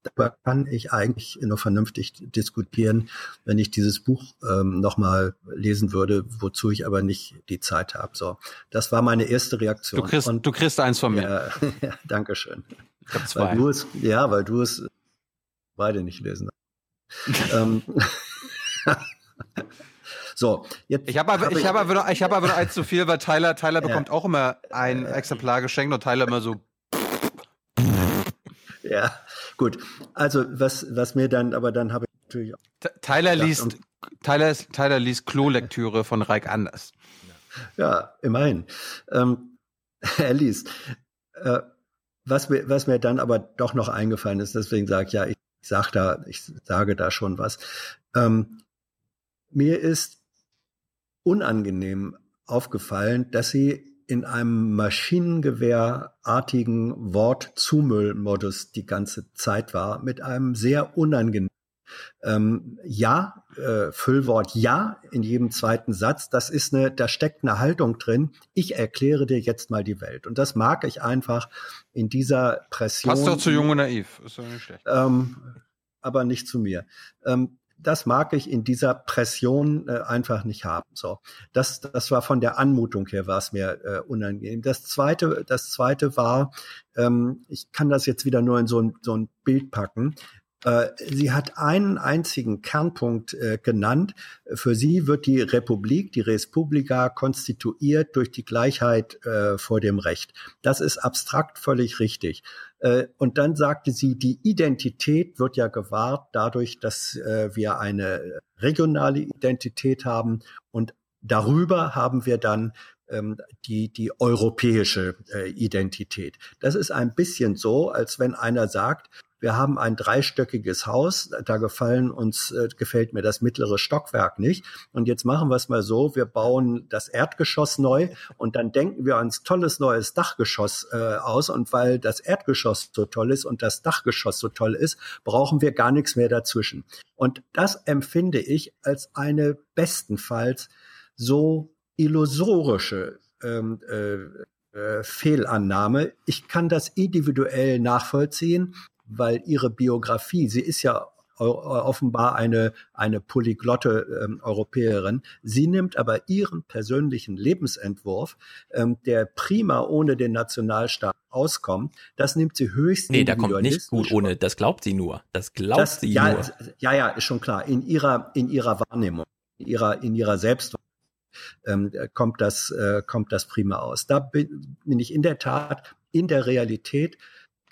darüber kann ich eigentlich nur vernünftig diskutieren, wenn ich dieses Buch ähm, nochmal lesen würde, wozu ich aber nicht die Zeit habe. So, das war meine erste Reaktion. Du kriegst, Und, du kriegst eins von mir. Ja, [laughs] ja, Dankeschön. Ich hab zwei. Weil du es, ja, weil du es beide nicht lesen. [laughs] ähm, [laughs] so, jetzt. Ich habe aber, hab ich habe aber, ich habe aber noch eins zu viel, weil Tyler, Tyler bekommt auch immer ein Exemplar geschenkt und Tyler immer so. Ja, gut. Also was, was mir dann, aber dann habe ich natürlich. Tyler liest, Tyler, Tyler liest Klolektüre von Reich Anders. Ja, immerhin. Ähm, [laughs] er liest. Äh, was mir, was mir dann aber doch noch eingefallen ist, deswegen sage ich ja, ich sag da, ich sage da schon was. Ähm, mir ist unangenehm aufgefallen, dass sie in einem Maschinengewehrartigen Wortzumüllmodus die ganze Zeit war, mit einem sehr unangenehmen ähm, ja, äh, Füllwort ja in jedem zweiten Satz, das ist eine, da steckt eine Haltung drin. Ich erkläre dir jetzt mal die Welt. Und das mag ich einfach in dieser Pression. Passt doch zu jung und naiv, ist doch nicht schlecht. Ähm, aber nicht zu mir. Ähm, das mag ich in dieser Pression äh, einfach nicht haben. So, das, das war von der Anmutung her war es mir äh, unangenehm. Das zweite, das zweite war, ähm, ich kann das jetzt wieder nur in so ein, so ein Bild packen. Äh, sie hat einen einzigen Kernpunkt äh, genannt. Für sie wird die Republik, die Respublika, konstituiert durch die Gleichheit äh, vor dem Recht. Das ist abstrakt völlig richtig. Und dann sagte sie, die Identität wird ja gewahrt dadurch, dass wir eine regionale Identität haben und darüber haben wir dann ähm, die, die europäische Identität. Das ist ein bisschen so, als wenn einer sagt, wir haben ein dreistöckiges Haus, da gefallen uns, äh, gefällt mir das mittlere Stockwerk nicht. Und jetzt machen wir es mal so, wir bauen das Erdgeschoss neu und dann denken wir uns tolles neues Dachgeschoss äh, aus. Und weil das Erdgeschoss so toll ist und das Dachgeschoss so toll ist, brauchen wir gar nichts mehr dazwischen. Und das empfinde ich als eine bestenfalls so illusorische ähm, äh, äh, Fehlannahme. Ich kann das individuell nachvollziehen weil ihre Biografie, sie ist ja offenbar eine, eine polyglotte ähm, Europäerin. Sie nimmt aber ihren persönlichen Lebensentwurf, ähm, der prima ohne den Nationalstaat auskommt, das nimmt sie höchst Nee, da kommt nicht gut ohne, das glaubt sie nur. Das glaubt das, sie ja, nur. Ja, ja, ist schon klar. In ihrer, in ihrer Wahrnehmung, in ihrer, in ihrer Selbstwahrnehmung. Ähm, kommt das äh, kommt das prima aus. Da bin, bin ich in der Tat in der Realität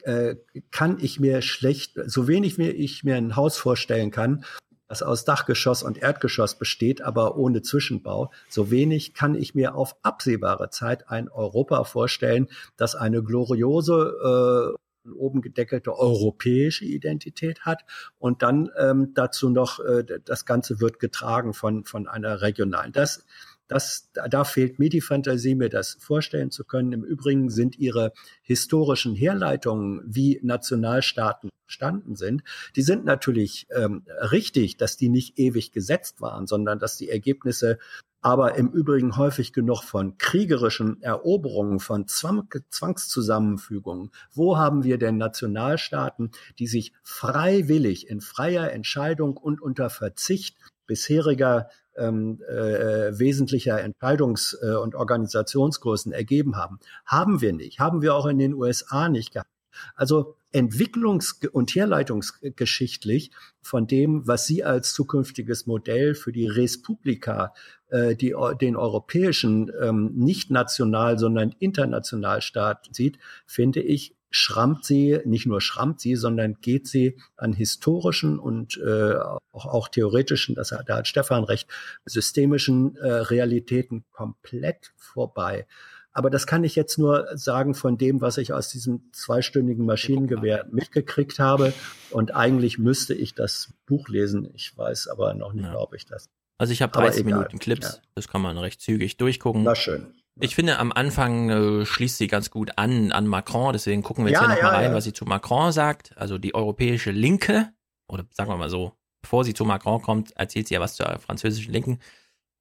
äh, kann ich mir schlecht, so wenig wie ich mir ein Haus vorstellen kann, das aus Dachgeschoss und Erdgeschoss besteht, aber ohne Zwischenbau, so wenig kann ich mir auf absehbare Zeit ein Europa vorstellen, das eine gloriose äh, oben gedeckelte europäische Identität hat und dann ähm, dazu noch äh, das Ganze wird getragen von von einer regionalen. Das das, da fehlt mir die Fantasie, mir das vorstellen zu können. Im Übrigen sind ihre historischen Herleitungen, wie Nationalstaaten entstanden sind, die sind natürlich ähm, richtig, dass die nicht ewig gesetzt waren, sondern dass die Ergebnisse aber im Übrigen häufig genug von kriegerischen Eroberungen, von Zwang Zwangszusammenfügungen. Wo haben wir denn Nationalstaaten, die sich freiwillig in freier Entscheidung und unter Verzicht bisheriger ähm, äh, wesentlicher Entscheidungs- äh, und Organisationsgrößen ergeben haben. Haben wir nicht. Haben wir auch in den USA nicht gehabt. Also entwicklungs- und herleitungsgeschichtlich von dem, was Sie als zukünftiges Modell für die Res Publica, äh, die, den europäischen, ähm, nicht national, sondern Internationalstaat sieht, finde ich schrammt sie, nicht nur schrammt sie, sondern geht sie an historischen und äh, auch, auch theoretischen, das hat, da hat Stefan recht, systemischen äh, Realitäten komplett vorbei. Aber das kann ich jetzt nur sagen von dem, was ich aus diesem zweistündigen Maschinengewehr mitgekriegt habe. Und eigentlich müsste ich das Buch lesen. Ich weiß aber noch nicht, ja. ob ich das. Also ich habe 30 Minuten Clips. Ja. Das kann man recht zügig durchgucken. Na schön. Ich finde, am Anfang äh, schließt sie ganz gut an an Macron. Deswegen gucken wir jetzt Ja, hier nochmal ja, rein, ja. was sie zu Macron sagt. Also die europäische Linke, oder sagen wir mal so, bevor sie zu Macron kommt, erzählt sie ja was zur französischen Linken.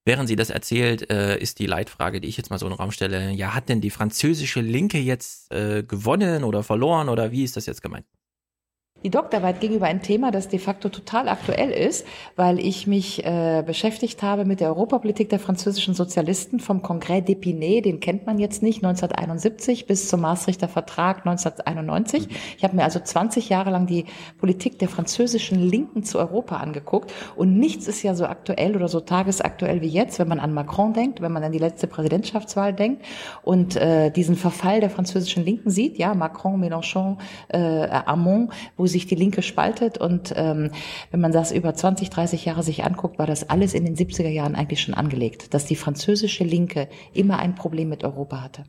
Während sie das erzählt, äh, ist die Leitfrage, die ich jetzt mal so in den Raum stelle, ja, hat denn die französische Linke jetzt äh, gewonnen oder verloren oder wie ist das jetzt gemeint? Die Doktorarbeit ging über ein Thema, das de facto total aktuell ist, weil ich mich äh, beschäftigt habe mit der Europapolitik der französischen Sozialisten vom Congrès d'Épinay, den kennt man jetzt nicht, 1971 bis zum Maastrichter Vertrag 1991. Ich habe mir also 20 Jahre lang die Politik der französischen Linken zu Europa angeguckt. Und nichts ist ja so aktuell oder so tagesaktuell wie jetzt, wenn man an Macron denkt, wenn man an die letzte Präsidentschaftswahl denkt und äh, diesen Verfall der französischen Linken sieht, ja, Macron, Mélenchon, äh, Armand, wo sich die Linke spaltet. Und ähm, wenn man das über 20, 30 Jahre sich anguckt, war das alles in den 70er Jahren eigentlich schon angelegt, dass die französische Linke immer ein Problem mit Europa hatte.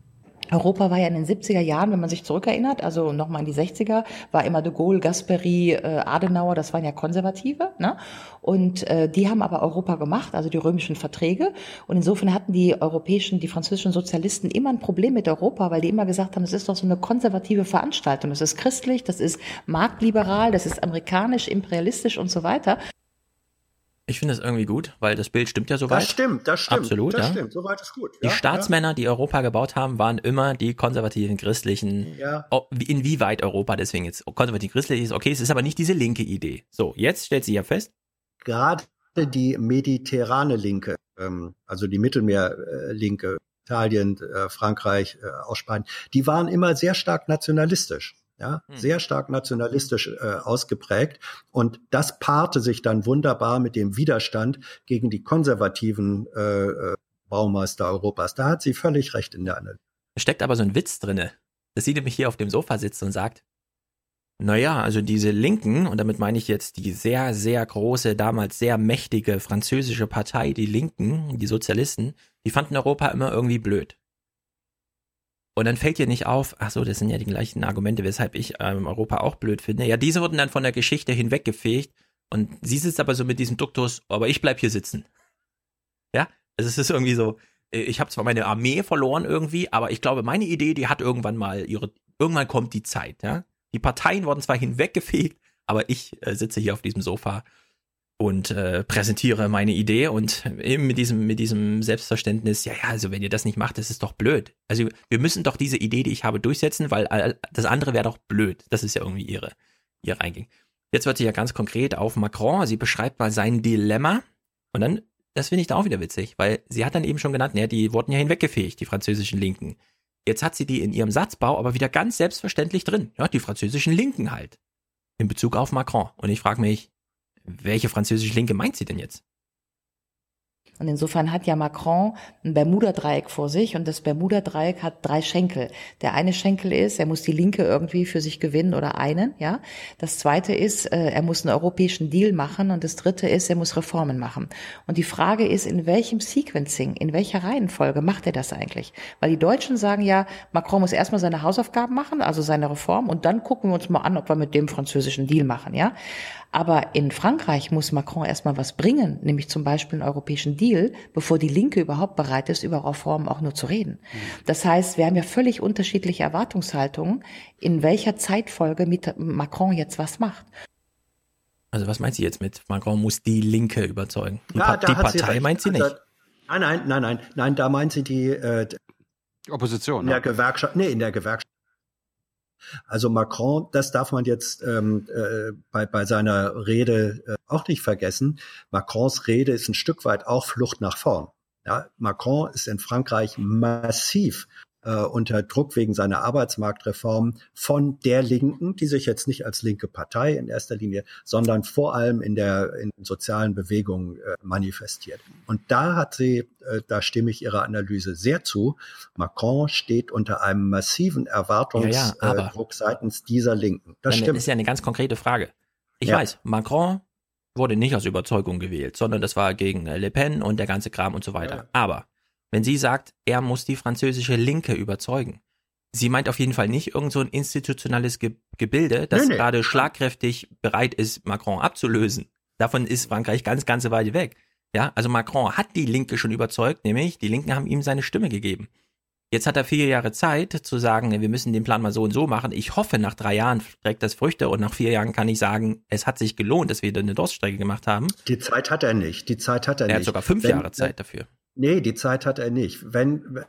Europa war ja in den 70er Jahren, wenn man sich zurückerinnert, also nochmal in die 60er, war immer de Gaulle, Gasperi, äh, Adenauer, das waren ja Konservative. Ne? Und äh, die haben aber Europa gemacht, also die römischen Verträge. Und insofern hatten die europäischen, die französischen Sozialisten immer ein Problem mit Europa, weil die immer gesagt haben, es ist doch so eine konservative Veranstaltung. Das ist christlich, das ist marktliberal, das ist amerikanisch, imperialistisch und so weiter. Ich finde das irgendwie gut, weil das Bild stimmt ja soweit. Das stimmt, das stimmt. Absolut, das ja. stimmt. Soweit ist gut. Die ja, Staatsmänner, die Europa gebaut haben, waren immer die konservativen Christlichen. Ja. Inwieweit Europa deswegen jetzt konservativ christlich ist, okay, es ist aber nicht diese linke Idee. So, jetzt stellt sie ja fest, Gerade die mediterrane Linke, ähm, also die Mittelmeerlinke, Italien, äh, Frankreich, äh, auch Spanien, die waren immer sehr stark nationalistisch. Ja, sehr stark nationalistisch äh, ausgeprägt. Und das paarte sich dann wunderbar mit dem Widerstand gegen die konservativen äh, äh, Baumeister Europas. Da hat sie völlig recht in der Analyse. Da steckt aber so ein Witz drinne, dass sie nämlich hier auf dem Sofa sitzt und sagt, naja, also diese Linken, und damit meine ich jetzt die sehr, sehr große, damals sehr mächtige französische Partei, die Linken, die Sozialisten, die fanden Europa immer irgendwie blöd. Und dann fällt dir nicht auf, ach so, das sind ja die gleichen Argumente, weshalb ich ähm, Europa auch blöd finde. Ja, diese wurden dann von der Geschichte hinweggefegt und sie sitzt aber so mit diesem Duktus, aber ich bleib hier sitzen. Ja, also es ist irgendwie so, äh, ich habe zwar meine Armee verloren irgendwie, aber ich glaube, meine Idee, die hat irgendwann mal ihre, irgendwann kommt die Zeit, ja. Die Parteien wurden zwar hinweggefegt, aber ich äh, sitze hier auf diesem Sofa und äh, präsentiere meine Idee und eben mit diesem, mit diesem Selbstverständnis, ja, ja, also wenn ihr das nicht macht, das ist doch blöd. Also wir müssen doch diese Idee, die ich habe, durchsetzen, weil das andere wäre doch blöd. Das ist ja irgendwie ihre, ihre Eingang. Jetzt wird sie ja ganz konkret auf Macron, sie beschreibt mal sein Dilemma und dann, das finde ich da auch wieder witzig, weil sie hat dann eben schon genannt, ja, die wurden ja hinweggefegt, die französischen Linken. Jetzt hat sie die in ihrem Satzbau aber wieder ganz selbstverständlich drin. Ja, die französischen Linken halt. In Bezug auf Macron. Und ich frage mich, welche französische Linke meint sie denn jetzt? Und insofern hat ja Macron ein Bermuda-Dreieck vor sich und das Bermuda-Dreieck hat drei Schenkel. Der eine Schenkel ist, er muss die Linke irgendwie für sich gewinnen oder einen, ja. Das zweite ist, äh, er muss einen europäischen Deal machen und das dritte ist, er muss Reformen machen. Und die Frage ist, in welchem Sequencing, in welcher Reihenfolge macht er das eigentlich? Weil die Deutschen sagen ja, Macron muss erstmal seine Hausaufgaben machen, also seine Reform und dann gucken wir uns mal an, ob wir mit dem französischen Deal machen, ja. Aber in Frankreich muss Macron erstmal was bringen, nämlich zum Beispiel einen europäischen Deal, bevor die Linke überhaupt bereit ist, über Reformen auch nur zu reden. Das heißt, wir haben ja völlig unterschiedliche Erwartungshaltungen, in welcher Zeitfolge mit Macron jetzt was macht. Also was meint sie jetzt mit Macron muss die Linke überzeugen? Die, Ja, pa die sie Partei recht. meint sie nicht. Nein, nein, nein, nein, nein, da meint sie die äh, Opposition. in der Gewerkschaft, nee, in der Gewerkschaft. Also Macron, das darf man jetzt ähm, äh, bei, bei seiner Rede äh, auch nicht vergessen. Macrons Rede ist ein Stück weit auch Flucht nach vorn. Ja, Macron ist in Frankreich massiv äh, unter Druck wegen seiner Arbeitsmarktreform von der Linken, die sich jetzt nicht als linke Partei in erster Linie, sondern vor allem in der in sozialen Bewegungen äh, manifestiert. Und da hat sie, äh, da stimme ich ihrer Analyse sehr zu, Macron steht unter einem massiven Ja, ja, Erwartungsdruck seitens dieser Linken. Das stimmt. ist ja eine ganz konkrete Frage. Ich Ja. weiß, Macron wurde nicht aus Überzeugung gewählt, sondern das war gegen äh, Le Pen und der ganze Kram und so weiter. Aber wenn sie sagt, er muss die französische Linke überzeugen, sie meint auf jeden Fall nicht irgend so ein institutionelles Ge Gebilde, das Nee, nee. gerade schlagkräftig bereit ist, Macron abzulösen. Davon ist Frankreich ganz, ganz weit weg. Ja, also Macron hat die Linke schon überzeugt, nämlich die Linken haben ihm seine Stimme gegeben. Jetzt hat er vier Jahre Zeit zu sagen, wir müssen den Plan mal so und so machen. Ich hoffe, nach drei Jahren trägt das Früchte und nach vier Jahren kann ich sagen, es hat sich gelohnt, dass wir eine Durststrecke gemacht haben. Die Zeit hat er nicht. Die Zeit hat er, Er nicht. hat sogar fünf Wenn- Jahre Zeit dafür. Nee, die Zeit hat er nicht. Wenn,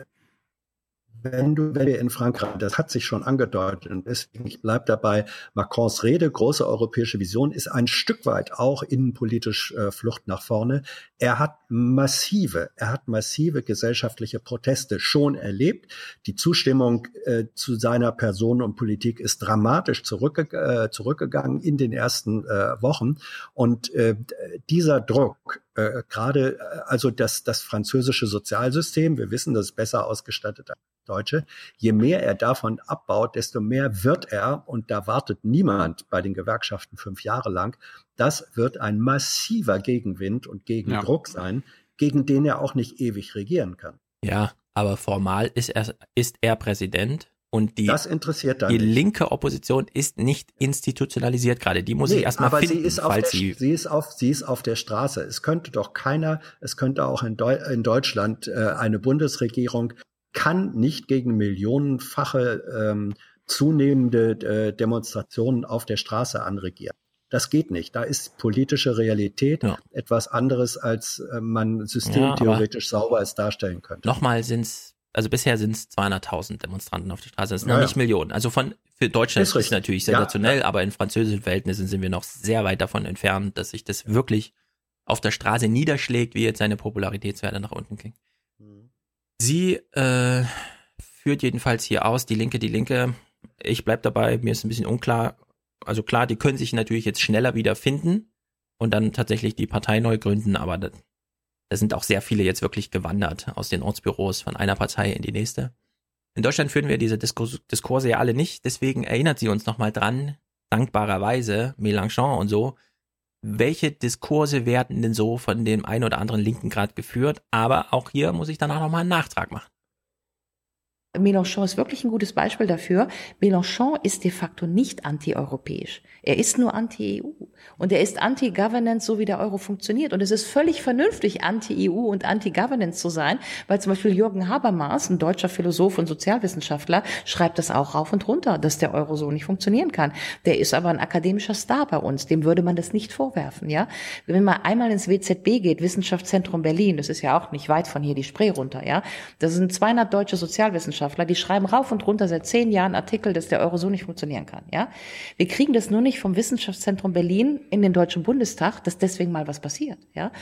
wenn du, wenn wir in Frankreich, das hat sich schon angedeutet und deswegen ich bleib dabei, Macrons Rede, große europäische Vision, ist ein Stück weit auch innenpolitisch äh, Flucht nach vorne. Er hat massive, er hat massive gesellschaftliche Proteste schon erlebt. Die Zustimmung äh, zu seiner Person und Politik ist dramatisch zurückge äh, zurückgegangen in den ersten äh, Wochen und äh, dieser Druck äh, gerade äh, also das, das französische Sozialsystem, wir wissen, das ist besser ausgestattet als das deutsche, je mehr er davon abbaut, desto mehr wird er, und da wartet niemand bei den Gewerkschaften fünf Jahre lang, das wird ein massiver Gegenwind und Gegendruck sein, gegen den er auch nicht ewig regieren kann. Ja, aber formal ist er, ist er Präsident und die, Das interessiert dann die nicht. linke Opposition ist nicht institutionalisiert gerade. Die muss Nee, ich erstmal aber finden, sie ist, auf falls der, sie sie, ist auf, sie ist auf der Straße. Es könnte doch keiner, es könnte auch in, Deu in Deutschland äh, eine Bundesregierung kann nicht gegen millionenfache ähm, zunehmende äh, Demonstrationen auf der Straße anregieren. Das geht nicht. Da ist politische Realität etwas anderes, als äh, man systemtheoretisch sauber es darstellen könnte. Nochmal sind's, also bisher sind es 200.000 Demonstranten auf der Straße. Das sind Ja, noch ja. nicht Millionen. Also von, für Deutschland Ist ist natürlich Ja, sensationell, aber in französischen Verhältnissen sind wir noch sehr weit davon entfernt, dass sich das wirklich auf der Straße niederschlägt, wie jetzt seine Popularitätswerte nach unten klingen. Sie äh, führt jedenfalls hier aus, die Linke, die Linke. Ich bleib dabei, mir ist ein bisschen unklar. Also klar, die können sich natürlich jetzt schneller wieder finden und dann tatsächlich die Partei neu gründen, aber da, da sind auch sehr viele jetzt wirklich gewandert aus den Ortsbüros von einer Partei in die nächste. In Deutschland führen wir diese Diskurs Diskurse ja alle nicht, deswegen erinnert sie uns nochmal dran, dankbarerweise, Mélenchon und so, welche Diskurse werden denn so von dem einen oder anderen Linken gerade geführt, aber auch hier muss ich danach nochmal einen Nachtrag machen. Mélenchon ist wirklich ein gutes Beispiel dafür. Mélenchon ist de facto nicht antieuropäisch. Er ist nur anti-EU. Und er ist anti-Governance, so wie der Euro funktioniert. Und es ist völlig vernünftig, anti-EU und anti-Governance zu sein, weil zum Beispiel Jürgen Habermas, ein deutscher Philosoph und Sozialwissenschaftler, schreibt das auch rauf und runter, dass der Euro so nicht funktionieren kann. Der ist aber ein akademischer Star bei uns. Dem würde man das nicht vorwerfen, ja. Wenn man einmal ins WZB geht, Wissenschaftszentrum Berlin, das ist ja auch nicht weit von hier die Spree runter, ja. Das sind 200 deutsche Sozialwissenschaftler, die schreiben rauf und runter seit zehn Jahren Artikel, dass der Euro so nicht funktionieren kann, ja. Wir kriegen das nur nicht vom Wissenschaftszentrum Berlin in den Deutschen Bundestag, dass deswegen mal was passiert, ja.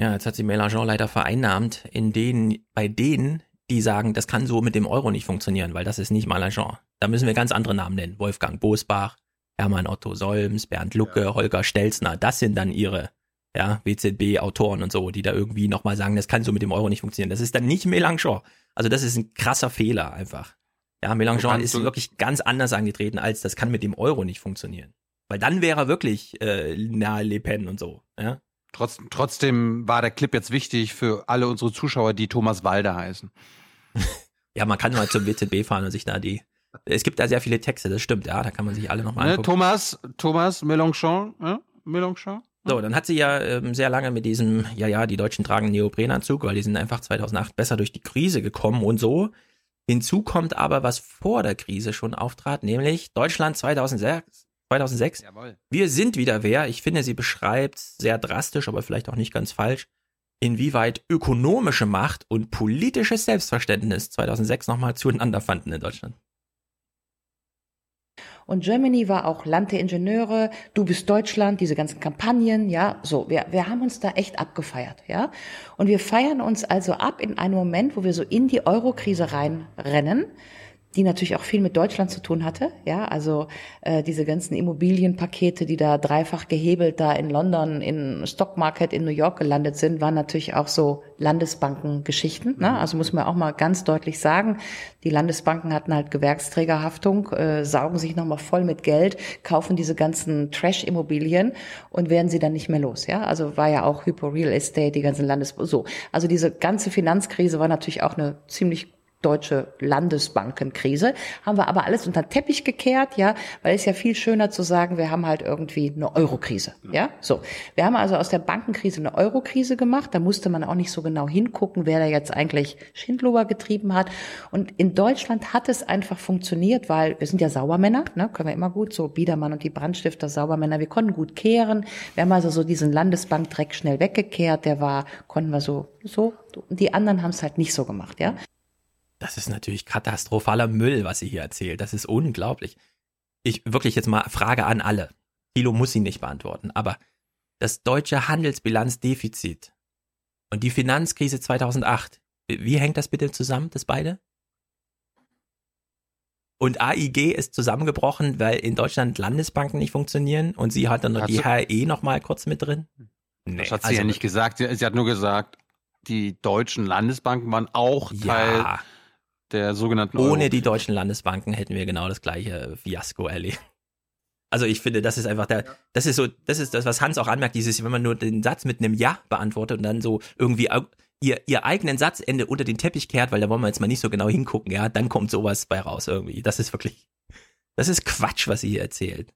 Ja, jetzt hat sie Mélenchon leider vereinnahmt, in denen, bei denen, die sagen, das kann so mit dem Euro nicht funktionieren, weil das ist nicht Mélenchon. Da müssen wir ganz andere Namen nennen. Wolfgang Bosbach, Hermann Otto Solms, Bernd Lucke, Holger Stelzner. Das sind dann ihre ja, WZB-Autoren und so, die da irgendwie nochmal sagen, das kann so mit dem Euro nicht funktionieren. Das ist dann nicht Mélenchon. Also das ist ein krasser Fehler einfach. Ja, Mélenchon ist wirklich ganz anders angetreten, als das kann mit dem Euro nicht funktionieren. Weil dann wäre er wirklich äh, nahe Le Pen und so, ja. Trotz, trotzdem war der Clip jetzt wichtig für alle unsere Zuschauer, die Thomas Walder heißen. [laughs] ja, man kann mal zum WZB fahren und sich da die. Es gibt da sehr viele Texte, das stimmt, ja, da kann man sich alle nochmal Ne, angucken. Thomas, Thomas Mélenchon, ja? Mélenchon? So, dann hat sie ja ähm, sehr lange mit diesem, ja, ja, die Deutschen tragen Neoprenanzug, weil die sind einfach 2008 besser durch die Krise gekommen und so. Hinzu kommt aber, was vor der Krise schon auftrat, nämlich Deutschland 2006. 2006. Wir sind wieder wer. Ich finde, sie beschreibt sehr drastisch, aber vielleicht auch nicht ganz falsch, inwieweit ökonomische Macht und politisches Selbstverständnis 2006 nochmal zueinander fanden in Deutschland. Und Germany war auch Land der Ingenieure, du bist Deutschland, diese ganzen Kampagnen, ja, so, wir, wir haben uns da echt abgefeiert, ja. Und wir feiern uns also ab in einem Moment, wo wir so in die Eurokrise reinrennen, die natürlich auch viel mit Deutschland zu tun hatte, ja, also äh, diese ganzen Immobilienpakete, die da dreifach gehebelt da in London, in Stock Market in New York gelandet sind, waren natürlich auch so Landesbankengeschichten, ne? Also muss man auch mal ganz deutlich sagen, die Landesbanken hatten halt Gewerksträgerhaftung, äh, saugen sich nochmal voll mit Geld, kaufen diese ganzen Trash-Immobilien und werden sie dann nicht mehr los, ja. Also war ja auch Hypo Real Estate, die ganzen Landes, so. Also diese ganze Finanzkrise war natürlich auch eine ziemlich deutsche Landesbankenkrise, haben wir aber alles unter den Teppich gekehrt, ja, weil es ja viel schöner zu sagen, wir haben halt irgendwie eine Eurokrise, ja, so. Wir haben also aus der Bankenkrise eine Eurokrise gemacht, da musste man auch nicht so genau hingucken, wer da jetzt eigentlich Schindluber getrieben hat. Und in Deutschland hat es einfach funktioniert, weil wir sind ja Saubermänner, ne, können wir immer gut, so Biedermann und die Brandstifter Saubermänner, wir konnten gut kehren, wir haben also so diesen Landesbankdreck schnell weggekehrt, der war, konnten wir so, so, die anderen haben es halt nicht so gemacht, ja. Das ist natürlich katastrophaler Müll, was sie hier erzählt. Das ist unglaublich. Ich wirklich jetzt mal Frage an alle. Thilo muss sie nicht beantworten, aber das deutsche Handelsbilanzdefizit und die Finanzkrise 2008, wie hängt das bitte zusammen, das beide? Und AIG ist zusammengebrochen, weil in Deutschland Landesbanken nicht funktionieren und sie hat dann noch Hat die HRE noch mal kurz mit drin. Nee, das hat sie also ja nicht gesagt. Sie, sie hat nur gesagt, die deutschen Landesbanken waren auch Teil Ja. Der sogenannten Ohne Euro. die deutschen Landesbanken hätten wir genau das gleiche Fiasko erlebt. Also ich finde, das ist einfach der, das ist so, das ist das, was Hans auch anmerkt, dieses, wenn man nur den Satz mit einem Ja beantwortet und dann so irgendwie ihr, ihr eigenen Satzende unter den Teppich kehrt, weil da wollen wir jetzt mal nicht so genau hingucken, ja, dann kommt sowas bei raus irgendwie. Das ist wirklich, das ist Quatsch, was sie hier erzählt.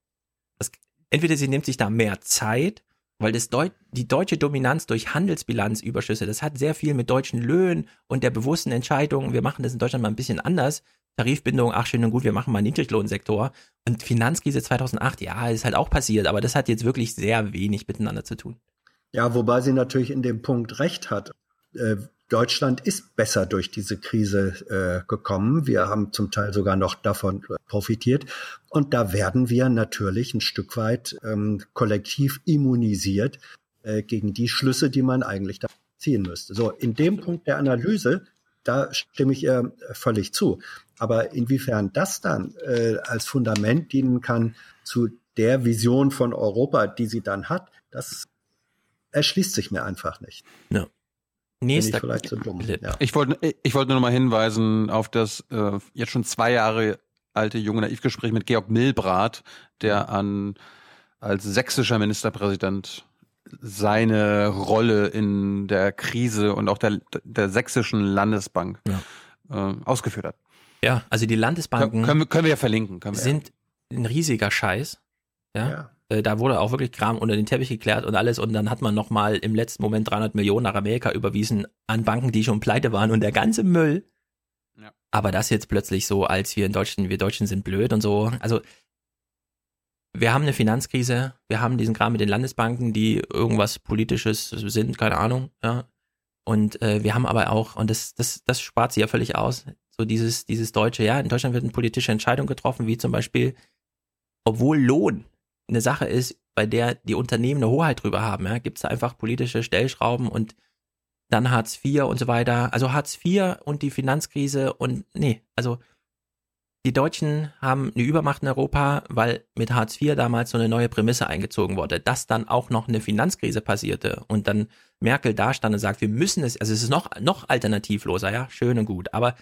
Das, entweder sie nimmt sich da mehr Zeit, weil das Deu die deutsche Dominanz durch Handelsbilanzüberschüsse, das hat sehr viel mit deutschen Löhnen und der bewussten Entscheidung, wir machen das in Deutschland mal ein bisschen anders. Tarifbindung, ach schön und gut, wir machen mal einen Niedriglohnsektor. Und Finanzkrise 2008, ja, ist halt auch passiert, aber das hat jetzt wirklich sehr wenig miteinander zu tun. Ja, wobei sie natürlich in dem Punkt recht hat. Äh, Deutschland ist besser durch diese Krise äh, gekommen. Wir haben zum Teil sogar noch davon profitiert. Und da werden wir natürlich ein Stück weit ähm, kollektiv immunisiert äh, gegen die Schlüsse, die man eigentlich da ziehen müsste. So, in dem Punkt der Analyse, da stimme ich ihr völlig zu. Aber inwiefern das dann äh, als Fundament dienen kann zu der Vision von Europa, die sie dann hat, das erschließt sich mir einfach nicht. Ja. Bin ich Nächster vielleicht so dumm. Ja. Ich wollte ich wollte nur noch mal hinweisen auf das äh, jetzt schon zwei Jahre alte junge Naivgespräch mit Georg Milbrat, der an als sächsischer Ministerpräsident seine Rolle in der Krise und auch der, der sächsischen Landesbank äh, ausgeführt hat. Ja, also die Landesbanken können, wir- können wir ja verlinken. Können wir sind ein riesiger Scheiß. Ja. Äh, Da wurde auch wirklich Kram unter den Teppich geklärt und alles und dann hat man nochmal im letzten Moment 300 Millionen nach Amerika überwiesen an Banken, die schon pleite waren und der ganze Müll. Aber das jetzt plötzlich so, als wir in Deutschen, wir Deutschen sind blöd und so. Also wir haben eine Finanzkrise, wir haben diesen Kram mit den Landesbanken, die irgendwas Politisches sind, keine Ahnung, ja. Und äh, wir haben aber auch, und das, das, das spart sie ja völlig aus, so dieses, dieses Deutsche, ja, in Deutschland wird eine politische Entscheidung getroffen, wie zum Beispiel, obwohl Lohn eine Sache ist, bei der die Unternehmen eine Hoheit drüber haben, ja, gibt es da einfach politische Stellschrauben und dann Hartz IV und so weiter. Also Hartz IV und die Finanzkrise und nee, also die Deutschen haben eine Übermacht in Europa, weil mit Hartz IV damals so eine neue Prämisse eingezogen wurde, dass dann auch noch eine Finanzkrise passierte und dann Merkel da stand und sagt, wir müssen es, also es ist noch, noch alternativloser, ja, schön und gut, aber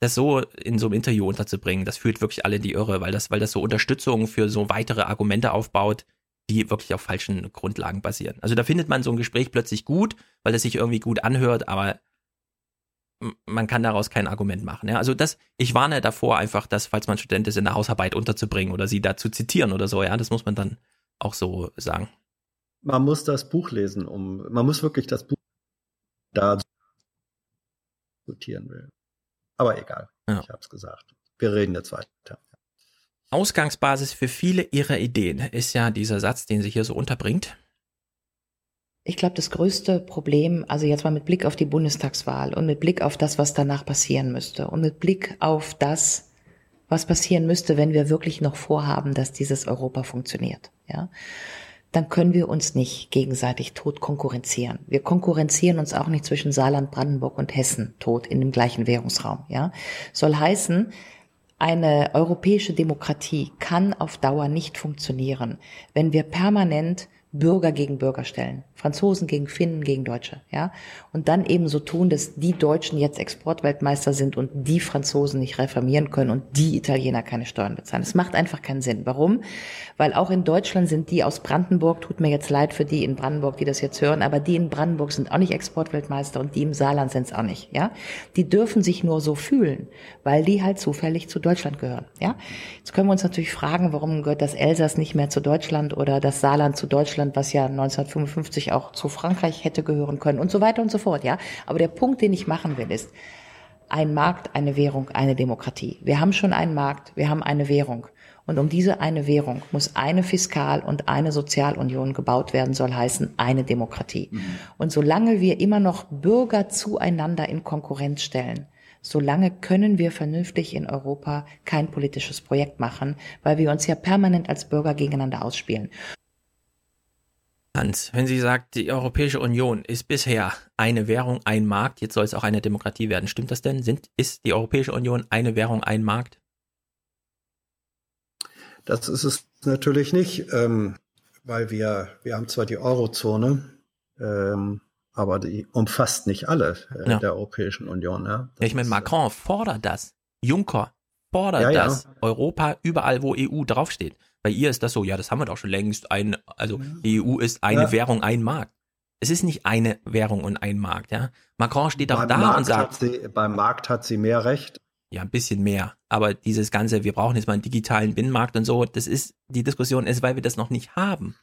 das so in so einem Interview unterzubringen, das führt wirklich alle in die Irre, weil das, weil das so Unterstützung für so weitere Argumente aufbaut, die wirklich auf falschen Grundlagen basieren. Also da findet man so ein Gespräch plötzlich gut, weil es sich irgendwie gut anhört, aber man kann daraus kein Argument machen. Ja? Also das, ich warne davor einfach, dass, falls man Student ist, in der Hausarbeit unterzubringen oder sie da zu zitieren oder so, ja, das muss man dann auch so sagen. Man muss das Buch lesen, um, man muss wirklich das Buch da diskutieren will. Aber egal, ja. ich hab's gesagt. Wir reden jetzt weiter. Ausgangsbasis für viele ihrer Ideen ist ja dieser Satz, den sie hier so unterbringt. Ich glaube, das größte Problem, also jetzt mal mit Blick auf die Bundestagswahl und mit Blick auf das, was danach passieren müsste und mit Blick auf das, was passieren müsste, wenn wir wirklich noch vorhaben, dass dieses Europa funktioniert, ja, dann können wir uns nicht gegenseitig tot konkurrenzieren. Wir konkurrenzieren uns auch nicht zwischen Saarland, Brandenburg und Hessen tot in dem gleichen Währungsraum, ja. Soll heißen, eine europäische Demokratie kann auf Dauer nicht funktionieren, wenn wir permanent Bürger gegen Bürger stellen. Franzosen gegen Finnen gegen Deutsche, ja. Und dann eben so tun, dass die Deutschen jetzt Exportweltmeister sind und die Franzosen nicht reformieren können und die Italiener keine Steuern bezahlen. Das macht einfach keinen Sinn. Warum? Weil auch in Deutschland sind die aus Brandenburg, tut mir jetzt leid für die in Brandenburg, die das jetzt hören, aber die in Brandenburg sind auch nicht Exportweltmeister und die im Saarland sind es auch nicht, ja. Die dürfen sich nur so fühlen, weil die halt zufällig zu Deutschland gehören, ja. Jetzt können wir uns natürlich fragen, warum gehört das Elsass nicht mehr zu Deutschland oder das Saarland zu Deutschland, was ja 1955 auch zu Frankreich hätte gehören können und so weiter und so fort, ja. Aber der Punkt, den ich machen will, ist, ein Markt, eine Währung, eine Demokratie. Wir haben schon einen Markt, wir haben eine Währung. Und um diese eine Währung muss eine Fiskal- und eine Sozialunion gebaut werden, soll heißen eine Demokratie. Mhm. Und solange wir immer noch Bürger zueinander in Konkurrenz stellen, solange können wir vernünftig in Europa kein politisches Projekt machen, weil wir uns ja permanent als Bürger gegeneinander ausspielen. Hans, wenn sie sagt, die Europäische Union ist bisher eine Währung, ein Markt, jetzt soll es auch eine Demokratie werden. Stimmt das denn? Sind, ist die Europäische Union eine Währung, ein Markt? Das ist es natürlich nicht, ähm, weil wir, wir haben zwar die Eurozone, ähm, aber die umfasst nicht alle äh, ja. der Europäischen Union. Ja, ja ich meine, Macron fordert das. Juncker fordert ja, das. Europa überall, wo EU draufsteht. Bei ihr ist das so, ja, das haben wir doch schon längst. Ein, also die EU ist eine ja. Währung, ein Markt. Es ist nicht eine Währung und ein Markt, ja. Macron steht auch da Markt und sagt. Sie, beim Markt hat sie mehr Recht. Ja, ein bisschen mehr. Aber dieses ganze, wir brauchen jetzt mal einen digitalen Binnenmarkt und so, das ist, die Diskussion ist, weil wir das noch nicht haben.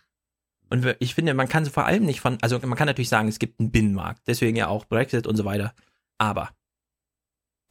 Und ich finde, man kann vor allem nicht von, also man kann natürlich sagen, es gibt einen Binnenmarkt, deswegen ja auch Brexit und so weiter. Aber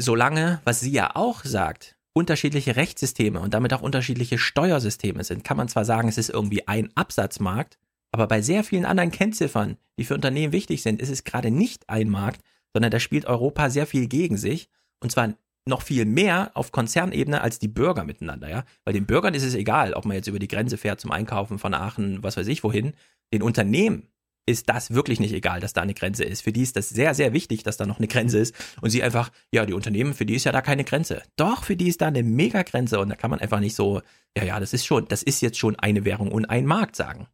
solange, was sie ja auch sagt, unterschiedliche Rechtssysteme und damit auch unterschiedliche Steuersysteme sind, kann man zwar sagen, es ist irgendwie ein Absatzmarkt, aber bei sehr vielen anderen Kennziffern, die für Unternehmen wichtig sind, ist es gerade nicht ein Markt, sondern da spielt Europa sehr viel gegen sich und zwar noch viel mehr auf Konzernebene als die Bürger miteinander, ja? Weil den Bürgern ist es egal, ob man jetzt über die Grenze fährt zum Einkaufen von Aachen, was weiß ich wohin. Den Unternehmen ist das wirklich nicht egal, dass da eine Grenze ist. Für die ist das sehr, sehr wichtig, dass da noch eine Grenze ist. Und sie einfach, ja, die Unternehmen, für die ist ja da keine Grenze. Doch, für die ist da eine Megagrenze und da kann man einfach nicht so, ja, ja, das ist schon, das ist jetzt schon eine Währung und ein Markt sagen.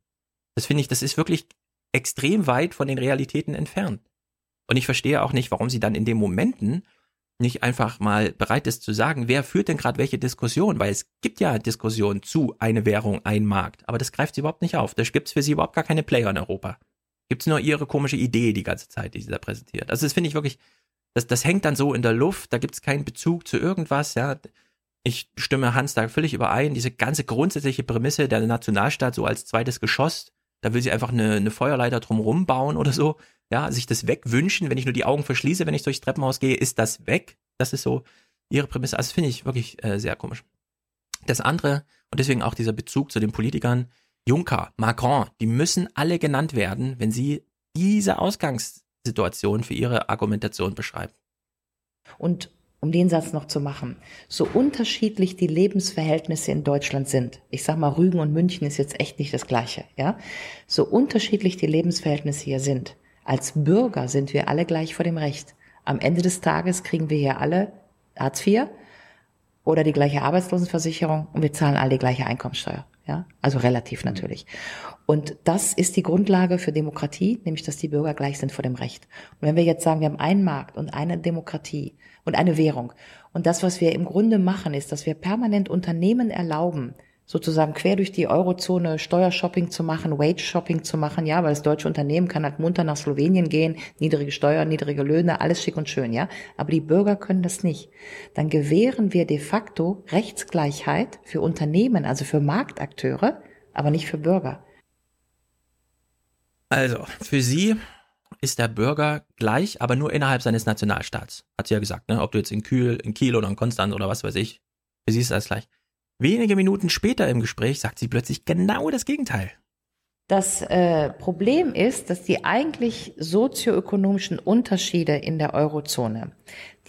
Das finde ich, das ist wirklich extrem weit von den Realitäten entfernt. Und ich verstehe auch nicht, warum sie dann in den Momenten nicht einfach mal bereit ist zu sagen, wer führt denn gerade welche Diskussion, weil es gibt ja Diskussionen zu eine Währung, ein Markt, aber das greift sie überhaupt nicht auf. Da gibt es für sie überhaupt gar keine Player in Europa. Gibt es nur ihre komische Idee die ganze Zeit, die sie da präsentiert. Also das finde ich wirklich, das, das hängt dann so in der Luft, da gibt es keinen Bezug zu irgendwas, ja. Ich stimme Hans da völlig überein, diese ganze grundsätzliche Prämisse der Nationalstaat so als zweites Geschoss, da will sie einfach eine, eine Feuerleiter drumherum bauen oder so, ja, sich das wegwünschen, wenn ich nur die Augen verschließe, wenn ich durchs Treppenhaus gehe, ist das weg. Das ist so ihre Prämisse. Also finde ich wirklich äh, sehr komisch. Das andere, und deswegen auch dieser Bezug zu den Politikern, Juncker, Macron, die müssen alle genannt werden, wenn sie diese Ausgangssituation für ihre Argumentation beschreiben. Und um den Satz noch zu machen, so unterschiedlich die Lebensverhältnisse in Deutschland sind, ich sag mal, Rügen und München ist jetzt echt nicht das Gleiche, ja, so unterschiedlich die Lebensverhältnisse hier sind, als Bürger sind wir alle gleich vor dem Recht. Am Ende des Tages kriegen wir hier alle Hartz IV oder die gleiche Arbeitslosenversicherung und wir zahlen alle die gleiche Einkommensteuer. Ja, also relativ natürlich. Und das ist die Grundlage für Demokratie, nämlich dass die Bürger gleich sind vor dem Recht. Und wenn wir jetzt sagen, wir haben einen Markt und eine Demokratie und eine Währung und das, was wir im Grunde machen, ist, dass wir permanent Unternehmen erlauben, sozusagen quer durch die Eurozone Steuershopping zu machen, Wage-Shopping zu machen, ja, weil das deutsche Unternehmen kann halt munter nach Slowenien gehen, niedrige Steuern, niedrige Löhne, alles schick und schön, ja. Aber die Bürger können das nicht. Dann gewähren wir de facto Rechtsgleichheit für Unternehmen, also für Marktakteure, aber nicht für Bürger. Also, für Sie ist der Bürger gleich, aber nur innerhalb seines Nationalstaats. Hat sie ja gesagt, ne? Ob du jetzt in Kiel, in Kiel oder in Konstanz oder was weiß ich. Für sie ist das gleich. Wenige Minuten später im Gespräch sagt sie plötzlich genau das Gegenteil. Das äh, Problem ist, dass die eigentlich sozioökonomischen Unterschiede in der Eurozone,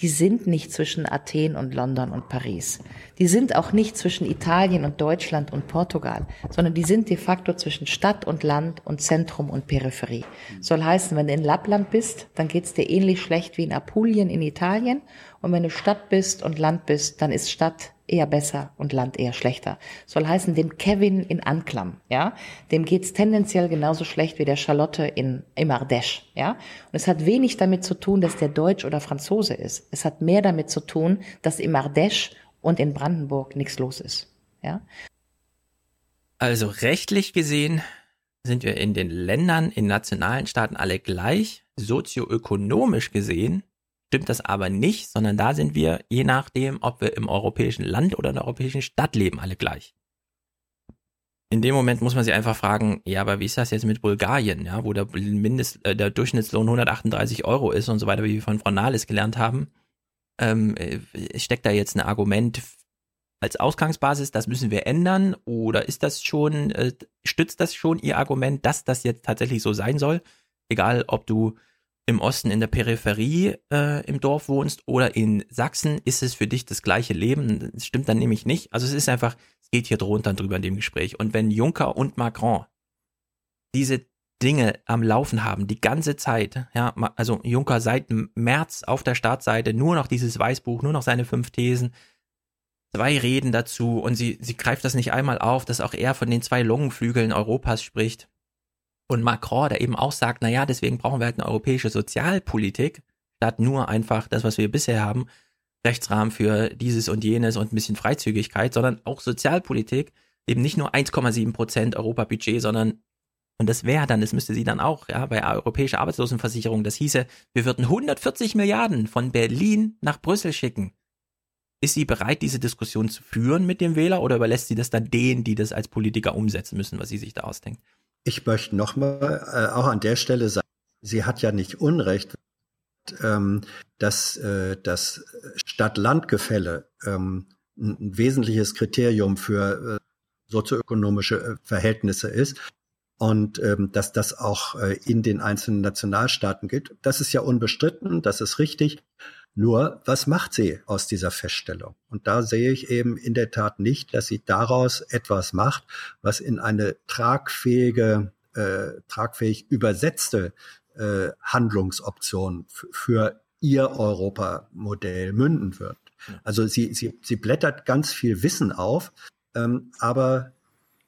die sind nicht zwischen Athen und London und Paris. Die sind auch nicht zwischen Italien und Deutschland und Portugal, sondern die sind de facto zwischen Stadt und Land und Zentrum und Peripherie. Soll heißen, wenn du in Lappland bist, dann geht's dir ähnlich schlecht wie in Apulien in Italien. Und wenn du Stadt bist und Land bist, dann ist Stadt eher besser und Land eher schlechter. Soll heißen, dem Kevin in Anklam, ja, dem geht's tendenziell genauso schlecht wie der Charlotte in im Ardèche, ja. Und es hat wenig damit zu tun, dass der Deutsch oder Franzose ist. Es hat mehr damit zu tun, dass im Ardèche und in Brandenburg nichts los ist, ja. Also rechtlich gesehen sind wir in den Ländern, in nationalen Staaten alle gleich. Sozioökonomisch gesehen stimmt das aber nicht, sondern da sind wir, je nachdem, ob wir im europäischen Land oder in der europäischen Stadt leben, alle gleich. In dem Moment muss man sich einfach fragen, ja, aber wie ist das jetzt mit Bulgarien, ja, wo der Mindest, äh, der Durchschnittslohn 138 Euro ist und so weiter, wie wir von Frau Nahles gelernt haben. Ähm, äh, steckt da jetzt ein Argument als Ausgangsbasis, das müssen wir ändern, oder ist das schon, äh, stützt das schon Ihr Argument, dass das jetzt tatsächlich so sein soll? Egal, ob du im Osten in der Peripherie äh, im Dorf wohnst oder in Sachsen, ist es für dich das gleiche Leben. Das stimmt dann nämlich nicht. Also es ist einfach, es geht hier drunter drüber in dem Gespräch. Und wenn Juncker und Macron diese Dinge am Laufen haben, die ganze Zeit, ja, also Juncker seit März auf der Startseite nur noch dieses Weißbuch, nur noch seine fünf Thesen, zwei Reden dazu und sie, sie greift das nicht einmal auf, dass auch er von den zwei Lungenflügeln Europas spricht. Und Macron, der eben auch sagt, naja, deswegen brauchen wir halt eine europäische Sozialpolitik, statt nur einfach das, was wir bisher haben, Rechtsrahmen für dieses und jenes und ein bisschen Freizügigkeit, sondern auch Sozialpolitik, eben nicht nur 1,7 Prozent Europabudget, sondern und das wäre dann, das müsste sie dann auch, ja, bei europäischer Arbeitslosenversicherung, das hieße, wir würden 140 Milliarden von Berlin nach Brüssel schicken. Ist sie bereit, diese Diskussion zu führen mit dem Wähler oder überlässt sie das dann denen, die das als Politiker umsetzen müssen, was sie sich da ausdenkt? Ich möchte nochmal äh, auch an der Stelle sagen, sie hat ja nicht Unrecht, ähm, dass äh, das Stadt-Land-Gefälle ähm, ein wesentliches Kriterium für äh, sozioökonomische äh, Verhältnisse ist und ähm, dass das auch äh, in den einzelnen Nationalstaaten gilt. Das ist ja unbestritten, das ist richtig. Nur, was macht sie aus dieser Feststellung? Und da sehe ich eben in der Tat nicht, dass sie daraus etwas macht, was in eine tragfähige, äh, tragfähig übersetzte äh, Handlungsoption für ihr Europamodell münden wird. Also sie, sie, sie blättert ganz viel Wissen auf, ähm, aber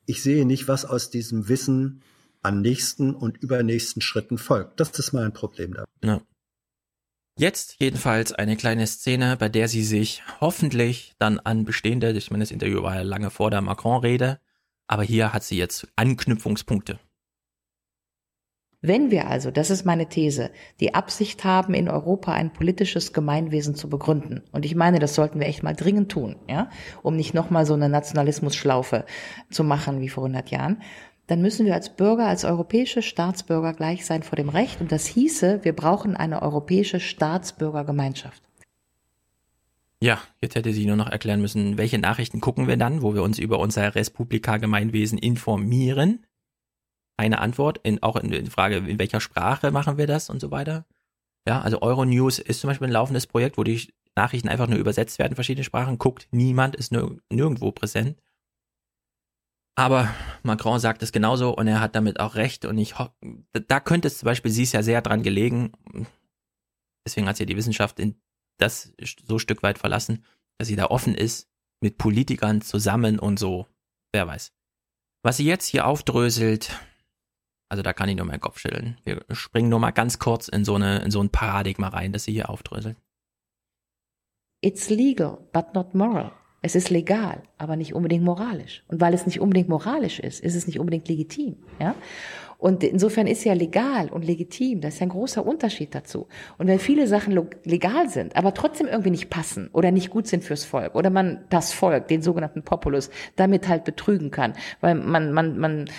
ich sehe nicht, was aus diesem Wissen an nächsten und übernächsten Schritten folgt. Das ist mein Problem da. Ja. Jetzt jedenfalls eine kleine Szene, bei der sie sich hoffentlich dann an bestehende, ich meine, das Interview war ja lange vor der Macron-Rede, aber hier hat sie jetzt Anknüpfungspunkte. Wenn wir also, das ist meine These, die Absicht haben, in Europa ein politisches Gemeinwesen zu begründen, und ich meine, das sollten wir echt mal dringend tun, ja, um nicht nochmal so eine Nationalismusschlaufe zu machen wie vor 100 Jahren, dann müssen wir als Bürger, als europäische Staatsbürger gleich sein vor dem Recht. Und das hieße, wir brauchen eine europäische Staatsbürgergemeinschaft. Ja, jetzt hätte sie nur noch erklären müssen, welche Nachrichten gucken wir dann, wo wir uns über unser Respublika-Gemeinwesen informieren. Eine Antwort, in, auch in der Frage, in welcher Sprache machen wir das und so weiter. Ja, also Euronews ist zum Beispiel ein laufendes Projekt, wo die Nachrichten einfach nur übersetzt werden verschiedene Sprachen, guckt niemand, ist nirgendwo präsent. Aber Macron sagt es genauso und er hat damit auch recht. Und ich da könnte es zum Beispiel, sie ist ja sehr dran gelegen, deswegen hat sie die Wissenschaft in das so Stück weit verlassen, dass sie da offen ist, mit Politikern zusammen und so. Wer weiß. Was sie jetzt hier aufdröselt, also da kann ich nur meinen Kopf schütteln. Wir springen nur mal ganz kurz in so, eine, in so ein Paradigma rein, das sie hier aufdröselt. It's legal, but not moral. Es ist legal, aber nicht unbedingt moralisch. Und weil es nicht unbedingt moralisch ist, ist es nicht unbedingt legitim. Ja? Und insofern ist ja legal und legitim, das ist ein großer Unterschied dazu. Und wenn viele Sachen legal sind, aber trotzdem irgendwie nicht passen oder nicht gut sind fürs Volk oder man das Volk, den sogenannten Populus, damit halt betrügen kann, weil man, man, man,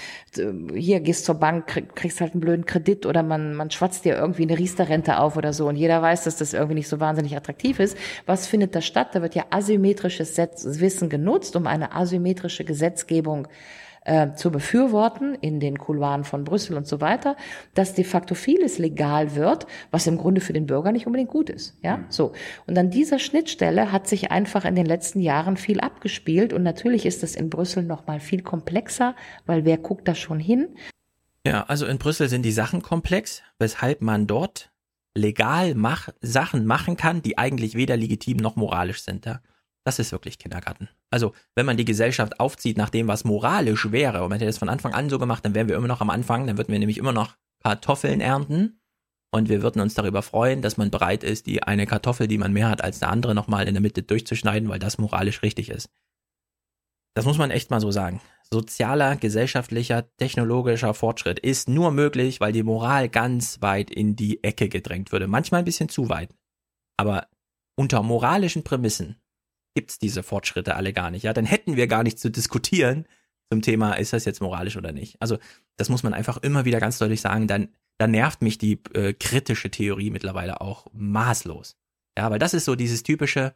hier gehst zur Bank, kriegst halt einen blöden Kredit oder man, man schwatzt dir irgendwie eine Riester-Rente auf oder so und jeder weiß, dass das irgendwie nicht so wahnsinnig attraktiv ist. Was findet da statt? Da wird ja asymmetrisches Wissen genutzt, um eine asymmetrische Gesetzgebung äh, zu befürworten in den Couloiren von Brüssel und so weiter, dass de facto vieles legal wird, was im Grunde für den Bürger nicht unbedingt gut ist. Ja, mhm. so. Und an dieser Schnittstelle hat sich einfach in den letzten Jahren viel abgespielt und natürlich ist das in Brüssel noch mal viel komplexer, weil wer guckt da schon hin? Ja, also in Brüssel sind die Sachen komplex, weshalb man dort legal mach, Sachen machen kann, die eigentlich weder legitim noch moralisch sind. Ja? Das ist wirklich Kindergarten. Also, wenn man die Gesellschaft aufzieht nach dem, was moralisch wäre, und man hätte das von Anfang an so gemacht, dann wären wir immer noch am Anfang, dann würden wir nämlich immer noch Kartoffeln ernten und wir würden uns darüber freuen, dass man bereit ist, die eine Kartoffel, die man mehr hat als der andere, nochmal in der Mitte durchzuschneiden, weil das moralisch richtig ist. Das muss man echt mal so sagen. Sozialer, gesellschaftlicher, technologischer Fortschritt ist nur möglich, weil die Moral ganz weit in die Ecke gedrängt würde. Manchmal ein bisschen zu weit. Aber unter moralischen Prämissen gibt's diese Fortschritte alle gar nicht. Ja, dann hätten wir gar nicht zu diskutieren zum Thema, ist das jetzt moralisch oder nicht. Also das muss man einfach immer wieder ganz deutlich sagen. Dann, dann nervt mich die äh, kritische Theorie mittlerweile auch maßlos. Ja, weil das ist so dieses typische,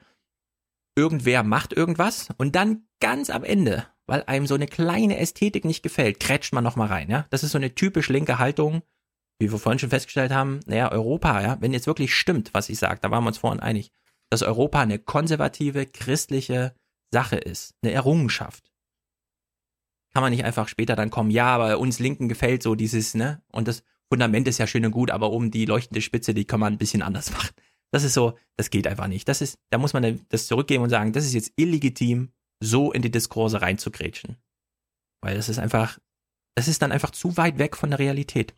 irgendwer macht irgendwas und dann ganz am Ende, weil einem so eine kleine Ästhetik nicht gefällt, krätscht man nochmal rein. Ja, das ist so eine typisch linke Haltung, wie wir vorhin schon festgestellt haben. Naja, Europa, ja, wenn jetzt wirklich stimmt, was ich sage, da waren wir uns vorhin einig dass Europa eine konservative, christliche Sache ist, eine Errungenschaft. Kann man nicht einfach später dann kommen, ja, aber uns Linken gefällt so dieses, ne? Und das Fundament ist ja schön und gut, aber oben die leuchtende Spitze, die kann man ein bisschen anders [laughs] machen. Das ist so, das geht einfach nicht. Das ist, da muss man das zurückgeben und sagen, das ist jetzt illegitim, so in die Diskurse reinzugrätschen. Weil das ist einfach, das ist dann einfach zu weit weg von der Realität.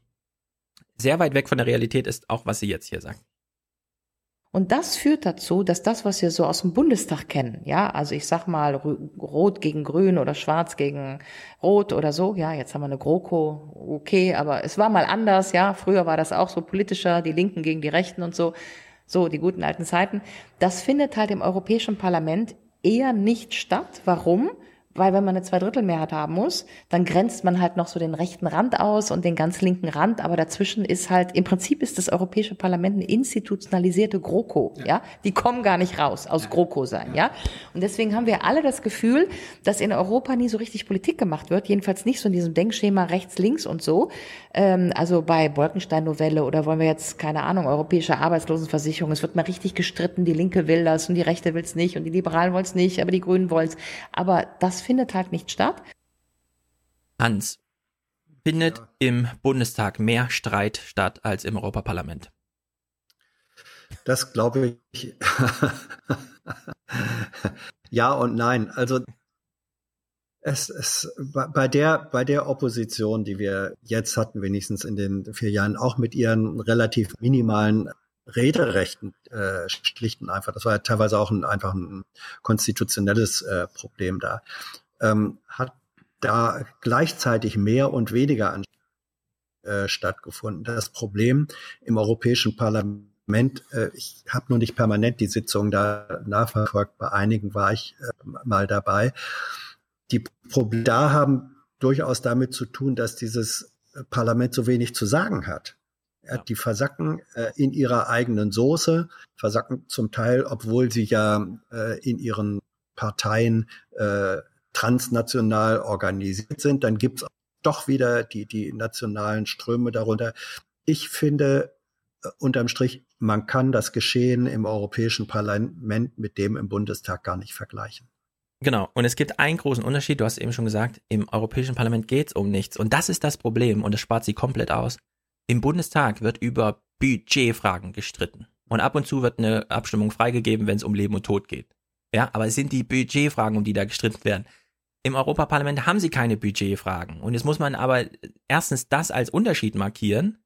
Sehr weit weg von der Realität ist auch, was sie jetzt hier sagt. Und das führt dazu, dass das, was wir so aus dem Bundestag kennen, ja, also ich sag mal Rot gegen Grün oder Schwarz gegen Rot oder so, ja, jetzt haben wir eine GroKo, okay, aber es war mal anders, ja, früher war das auch so politischer, die Linken gegen die Rechten und so, so die guten alten Zeiten. Das findet halt im Europäischen Parlament eher nicht statt. Warum? Weil wenn man eine Zweidrittelmehrheit haben muss, dann grenzt man halt noch so den rechten Rand aus und den ganz linken Rand, aber dazwischen ist halt, im Prinzip ist das Europäische Parlament eine institutionalisierte GroKo, ja. ja? Die kommen gar nicht raus aus GroKo sein, ja. Und deswegen haben wir alle das Gefühl, dass in Europa nie so richtig Politik gemacht wird, jedenfalls nicht so in diesem Denkschema rechts, links und so. Ähm, also bei Bolkenstein-Novelle oder wollen wir jetzt, keine Ahnung, europäische Arbeitslosenversicherung, es wird mal richtig gestritten, die Linke will das und die Rechte will es nicht und die Liberalen wollen es nicht, aber die Grünen wollen es. Aber das findet halt nicht statt. Hans, findet ja. im Bundestag mehr Streit statt als im Europaparlament? Das glaube ich. [laughs] ja und nein. Also es, es, bei der, bei der Opposition, die wir jetzt hatten, wenigstens in den vier Jahren, auch mit ihren relativ minimalen Rederechten äh, schlicht und einfach, das war ja teilweise auch ein, einfach ein konstitutionelles äh, Problem da, ähm, hat da gleichzeitig mehr und weniger an, äh, stattgefunden. Das Problem im Europäischen Parlament, äh, ich habe nur nicht permanent die Sitzung da nachverfolgt, bei einigen war ich äh, mal dabei. Die Probleme da haben durchaus damit zu tun, dass dieses Parlament so wenig zu sagen hat. Die versacken äh, in ihrer eigenen Soße, versacken zum Teil, obwohl sie ja äh, in ihren Parteien äh, transnational organisiert sind. Dann gibt's doch wieder die, die nationalen Ströme darunter. Ich finde, äh, unterm Strich, man kann das Geschehen im Europäischen Parlament mit dem im Bundestag gar nicht vergleichen. Genau. Und es gibt einen großen Unterschied. Du hast eben schon gesagt, im Europäischen Parlament geht's um nichts. Und das ist das Problem. Und das spart sie komplett aus. Im Bundestag wird über Budgetfragen gestritten. Und ab und zu wird eine Abstimmung freigegeben, wenn es um Leben und Tod geht. Ja, aber es sind die Budgetfragen, um die da gestritten werden. Im Europaparlament haben sie keine Budgetfragen. Und jetzt muss man aber erstens das als Unterschied markieren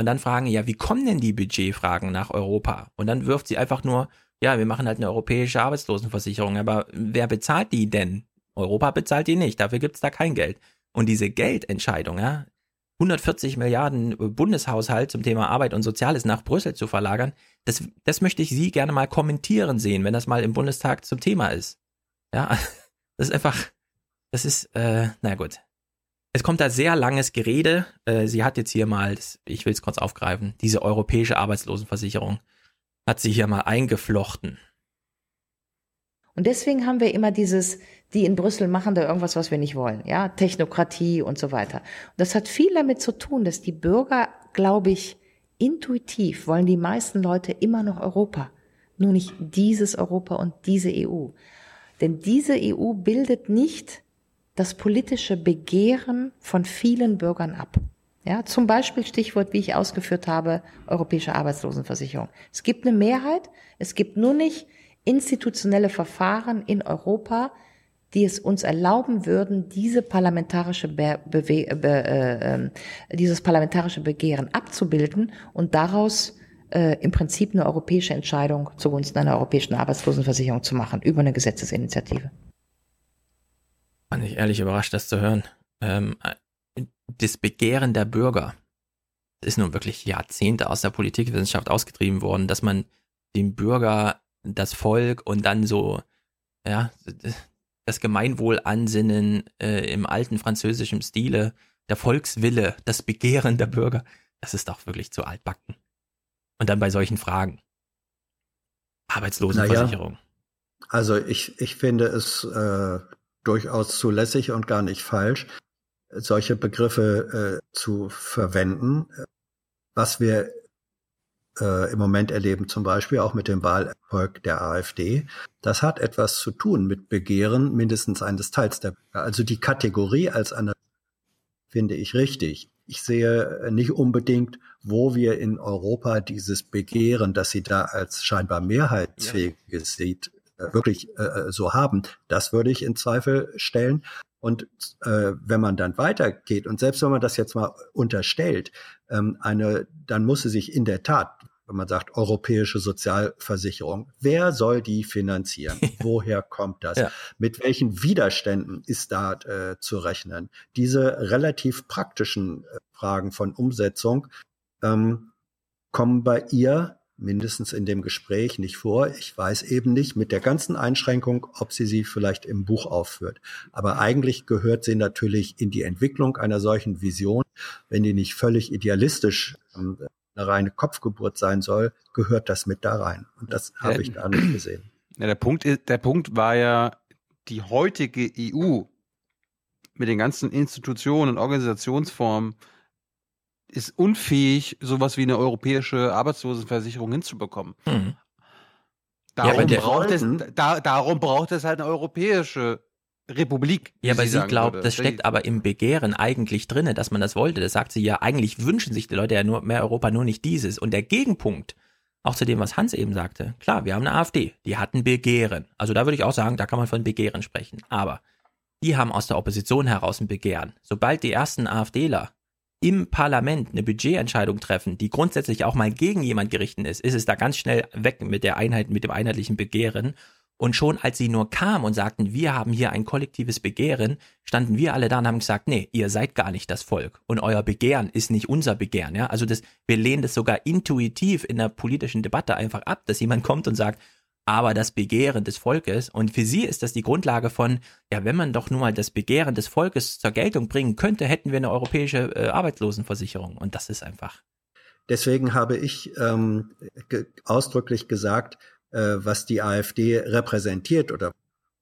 und dann fragen, ja, wie kommen denn die Budgetfragen nach Europa? Und dann wirft sie einfach nur, ja, wir machen halt eine europäische Arbeitslosenversicherung, aber wer bezahlt die denn? Europa bezahlt die nicht, dafür gibt's da kein Geld. Und diese Geldentscheidung, ja, 140 Milliarden Bundeshaushalt zum Thema Arbeit und Soziales nach Brüssel zu verlagern, das, das möchte ich Sie gerne mal kommentieren sehen, wenn das mal im Bundestag zum Thema ist. Ja, [laughs] das ist einfach, das ist, äh, na gut. Es kommt da sehr langes Gerede. Äh, sie hat jetzt hier mal, ich will es kurz aufgreifen, diese europäische Arbeitslosenversicherung hat sie hier mal eingeflochten. Und deswegen haben wir immer dieses, die in Brüssel machen da irgendwas, was wir nicht wollen, ja, Technokratie und so weiter. Und das hat viel damit zu tun, dass die Bürger, glaube ich, intuitiv wollen die meisten Leute immer noch Europa, nur nicht dieses Europa und diese EU. Denn diese EU bildet nicht das politische Begehren von vielen Bürgern ab. Ja, zum Beispiel Stichwort, wie ich ausgeführt habe, europäische Arbeitslosenversicherung. Es gibt eine Mehrheit, es gibt nur nicht institutionelle Verfahren in Europa, die es uns erlauben würden, diese parlamentarische Be Bewe Be äh, äh, dieses parlamentarische Begehren abzubilden und daraus äh, im Prinzip eine europäische Entscheidung zugunsten einer europäischen Arbeitslosenversicherung zu machen über eine Gesetzesinitiative. Fand ich ehrlich überrascht, das zu hören. Ähm, das Begehren der Bürger ist nun wirklich Jahrzehnte aus der Politikwissenschaft ausgetrieben worden, dass man dem Bürger das Volk und dann so, ja, das Gemeinwohl ansinnen äh, im alten französischen Stile, der Volkswille, das Begehren der Bürger, das ist doch wirklich zu altbacken. Und dann bei solchen Fragen. Arbeitslosenversicherung. Naja, also ich, ich finde es äh, durchaus zulässig und gar nicht falsch, solche Begriffe äh, zu verwenden. Was wir äh, im Moment erleben, zum Beispiel auch mit dem Wahlerfolg der AfD, das hat etwas zu tun mit Begehren mindestens eines Teils der Bürger. Also die Kategorie als eine finde ich richtig. Ich sehe nicht unbedingt, wo wir in Europa dieses Begehren, das sie da als scheinbar mehrheitsfähiges sieht, äh, wirklich äh, so haben. Das würde ich in Zweifel stellen. Und äh, wenn man dann weitergeht und selbst wenn man das jetzt mal unterstellt, ähm, eine, dann muss sie sich in der Tat, wenn man sagt europäische Sozialversicherung, wer soll die finanzieren? [laughs] Woher kommt das? Ja. Mit welchen Widerständen ist da äh, zu rechnen? Diese relativ praktischen äh, Fragen von Umsetzung ähm, kommen bei ihr mindestens in dem Gespräch nicht vor. Ich weiß eben nicht mit der ganzen Einschränkung, ob sie sie vielleicht im Buch aufführt. Aber eigentlich gehört sie natürlich in die Entwicklung einer solchen Vision. Wenn die nicht völlig idealistisch ähm, eine reine Kopfgeburt sein soll, gehört das mit da rein. Und das habe ich da nicht gesehen. Ja, der Punkt ist, der Punkt war ja, die heutige EU mit den ganzen Institutionen und Organisationsformen ist unfähig, sowas wie eine europäische Arbeitslosenversicherung hinzubekommen. Mhm. Darum, ja, braucht es, da, darum braucht es halt eine europäische Republik. Ja, aber sie, sie glaubt, das steckt aber im Begehren eigentlich drinne, dass man das wollte. Das sagt sie ja, eigentlich wünschen sich die Leute ja nur mehr Europa, nur nicht dieses. Und der Gegenpunkt, auch zu dem, was Hans eben sagte, klar, wir haben eine AfD, die hat ein Begehren. Also da würde ich auch sagen, da kann man von Begehren sprechen. Aber die haben aus der Opposition heraus ein Begehren. Sobald die ersten AfDler im Parlament eine Budgetentscheidung treffen, die grundsätzlich auch mal gegen jemand gerichtet ist, ist es da ganz schnell weg mit der Einheit, mit dem einheitlichen Begehren. Und schon als sie nur kam und sagten, wir haben hier ein kollektives Begehren, standen wir alle da und haben gesagt, nee, ihr seid gar nicht das Volk und euer Begehren ist nicht unser Begehren, ja. Also das, wir lehnen das sogar intuitiv in der politischen Debatte einfach ab, dass jemand kommt und sagt, aber das Begehren des Volkes. Und für sie ist das die Grundlage von, ja, wenn man doch nun mal das Begehren des Volkes zur Geltung bringen könnte, hätten wir eine europäische äh, Arbeitslosenversicherung. Und das ist einfach. Deswegen habe ich ähm, ge ausdrücklich gesagt, äh, was die AfD repräsentiert oder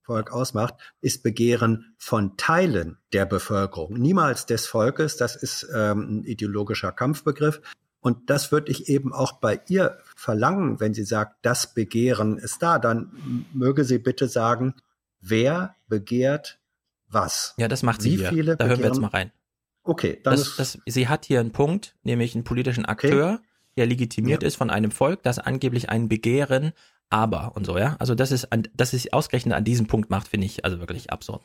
Volk ausmacht, ist Begehren von Teilen der Bevölkerung, niemals des Volkes. Das ist ähm, ein ideologischer Kampfbegriff. Und das würde ich eben auch bei ihr verlangen, wenn sie sagt, das Begehren ist da, dann möge sie bitte sagen, wer begehrt was? Ja, das macht sie Wie hier. Viele da hören wir jetzt mal rein. Okay, dann das, das, sie hat hier einen Punkt, nämlich einen politischen Akteur, okay. der legitimiert ja. ist von einem Volk, das angeblich ein Begehren aber und so, ja. Also das ist, an, dass es ausgerechnet an diesem Punkt macht, finde ich also wirklich absurd.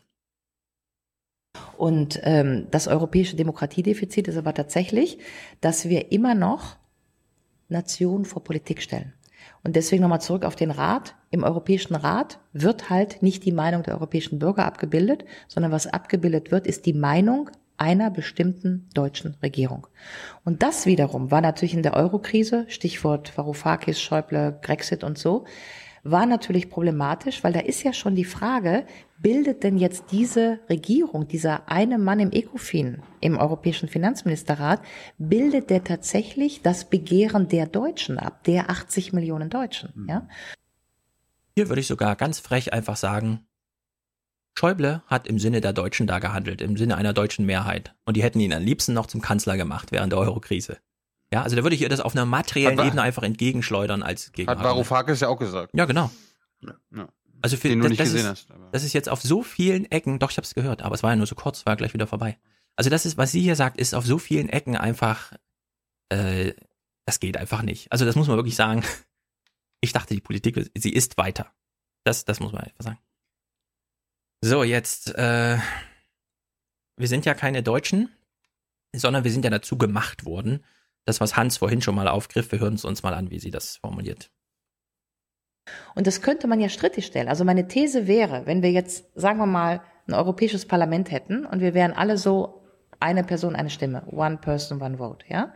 Und ähm, das europäische Demokratiedefizit ist aber tatsächlich, dass wir immer noch Nationen vor Politik stellen. Und deswegen nochmal zurück auf den Rat. Im Europäischen Rat wird halt nicht die Meinung der europäischen Bürger abgebildet, sondern was abgebildet wird, ist die Meinung einer bestimmten deutschen Regierung. Und das wiederum war natürlich in der Eurokrise, Stichwort Varoufakis, Schäuble, Grexit und so, war natürlich problematisch, weil da ist ja schon die Frage, bildet denn jetzt diese Regierung, dieser eine Mann im ECOFIN, im Europäischen Finanzministerrat, bildet der tatsächlich das Begehren der Deutschen ab, der 80 Millionen Deutschen, Mhm. ja? Hier würde ich sogar ganz frech einfach sagen, Schäuble hat im Sinne der Deutschen da gehandelt, im Sinne einer deutschen Mehrheit. Und die hätten ihn am liebsten noch zum Kanzler gemacht während der Eurokrise. Ja, also da würde ich ihr das auf einer materiellen Hat Ebene einfach entgegenschleudern als Gegen. Hat Varoufakis ja auch gesagt. Ja, genau. Ja. Also für Den du das, nicht das gesehen ist, hast, aber- Das ist jetzt auf so vielen Ecken, doch, ich habe es gehört, aber es war ja nur so kurz, war gleich wieder vorbei. Also das ist, was sie hier sagt, ist auf so vielen Ecken einfach, äh, das geht einfach nicht. Also das muss man wirklich sagen. [laughs] Ich dachte, die Politik, sie ist weiter. Das, das muss man einfach sagen. So, jetzt, äh, wir sind ja keine Deutschen, sondern wir sind ja dazu gemacht worden. Das, was Hans vorhin schon mal aufgriff, wir hören es uns mal an, wie sie das formuliert. Und das könnte man ja strittig stellen. Also meine These wäre, wenn wir jetzt, sagen wir mal, ein europäisches Parlament hätten und wir wären alle so eine Person, eine Stimme, one person, one vote, ja,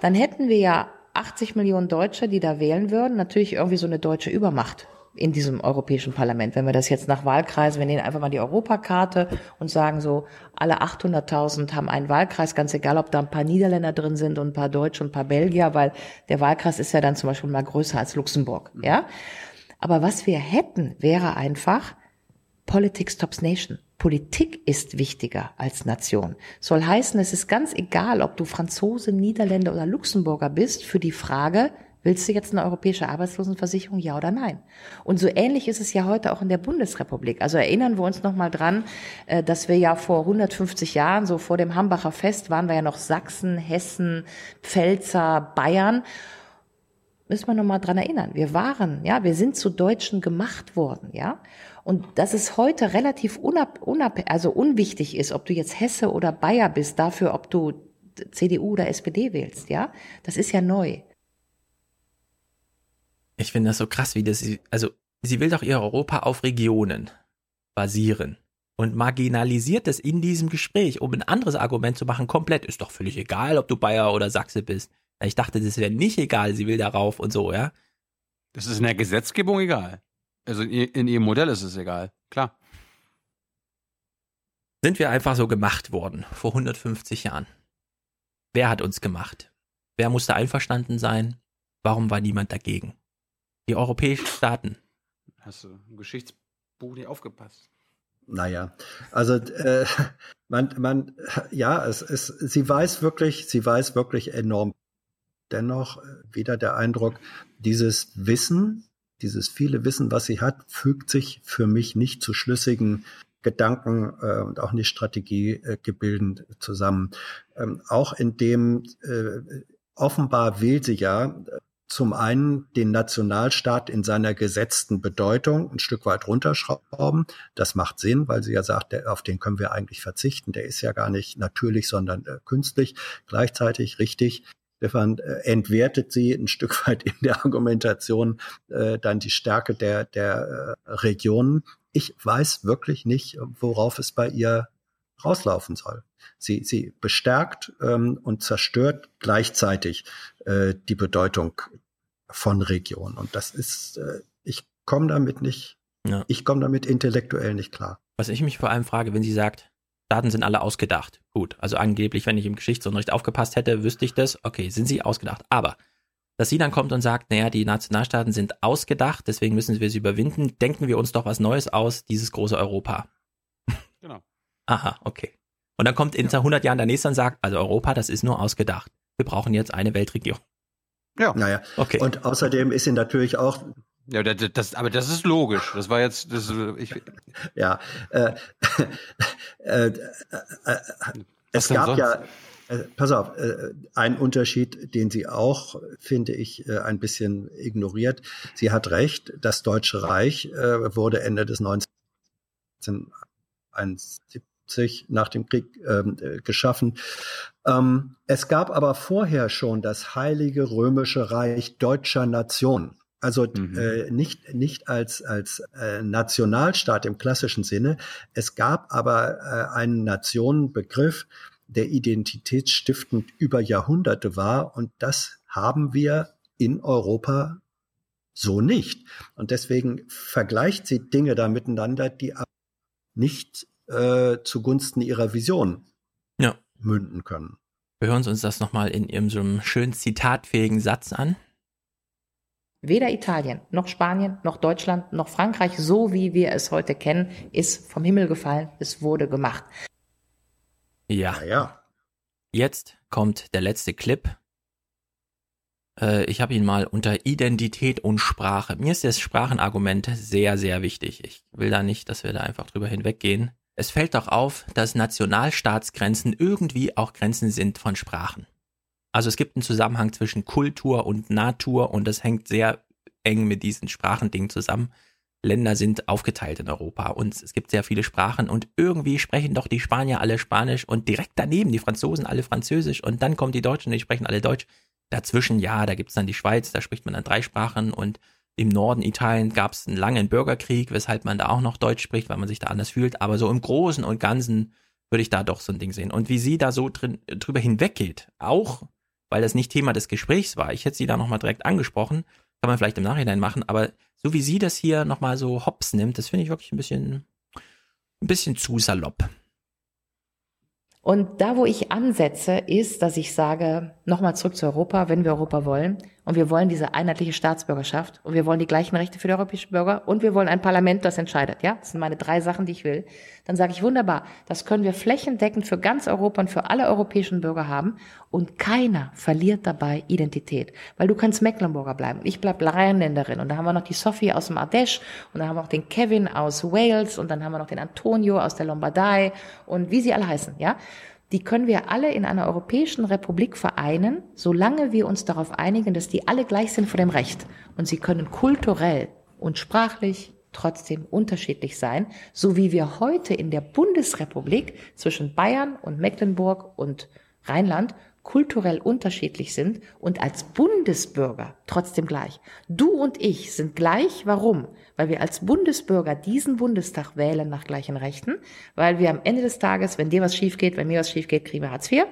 dann hätten wir ja 80 Millionen Deutsche, die da wählen würden, natürlich irgendwie so eine deutsche Übermacht in diesem Europäischen Parlament. Wenn wir das jetzt nach Wahlkreisen, wir nehmen einfach mal die Europakarte und sagen so, alle 800.000 haben einen Wahlkreis, ganz egal, ob da ein paar Niederländer drin sind und ein paar Deutsche und ein paar Belgier, weil der Wahlkreis ist ja dann zum Beispiel mal größer als Luxemburg, ja. Aber was wir hätten, wäre einfach Politics stops nation. Politik ist wichtiger als Nation. Soll heißen, es ist ganz egal, ob du Franzose, Niederländer oder Luxemburger bist, für die Frage, willst du jetzt eine europäische Arbeitslosenversicherung, ja oder nein? Und so ähnlich ist es ja heute auch in der Bundesrepublik. Also erinnern wir uns noch mal dran, äh, dass wir ja vor 150 Jahren, so vor dem Hambacher Fest, waren wir ja noch Sachsen, Hessen, Pfälzer, Bayern müssen wir noch mal dran erinnern. Wir waren, ja, wir sind zu Deutschen gemacht worden, ja. Und dass es heute relativ unab, unab, also unwichtig ist, ob du jetzt Hesse oder Bayer bist, dafür, ob du CDU oder SPD wählst, ja. Das ist ja neu. Ich finde das so krass, wie das, sie- also sie will doch ihr Europa auf Regionen basieren und marginalisiert das in diesem Gespräch, um ein anderes Argument zu machen, komplett. Ist doch völlig egal, ob du Bayer oder Sachse bist. Ich dachte, das wäre nicht egal, sie will darauf und so, ja. Das ist in der Gesetzgebung egal. Also in ihrem Modell ist es egal. Klar. Sind wir einfach so gemacht worden, vor 150 Jahren. Wer hat uns gemacht? Wer musste einverstanden sein? Warum war niemand dagegen? Die europäischen Staaten. Hast du im Geschichtsbuch nicht aufgepasst? Naja, also äh, man, man, ja, es ist, sie weiß wirklich, sie weiß wirklich enorm. Dennoch äh, wieder der Eindruck, dieses Wissen, dieses viele Wissen, was sie hat, fügt sich für mich nicht zu schlüssigen Gedanken äh, und auch nicht Strategiegebilden zusammen. Ähm, auch in dem äh, offenbar will sie ja äh, zum einen den Nationalstaat in seiner gesetzten Bedeutung ein Stück weit runterschrauben. Das macht Sinn, weil sie ja sagt, der, auf den können wir eigentlich verzichten. Der ist ja gar nicht natürlich, sondern äh, künstlich. Gleichzeitig richtig. Stefan äh, entwertet sie ein Stück weit in der Argumentation äh, dann die Stärke der, der äh, Regionen. Ich weiß wirklich nicht, worauf es bei ihr rauslaufen soll. Sie, sie bestärkt ähm, und zerstört gleichzeitig äh, die Bedeutung von Regionen. Und das ist, äh, ich komme damit nicht, Ja. ich komme damit intellektuell nicht klar. Was ich mich vor allem frage, wenn sie sagt, Daten sind alle ausgedacht. Gut, also angeblich, wenn ich im Geschichtsunterricht aufgepasst hätte, wüsste ich das. Okay, sind sie ausgedacht. Aber, dass sie dann kommt und sagt, naja, die Nationalstaaten sind ausgedacht, deswegen müssen wir sie überwinden, denken wir uns doch was Neues aus, dieses große Europa. Genau. Aha, okay. Und dann kommt in 100 Jahren der nächste und sagt, also Europa, das ist nur ausgedacht. Wir brauchen jetzt eine Weltregierung. Ja. Naja. Okay. Und außerdem ist sie natürlich auch Ja, das, das, aber das ist logisch. Das war jetzt, das, ich, [laughs] ja, [laughs] äh, äh, äh, äh, es gab sonst? ja, Äh, pass auf, äh, ein Unterschied, den sie auch, finde ich, ein bisschen ignoriert. Sie hat recht, das Deutsche Reich wurde Ende des 1971 nach dem Krieg ähm, äh, geschaffen. Ähm, es gab aber vorher schon das Heilige Römische Reich deutscher Nation. Also mhm. äh, nicht, nicht als, als äh, Nationalstaat im klassischen Sinne. Es gab aber äh, einen Nationenbegriff, der identitätsstiftend über Jahrhunderte war. Und das haben wir in Europa so nicht. Und deswegen vergleicht sie Dinge da miteinander, die nicht äh, zugunsten ihrer Vision. Münden können. Wir hören uns das nochmal in ihrem schön zitatfähigen Satz an. Weder Italien, noch Spanien, noch Deutschland, noch Frankreich, so wie wir es heute kennen, ist vom Himmel gefallen. Es wurde gemacht. Ja. ja. Jetzt kommt der letzte Clip. Äh, ich habe ihn mal unter Identität und Sprache. Mir ist das Sprachenargument sehr, sehr wichtig. Ich will da nicht, dass wir da einfach drüber hinweggehen. Es fällt doch auf, dass Nationalstaatsgrenzen irgendwie auch Grenzen sind von Sprachen. Also es gibt einen Zusammenhang zwischen Kultur und Natur und das hängt sehr eng mit diesen Sprachendingen zusammen. Länder sind aufgeteilt in Europa und es gibt sehr viele Sprachen und irgendwie sprechen doch die Spanier alle Spanisch und direkt daneben die Franzosen alle Französisch und dann kommen die Deutschen, die sprechen alle Deutsch. Dazwischen, ja, da gibt's dann die Schweiz, da spricht man dann drei Sprachen und im Norden Italien gab's einen langen Bürgerkrieg, weshalb man da auch noch Deutsch spricht, weil man sich da anders fühlt. Aber so im Großen und Ganzen würde ich da doch so ein Ding sehen. Und wie sie da so drin, drüber hinweggeht, auch weil das nicht Thema des Gesprächs war. Ich hätte sie da nochmal direkt angesprochen, kann man vielleicht im Nachhinein machen, aber so wie sie das hier nochmal so hops nimmt, das finde ich wirklich ein bisschen, ein bisschen zu salopp. Und da, wo ich ansetze, ist, dass ich sage, nochmal zurück zu Europa, wenn wir Europa wollen, und wir wollen diese einheitliche Staatsbürgerschaft und wir wollen die gleichen Rechte für die europäischen Bürger und wir wollen ein Parlament, das entscheidet. Ja, das sind meine drei Sachen, die ich will. Dann sage ich wunderbar, das können wir flächendeckend für ganz Europa und für alle europäischen Bürger haben und keiner verliert dabei Identität, weil du kannst Mecklenburger bleiben und ich bleib Rheinländerin und da haben wir noch die Sophie aus dem Ardèche und dann haben wir noch den Kevin aus Wales und dann haben wir noch den Antonio aus der Lombardei und wie sie alle heißen, ja die können wir alle in einer europäischen Republik vereinen, solange wir uns darauf einigen, dass die alle gleich sind vor dem Recht. Und sie können kulturell und sprachlich trotzdem unterschiedlich sein, so wie wir heute in der Bundesrepublik zwischen Bayern und Mecklenburg und Rheinland kulturell unterschiedlich sind und als Bundesbürger trotzdem gleich. Du und ich sind gleich. Warum? Weil wir als Bundesbürger diesen Bundestag wählen nach gleichen Rechten, weil wir am Ende des Tages, wenn dir was schief geht, wenn mir was schief geht, kriegen wir Hartz IV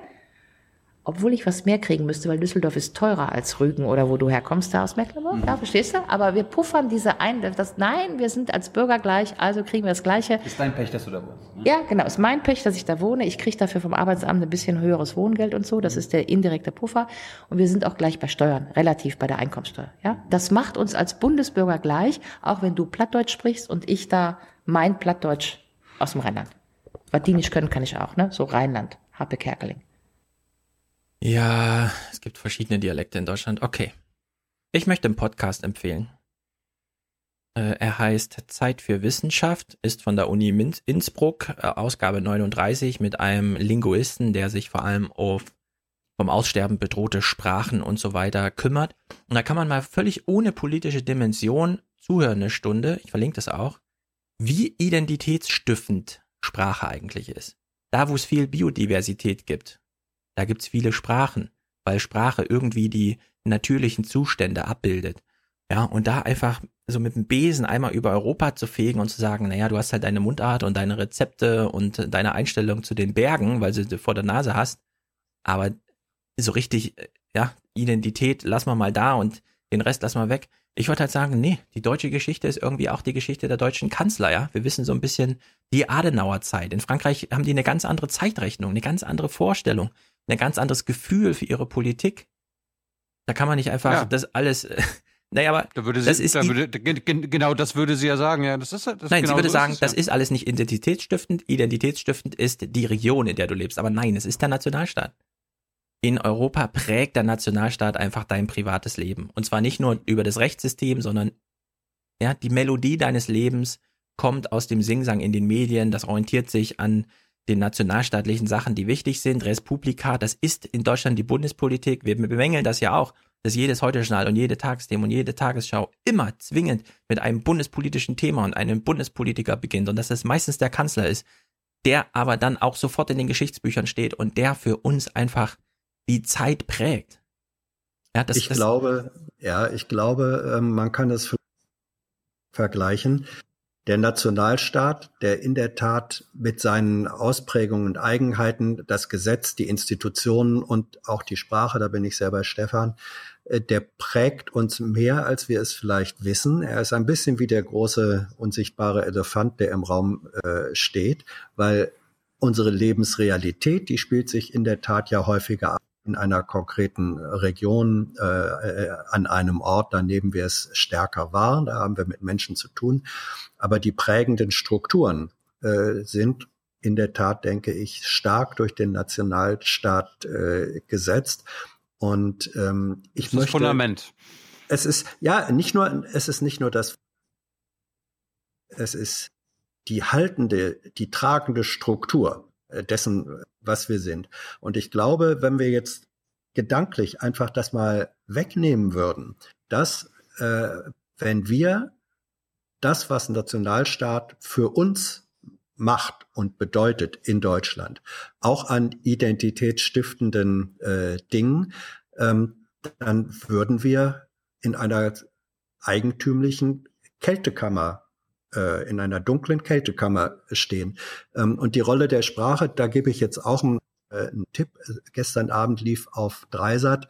obwohl ich was mehr kriegen müsste, weil Düsseldorf ist teurer als Rügen oder wo du herkommst, da aus Mecklenburg. Mhm. Ja, verstehst du? Aber wir puffern diese ein, das, nein, wir sind als Bürger gleich, also kriegen wir das Gleiche. Ist dein Pech, dass du da wohnst? Ne? Ja, genau, ist mein Pech, dass ich da wohne. Ich kriege dafür vom Arbeitsamt ein bisschen höheres Wohngeld und so. Das ist der indirekte Puffer. Und wir sind auch gleich bei Steuern, relativ bei der Einkommensteuer. Ja, das macht uns als Bundesbürger gleich, auch wenn du Plattdeutsch sprichst und ich da mein Plattdeutsch aus dem Rheinland. Was die nicht können, kann ich auch, ne? So Rheinland, Happe Kerkeling. Ja, es gibt verschiedene Dialekte in Deutschland. Okay. Ich möchte einen Podcast empfehlen. Äh, er heißt Zeit für Wissenschaft, ist von der Uni Innsbruck, äh, Ausgabe 39, mit einem Linguisten, der sich vor allem auf vom Aussterben bedrohte Sprachen und so weiter kümmert. Und da kann man mal völlig ohne politische Dimension zuhören, eine Stunde, ich verlinke das auch, wie identitätsstiftend Sprache eigentlich ist. Da, wo es viel Biodiversität gibt, da gibt's viele Sprachen, weil Sprache irgendwie die natürlichen Zustände abbildet. Ja, und da einfach so mit dem Besen einmal über Europa zu fegen und zu sagen, naja, du hast halt deine Mundart und deine Rezepte und deine Einstellung zu den Bergen, weil du vor der Nase hast. Aber so richtig, äh, ja, Identität lass mal mal da und den Rest lass mal weg. Ich wollte halt sagen, nee, die deutsche Geschichte ist irgendwie auch die Geschichte der deutschen Kanzler, ja. Wir wissen so ein bisschen die Adenauer Zeit. In Frankreich haben die eine ganz andere Zeitrechnung, eine ganz andere Vorstellung ein ganz anderes Gefühl für ihre Politik. Da kann man nicht einfach ja. das alles. [laughs] Naja, aber da würde sie, das ist da würde, genau das würde sie ja sagen. Ja, das ist, das nein, genau sie würde so sagen, es, das ja. ist alles nicht identitätsstiftend. Identitätsstiftend ist die Region, in der du lebst. Aber nein, es ist der Nationalstaat. In Europa prägt der Nationalstaat einfach dein privates Leben. Und zwar nicht nur über das Rechtssystem, sondern ja, die Melodie deines Lebens kommt aus dem Singsang in den Medien. Das orientiert sich an den nationalstaatlichen Sachen, die wichtig sind. Respublika, das ist in Deutschland die Bundespolitik. Wir bemängeln das ja auch, dass jedes Heute-Journal und jede Tagesthemen und jede Tagesschau immer zwingend mit einem bundespolitischen Thema und einem Bundespolitiker beginnt und dass das meistens der Kanzler ist, der aber dann auch sofort in den Geschichtsbüchern steht und der für uns einfach die Zeit prägt. Ja, das, ich das glaube, ja, ich glaube, ähm, man kann es vergleichen. Der Nationalstaat, der in der Tat mit seinen Ausprägungen und Eigenheiten das Gesetz, die Institutionen und auch die Sprache, da bin ich sehr bei Stefan, äh, der prägt uns mehr, als wir es vielleicht wissen. Er ist ein bisschen wie der große unsichtbare Elefant, der im Raum äh, steht, weil unsere Lebensrealität, die spielt sich in der Tat ja häufiger ab in einer konkreten Region, äh, äh, an einem Ort, da nehmen wir es stärker wahr, da haben wir mit Menschen zu tun. Aber die prägenden Strukturen äh, sind in der Tat, denke ich, stark durch den Nationalstaat äh, gesetzt. Und ähm, ich das möchte. Das Fundament. Es ist ja nicht nur, es ist nicht nur das. Es ist die haltende, die tragende Struktur äh, dessen, was wir sind. Und ich glaube, wenn wir jetzt gedanklich einfach das mal wegnehmen würden, dass äh, wenn wir das, was Nationalstaat für uns macht und bedeutet in Deutschland, auch an identitätsstiftenden äh, Dingen, ähm, dann würden wir in einer eigentümlichen Kältekammer äh, in einer dunklen Kältekammer stehen. Ähm, und die Rolle der Sprache, da gebe ich jetzt auch einen, äh, einen Tipp. Gestern Abend lief auf Dreisat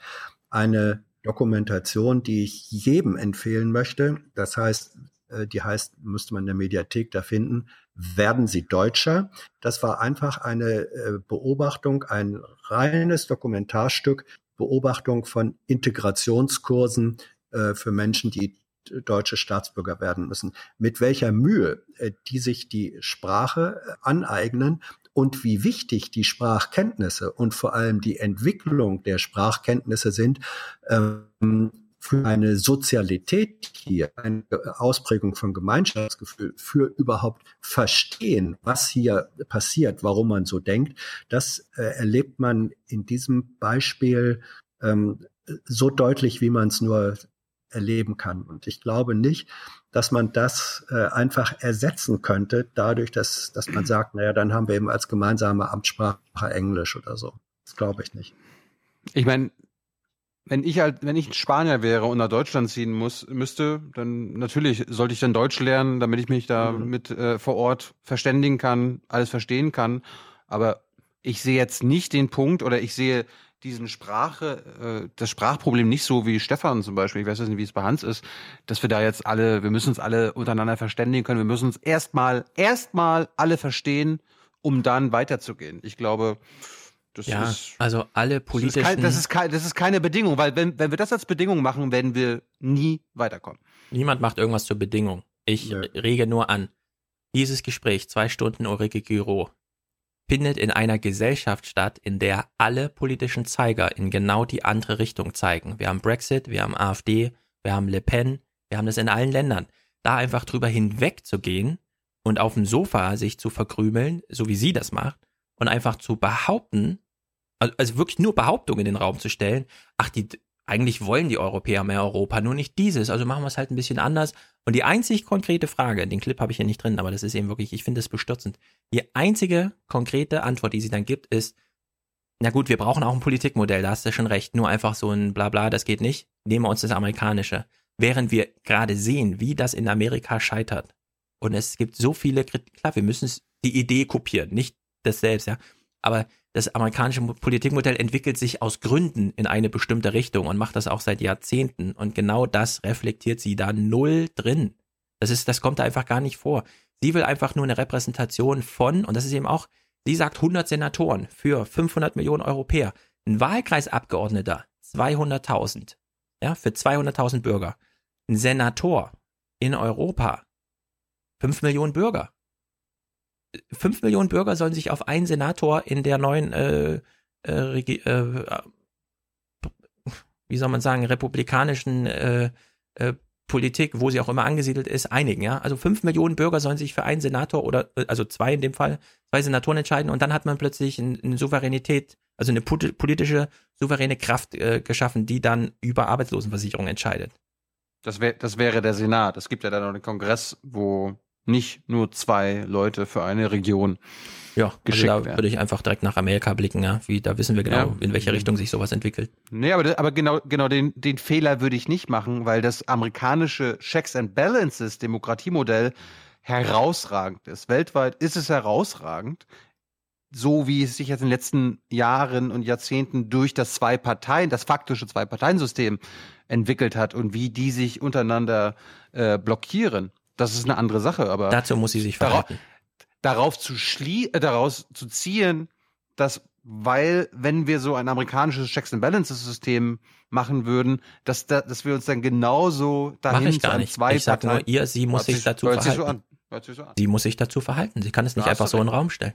eine Dokumentation, die ich jedem empfehlen möchte. Das heißt, äh, die heißt, müsste man in der Mediathek da finden, werden Sie Deutscher? Das war einfach eine äh, Beobachtung, ein reines Dokumentarstück, Beobachtung von Integrationskursen äh, für Menschen, die deutsche Staatsbürger werden müssen. Mit welcher Mühe äh, die sich die Sprache äh, aneignen und wie wichtig die Sprachkenntnisse und vor allem die Entwicklung der Sprachkenntnisse sind ähm, für eine Sozialität hier, eine Ausprägung von Gemeinschaftsgefühl, für überhaupt verstehen, was hier passiert, warum man so denkt, das äh, erlebt man in diesem Beispiel ähm, so deutlich, wie man es nur erleben kann. Und ich glaube nicht, dass man das äh, einfach ersetzen könnte, dadurch, dass, dass man [clears throat] sagt, naja, dann haben wir eben als gemeinsame Amtssprache Englisch oder so. Das glaube ich nicht. Ich meine, wenn ich halt, wenn ich Spanier wäre und nach Deutschland ziehen muss, müsste, dann natürlich sollte ich dann Deutsch lernen, damit ich mich da mhm. mit äh, vor Ort verständigen kann, alles verstehen kann. Aber ich sehe jetzt nicht den Punkt oder ich sehe diesen Sprache, äh, das Sprachproblem nicht so wie Stefan zum Beispiel, ich weiß nicht, wie es bei Hans ist, dass wir da jetzt alle, wir müssen uns alle untereinander verständigen können, wir müssen uns erstmal, erstmal alle verstehen, um dann weiterzugehen. Ich glaube, das ja, ist, also alle politischen. Das ist, kein, das, ist kein, das ist keine Bedingung, weil wenn, wenn wir das als Bedingung machen, werden wir nie weiterkommen. Niemand macht irgendwas zur Bedingung. Ich ja. rege nur an. Dieses Gespräch, zwei Stunden Ulrike Giro, findet in einer Gesellschaft statt, in der alle politischen Zeiger in genau die andere Richtung zeigen. Wir haben Brexit, wir haben AfD, wir haben Le Pen, wir haben das in allen Ländern. Da einfach drüber hinweg zu gehen und auf dem Sofa sich zu verkrümeln, so wie sie das macht, und einfach zu behaupten, also wirklich nur Behauptungen in den Raum zu stellen, ach, die, eigentlich wollen die Europäer mehr Europa, nur nicht dieses, also machen wir es halt ein bisschen anders. Und die einzig konkrete Frage, den Clip habe ich hier nicht drin, aber das ist eben wirklich, ich finde das bestürzend. Die einzige konkrete Antwort, die sie dann gibt, ist, na gut, wir brauchen auch ein Politikmodell, da hast du schon recht, nur einfach so ein Blabla, das geht nicht. Nehmen wir uns das amerikanische. Während wir gerade sehen, wie das in Amerika scheitert. Und es gibt so viele, klar, wir müssen die Idee kopieren, nicht das selbst, ja. Aber das amerikanische Politikmodell entwickelt sich aus Gründen in eine bestimmte Richtung und macht das auch seit Jahrzehnten. Und genau das reflektiert sie da null drin. Das ist, das kommt da einfach gar nicht vor. Sie will einfach nur eine Repräsentation von, und das ist eben auch, sie sagt 100 Senatoren für 500 Millionen Europäer. Ein Wahlkreisabgeordneter, 200.000. Ja, für 200.000 Bürger. Ein Senator in Europa, 5 Millionen Bürger fünf Millionen Bürger sollen sich auf einen Senator in der neuen, äh, äh, äh, wie soll man sagen, republikanischen äh, äh, Politik, wo sie auch immer angesiedelt ist, einigen. Ja? Also fünf Millionen Bürger sollen sich für einen Senator oder, also zwei in dem Fall, zwei Senatoren entscheiden und dann hat man plötzlich eine Souveränität, also eine politische souveräne Kraft äh, geschaffen, die dann über Arbeitslosenversicherung entscheidet. Das, wär, das wäre der Senat. Es gibt ja dann noch einen Kongress, wo nicht nur zwei Leute für eine Region ja, geschickt also da würde ich einfach direkt nach Amerika blicken, ja. Wie, da wissen wir genau, ja. in welche Richtung sich sowas entwickelt. Nee, aber, aber genau, genau den, den Fehler würde ich nicht machen, weil das amerikanische Checks and Balances Demokratiemodell herausragend ist. Weltweit ist es herausragend, so wie es sich jetzt in den letzten Jahren und Jahrzehnten durch das Zwei-Parteien, das faktische Zwei-Parteien-System entwickelt hat und wie die sich untereinander äh, blockieren. Das ist eine andere Sache, aber. Dazu muss sie sich verhalten. Darauf, zu schlie äh, daraus zu ziehen, dass, weil, wenn wir so ein amerikanisches Checks and Balances System machen würden, dass, da, dass wir uns dann genauso dahin Mach ich gar nicht. Ich sag nur, ihr, sie muss sich, sich dazu verhalten. So an. So sie muss sich dazu verhalten. Sie kann es nicht einfach so in den Raum stellen.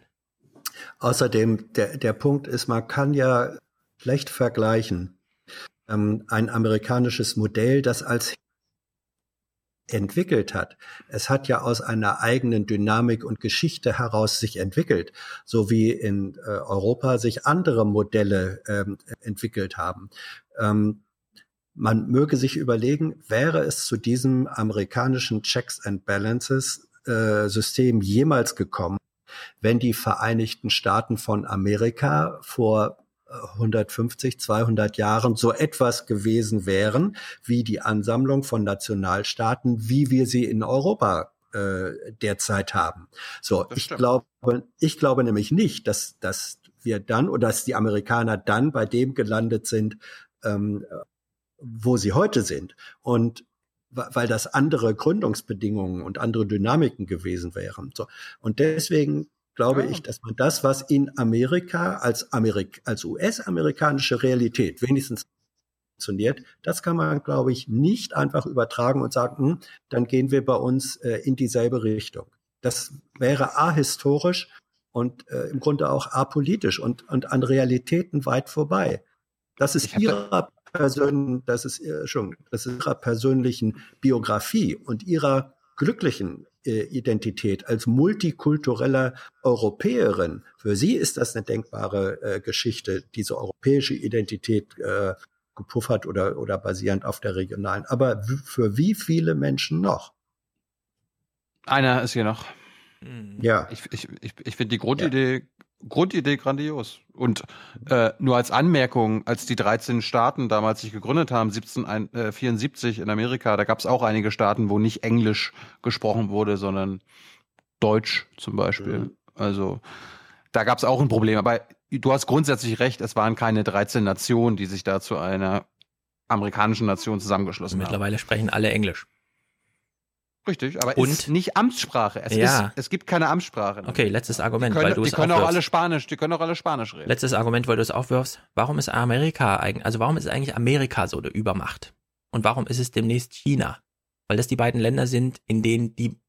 Außerdem, der, der Punkt ist, man kann ja schlecht vergleichen. Ähm, ein amerikanisches Modell, das als entwickelt hat. Es hat ja aus einer eigenen Dynamik und Geschichte heraus sich entwickelt, so wie in äh, Europa sich andere Modelle ähm, entwickelt haben. Ähm, man möge sich überlegen, wäre es zu diesem amerikanischen Checks and Balances äh, System jemals gekommen, wenn die Vereinigten Staaten von Amerika vor 150, 200 Jahren so etwas gewesen wären wie die Ansammlung von Nationalstaaten, wie wir sie in Europa äh, derzeit haben. So, ich glaube, ich glaube nämlich nicht, dass, dass wir dann oder dass die Amerikaner dann bei dem gelandet sind, ähm, wo sie heute sind. Und weil das andere Gründungsbedingungen und andere Dynamiken gewesen wären. So. Und deswegen glaube ja. ich, dass man das, was in Amerika als, Amerik als US-amerikanische Realität wenigstens funktioniert, das kann man, glaube ich, nicht einfach übertragen und sagen, hm, dann gehen wir bei uns äh, in dieselbe Richtung. Das wäre ahistorisch und äh, im Grunde auch apolitisch und, und an Realitäten weit vorbei. Das ist ihrer Person, das ist äh, schon, das ist ihrer persönlichen Biografie und ihrer glücklichen Identität als multikultureller Europäerin. Für sie ist das eine denkbare äh, Geschichte, diese europäische Identität äh, gepuffert oder, oder basierend auf der regionalen. Aber für wie viele Menschen noch? Einer ist hier noch. Ja. Ich, ich, ich, ich finde die Grundidee ja. Grundidee grandios. Und äh, nur als Anmerkung, als die 13 Staaten damals sich gegründet haben, 1774 äh, in Amerika, da gab es auch einige Staaten, wo nicht Englisch gesprochen wurde, sondern Deutsch zum Beispiel. Mhm. Also da gab es auch ein Problem. Aber du hast grundsätzlich recht, es waren keine 13 Nationen, die sich da zu einer amerikanischen Nation zusammengeschlossen Mittlerweile haben. Mittlerweile sprechen alle Englisch. Richtig, aber und ist nicht Amtssprache. Es, ja. ist, es gibt keine Amtssprache. Okay, letztes Argument, die können, weil du die es können aufwirfst. auch alle Spanisch, die können auch alle Spanisch reden. Letztes Argument, weil du es aufwirfst. Warum ist Amerika eigentlich, also warum ist eigentlich Amerika so der Übermacht? Und warum ist es demnächst China? Weil das die beiden Länder sind, in denen die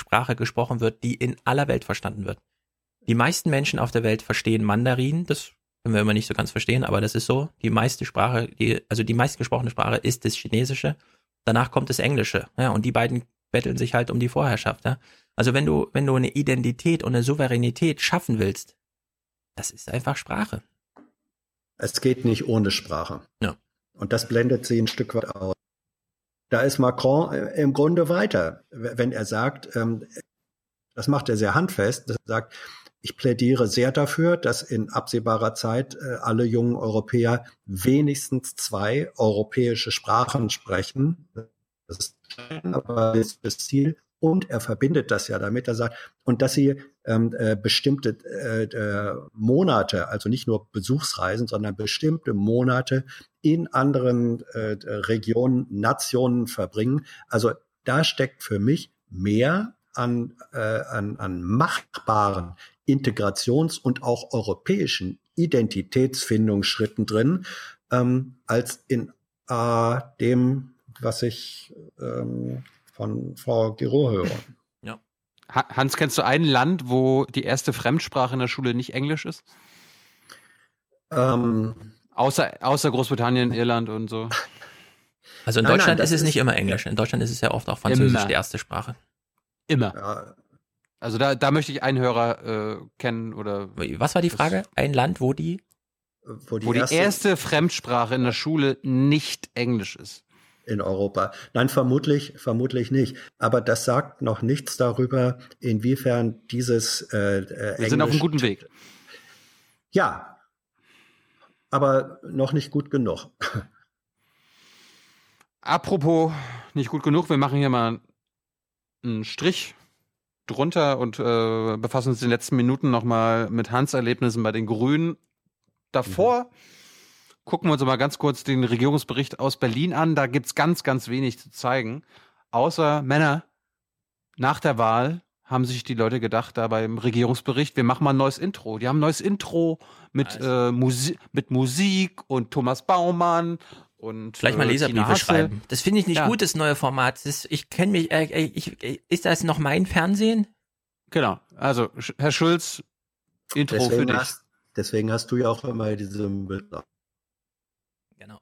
Sprache gesprochen wird, die in aller Welt verstanden wird. Die meisten Menschen auf der Welt verstehen Mandarin, das können wir immer nicht so ganz verstehen, aber das ist so. Die meiste Sprache, die, also die meistgesprochene Sprache ist das Chinesische. Danach kommt das Englische. Ja, und die beiden betteln sich halt um die Vorherrschaft. Ja? Also wenn du, wenn du eine Identität und eine Souveränität schaffen willst, das ist einfach Sprache. Es geht nicht ohne Sprache. Ja. Und das blendet sie ein Stück weit aus. Da ist Macron äh, im Grunde weiter, wenn er sagt, ähm, das macht er sehr handfest, er sagt, ich plädiere sehr dafür, dass in absehbarer Zeit äh, alle jungen Europäer wenigstens zwei europäische Sprachen sprechen. Das ist aber das, Ziel. Und er verbindet das ja damit, er sagt, und dass sie ähm, äh, bestimmte äh, äh, Monate, also nicht nur Besuchsreisen, sondern bestimmte Monate in anderen äh, Regionen, Nationen verbringen. Also da steckt für mich mehr an, äh, an, an machbaren Integrations- und auch europäischen Identitätsfindungsschritten drin, ähm, als in äh, dem was ich ähm, von Frau Giro höre. Ja. Hans, kennst du ein Land, wo die erste Fremdsprache in der Schule nicht Englisch ist? Ähm, außer, außer Großbritannien, Irland und so. Also in Nein, Deutschland nein, ist es nicht immer Englisch. In Deutschland ist es ja oft auch Französisch Immer. die erste Sprache. Immer. Ja, Also da, da möchte ich einen Hörer äh, kennen oder Was war die Frage? Ein Land, wo die? wo die, wo die erste, erste Fremdsprache in der Schule nicht Englisch ist. In Europa. Nein, vermutlich, vermutlich nicht. Aber das sagt noch nichts darüber, inwiefern dieses äh, äh, Wir sind auf einem guten Weg. Ja, aber noch nicht gut genug. [laughs] Apropos nicht gut genug, wir machen hier mal einen Strich drunter und äh, befassen uns in den letzten Minuten nochmal mit Hans Erlebnissen bei den Grünen. Davor gucken wir uns mal ganz kurz den Regierungsbericht aus Berlin an. Da gibt's ganz, ganz wenig zu zeigen. Außer Männer, nach der Wahl haben sich die Leute gedacht, da beim Regierungsbericht, wir machen mal ein neues Intro. Die haben ein neues Intro mit, äh, Musi mit Musik und Thomas Baumann und Vielleicht mal äh, Leserbriefe Hassel. schreiben. Das finde ich nicht Ja. gut, das neue Format. Das, ich kenne mich, äh, äh, ich, äh, ist das noch mein Fernsehen? Genau. Also, Herr Schulz, Intro für Deswegen dich. hast, deswegen hast du ja auch immer diese Bilder. Genau.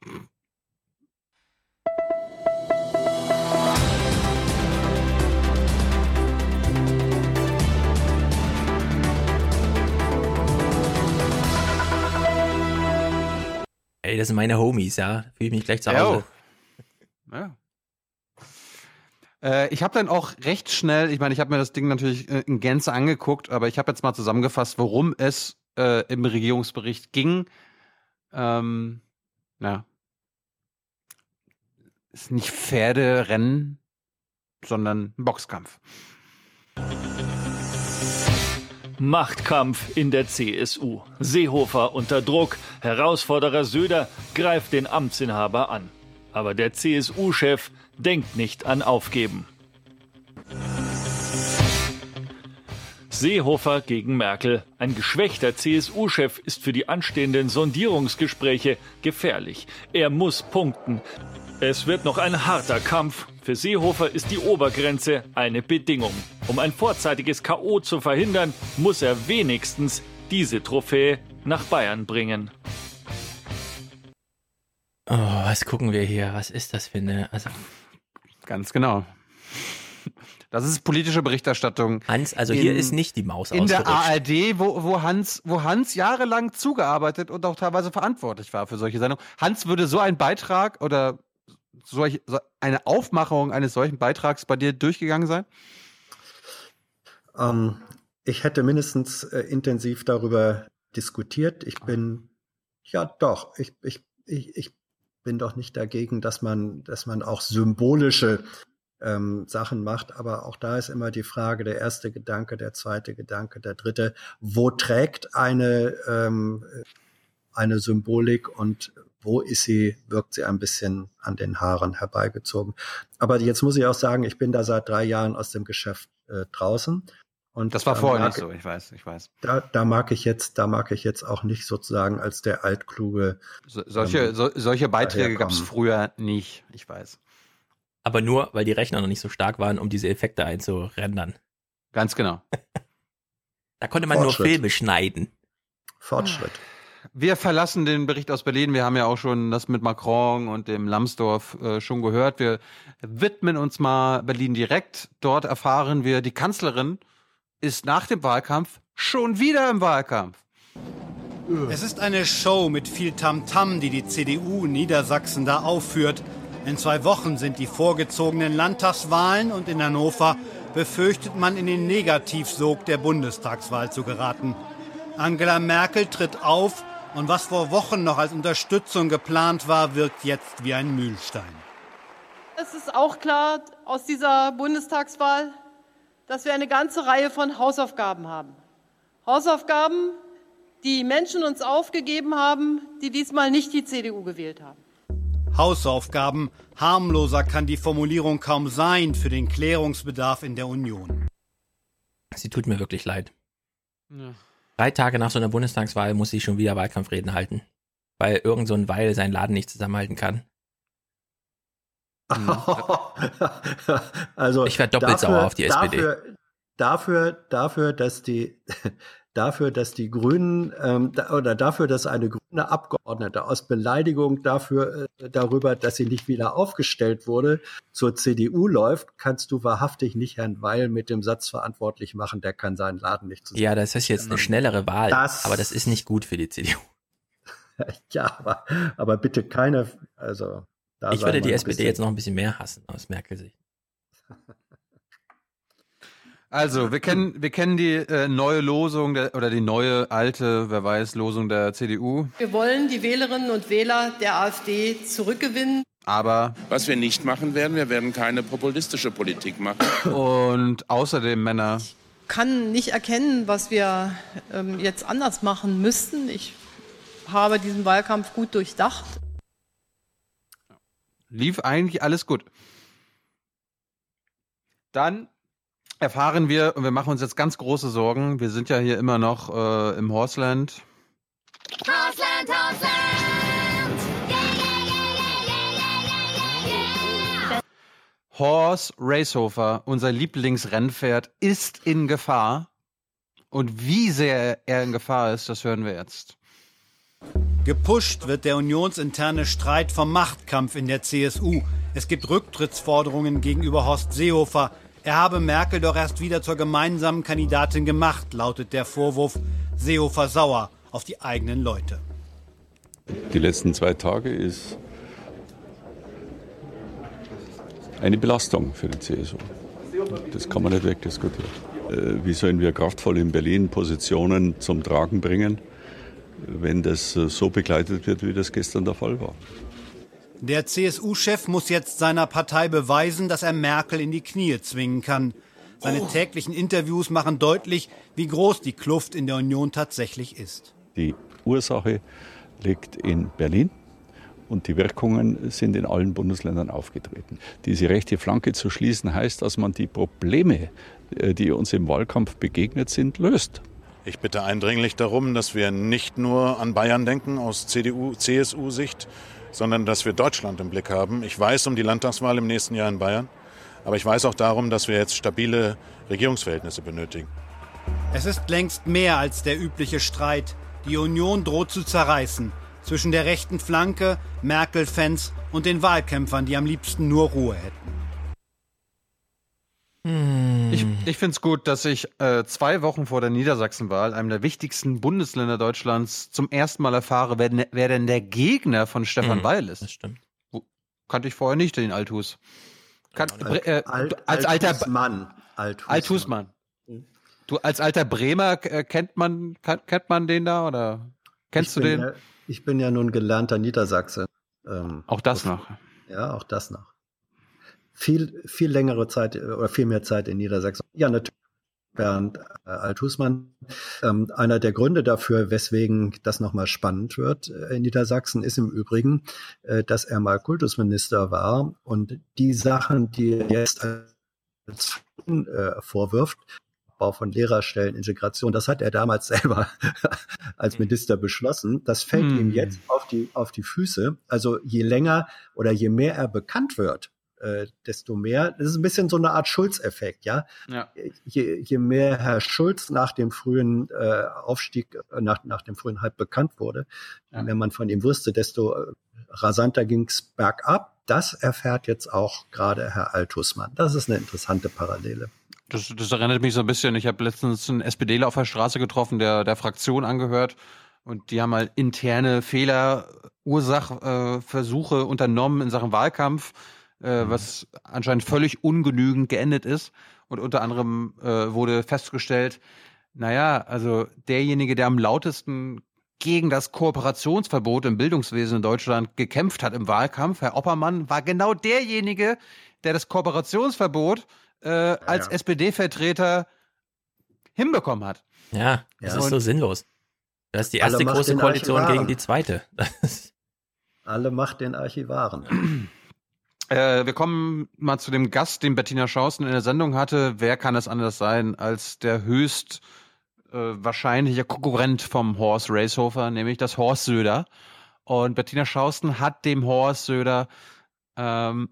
Ey, das sind meine Homies, ja. Fühle ich mich gleich zu Hause. Ja. Äh, ich habe dann auch recht schnell, ich meine, ich habe mir das Ding natürlich äh, in Gänze angeguckt, aber ich habe jetzt mal zusammengefasst, worum es äh, im Regierungsbericht ging. Ähm, ja. Ist nicht Pferderennen, sondern Boxkampf. Machtkampf in der CSU. Seehofer unter Druck. Herausforderer Söder greift den Amtsinhaber an. Aber der CSU-Chef denkt nicht an Aufgeben. Seehofer gegen Merkel. Ein geschwächter CSU-Chef ist für die anstehenden Sondierungsgespräche gefährlich. Er muss punkten. Es wird noch ein harter Kampf. Für Seehofer ist die Obergrenze eine Bedingung. Um ein vorzeitiges K.O. zu verhindern, muss er wenigstens diese Trophäe nach Bayern bringen. Oh, was gucken wir hier? Was ist das für eine. Also, Ganz genau. Das ist politische Berichterstattung. Hans, also hier ist nicht die Maus In der. ARD, wo, wo, Hans, wo Hans jahrelang zugearbeitet und auch teilweise verantwortlich war für solche Sendungen. Hans würde so einen Beitrag oder solch, so eine Aufmachung eines solchen Beitrags bei dir durchgegangen sein? Ähm, ich hätte mindestens äh, intensiv darüber diskutiert. Ich bin, ja doch, ich, ich, ich, ich bin doch nicht dagegen, dass man, dass man auch symbolische ähm, Sachen macht. Aber auch da ist immer die Frage, der erste Gedanke, der zweite Gedanke, der dritte, wo trägt eine, ähm, eine Symbolik und wo ist sie, wirkt sie ein bisschen an den Haaren herbeigezogen. Aber jetzt muss ich auch sagen, ich bin da seit drei Jahren aus dem Geschäft äh, draußen. Und Das war da vorher nicht so, ich weiß, ich weiß. Da, da mag ich jetzt, da mag ich jetzt auch nicht sozusagen als der altkluge. So, solche, ähm, so, solche Beiträge gab es früher nicht, ich weiß. Aber nur, weil die Rechner noch nicht so stark waren, um diese Effekte einzurendern. Ganz genau. [laughs] Da konnte man nur. Filme schneiden. Fortschritt. Wir verlassen den Bericht aus Berlin. Wir haben ja auch schon das mit Macron und dem Lambsdorff äh, schon gehört. Wir widmen uns mal Berlin direkt. Dort erfahren wir, die Kanzlerin ist nach dem Wahlkampf schon wieder im Wahlkampf. Es ist eine Show mit viel Tamtam, die die CDU Niedersachsen da aufführt. In zwei Wochen sind die vorgezogenen Landtagswahlen und in Hannover befürchtet man in den Negativsog der Bundestagswahl zu geraten. Angela Merkel tritt auf und was vor Wochen noch als Unterstützung geplant war, wirkt jetzt wie ein Mühlstein. Es ist auch klar aus dieser Bundestagswahl, dass wir eine ganze Reihe von Hausaufgaben haben. Hausaufgaben, die Menschen uns aufgegeben haben, die diesmal nicht die CDU gewählt haben. Hausaufgaben, harmloser kann die Formulierung kaum sein für den Klärungsbedarf in der Union. Sie tut mir wirklich leid. Drei Tage nach so einer Bundestagswahl muss sie schon wieder Wahlkampfreden halten. Weil irgend so ein Weil seinen Laden nicht zusammenhalten kann. [laughs] also Ich werd doppelt sauer auf die SPD. Dafür, dafür, dafür, dass die, dafür, dass die Grünen ähm, da, oder dafür, dass eine grüne Abgeordnete aus Beleidigung dafür äh, darüber, dass sie nicht wieder aufgestellt wurde, zur CDU läuft, kannst du wahrhaftig nicht Herrn Weil mit dem Satz verantwortlich machen, der kann seinen Laden nicht zusammen. Ja, das ist jetzt eine schnellere Wahl, das, aber das ist nicht gut für die CDU. [laughs] ja, aber, aber bitte keine, also ich würde die SPD jetzt noch ein bisschen mehr hassen aus Merkel-Sicht. [laughs] Also, wir kennen, wir kennen die äh, neue Losung der, oder die neue, alte, wer weiß, Losung der CDU. Wir wollen die Wählerinnen und Wähler der AfD zurückgewinnen. Aber. Was wir nicht machen werden, wir werden keine populistische Politik machen. Und außerdem, Männer. Ich kann nicht erkennen, was wir ähm, jetzt anders machen müssten. Ich habe diesen Wahlkampf gut durchdacht. Lief eigentlich alles gut. Dann erfahren wir, und wir machen uns jetzt ganz große Sorgen, wir sind ja hier immer noch äh, im Horseland. Horseland, Horseland! Yeah, Horse Racehofer, unser Lieblingsrennpferd, ist in Gefahr. Und wie sehr er in Gefahr ist, das hören wir jetzt. Gepusht wird der unionsinterne Streit vom Machtkampf in der CSU. Es gibt Rücktrittsforderungen gegenüber Horst Seehofer. Er habe Merkel doch erst wieder zur gemeinsamen Kandidatin gemacht, lautet der Vorwurf. Seehofer sauer auf die eigenen Leute. Die letzten zwei Tage ist eine Belastung für die CSU. Das kann man nicht wegdiskutieren. Äh, wie sollen wir kraftvoll in Berlin Positionen zum Tragen bringen, wenn das äh, so begleitet wird, wie das gestern der Fall war? Der CSU-Chef muss jetzt seiner Partei beweisen, dass er Merkel in die Knie zwingen kann. Seine oh. täglichen Interviews machen deutlich, wie groß die Kluft in der Union tatsächlich ist. Die Ursache liegt in Berlin und die Wirkungen sind in allen Bundesländern aufgetreten. Diese rechte Flanke zu schließen heißt, dass man die Probleme, äh, die uns im Wahlkampf begegnet sind, löst. Ich bitte eindringlich darum, dass wir nicht nur an Bayern denken aus CDU, CSU-Sicht, sondern dass wir Deutschland im Blick haben. Ich weiß um die Landtagswahl im nächsten Jahr in Bayern, aber ich weiß auch darum, dass wir jetzt stabile Regierungsverhältnisse benötigen. Es ist längst mehr als der übliche Streit. Die Union droht zu zerreißen zwischen der rechten Flanke, Merkel-Fans und den Wahlkämpfern, die am liebsten nur Ruhe hätten. Ich, ich finde es gut, dass ich äh, zwei Wochen vor der Niedersachsenwahl, einem der wichtigsten Bundesländer Deutschlands, zum ersten Mal erfahre, wer, ne, wer denn der Gegner von Stefan mhm, Weil ist. Das stimmt. Kannte ich vorher nicht, den Althus. Kann, äh, Alt, als alter Mann. Althusmann. Althusmann. Mhm. Du als alter Bremer äh, kennt man kennt man den da oder kennst ich du den? Ja, ich bin ja nun gelernter Niedersachse. Ähm, auch das noch. Ja, auch das noch viel, viel längere Zeit oder viel mehr Zeit in Niedersachsen. Ja, natürlich. Bernd äh, Althusmann. Ähm, einer der Gründe dafür, weswegen das nochmal spannend wird äh, in Niedersachsen, ist im Übrigen, äh, dass er mal Kultusminister war und die Sachen, die er jetzt als äh, vorwirft, Bau von Lehrerstellen, Integration, das hat er damals [laughs] selber als Minister beschlossen. Das fällt hm. ihm jetzt auf die, auf die Füße. Also je länger oder je mehr er bekannt wird, äh, desto mehr. Das ist ein bisschen so eine Art Schulz-Effekt, ja. ja. Je, je mehr Herr Schulz nach dem frühen äh, Aufstieg, äh, nach, nach dem frühen Hype bekannt wurde, ja. je mehr man von ihm wusste, desto äh, rasanter ging's bergab. Das erfährt jetzt auch gerade Herr Altusmann. Das ist eine interessante Parallele. Das, das erinnert mich so ein bisschen. Ich habe letztens einen SPDler auf der Straße getroffen, der der Fraktion angehört. Und die haben mal interne Fehler, Ursachversuche äh, unternommen in Sachen Wahlkampf äh, mhm. was anscheinend völlig ungenügend geendet ist. Und unter anderem äh, wurde festgestellt, naja, also derjenige, der am lautesten gegen das Kooperationsverbot im Bildungswesen in Deutschland gekämpft hat im Wahlkampf, Herr Oppermann, war genau derjenige, der das Kooperationsverbot äh, als ja. SPD-Vertreter hinbekommen hat. Ja, das ja. ist so sinnlos. Das ist die erste große Koalition gegen die zweite. [laughs] Alle Macht den Archivaren. [clears throat] Äh, wir kommen mal zu dem Gast, den Bettina Schausen in der Sendung hatte. Wer kann es anders sein als der höchst äh, wahrscheinliche Konkurrent vom Horst Racehofer, nämlich das Horst Söder. Und Bettina Schausten hat dem Horst Söder ähm,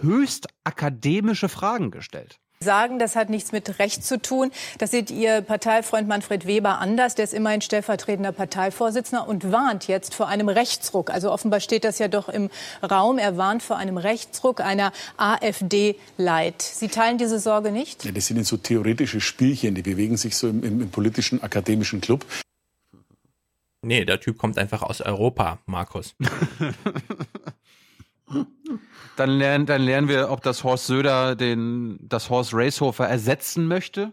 höchst akademische Fragen gestellt. Sagen, das hat nichts mit Recht zu tun. Das sieht Ihr Parteifreund Manfred Weber anders. Der ist immerhin stellvertretender Parteivorsitzender und warnt jetzt vor einem Rechtsruck. Also offenbar steht das ja doch im Raum. Er warnt vor einem Rechtsruck einer AfD-Light. Sie teilen diese Sorge nicht? Ja, das sind so theoretische Spielchen, die bewegen sich so im, im, im politischen akademischen Club. Nee, der Typ kommt einfach aus Europa, Markus. [laughs] Dann lernen, dann lernen wir, ob das Horst Söder den, das Horst Racehofer ersetzen möchte.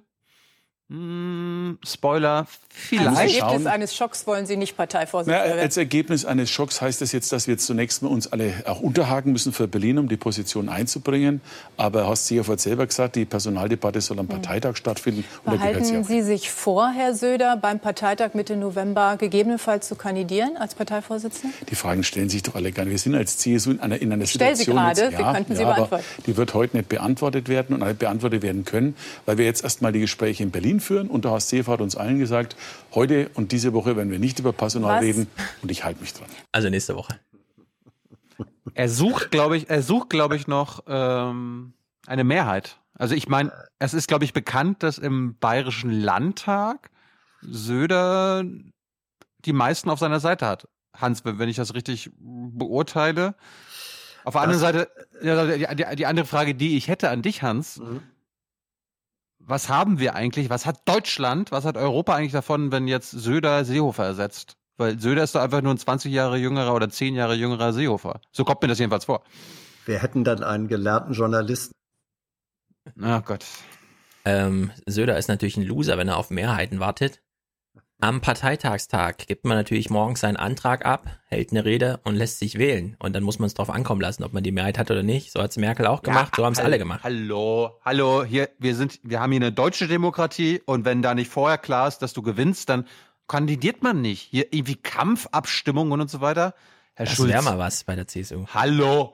Hm, Spoiler, vielleicht. Als Ergebnis eines Schocks wollen Sie nicht Parteivorsitzender werden. als Ergebnis eines Schocks heißt das jetzt, dass wir jetzt zunächst mal uns alle auch unterhaken müssen für Berlin, um die Position einzubringen. Aber Horst Seehofer hat selber gesagt, die Personaldebatte soll am Parteitag stattfinden. Sie Behalten. Sie sich vor, Herr Söder, beim Parteitag Mitte November gegebenenfalls zu kandidieren als Parteivorsitzender? Die Fragen stellen sich doch alle gar nicht. Wir sind als CSU in einer, in einer stell sie Situation. gerade, jetzt, Sie könnten sie aber beantworten. Die wird heute nicht beantwortet werden und nicht beantwortet werden können, weil wir jetzt erst mal die Gespräche in Berlin führen. Und der Seehofer hat uns allen gesagt, heute und diese Woche werden wir nicht über Personal Was? reden. Und ich halte mich dran. Also nächste Woche. Er sucht, glaube ich, er sucht, glaube ich, noch ähm, eine Mehrheit. Also ich meine, es ist, glaube ich, bekannt, dass im Bayerischen Landtag Söder die meisten auf seiner Seite hat. Hans, wenn ich das richtig beurteile. Auf der anderen Seite, ja, die, die, die andere Frage, die ich hätte an dich, Hans. Was haben wir eigentlich, was hat Deutschland, was hat Europa eigentlich davon, wenn jetzt Söder Seehofer ersetzt? Weil Söder ist doch einfach nur ein 20 Jahre jüngerer oder 10 Jahre jüngerer Seehofer. So kommt mir das jedenfalls vor. Wir hätten dann einen gelernten Journalisten. Na Gott. Ähm, Söder ist natürlich ein Loser, wenn er auf Mehrheiten wartet. Am Parteitagstag gibt man natürlich morgens seinen Antrag ab, hält eine Rede und lässt sich wählen. Und dann muss man es drauf ankommen lassen, ob man die Mehrheit hat oder nicht. So hat's Merkel auch gemacht, so haben es alle gemacht. Hallo, hallo, hier, wir sind, wir haben hier eine deutsche Demokratie und wenn da nicht vorher klar ist, dass du gewinnst, dann kandidiert man nicht. Hier irgendwie Kampfabstimmungen und so weiter. Herr Das Schulz. wäre mal was bei der CSU. Hallo.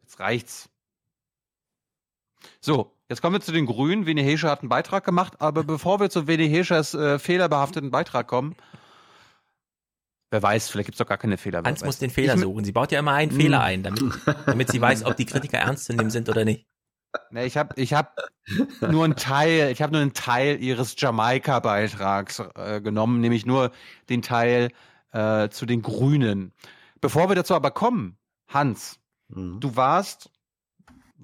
Jetzt reicht's. So, jetzt kommen wir zu den Grünen. Veni Hescher hat einen Beitrag gemacht, aber bevor wir zu Veni Heschers äh, fehlerbehafteten Beitrag kommen, wer weiß, vielleicht gibt's doch gar keine Fehler. Hans muss den Fehler Ich- suchen. Sie baut ja immer einen Hm. Fehler ein, damit, damit sie weiß, ob die Kritiker ernst zu nehmen sind oder nicht. Nee, ich habe ich hab nur einen Teil, ich habe nur einen Teil ihres Jamaika-Beitrags äh, genommen, nämlich nur den Teil äh, zu den Grünen. Bevor wir dazu aber kommen, Hans, du warst,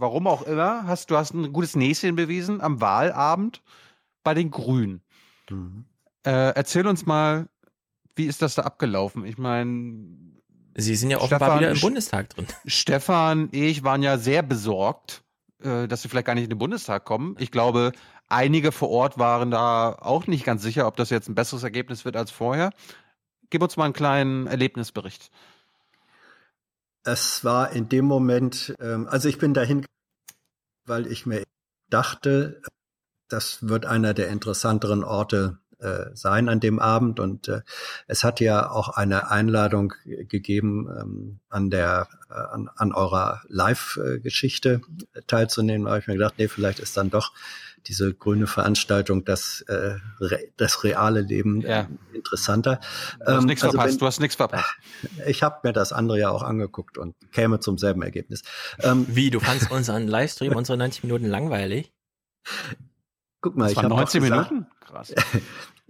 warum auch immer, hast du hast ein gutes Näschen bewiesen am Wahlabend bei den Grünen. Äh, erzähl uns mal, wie ist das da abgelaufen? Ich meine, Sie sind ja offenbar wieder im Bundestag drin. Stefan, ich waren ja sehr besorgt, äh, dass sie vielleicht gar nicht in den Bundestag kommen. Ich glaube, einige vor Ort waren da auch nicht ganz sicher, ob das jetzt ein besseres Ergebnis wird als vorher. Gib uns mal einen kleinen Erlebnisbericht. Es war in dem Moment, ähm, also ich bin dahin, weil ich mir dachte, das wird einer der interessanteren Orte äh, sein an dem Abend. Und äh, es hat ja auch eine Einladung gegeben, ähm, an der äh, an, an eurer Live-Geschichte teilzunehmen. Da habe ich mir gedacht, nee, vielleicht ist dann doch diese grüne Veranstaltung das, äh, re, das reale Leben äh, interessanter. Du hast Ähm, nichts also verpasst, wenn- du hast nichts verpasst. [laughs] ich habe mir das andere ja auch angeguckt und käme zum selben Ergebnis. Ähm, Wie, du fandst [laughs] unseren Livestream, unsere 90 Minuten langweilig? Guck mal, Das ich habe 19 gesagt, Minuten? Krass. [laughs]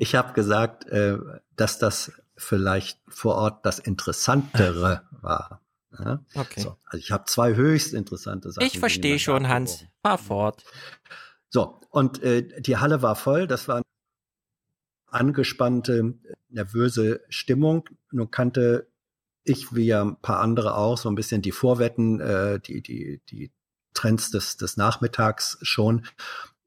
Ich habe gesagt, äh, dass das vielleicht vor Ort das Interessantere war. Ja? Okay. So, also ich habe zwei höchst interessante Sachen. Ich verstehe schon, Hans. Fahr fort. So, und äh, die Halle war voll. Das war eine angespannte, nervöse Stimmung. Nun kannte ich, wie ja ein paar andere auch, so ein bisschen die Vorwetten, äh, die, die, die Trends des, des Nachmittags schon.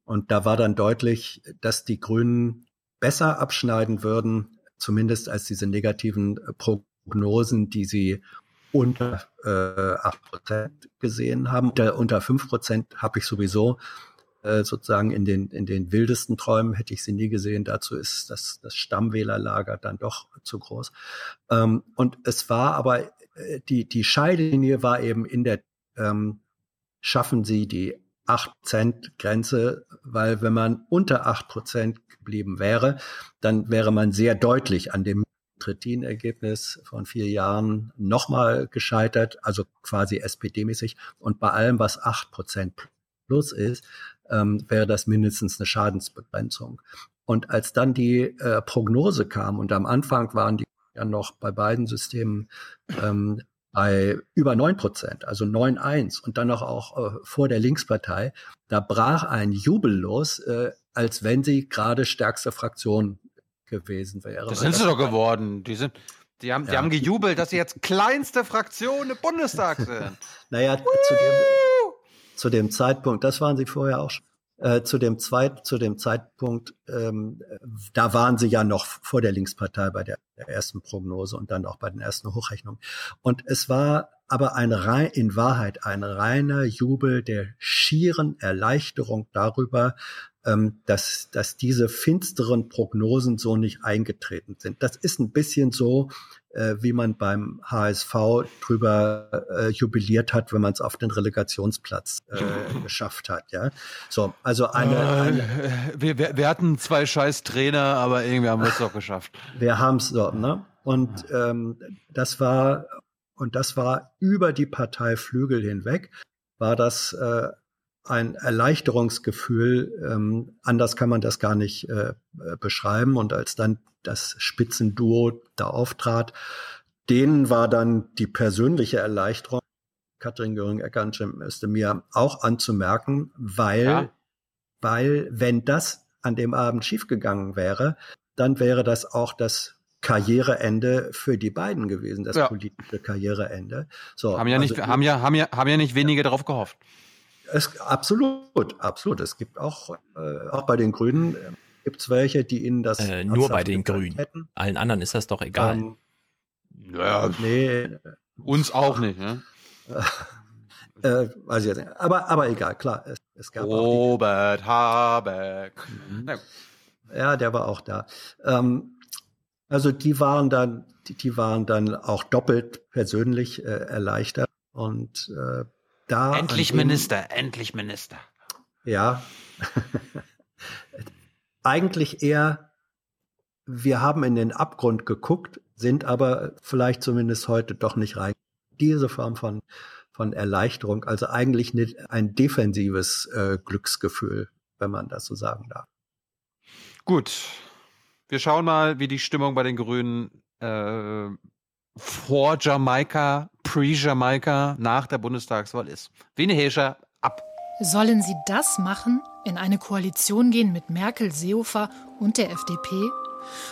Und da war dann deutlich, dass die Grünen besser abschneiden würden, zumindest als diese negativen äh, Prognosen, die sie unter äh, 8 Prozent gesehen haben. Unter, unter 5 Prozent habe ich sowieso äh, sozusagen in den, in den wildesten Träumen hätte ich sie nie gesehen. Dazu ist das, das Stammwählerlager dann doch zu groß. Ähm, und es war aber, äh, die, die Scheidelinie war eben in der, ähm, schaffen sie die 8%-Grenze, weil wenn man unter 8% geblieben wäre, dann wäre man sehr deutlich an dem Trittin-Ergebnis von vier Jahren nochmal gescheitert, also quasi SPD-mäßig. Und bei allem, was 8% plus ist, ähm, wäre das mindestens eine Schadensbegrenzung. Und als dann die äh, Prognose kam und am Anfang waren die ja noch bei beiden Systemen ähm, bei über neun Prozent, also neun eins und dann noch auch äh, vor der Linkspartei, da brach ein Jubel los, äh, als wenn sie gerade stärkste Fraktion gewesen wäre. Das sind sie doch geworden. Die sind, die haben, die haben gejubelt, dass sie jetzt kleinste Fraktion im Bundestag sind. [laughs] naja, zu dem, zu dem Zeitpunkt, das waren sie vorher auch schon. Äh, zu dem Zweit, zu dem Zeitpunkt, ähm, da waren sie ja noch vor der Linkspartei bei der, der, ersten Prognose und dann auch bei den ersten Hochrechnungen. Und es war aber ein rein, in Wahrheit ein reiner Jubel der schieren Erleichterung darüber, ähm, dass, dass diese finsteren Prognosen so nicht eingetreten sind. Das ist ein bisschen so, äh, wie man beim HSV drüber äh, jubiliert hat, wenn man es auf den Relegationsplatz äh, [laughs] geschafft hat. Ja, so also eine, eine wir, wir, wir, hatten zwei scheiß Trainer, aber irgendwie haben wir es doch geschafft. [laughs] Wir haben es so, ne? Und ähm, das war und das war über die Parteiflügel hinweg war das äh, ein Erleichterungsgefühl. Ähm, anders kann man das gar nicht äh, beschreiben. Und als dann das Spitzenduo da auftrat, denen war dann die persönliche Erleichterung, Katrin Göring-Ecker und Jim Özdemir, auch anzumerken, weil, ja. weil wenn das an dem Abend schiefgegangen wäre, dann wäre das auch das Karriereende für die beiden gewesen, das ja. politische Karriereende. So, haben ja also, nicht, haben ja, haben ja, haben ja nicht wenige darauf gehofft. Es, absolut, absolut. Es gibt auch, äh, auch bei den Grünen äh, gibt es welche, die ihnen das äh, nur bei den Grünen. Hätten. Allen anderen ist das doch egal. Ähm, ja, nee, uns auch nicht. Ne? äh, weiß ich jetzt nicht. Aber, aber egal, klar. Es, es gab Robert Habeck. Mhm. Ja, der war auch da. Ähm, also die waren dann, die, die waren dann auch doppelt persönlich äh, erleichtert und äh, da. Endlich dem, Minister, endlich Minister. Ja. [laughs] Eigentlich eher, wir haben in den Abgrund geguckt, sind aber vielleicht zumindest heute doch nicht rein. Diese Form von, von Erleichterung, also eigentlich nicht ein defensives äh, Glücksgefühl, wenn man das so sagen darf. Gut. Wir schauen mal, wie die Stimmung bei den Grünen äh, vor Jamaika, pre-Jamaika, nach der Bundestagswahl ist. Wene Hescher, ab. Sollen sie das machen? In eine Koalition gehen mit Merkel, Seehofer und der FDP?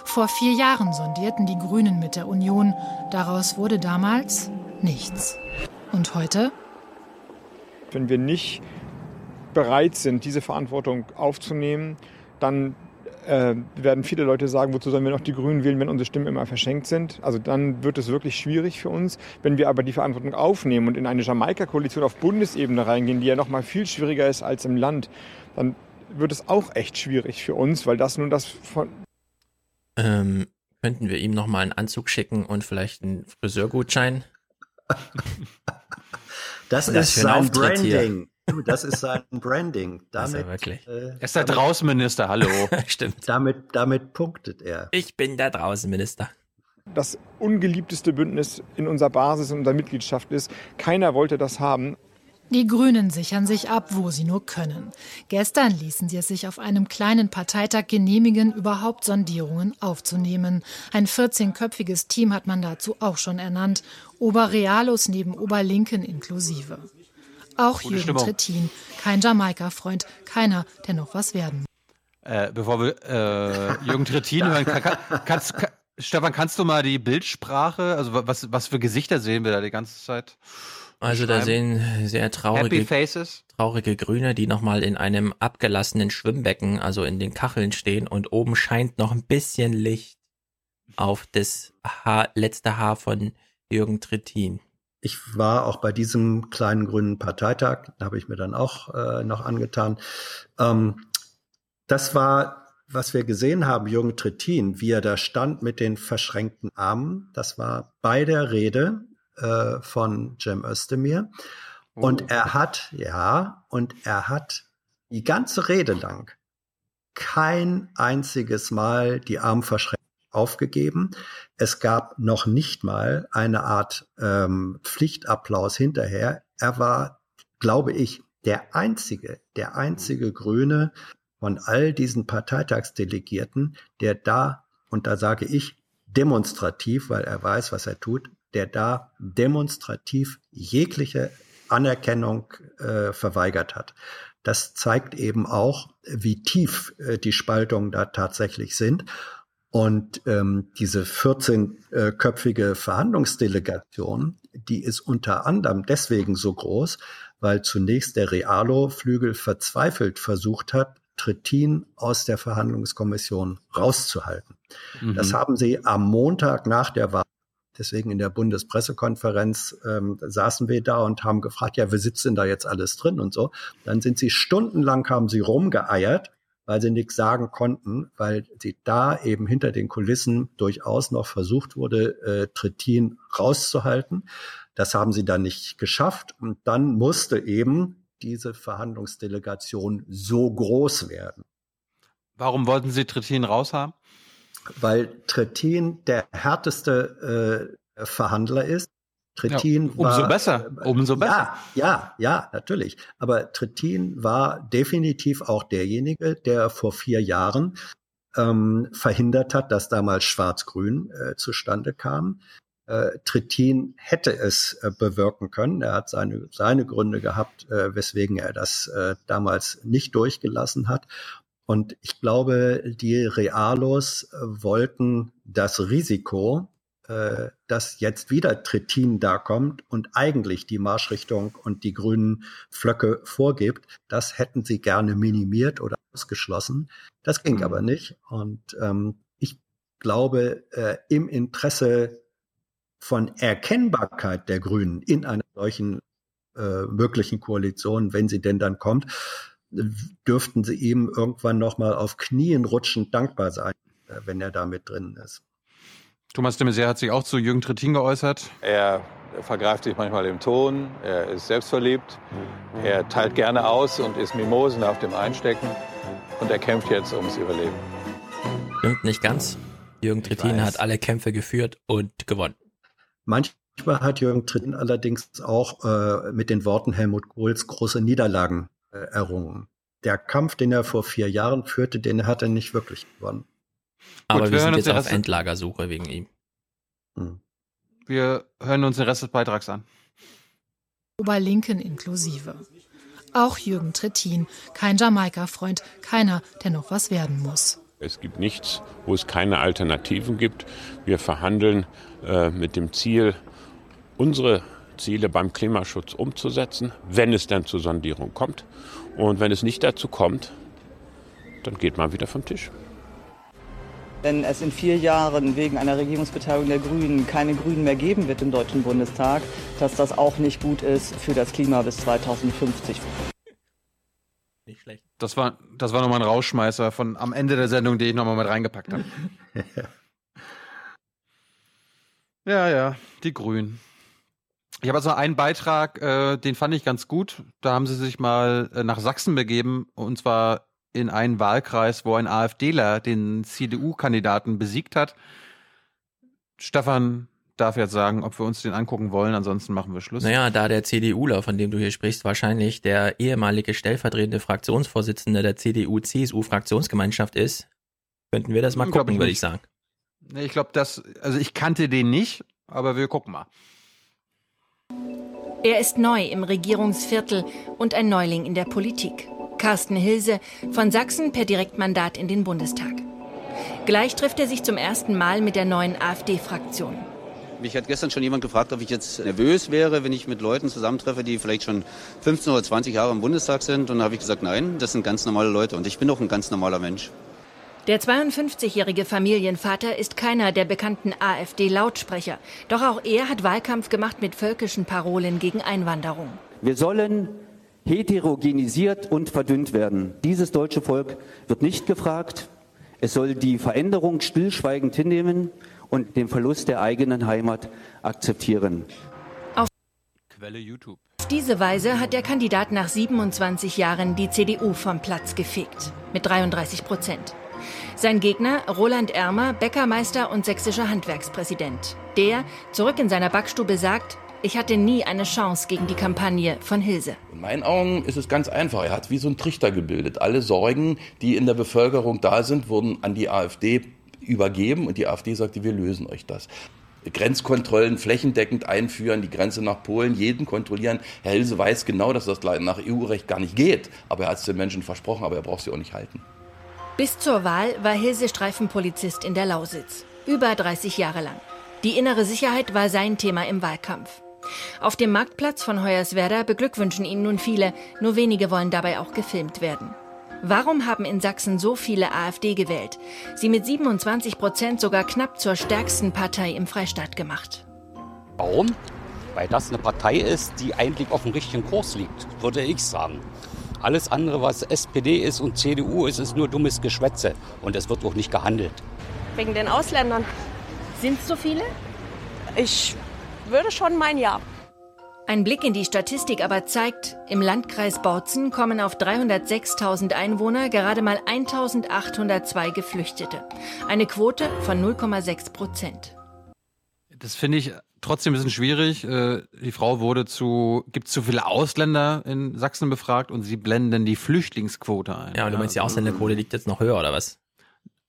Vor vier Jahren sondierten die Grünen mit der Union. Daraus wurde damals nichts. Und heute? Wenn wir nicht bereit sind, diese Verantwortung aufzunehmen, dann äh, werden viele Leute sagen, wozu sollen wir noch die Grünen wählen, wenn unsere Stimmen immer verschenkt sind. Also dann wird es wirklich schwierig für uns. Wenn wir aber die Verantwortung aufnehmen und in eine Jamaika-Koalition auf Bundesebene reingehen, die ja noch mal viel schwieriger ist als im Land, dann wird es auch echt schwierig für uns, weil das nun das von... Ähm, könnten wir ihm noch mal einen Anzug schicken und vielleicht einen Friseurgutschein? das, das ist sein Branding. Hier. Das ist sein Branding. [laughs] Damit, also wirklich. Äh, er ist der Draußenminister, hallo. [laughs] [laughs] Stimmt. Damit, damit punktet er. Ich bin der Draußenminister. Das ungeliebteste Bündnis in unserer Basis, in unserer Mitgliedschaft ist. Keiner wollte das haben. Die Grünen sichern sich ab, wo sie nur können. Gestern ließen sie es sich auf einem kleinen Parteitag genehmigen, überhaupt Sondierungen aufzunehmen. Ein 14-köpfiges Team hat man dazu auch schon ernannt. Oberrealos neben Oberlinken inklusive. Auch Gute Jürgen Stimmung. Trittin, kein Jamaika-Freund, keiner, der noch was werden äh, Bevor wir äh, Jürgen Trittin hören, kann, kann, kannst, kann, Stefan, kannst du mal die Bildsprache, also was, was für Gesichter sehen wir da die ganze Zeit? Also da sehen sehr traurige, traurige Grüne, die nochmal in einem abgelassenen Schwimmbecken, also in den Kacheln stehen und oben scheint noch ein bisschen Licht auf das Haar, letzte Haar von Jürgen Trittin. Ich war auch bei diesem kleinen grünen Parteitag, da habe ich mir dann auch äh, noch angetan. Ähm, das war, was wir gesehen haben, Jürgen Trittin, wie er da stand mit den verschränkten Armen. Das war bei der Rede äh, von Cem Özdemir. Und oh. er hat, ja, und er hat die ganze Rede lang kein einziges Mal die Armverschränkung aufgegeben. Es gab noch nicht mal eine Art ähm, Pflichtapplaus hinterher. Er war, glaube ich, Der einzige, der einzige Grüne von all diesen Parteitagsdelegierten, der da, und da sage ich demonstrativ, weil er weiß, was er tut, der da demonstrativ jegliche Anerkennung äh, verweigert hat. Das zeigt eben auch, wie tief äh, die Spaltungen da tatsächlich sind. Und ähm, diese 14-köpfige Verhandlungsdelegation, die ist unter anderem deswegen so groß, weil zunächst der Realo-Flügel verzweifelt versucht hat, Trittin aus der Verhandlungskommission rauszuhalten. Mhm. Das haben sie am Montag nach der Wahl Deswegen in der Bundespressekonferenz ähm, saßen wir da und haben gefragt, ja, wer sitzt denn da jetzt alles drin und so. Dann sind sie stundenlang, haben sie rumgeeiert, weil sie nichts sagen konnten, weil sie da eben hinter den Kulissen durchaus noch versucht wurde, äh, Trittin rauszuhalten. Das haben sie dann nicht geschafft. Und dann musste eben diese Verhandlungsdelegation so groß werden. Warum wollten Sie Trittin raushaben? weil Trittin der härteste äh, Verhandler ist. Trittin ja, umso war, besser, umso besser. Ja, ja, ja, natürlich. Aber Trittin war definitiv auch derjenige, der vor vier Jahren ähm, verhindert hat, dass damals Schwarz-Grün äh, zustande kam. Äh, Trittin hätte es äh, bewirken können. Er hat seine, seine Gründe gehabt, äh, weswegen er das äh, damals nicht durchgelassen hat. Und ich glaube, die Realos äh, wollten das Risiko, äh, dass jetzt wieder Trittin da kommt und eigentlich die Marschrichtung und die grünen Flöcke vorgibt, das hätten sie gerne minimiert oder ausgeschlossen. Das ging mhm. aber nicht. Und ähm, ich glaube, äh, im Interesse von Erkennbarkeit der Grünen in einer solchen äh, möglichen Koalition, wenn sie denn dann kommt, dürften sie ihm irgendwann noch mal auf Knien rutschend dankbar sein, äh, wenn er da mit drin ist. Thomas de Maizière hat sich auch zu Jürgen Trittin geäußert. Er vergreift sich manchmal im Ton, er ist selbstverliebt, er teilt gerne aus und ist Mimosen auf dem Einstecken und er kämpft jetzt ums Überleben. Stimmt nicht ganz. Jürgen Trittin hat alle Kämpfe geführt und gewonnen. Manchmal hat Jürgen Trittin allerdings auch äh, mit den Worten Helmut Kohls große Niederlagen äh, errungen. Der Kampf, den er vor vier Jahren führte, den hat er nicht wirklich gewonnen. Aber Gut, wir, wir sind jetzt auf Endlagersuche wegen ihm. Hm. Wir hören uns den Rest des Beitrags an. Oberlinken inklusive. Auch Jürgen Trittin, kein Jamaika-Freund, keiner, der noch was werden muss. Es gibt nichts, wo es keine Alternativen gibt. Wir verhandeln äh, mit dem Ziel, unsere Ziele beim Klimaschutz umzusetzen, wenn es dann zur Sondierung kommt. Und wenn es nicht dazu kommt, dann geht man wieder vom Tisch. Wenn es in vier Jahren wegen einer Regierungsbeteiligung der Grünen keine Grünen mehr geben wird im Deutschen Bundestag, dass das auch nicht gut ist für das Klima bis 2050. Nicht schlecht. Das war, das war nochmal ein Rauschmeißer von am Ende der Sendung, den ich nochmal mit reingepackt habe. [laughs] ja, ja, die Grünen. Ich habe also einen Beitrag, äh, den fand ich ganz gut. Da haben sie sich mal äh, nach Sachsen begeben und zwar in einen Wahlkreis, wo ein AfDler den CDU-Kandidaten besiegt hat. Stefan darf jetzt sagen, ob wir uns den angucken wollen, ansonsten machen wir Schluss. Naja, da der CDUler, von dem du hier sprichst, wahrscheinlich der ehemalige stellvertretende Fraktionsvorsitzende der CDU-CSU-Fraktionsgemeinschaft ist, könnten wir das mal gucken, würde ich sagen. Nee, ich glaube, das, also ich kannte den nicht, aber wir gucken mal. Er ist neu im Regierungsviertel und ein Neuling in der Politik. Carsten Hilse von Sachsen per Direktmandat in den Bundestag. Gleich trifft er sich zum ersten Mal mit der neuen AfD-Fraktion. Mich hat gestern schon jemand gefragt, ob ich jetzt nervös wäre, wenn ich mit Leuten zusammentreffe, die vielleicht schon 15 oder 20 Jahre im Bundestag sind. Und da habe ich gesagt, nein, das sind ganz normale Leute und ich bin auch ein ganz normaler Mensch. Der 52-jährige Familienvater ist keiner der bekannten AfD-Lautsprecher. Doch auch er hat Wahlkampf gemacht mit völkischen Parolen gegen Einwanderung. Wir sollen heterogenisiert und verdünnt werden. Dieses deutsche Volk wird nicht gefragt. Es soll die Veränderung stillschweigend hinnehmen und den Verlust der eigenen Heimat akzeptieren. Auf Quelle YouTube. Auf diese Weise hat der Kandidat nach 27 Jahren die CDU vom Platz gefegt. Mit 33 Prozent. Sein Gegner Roland Ermer, Bäckermeister und sächsischer Handwerkspräsident. Der, zurück in seiner Backstube, sagt, ich hatte nie eine Chance gegen die Kampagne von Hilse. In meinen Augen ist es ganz einfach. Er hat wie so einen Trichter gebildet. Alle Sorgen, die in der Bevölkerung da sind, wurden an die AfD übergeben und die AfD sagte, wir lösen euch das. Grenzkontrollen flächendeckend einführen, die Grenze nach Polen, jeden kontrollieren. Herr Hilse weiß genau, dass das nach EU-Recht gar nicht geht. Aber er hat es den Menschen versprochen, aber er braucht sie auch nicht halten. Bis zur Wahl war Hilse Streifenpolizist in der Lausitz. Über 30 Jahre lang. Die innere Sicherheit war sein Thema im Wahlkampf. Auf dem Marktplatz von Hoyerswerda beglückwünschen ihn nun viele, nur wenige wollen dabei auch gefilmt werden. Warum haben in Sachsen so viele AfD gewählt? Sie mit 27 Prozent sogar knapp zur stärksten Partei im Freistaat gemacht. Warum? Weil das eine Partei ist, die eigentlich auf dem richtigen Kurs liegt, würde ich sagen. Alles andere, was SPD ist und CDU ist, ist nur dummes Geschwätze. Und es wird auch nicht gehandelt. Wegen den Ausländern. Sind es so viele? Ich würde schon meinen, ja. Ein Blick in die Statistik aber zeigt, im Landkreis Bautzen kommen auf 306.000 Einwohner gerade mal 1.802 Geflüchtete. Eine Quote von 0,6 Prozent. Das finde ich trotzdem ein bisschen schwierig. Äh, die Frau wurde zu, gibt zu viele Ausländer in Sachsen befragt und sie blenden die Flüchtlingsquote ein. Ja, und du meinst, die Ausländerquote liegt jetzt noch höher, oder was?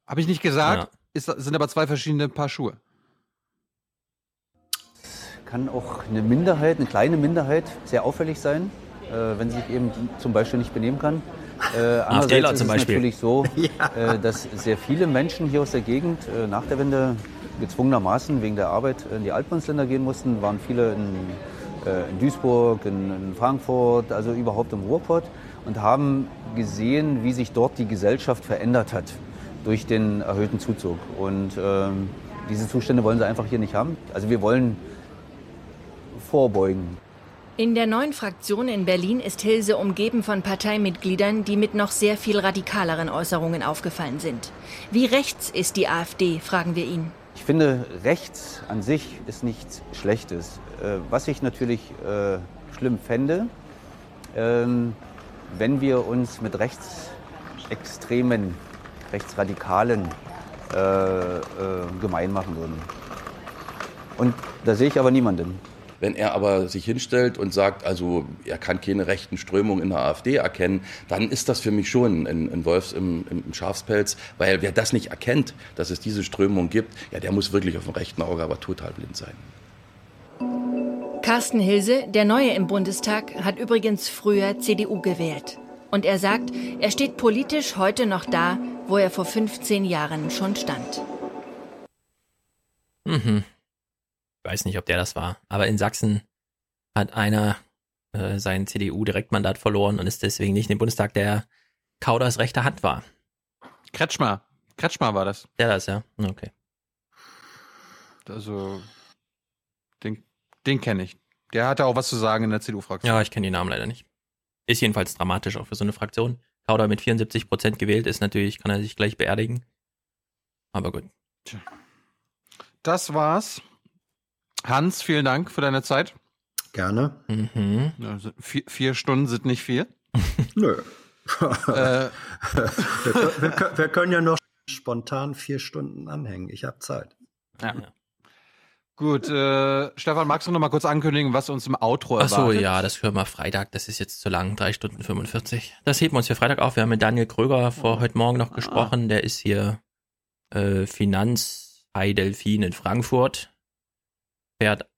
Habe ich nicht gesagt. Ja. Ist, sind aber zwei verschiedene Paar Schuhe kann auch eine Minderheit, eine kleine Minderheit, sehr auffällig sein, äh, wenn sie sich eben zum Beispiel nicht benehmen kann. Äh, andererseits ist es Beispiel. natürlich so, ja. [laughs] äh, dass sehr viele Menschen hier aus der Gegend äh, nach der Wende gezwungenermaßen wegen der Arbeit in die Altbundesländer gehen mussten. Waren viele in, äh, in Duisburg, in, in, Frankfurt, also überhaupt im Ruhrpott und haben gesehen, wie sich dort die Gesellschaft verändert hat durch den erhöhten Zuzug. Und ähm, diese Zustände wollen sie einfach hier nicht haben. Also wir wollen vorbeugen. In der neuen Fraktion in Berlin ist Hilse umgeben von Parteimitgliedern, die mit noch sehr viel radikaleren Äußerungen aufgefallen sind. Wie rechts ist die AfD, fragen wir ihn. Ich finde, rechts an sich ist nichts Schlechtes. Äh, was ich natürlich äh, schlimm fände, ähm, wenn wir uns mit Rechtsextremen, Rechtsradikalen äh, gemein machen würden. Und da sehe ich aber niemanden. Wenn er aber sich hinstellt und sagt, also er kann keine rechten Strömungen in der AfD erkennen, dann ist das für mich schon ein, ein Wolfs im, im, Schafspelz, weil wer das nicht erkennt, dass es diese Strömung gibt, ja, der muss wirklich auf dem rechten Auge aber total blind sein. Carsten Hilse, der Neue im Bundestag, hat übrigens früher CDU gewählt. Und er sagt, er steht politisch heute noch da, wo er vor 15 Jahren schon stand. Mhm weiß nicht, ob der das war, aber in Sachsen hat einer äh, sein CDU-Direktmandat verloren und ist deswegen nicht in den Bundestag, der Kauders rechte Hand war. Kretschmer. Kretschmer war das. Der das, ja. Okay. Also, den, den kenne ich. Der hatte auch was zu sagen in der CDU-Fraktion. Ja, ich kenne die Namen leider nicht. Ist jedenfalls dramatisch auch für so eine Fraktion. Kauder mit 74 Prozent gewählt ist natürlich, kann er sich gleich beerdigen. Aber gut. Das war's Hans, vielen Dank für deine Zeit. Gerne. Mhm. Also vier, vier, Stunden sind nicht viel. [laughs] Nö. äh. [laughs] wir, wir, wir, können ja noch spontan vier Stunden anhängen. Ich habe Zeit. Ja. Gut, äh, Stefan, magst du noch mal kurz ankündigen, was uns im Outro erwartet? Ach so, ja, das hören wir Freitag. Das ist jetzt zu lang, drei Stunden 45. Das heben wir uns für Freitag auf. Wir haben mit Daniel Kröger vor heute Morgen noch gesprochen. Der ist hier äh, Finanzhai-Delfin in Frankfurt. Fährt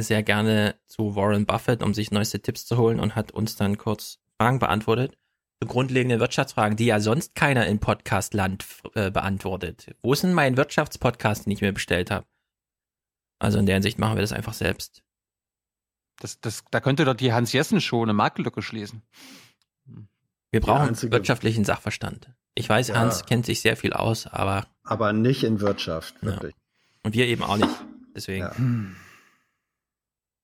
sehr gerne zu Warren Buffett, um sich neueste Tipps zu holen und hat uns dann kurz Fragen beantwortet. So grundlegende Wirtschaftsfragen, die ja sonst keiner in Podcastland äh, beantwortet. Wo ist denn mein Wirtschaftspodcast, den ich mir bestellt habe? Also in der Hinsicht machen wir das einfach selbst. Das, das, da könnte doch die Hans-Jessen-Show eine Makellücke schließen. Wir brauchen wirtschaftlichen Sachverstand. Ich weiß, ja. Hans kennt sich sehr viel aus, aber. Aber nicht in Wirtschaft, wirklich. Ja. Und wir eben auch nicht. Deswegen. Ja.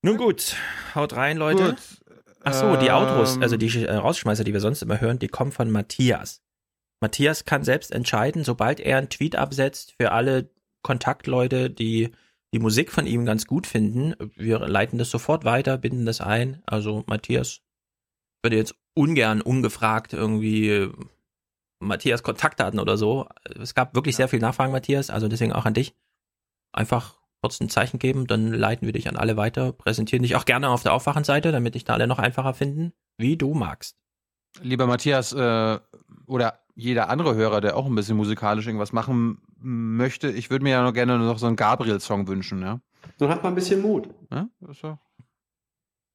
Nun gut, haut rein, Leute. Gut. Ach so, die Autos, also die äh, Rausschmeißer, die wir sonst immer hören, die kommen von Matthias. Matthias kann selbst entscheiden, sobald er einen Tweet absetzt für alle Kontaktleute, die die Musik von ihm ganz gut finden. Wir leiten das sofort weiter, binden das ein. Also Matthias würde jetzt ungern ungefragt irgendwie äh, Matthias Kontaktdaten oder so. Es gab wirklich sehr viel Nachfragen, Matthias, also deswegen auch an dich. Einfach kurz ein Zeichen geben, dann leiten wir dich an alle weiter, präsentieren dich auch gerne auf der Aufwachenseite, damit dich da alle noch einfacher finden, wie du magst. Lieber Matthias, äh, oder jeder andere Hörer, der auch ein bisschen musikalisch irgendwas machen möchte, ich würde mir ja noch gerne noch so einen Gabriel-Song wünschen, ja. Dann hat man ein bisschen Mut. Ja, das, ja,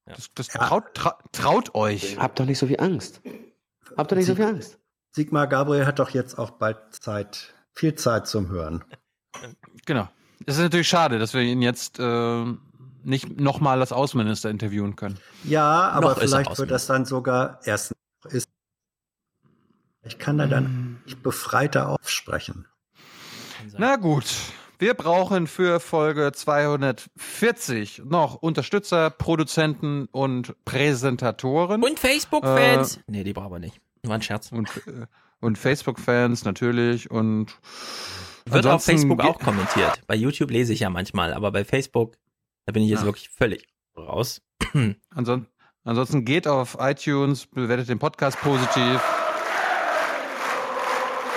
das, das traut, tra, traut euch. Habt doch nicht so viel Angst. Habt doch nicht so viel Angst. Sigmar Gabriel hat doch jetzt auch bald Zeit, viel Zeit zum Hören. Genau. Es ist natürlich schade, dass wir ihn jetzt äh, nicht nochmal als Außenminister interviewen können. Ja, aber Noch vielleicht wird das dann sogar erst ist. Ich kann da dann nicht befreiter aufsprechen. Na gut. Wir brauchen für Folge 240 noch Unterstützer, Produzenten und Präsentatoren. Und Facebook-Fans. Äh, nee, die brauchen wir nicht. War ein Scherz. Und, äh, und Facebook-Fans natürlich und wird auf Facebook auch kommentiert. Bei YouTube lese ich ja manchmal, aber bei Facebook, da bin ich jetzt Ach. wirklich völlig raus. [clears throat] Ansonsten, ansonsten geht auf iTunes, bewertet den Podcast positiv.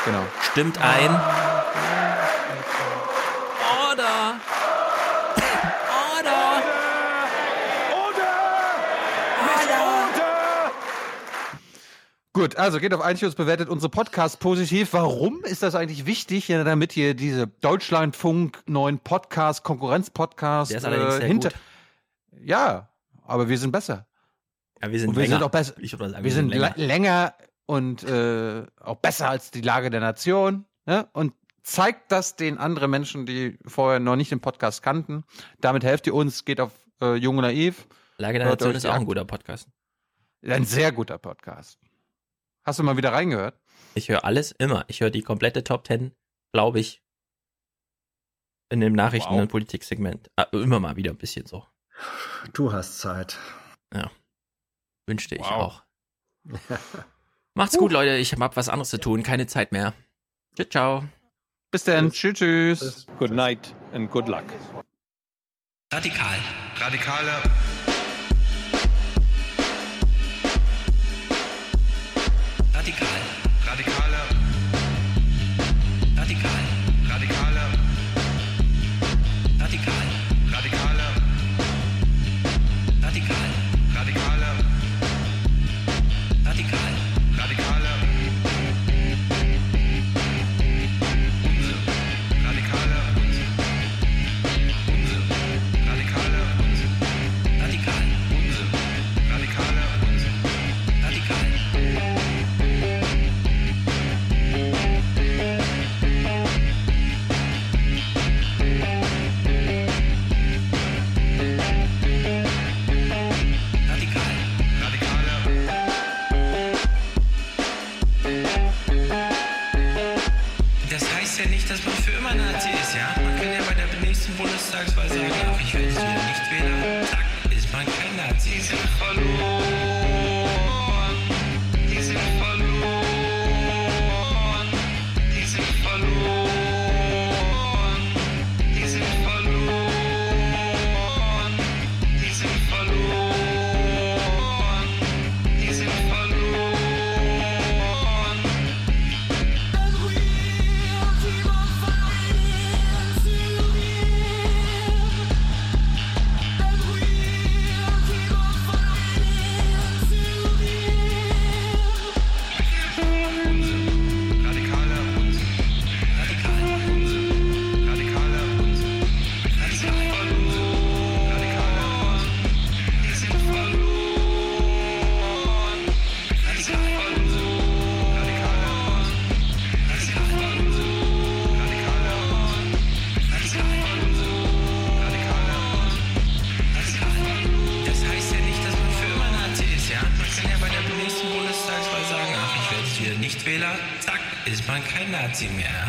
Genau. Stimmt ein. Gut, also geht auf iTunes, bewertet unsere Podcast positiv. Warum ist das eigentlich wichtig, ja, damit ihr diese Deutschlandfunk neuen Podcast, Konkurrenz-Podcast Der ist allerdings äh, hinter. Gut. Ja, aber wir sind besser. Ja, wir sind, und wir länger. sind auch besser. Ich sagen, wir, wir sind, sind länger. länger. und äh, auch besser als die Lage der Nation. Ja? Und zeigt das den anderen Menschen, die vorher noch nicht den Podcast kannten. Damit helft ihr uns, geht auf äh, Jung und Naiv. Lage der Nation ist auch ein guter Podcast. Ein sehr guter Podcast. Hast du mal wieder reingehört? Ich höre alles immer. Ich höre die komplette Top 10, glaube ich, in dem Nachrichten- wow. und Politiksegment. Ah, immer mal wieder ein bisschen so. Du hast Zeit. Ja. Wünschte ich wow. auch. Macht's gut, Leute. Ich habe was anderes zu tun. Keine Zeit mehr. Ciao, ciao. Bis dann. Tschüss, tschüss. Good night and good luck. Radikal. radikal. Radikaler Radikale. Nazi mehr.